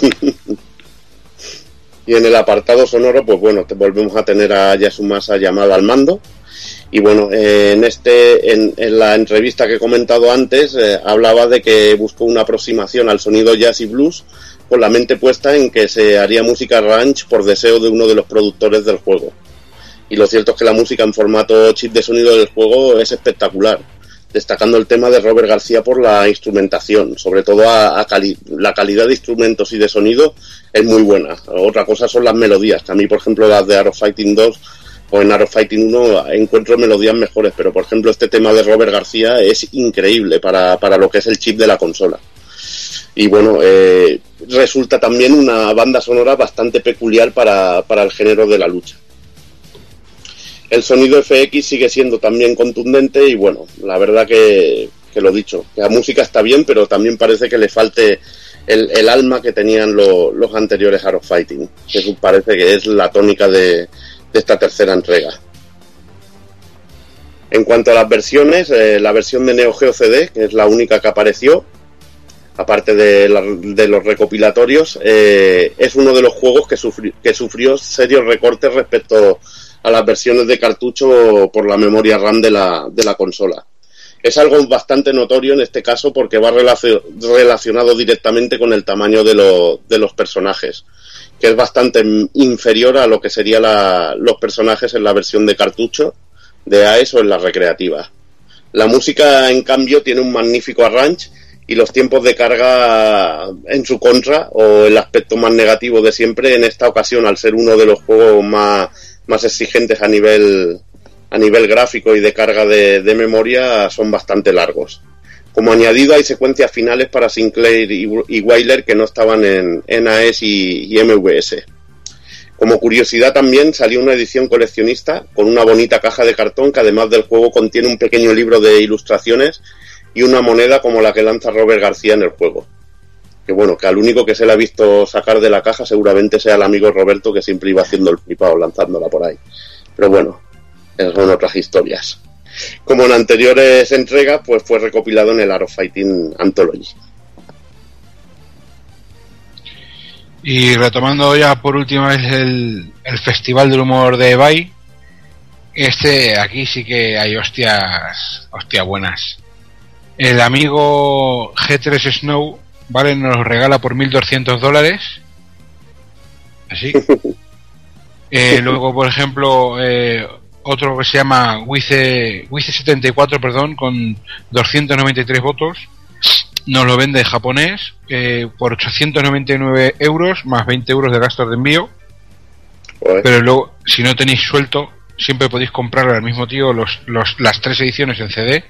Y en el apartado sonoro, pues bueno, te volvemos a tener a Yasumasa llamada al mando. Y bueno, eh, en este, en, la entrevista que he comentado antes, eh, hablaba de que buscó una aproximación al sonido jazz y blues con la mente puesta en que se haría música ranch por deseo de uno de los productores del juego. Y lo cierto es que la música en formato chip de sonido del juego es espectacular, destacando el tema de Robert García por la instrumentación, sobre todo a cali- la calidad de instrumentos y de sonido es muy buena. Otra cosa son las melodías, que a mí, por ejemplo, las de Arrow Fighting 2 o en Arrow Fighting 1 encuentro melodías mejores, pero por ejemplo este tema de Robert García es increíble para, para lo que es el chip de la consola. Y bueno, eh, resulta también una banda sonora bastante peculiar para, para el género de la lucha. El sonido FX sigue siendo también contundente y bueno, la verdad que, que lo dicho, la música está bien, pero también parece que le falte el, el alma que tenían lo- los anteriores Arrow Fighting, que parece que es la tónica de, de esta tercera entrega. En cuanto a las versiones, eh, la versión de Neo Geo CD, que es la única que apareció, aparte de, los recopilatorios, eh, es uno de los juegos que, sufri- que sufrió serios recortes respecto a las versiones de cartucho por la memoria RAM de la, de la consola. Es algo bastante notorio en este caso porque va relacio- relacionado directamente con el tamaño de, lo- de los personajes, que es bastante inferior a lo que serían los personajes en la versión de cartucho de AES o en la recreativa. La música, en cambio, tiene un magnífico arrange y los tiempos de carga en su contra, o el aspecto más negativo de siempre, en esta ocasión, al ser uno de los juegos más, más exigentes a nivel, a nivel gráfico y de carga de memoria, son bastante largos. Como añadido, hay secuencias finales para Sinclair y, y Wyler que no estaban en, AES y, y MVS. Como curiosidad también salió una edición coleccionista con una bonita caja de cartón que además del juego contiene un pequeño libro de ilustraciones y una moneda como la que lanza Robert García en el juego. Que bueno, que al único que se le ha visto sacar de la caja seguramente sea el amigo Roberto que siempre iba haciendo el flipado lanzándola por ahí. Pero bueno, esas son otras historias. Como en anteriores entregas, pues fue recopilado en el Arrow Fighting Anthology. Y retomando ya por última vez el, el Festival del Humor de Ebay, este aquí sí que hay hostias, hostias buenas. El amigo G3 Snow, ¿vale? Nos regala por 1.200 dólares. Así. Eh, luego, por ejemplo, eh, otro que se llama Wice, Wice74, perdón, con 293 votos. Nos lo vende japonés eh, por 899 euros más 20 euros de gastos de envío. Pero luego, si no tenéis suelto, siempre podéis comprar al mismo tío los, los, las tres ediciones en CD,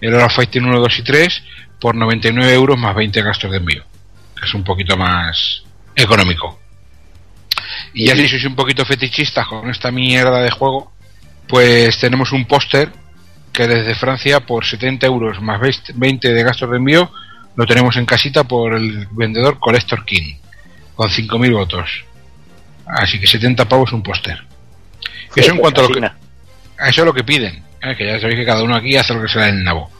el Hora Fighting 1, 2 y 3, por 99 euros más 20 gastos de envío. Que es un poquito más económico. Y ya si sois un poquito fetichistas con esta mierda de juego, pues tenemos un póster que desde Francia por 70 euros más 20 de gastos de envío lo tenemos en casita por el vendedor Collector King con 5.000 votos. Así que 70 pavos un póster. Eso en cuanto a lo que, eso es lo que piden. ¿eh? Que ya sabéis que cada uno aquí hace lo que se da en el nabo.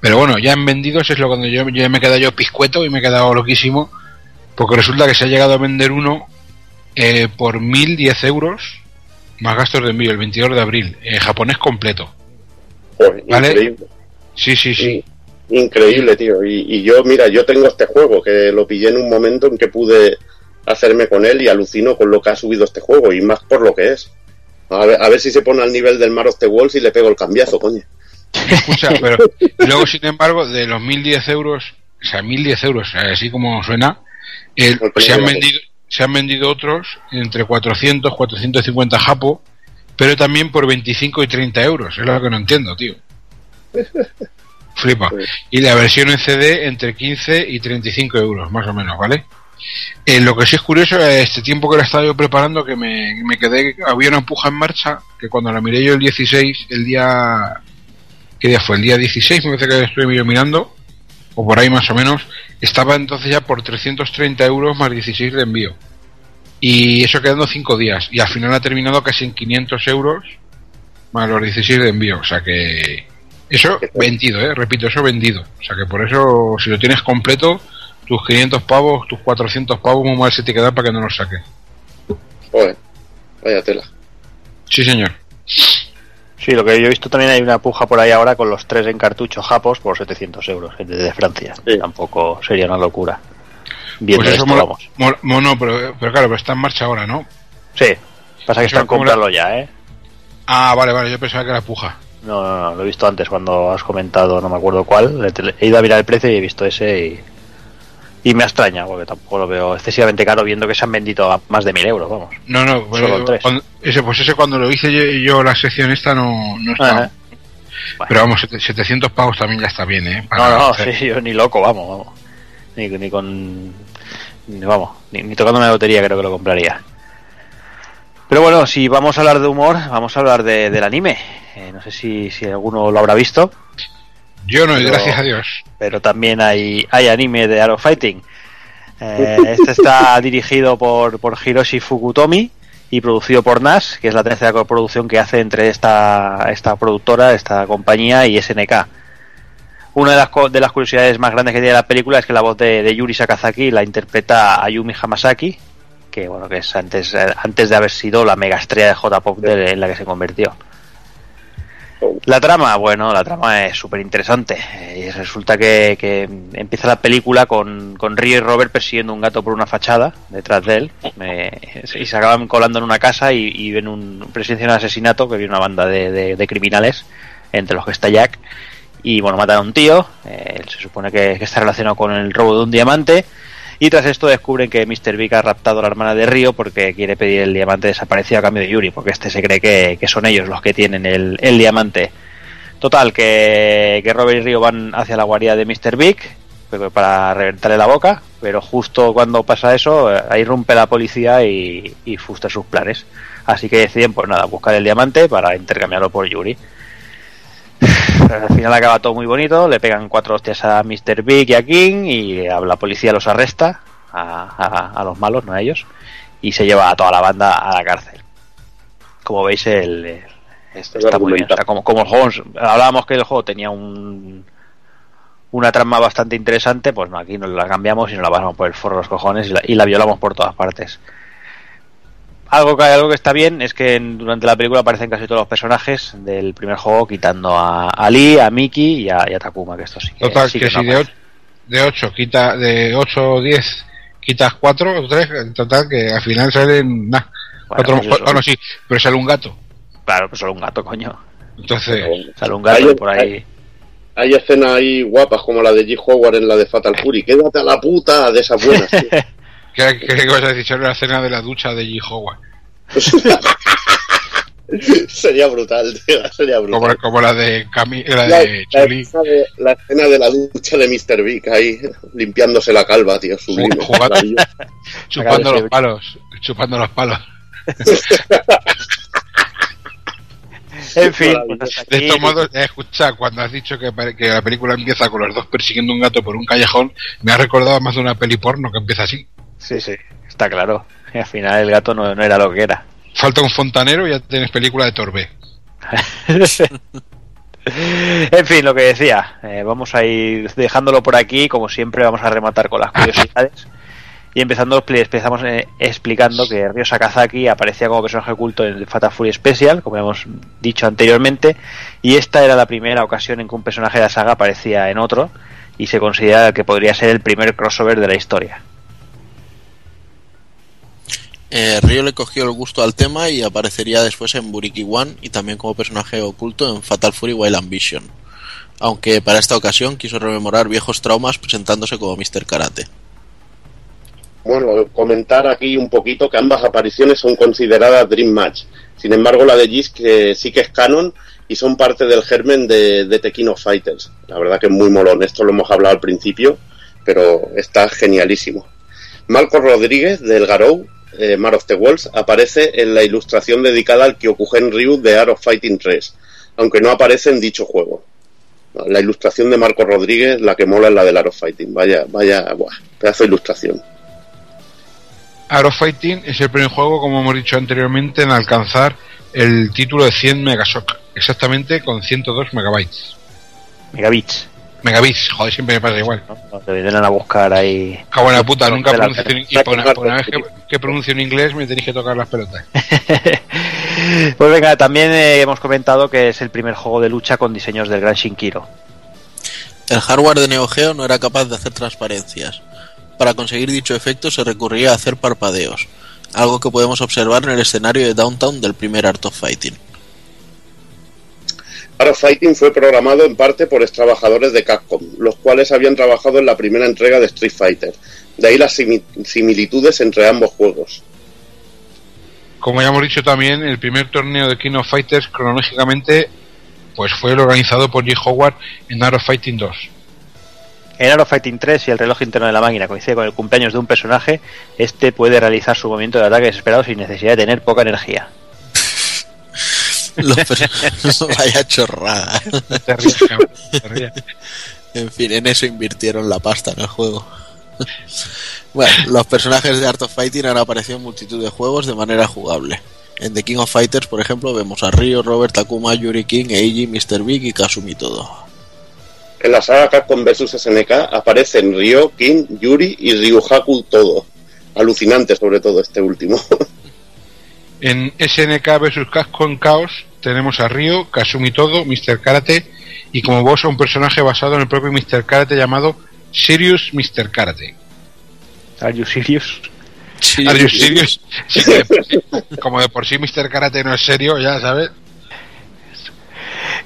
Pero bueno, ya en vendidos es lo cuando yo, yo me he quedado yo piscueto y me he quedado loquísimo. Porque resulta que se ha llegado a vender uno eh, por 1.010 euros más gastos de envío el 22 de abril. En japonés completo. ¿Vale? Increíble. Sí, sí, sí. Increíble, tío. Y, y yo, mira, yo tengo este juego que lo pillé en un momento en que pude hacerme con él y alucino con lo que ha subido este juego y más por lo que es. A ver, a ver si se pone al nivel del Mar of the Wolves y le pego el cambiazo, coño. Escucha, pero luego, sin embargo, de los 1.010 euros, o sea, 1.010 euros, así como suena, el- se, han vendido, se han vendido otros entre 400, 450 japo, pero también por 25 y 30 euros. Es lo que no entiendo, tío. Flipa. Y la versión en CD entre 15 y 35 euros, más o menos, ¿vale? Eh, lo que sí es curioso es este tiempo que la estaba yo preparando, que me, me quedé, había una puja en marcha, que cuando la miré yo el 16, el día, ¿qué día fue? El día 16, me parece que estuve yo mirando, o por ahí más o menos, estaba entonces ya por 330 euros más 16 de envío. Y eso quedando 5 días, y al final ha terminado casi en 500 euros más los 16 de envío, o sea que eso vendido, ¿eh? repito, eso vendido. O sea que por eso, si lo tienes completo, tus 500 pavos, tus 400 pavos, muy mal se te queda para que no los saques. Joder, vaya tela. Sí, señor. Sí, lo que yo he visto también hay una puja por ahí ahora con los tres en cartucho japos por 700 euros desde Francia. Tampoco sería una locura. Viendo Pues eso esto, mola- vamos. mola- mono, pero, pero claro, pero está en marcha ahora, ¿no? Sí, pasa que Eso está en como la- comprarlo ya, ¿eh? Ah, vale, vale, yo pensaba que era puja. No, no, no, lo he visto antes cuando has comentado, no me acuerdo cuál. He ido a mirar el precio y he visto ese y, y me ha extrañado porque tampoco lo veo excesivamente caro viendo que se han vendido a más de mil euros, vamos. No, no, pues, Solo tres. cuando- ese, pues ese cuando lo hice yo, yo la sección esta no, no estaba. Pero vamos, sete- 700 pavos también ya está bien, ¿eh? Para No, no, hacer- sí, yo ni loco, vamos, vamos. Ni, ni con. ni- vamos, ni, ni tocando una lotería creo que lo compraría. Pero bueno, si vamos a hablar de humor, vamos a hablar de- del anime. Eh, no sé si, si alguno lo habrá visto. Yo no, Pero- gracias a Dios. Pero también hay, hay anime de Arrow Fighting. Eh, este está dirigido por, por Hiroshi Fukutomi y producido por NAS, que es la tercera coproducción que hace entre esta, esta productora, esta compañía y SNK. Una de las, de las curiosidades más grandes que tiene la película es que la voz de, de Yuri Sakazaki la interpreta Ayumi Hamasaki, que bueno que es antes, eh, antes de haber sido la mega estrella de J-Pop en la que se convirtió. La trama, bueno, la trama es súper interesante. Y resulta que, que empieza la película con, con Río y Robert persiguiendo un gato por una fachada detrás de él. Me- y se acaban colando en una casa y, y ven un presencia de un asesinato que viene una banda de, de- de criminales, entre los que está Jack. Y bueno, matan a un tío. eh, él se supone que, que está relacionado con el robo de un diamante. Y tras esto descubren que Mr. Big ha raptado a la hermana de Río porque quiere pedir el diamante desaparecido a cambio de Yuri, porque este se cree que, que son ellos los que tienen el, el diamante. Total, que, que Robert y Río van hacia la guarida de Mr. Big para reventarle la boca, pero justo cuando pasa eso, eh, ahí rompe la policía y, y sus planes. Así que deciden, pues nada, buscar el diamante para intercambiarlo por Yuri. Al final acaba todo muy bonito, le pegan cuatro hostias a Mr. Big y a King y a la policía los arresta, a, a- a los malos, no a ellos, y se lleva a toda la banda a la cárcel. Como veis, el, el- esto está muy bien. O sea, como, como el juego, hablábamos que el juego tenía un, una trama bastante interesante, pues no, aquí nos la cambiamos y nos la pasamos por el forro de los cojones y la, y la violamos por todas partes. Algo que, algo que está bien es que en- durante la película aparecen casi todos los personajes del primer juego, quitando a, a Lee, a Mickey y a, y a Takuma, que esto sí que, Total, sí que, que no si de 8, de 8 quita, de 8 o 10 quitas 4 o 3, en total que al final salen nada. Cuatro- pues eso. bueno, sí, pero sale un gato. Claro, pues solo un gato, coño. Entonces, Sale un gato Hay- por ahí. Hay escenas ahí guapas como la de G. Howard en la de Fatal Fury. Quédate a la puta de esas buenas. tío. ¿qué, qué, vas a decir? La escena de la ducha de G. Howard. sería brutal, tío, sería brutal. Como, como la de Cami, la La, de Chuli. escena de, la escena de la ducha de Mr. Big ahí, limpiándose la calva, tío, sublime. Jugando- chupando los palos, chupando los palos. En fin, pues De estos modos, escucha, cuando has dicho que, que la película empieza con los dos persiguiendo un gato por un callejón, me ha recordado más de una peli porno que empieza así. Sí, sí, está claro. Y al final el gato no, no era lo que era. Falta un fontanero y ya tienes película de Torbe. en fin, lo que decía, eh, vamos a ir dejándolo por aquí, como siempre vamos a rematar con las curiosidades. Y empezando, empezamos eh, explicando que Ryo Sakazaki aparecía como personaje oculto en el Fatal Fury Special, como hemos dicho anteriormente, y esta era la primera ocasión en que un personaje de la saga aparecía en otro, y se considera que podría ser el primer crossover de la historia. Eh, Ryo le cogió el gusto al tema y aparecería después en Buriki One y también como personaje oculto en Fatal Fury Wild Ambition. Aunque para esta ocasión quiso rememorar viejos traumas presentándose como Mr. Karate. Bueno, comentar aquí un poquito que ambas apariciones son consideradas Dream Match. Sin embargo, la de Gis que sí que es canon y son parte del germen de, de of Fighters. La verdad que es muy molón. Esto lo hemos hablado al principio, pero está genialísimo. Marco Rodríguez del Garou, eh, Mar of the Wolves, aparece en la ilustración dedicada al Kyokugen Ryu de Art of Fighting 3, aunque no aparece en dicho juego. La ilustración de Marco Rodríguez, la que mola es la del Art of Fighting. Vaya, vaya, buah, pedazo de ilustración. Arrow Fighting es el primer juego, como hemos dicho anteriormente, en alcanzar el título de 100 Megashock, exactamente con 102 megabytes. Megabits. Megabits, joder, siempre me pasa igual. ¿no? Te vienen a buscar ahí. Cago en la puta, nunca pronuncio en- y por una, por una vez que, que pronuncio en inglés me tenéis que tocar las pelotas. Pues venga, también eh, hemos comentado que es el primer juego de lucha con diseños del Gran Shinkiro. El hardware de Neo Geo no era capaz de hacer transparencias. Para conseguir dicho efecto se recurría a hacer parpadeos, algo que podemos observar en el escenario de Downtown del primer Art of Fighting. Fighting fue programado en parte por ex trabajadores de Capcom, los cuales habían trabajado en la primera entrega de Street Fighter. De ahí las simi- similitudes entre ambos juegos. Como ya hemos dicho también, el primer torneo de King of Fighters cronológicamente pues fue el organizado por G. Howard en Art of Fighting 2. En Art of Fighting 3, si el reloj interno de la máquina coincide con el cumpleaños de un personaje, este puede realizar su movimiento de ataque desesperado sin necesidad de tener poca energía. Los per- Vaya chorrada. Te ríes, cabrón, te ríes. En fin, en eso invirtieron la pasta en el juego. Bueno, los personajes de Art of Fighting han aparecido en multitud de juegos de manera jugable. En The King of Fighters, por ejemplo, vemos a Ryo, Robert, Takuma, Yuri King, Eiji, Mr. Big y Kasumi todo. En la saga Capcom vs SNK aparecen Ryo, King, Yuri y Ryuhaku todo. Alucinante sobre todo este último. En SNK vs Capcom Chaos tenemos a Ryo, Kasumi Todo, Mr. Karate y como boss a un personaje basado en el propio Mr. Karate llamado Sirius Mr. Karate. ¿Are you serious? Are you serious? Sí, que de por sí- como de por sí Mr. Karate no es serio, ya sabes.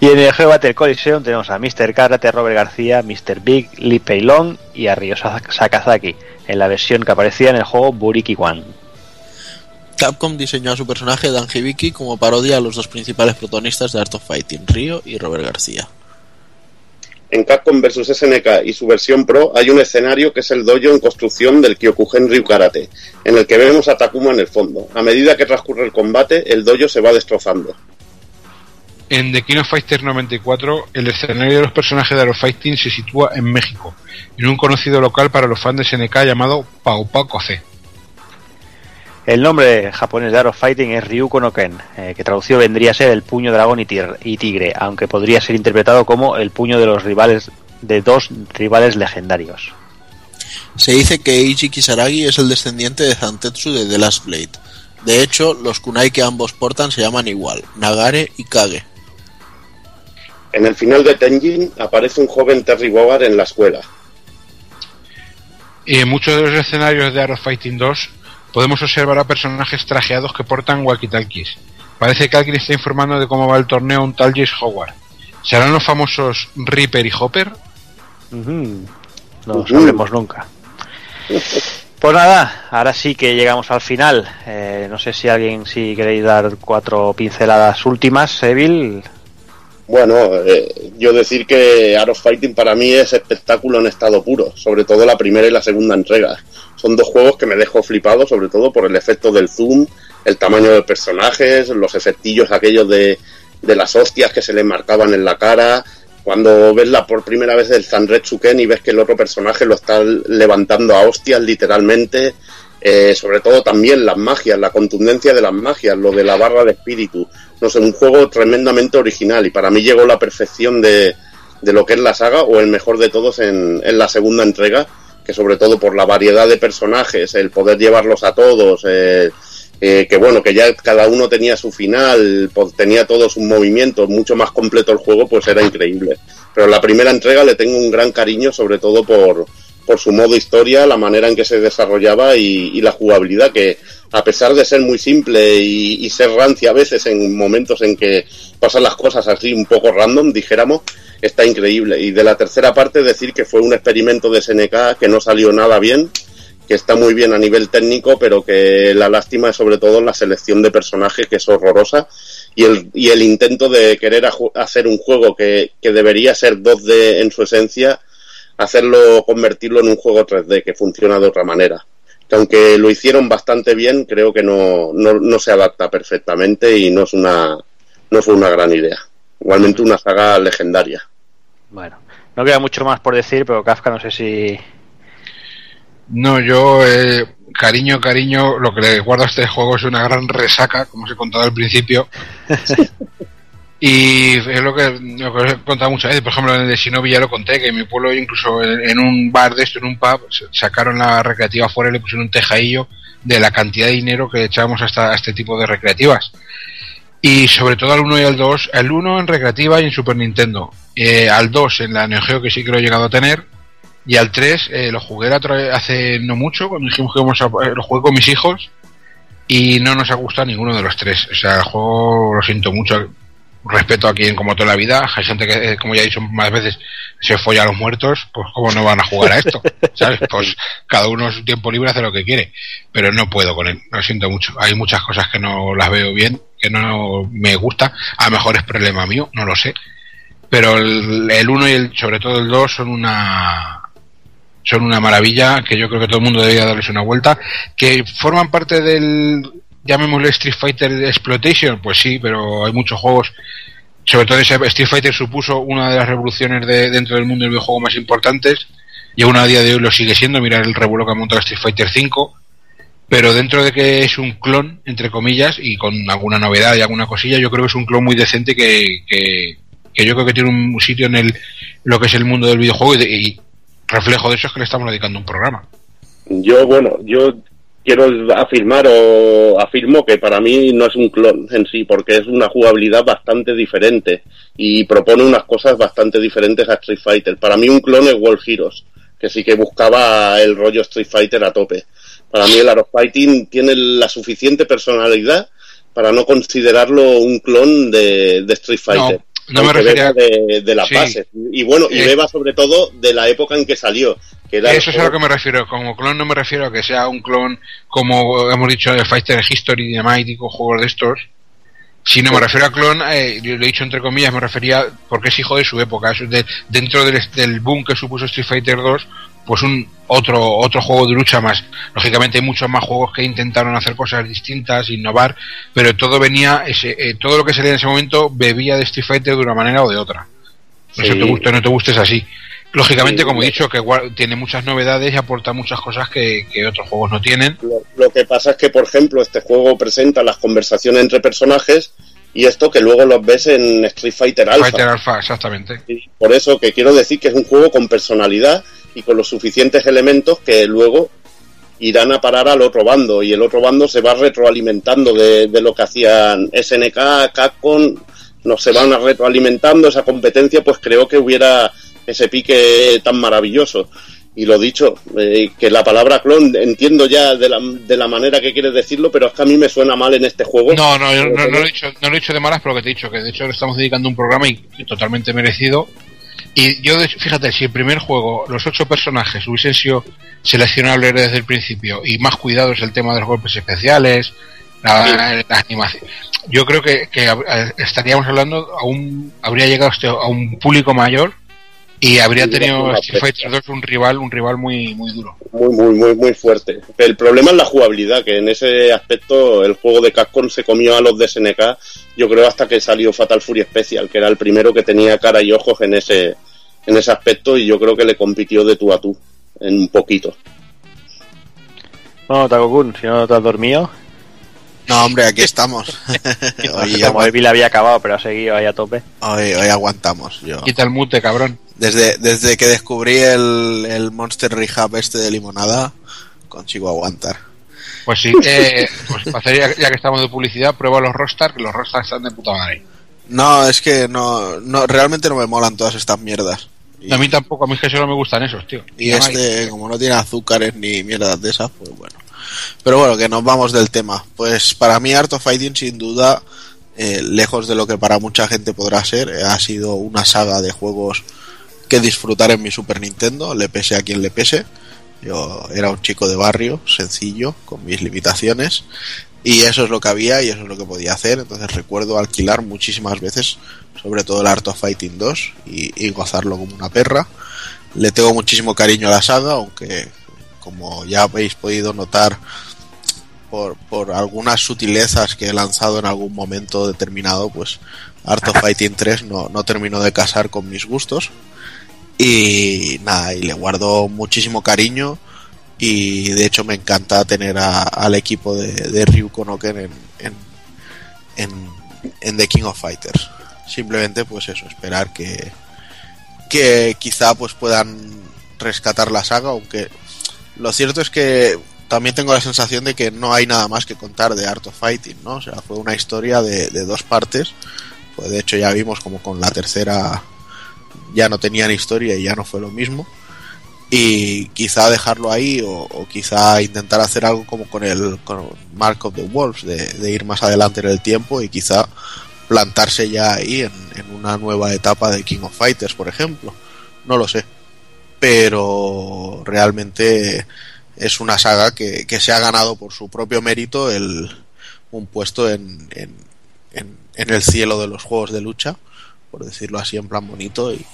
Y en el Geo Battle Coliseum tenemos a Mr. Karate, Robert García, Mr. Big, Lee Pei Long y a Ryo Sa- Sakazaki, en la versión que aparecía en el juego Buriki One. Capcom diseñó a su personaje Dan Hibiki como parodia a los dos principales protagonistas de Art of Fighting, Ryo y Robert García. En Capcom vs SNK y su versión Pro hay un escenario que es el dojo en construcción del Kyokugen Ryu Karate, en el que vemos a Takuma en el fondo. A medida que transcurre el combate, el dojo se va destrozando. En The King of Fighters 94, el escenario de los personajes de Art of Fighting se sitúa en México, en un conocido local para los fans de SNK llamado Pau Pau C. El nombre japonés de Art of Fighting es Ryuko no Ken, eh, que traducido vendría a ser el puño dragón y, tir- y tigre, aunque podría ser interpretado como el puño de los rivales de dos rivales legendarios. Se dice que Eiji Kisaragi es el descendiente de Zantetsu de The Last Blade. De hecho, los kunai que ambos portan se llaman igual, Nagare y Kage. En el final de Tenjin aparece un joven Terry Bogard en la escuela. Y en muchos de los escenarios de Art of Fighting 2 podemos observar a personajes trajeados que portan walkie-talkies. Parece que alguien está informando de cómo va el torneo a un tal Jace Howard. ¿Serán los famosos Reaper y Hopper? No lo sabremos nunca. Pues nada, ahora sí que llegamos al final. Eh, no sé si alguien, si queréis dar cuatro pinceladas últimas, Evil. Bueno, eh, yo decir que Art of Fighting para mí es espectáculo en estado puro, sobre todo la primera y la segunda entrega. Son dos juegos que me dejo flipado, sobre todo por el efecto del zoom, el tamaño de personajes, los efectillos aquellos de, de las hostias que se le marcaban en la cara. Cuando ves la por primera vez el Zanretsu Ken y ves que el otro personaje lo está levantando a hostias literalmente, eh, sobre todo también las magias, la contundencia de las magias, lo de la barra de espíritu. No sé, un juego tremendamente original y para mí llegó la perfección de, de lo que es la saga o el mejor de todos en, en la segunda entrega, que sobre todo por la variedad de personajes, el poder llevarlos a todos, eh, eh, que bueno, que ya cada uno tenía su final, pues, tenía todos sus movimientos, mucho más completo el juego, pues era increíble. Pero la primera entrega le tengo un gran cariño, sobre todo por, por su modo historia, la manera en que se desarrollaba y, la jugabilidad, que a pesar de ser muy simple y, y, ser rancia a veces en momentos en que pasan las cosas así un poco random, dijéramos, está increíble. Y de la tercera parte decir que fue un experimento de SNK que no salió nada bien, que está muy bien a nivel técnico, pero que la lástima es sobre todo la selección de personajes, que es horrorosa, y el, y el intento de querer hacer un juego que, que debería ser 2D en su esencia, hacerlo, convertirlo en un juego 3D que funciona de otra manera. Que aunque lo hicieron bastante bien, creo que no, no, no se adapta perfectamente y no es una, no fue una gran idea. Igualmente una saga legendaria. Bueno, no queda mucho más por decir, pero Kafka no sé si no, yo, eh, cariño, cariño, lo que le guardo a este juego es una gran resaca, como os he contado al principio. y es lo que, lo he contado muchas veces. Por ejemplo, en el de Shinobi ya lo conté, que en mi pueblo, incluso en, un bar de esto, en un pub, sacaron la recreativa fuera y le pusieron un tejadillo de la cantidad de dinero que echábamos a, esta, a este tipo de recreativas. Y sobre todo al 1 y al 2, el 1 en recreativa y en Super Nintendo. Eh, al 2 en la Neo Geo, que sí que lo he llegado a tener y al 3 eh, lo jugué hace no mucho, cuando dijimos que íbamos a, eh, lo jugué con mis hijos y no nos ha gustado ninguno de los tres. O sea, el juego lo siento mucho. Respeto a quien, como toda la vida, hay gente que, eh, como ya he dicho más veces, se folla a los muertos, pues cómo no van a jugar a esto, ¿sabes? Pues cada uno su tiempo libre hace lo que quiere, pero no puedo con él, lo siento mucho. Hay muchas cosas que no las veo bien, que no me gusta, a lo mejor es problema mío, no lo sé, pero el, el 1 y el, sobre todo el 2 son una, son una maravilla que yo creo que todo el mundo debería darles una vuelta que forman parte del llamémosle Street Fighter Exploitation pues sí pero hay muchos juegos. Sobre todo ese Street Fighter supuso una de las revoluciones de, dentro del mundo del videojuego más importantes y aún a día de hoy lo sigue siendo. Mirar el revuelo que ha montado Street Fighter 5 pero dentro de que es un clon entre comillas y con alguna novedad y alguna cosilla yo creo que es un clon muy decente que, que, que yo creo que tiene un sitio en el lo que es el mundo del videojuego y, y reflejo de eso es que le estamos dedicando un programa. Yo, bueno, yo quiero afirmar o afirmo que para mí no es un clon en sí, porque es una jugabilidad bastante diferente y propone unas cosas bastante diferentes a Street Fighter. Para mí un clon es World Heroes, que sí que buscaba el rollo Street Fighter a tope. Para mí el Art of Fighting tiene la suficiente personalidad para no considerarlo un clon de, de Street Fighter. No no me refería de, de sí. bases y bueno y eh. beba sobre todo de la época en que salió que era eso es a lo que me refiero como clon no me refiero a que sea un clon como hemos dicho de Fighter History Dynamite o juegos de estos si no me refiero a clon eh, lo he dicho entre comillas me refería porque es hijo de su época es de, dentro del, del boom que supuso Street Fighter 2 pues un otro otro juego de lucha más. Lógicamente hay muchos más juegos que intentaron hacer cosas distintas, innovar, pero todo venía ese eh, todo lo que salía en ese momento bebía de Street Fighter de una manera o de otra. No sí. sé te guste o no te guste es así. Lógicamente, sí, como he dicho, que tiene muchas novedades y aporta muchas cosas que, que otros juegos no tienen. Lo, lo, que pasa es que, por ejemplo, este juego presenta las conversaciones entre personajes y esto que luego los ves en Street Fighter Alpha. Fighter Alpha, exactamente. Y por eso que quiero decir que es un juego con personalidad y con los suficientes elementos que luego irán a parar al otro bando y el otro bando se va retroalimentando de, de lo que hacían SNK, Capcom, nos se van retroalimentando esa competencia, pues creo que hubiera ese pique tan maravilloso. Y lo dicho, eh, que la palabra clon entiendo ya de la, de la manera que quieres decirlo, pero es que a mí me suena mal en este juego. No, no, no, no, lo, he dicho, no lo he dicho de malas, pero que te he dicho que de hecho le estamos dedicando un programa y, y totalmente merecido Y yo, fíjate, si el primer juego los ocho personajes hubiesen sido seleccionables desde el principio y más cuidados el tema de los golpes especiales, la, la animación, yo creo que, que eh, estaríamos hablando a un, habría llegado este- a un público mayor y habría tenido Street Fighter 2 un rival, un rival muy, muy duro. Muy, muy, muy, muy fuerte. El problema es la jugabilidad, que en ese aspecto el juego de Capcom se comió a los de SNK, yo creo hasta que salió Fatal Fury Special, que era el primero que tenía cara y ojos en ese, en ese aspecto y yo creo que le compitió de tú a tú, en un poquito. Bueno, Takokun, si no te has dormido. No, hombre, aquí estamos. hoy, como el Bill había acabado, pero ha seguido ahí a tope. hoy- hoy aguantamos. Yo. Quita el mute, cabrón. Desde, desde que descubrí el, el Monster Rehab este de limonada, consigo aguantar. Pues sí, eh, pues hacer ya, ya que estamos de publicidad, prueba los Rostar, que los Rostar están de puta madre. No, es que no, no realmente no me molan todas estas mierdas. A mí tampoco, a mí es que solo me gustan esos, tío. Y este, como no tiene azúcares ni mierdas de esas, pues bueno. Pero bueno, que nos vamos del tema. Pues para mí Art of Fighting sin duda, eh, lejos de lo que para mucha gente podrá ser, eh, ha sido una saga de juegos que disfrutar en mi Super Nintendo, le pese a quien le pese. Yo era un chico de barrio, sencillo, con mis limitaciones. Y eso es lo que había y eso es lo que podía hacer. Entonces recuerdo alquilar muchísimas veces, sobre todo el Art of Fighting 2, y, y gozarlo como una perra. Le tengo muchísimo cariño a la saga, aunque como ya habéis podido notar por, por algunas sutilezas que he lanzado en algún momento determinado, pues Art of Fighting 3 no, no terminó de casar con mis gustos. Y nada, y le guardo muchísimo cariño. Y de hecho me encanta tener al equipo de, de Ryu Konoken en, en, en, en The King of Fighters. Simplemente pues eso, esperar que, que quizá pues puedan rescatar la saga, aunque lo cierto es que también tengo la sensación de que no hay nada más que contar de Art of Fighting, ¿no? O sea, fue una historia de, de dos partes. Pues de hecho ya vimos como con la tercera ya no tenían historia y ya no fue lo mismo. Y quizá dejarlo ahí o, o quizá intentar hacer algo como con el con Mark of the Wolves, de, de ir más adelante en el tiempo y quizá plantarse ya ahí en, en una nueva etapa de King of Fighters, por ejemplo. No lo sé. Pero realmente es una saga que, que se ha ganado por su propio mérito el, un puesto en, en, el cielo de los juegos de lucha, por decirlo así en plan bonito. Y,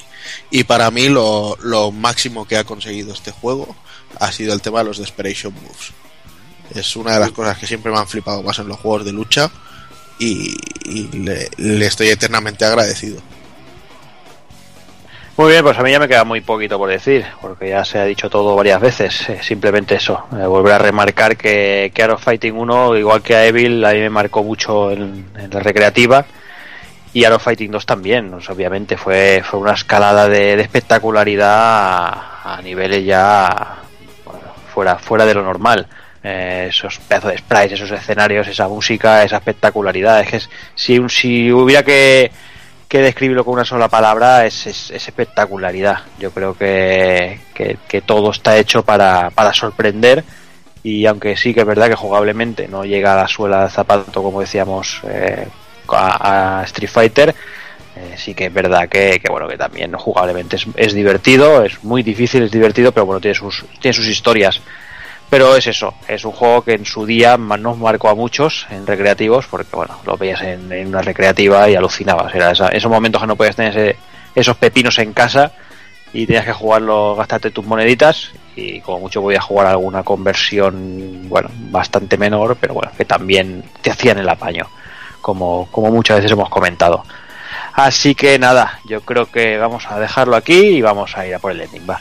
y para mí lo, lo máximo que ha conseguido este juego ha sido el tema de los Desperation Moves. Es una de las cosas que siempre me han flipado más en los juegos de lucha y, le estoy eternamente agradecido. Muy bien, pues a mí ya me queda muy poquito por decir, porque ya se ha dicho todo varias veces. Eh, simplemente eso, eh, volver a remarcar que, que Fighting 1, igual que a Evil, a mí me marcó mucho en, la recreativa. Y Art of Fighting 2 también, obviamente fue, fue una escalada de, espectacularidad a, niveles ya bueno, fuera, fuera de lo normal. Eh, esos pedazos de sprites, esos escenarios, esa música, esa espectacularidad. Es que si, si hubiera que, que describirlo con una sola palabra, es, es- es espectacularidad. Yo creo que, todo está hecho para, sorprender. Y aunque sí que es verdad que jugablemente no llega a la suela del zapato, como decíamos, eh, a, Street Fighter, eh, sí que es verdad que, que, bueno que también jugablemente es, es divertido, es muy difícil, es divertido, pero bueno tiene sus tiene sus historias. Pero es eso, es un juego que en su día nos marcó a muchos en recreativos, porque bueno, lo veías en, en una recreativa y alucinabas. Era esa- esos momentos que no podías tener ese- esos pepinos en casa y tenías que jugarlo, gastarte tus moneditas y como mucho podías jugar alguna conversión, bueno, bastante menor, pero bueno, que también te hacían el apaño, como, como muchas veces hemos comentado. Así que nada, yo creo que vamos a dejarlo aquí y vamos a ir a por el ending, va.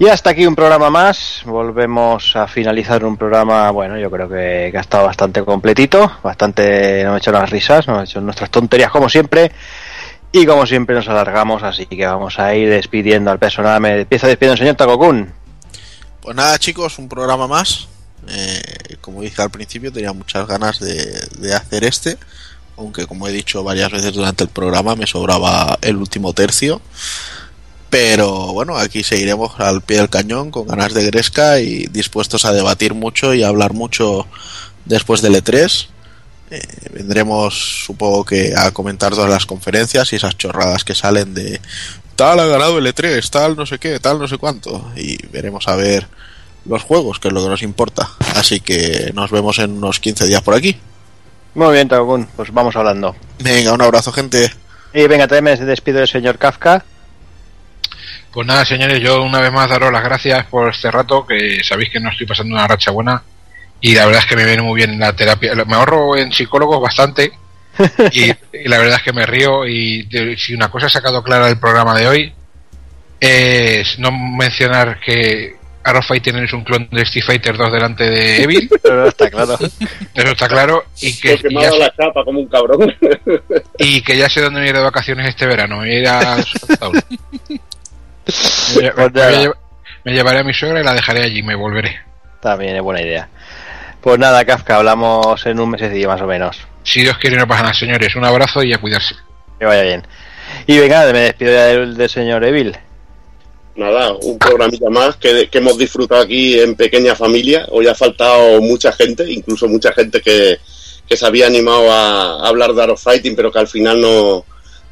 Y hasta aquí un programa más. Volvemos a finalizar un programa, bueno, yo creo que, ha estado bastante completito, bastante, nos hemos hecho unas risas, nos hemos hecho nuestras tonterías como siempre. Y como siempre nos alargamos, así que vamos a ir despidiendo al personal. Me empieza despidiendo el señor Takokun. Pues nada, chicos, un programa más. Eh, como dije al principio, tenía muchas ganas de, de hacer este. Aunque, como he dicho varias veces durante el programa, me sobraba el último tercio. Pero bueno, aquí seguiremos al pie del cañón con ganas de gresca y dispuestos a debatir mucho y a hablar mucho después del E3. Eh, vendremos, supongo que, a comentar todas las conferencias y esas chorradas que salen de tal ha ganado el E3, tal no sé qué, tal no sé cuánto. Y veremos a ver los juegos, que es lo que nos importa. Así que nos vemos en unos 15 días por aquí. Muy bien, Takokun, pues vamos hablando. Venga, un abrazo, gente. Y venga, también me despido del señor Kafka. Pues nada, señores, yo una vez más daros las gracias por este rato, que sabéis que no estoy pasando una racha buena y la verdad es que me viene muy bien la terapia. Me ahorro en psicólogos bastante y, y la verdad es que me río y de- si una cosa he sacado clara del programa de hoy es no mencionar que Arrow Fighting es un clon de Street Fighter 2 delante de Evil. Pero está claro. Eso está claro. Y que, Porque me ya ha la chapa como un cabrón. y que ya sé dónde me iré de vacaciones este verano. Me voy a ir a South. Me, lle- me lle- llevaré a mi suegra y la dejaré allí, me volveré. También es buena idea. Pues nada, Kafka, hablamos en un mesecillo más o menos. Si Dios quiere, no pasa nada, señores. Un abrazo y a cuidarse. Que vaya bien. Y venga, me despido ya del, del señor Evil. Nada, un programilla más que, que hemos disfrutado aquí en pequeña familia. Hoy ha faltado mucha gente, incluso mucha gente que, que se había animado a, a hablar de Art of Fighting, pero que al final no,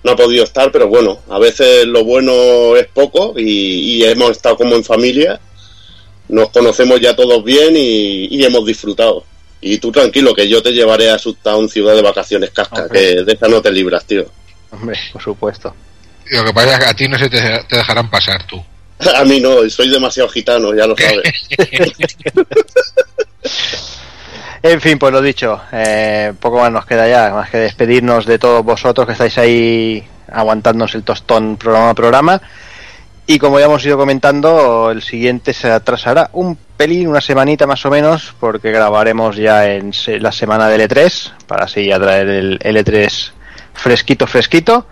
no ha podido estar. Pero bueno, a veces lo bueno es poco y, y hemos estado como en familia. Nos conocemos ya todos bien y, y hemos disfrutado. Y tú tranquilo, que yo te llevaré a Subtown Ciudad de Vacaciones Casca, Hombre. que de esa no te libras, tío. Hombre, por supuesto. Lo que pasa es que a ti no se te, te dejarán pasar tú. A mí no, soy demasiado gitano, ya lo sabes. En fin, pues lo dicho, eh, poco más nos queda ya, más que despedirnos de todos vosotros que estáis ahí aguantándonos el tostón programa a programa. Y como ya hemos ido comentando, el siguiente se atrasará un pelín, una semanita más o menos, porque grabaremos ya en la semana del E3, para así ya traer el, el E3 fresquito, fresquito.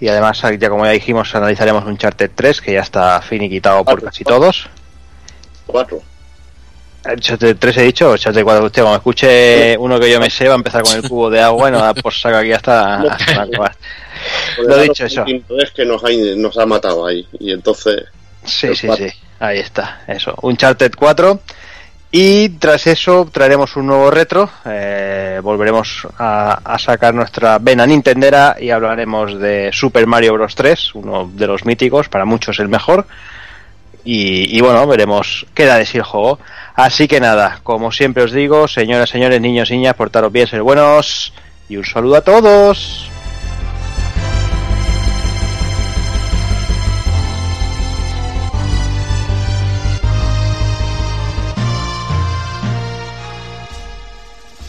Y además, ya como ya dijimos, analizaremos un Charter 3, que ya está finiquitado por casi todos. Cuatro. El Charter 3 he dicho, Charter 4, usted, como escuche uno que yo me sé, va a empezar con el cubo de agua y nos da por saco aquí hasta, hasta acabar. Lo dicho, eso. Es que nos ha, nos ha matado ahí. Y entonces. Sí, sí, sí, ahí está, eso. Uncharted 4. Y tras eso traeremos un nuevo retro. eh, volveremos a, a sacar nuestra vena Nintendera y hablaremos de Super Mario Bros. 3, uno de los míticos, para muchos el mejor. Y, y bueno, veremos qué da de sí el juego. Así que nada, como siempre os digo, señoras, señores, niños, niñas, portaros bien, ser buenos. Y un saludo a todos.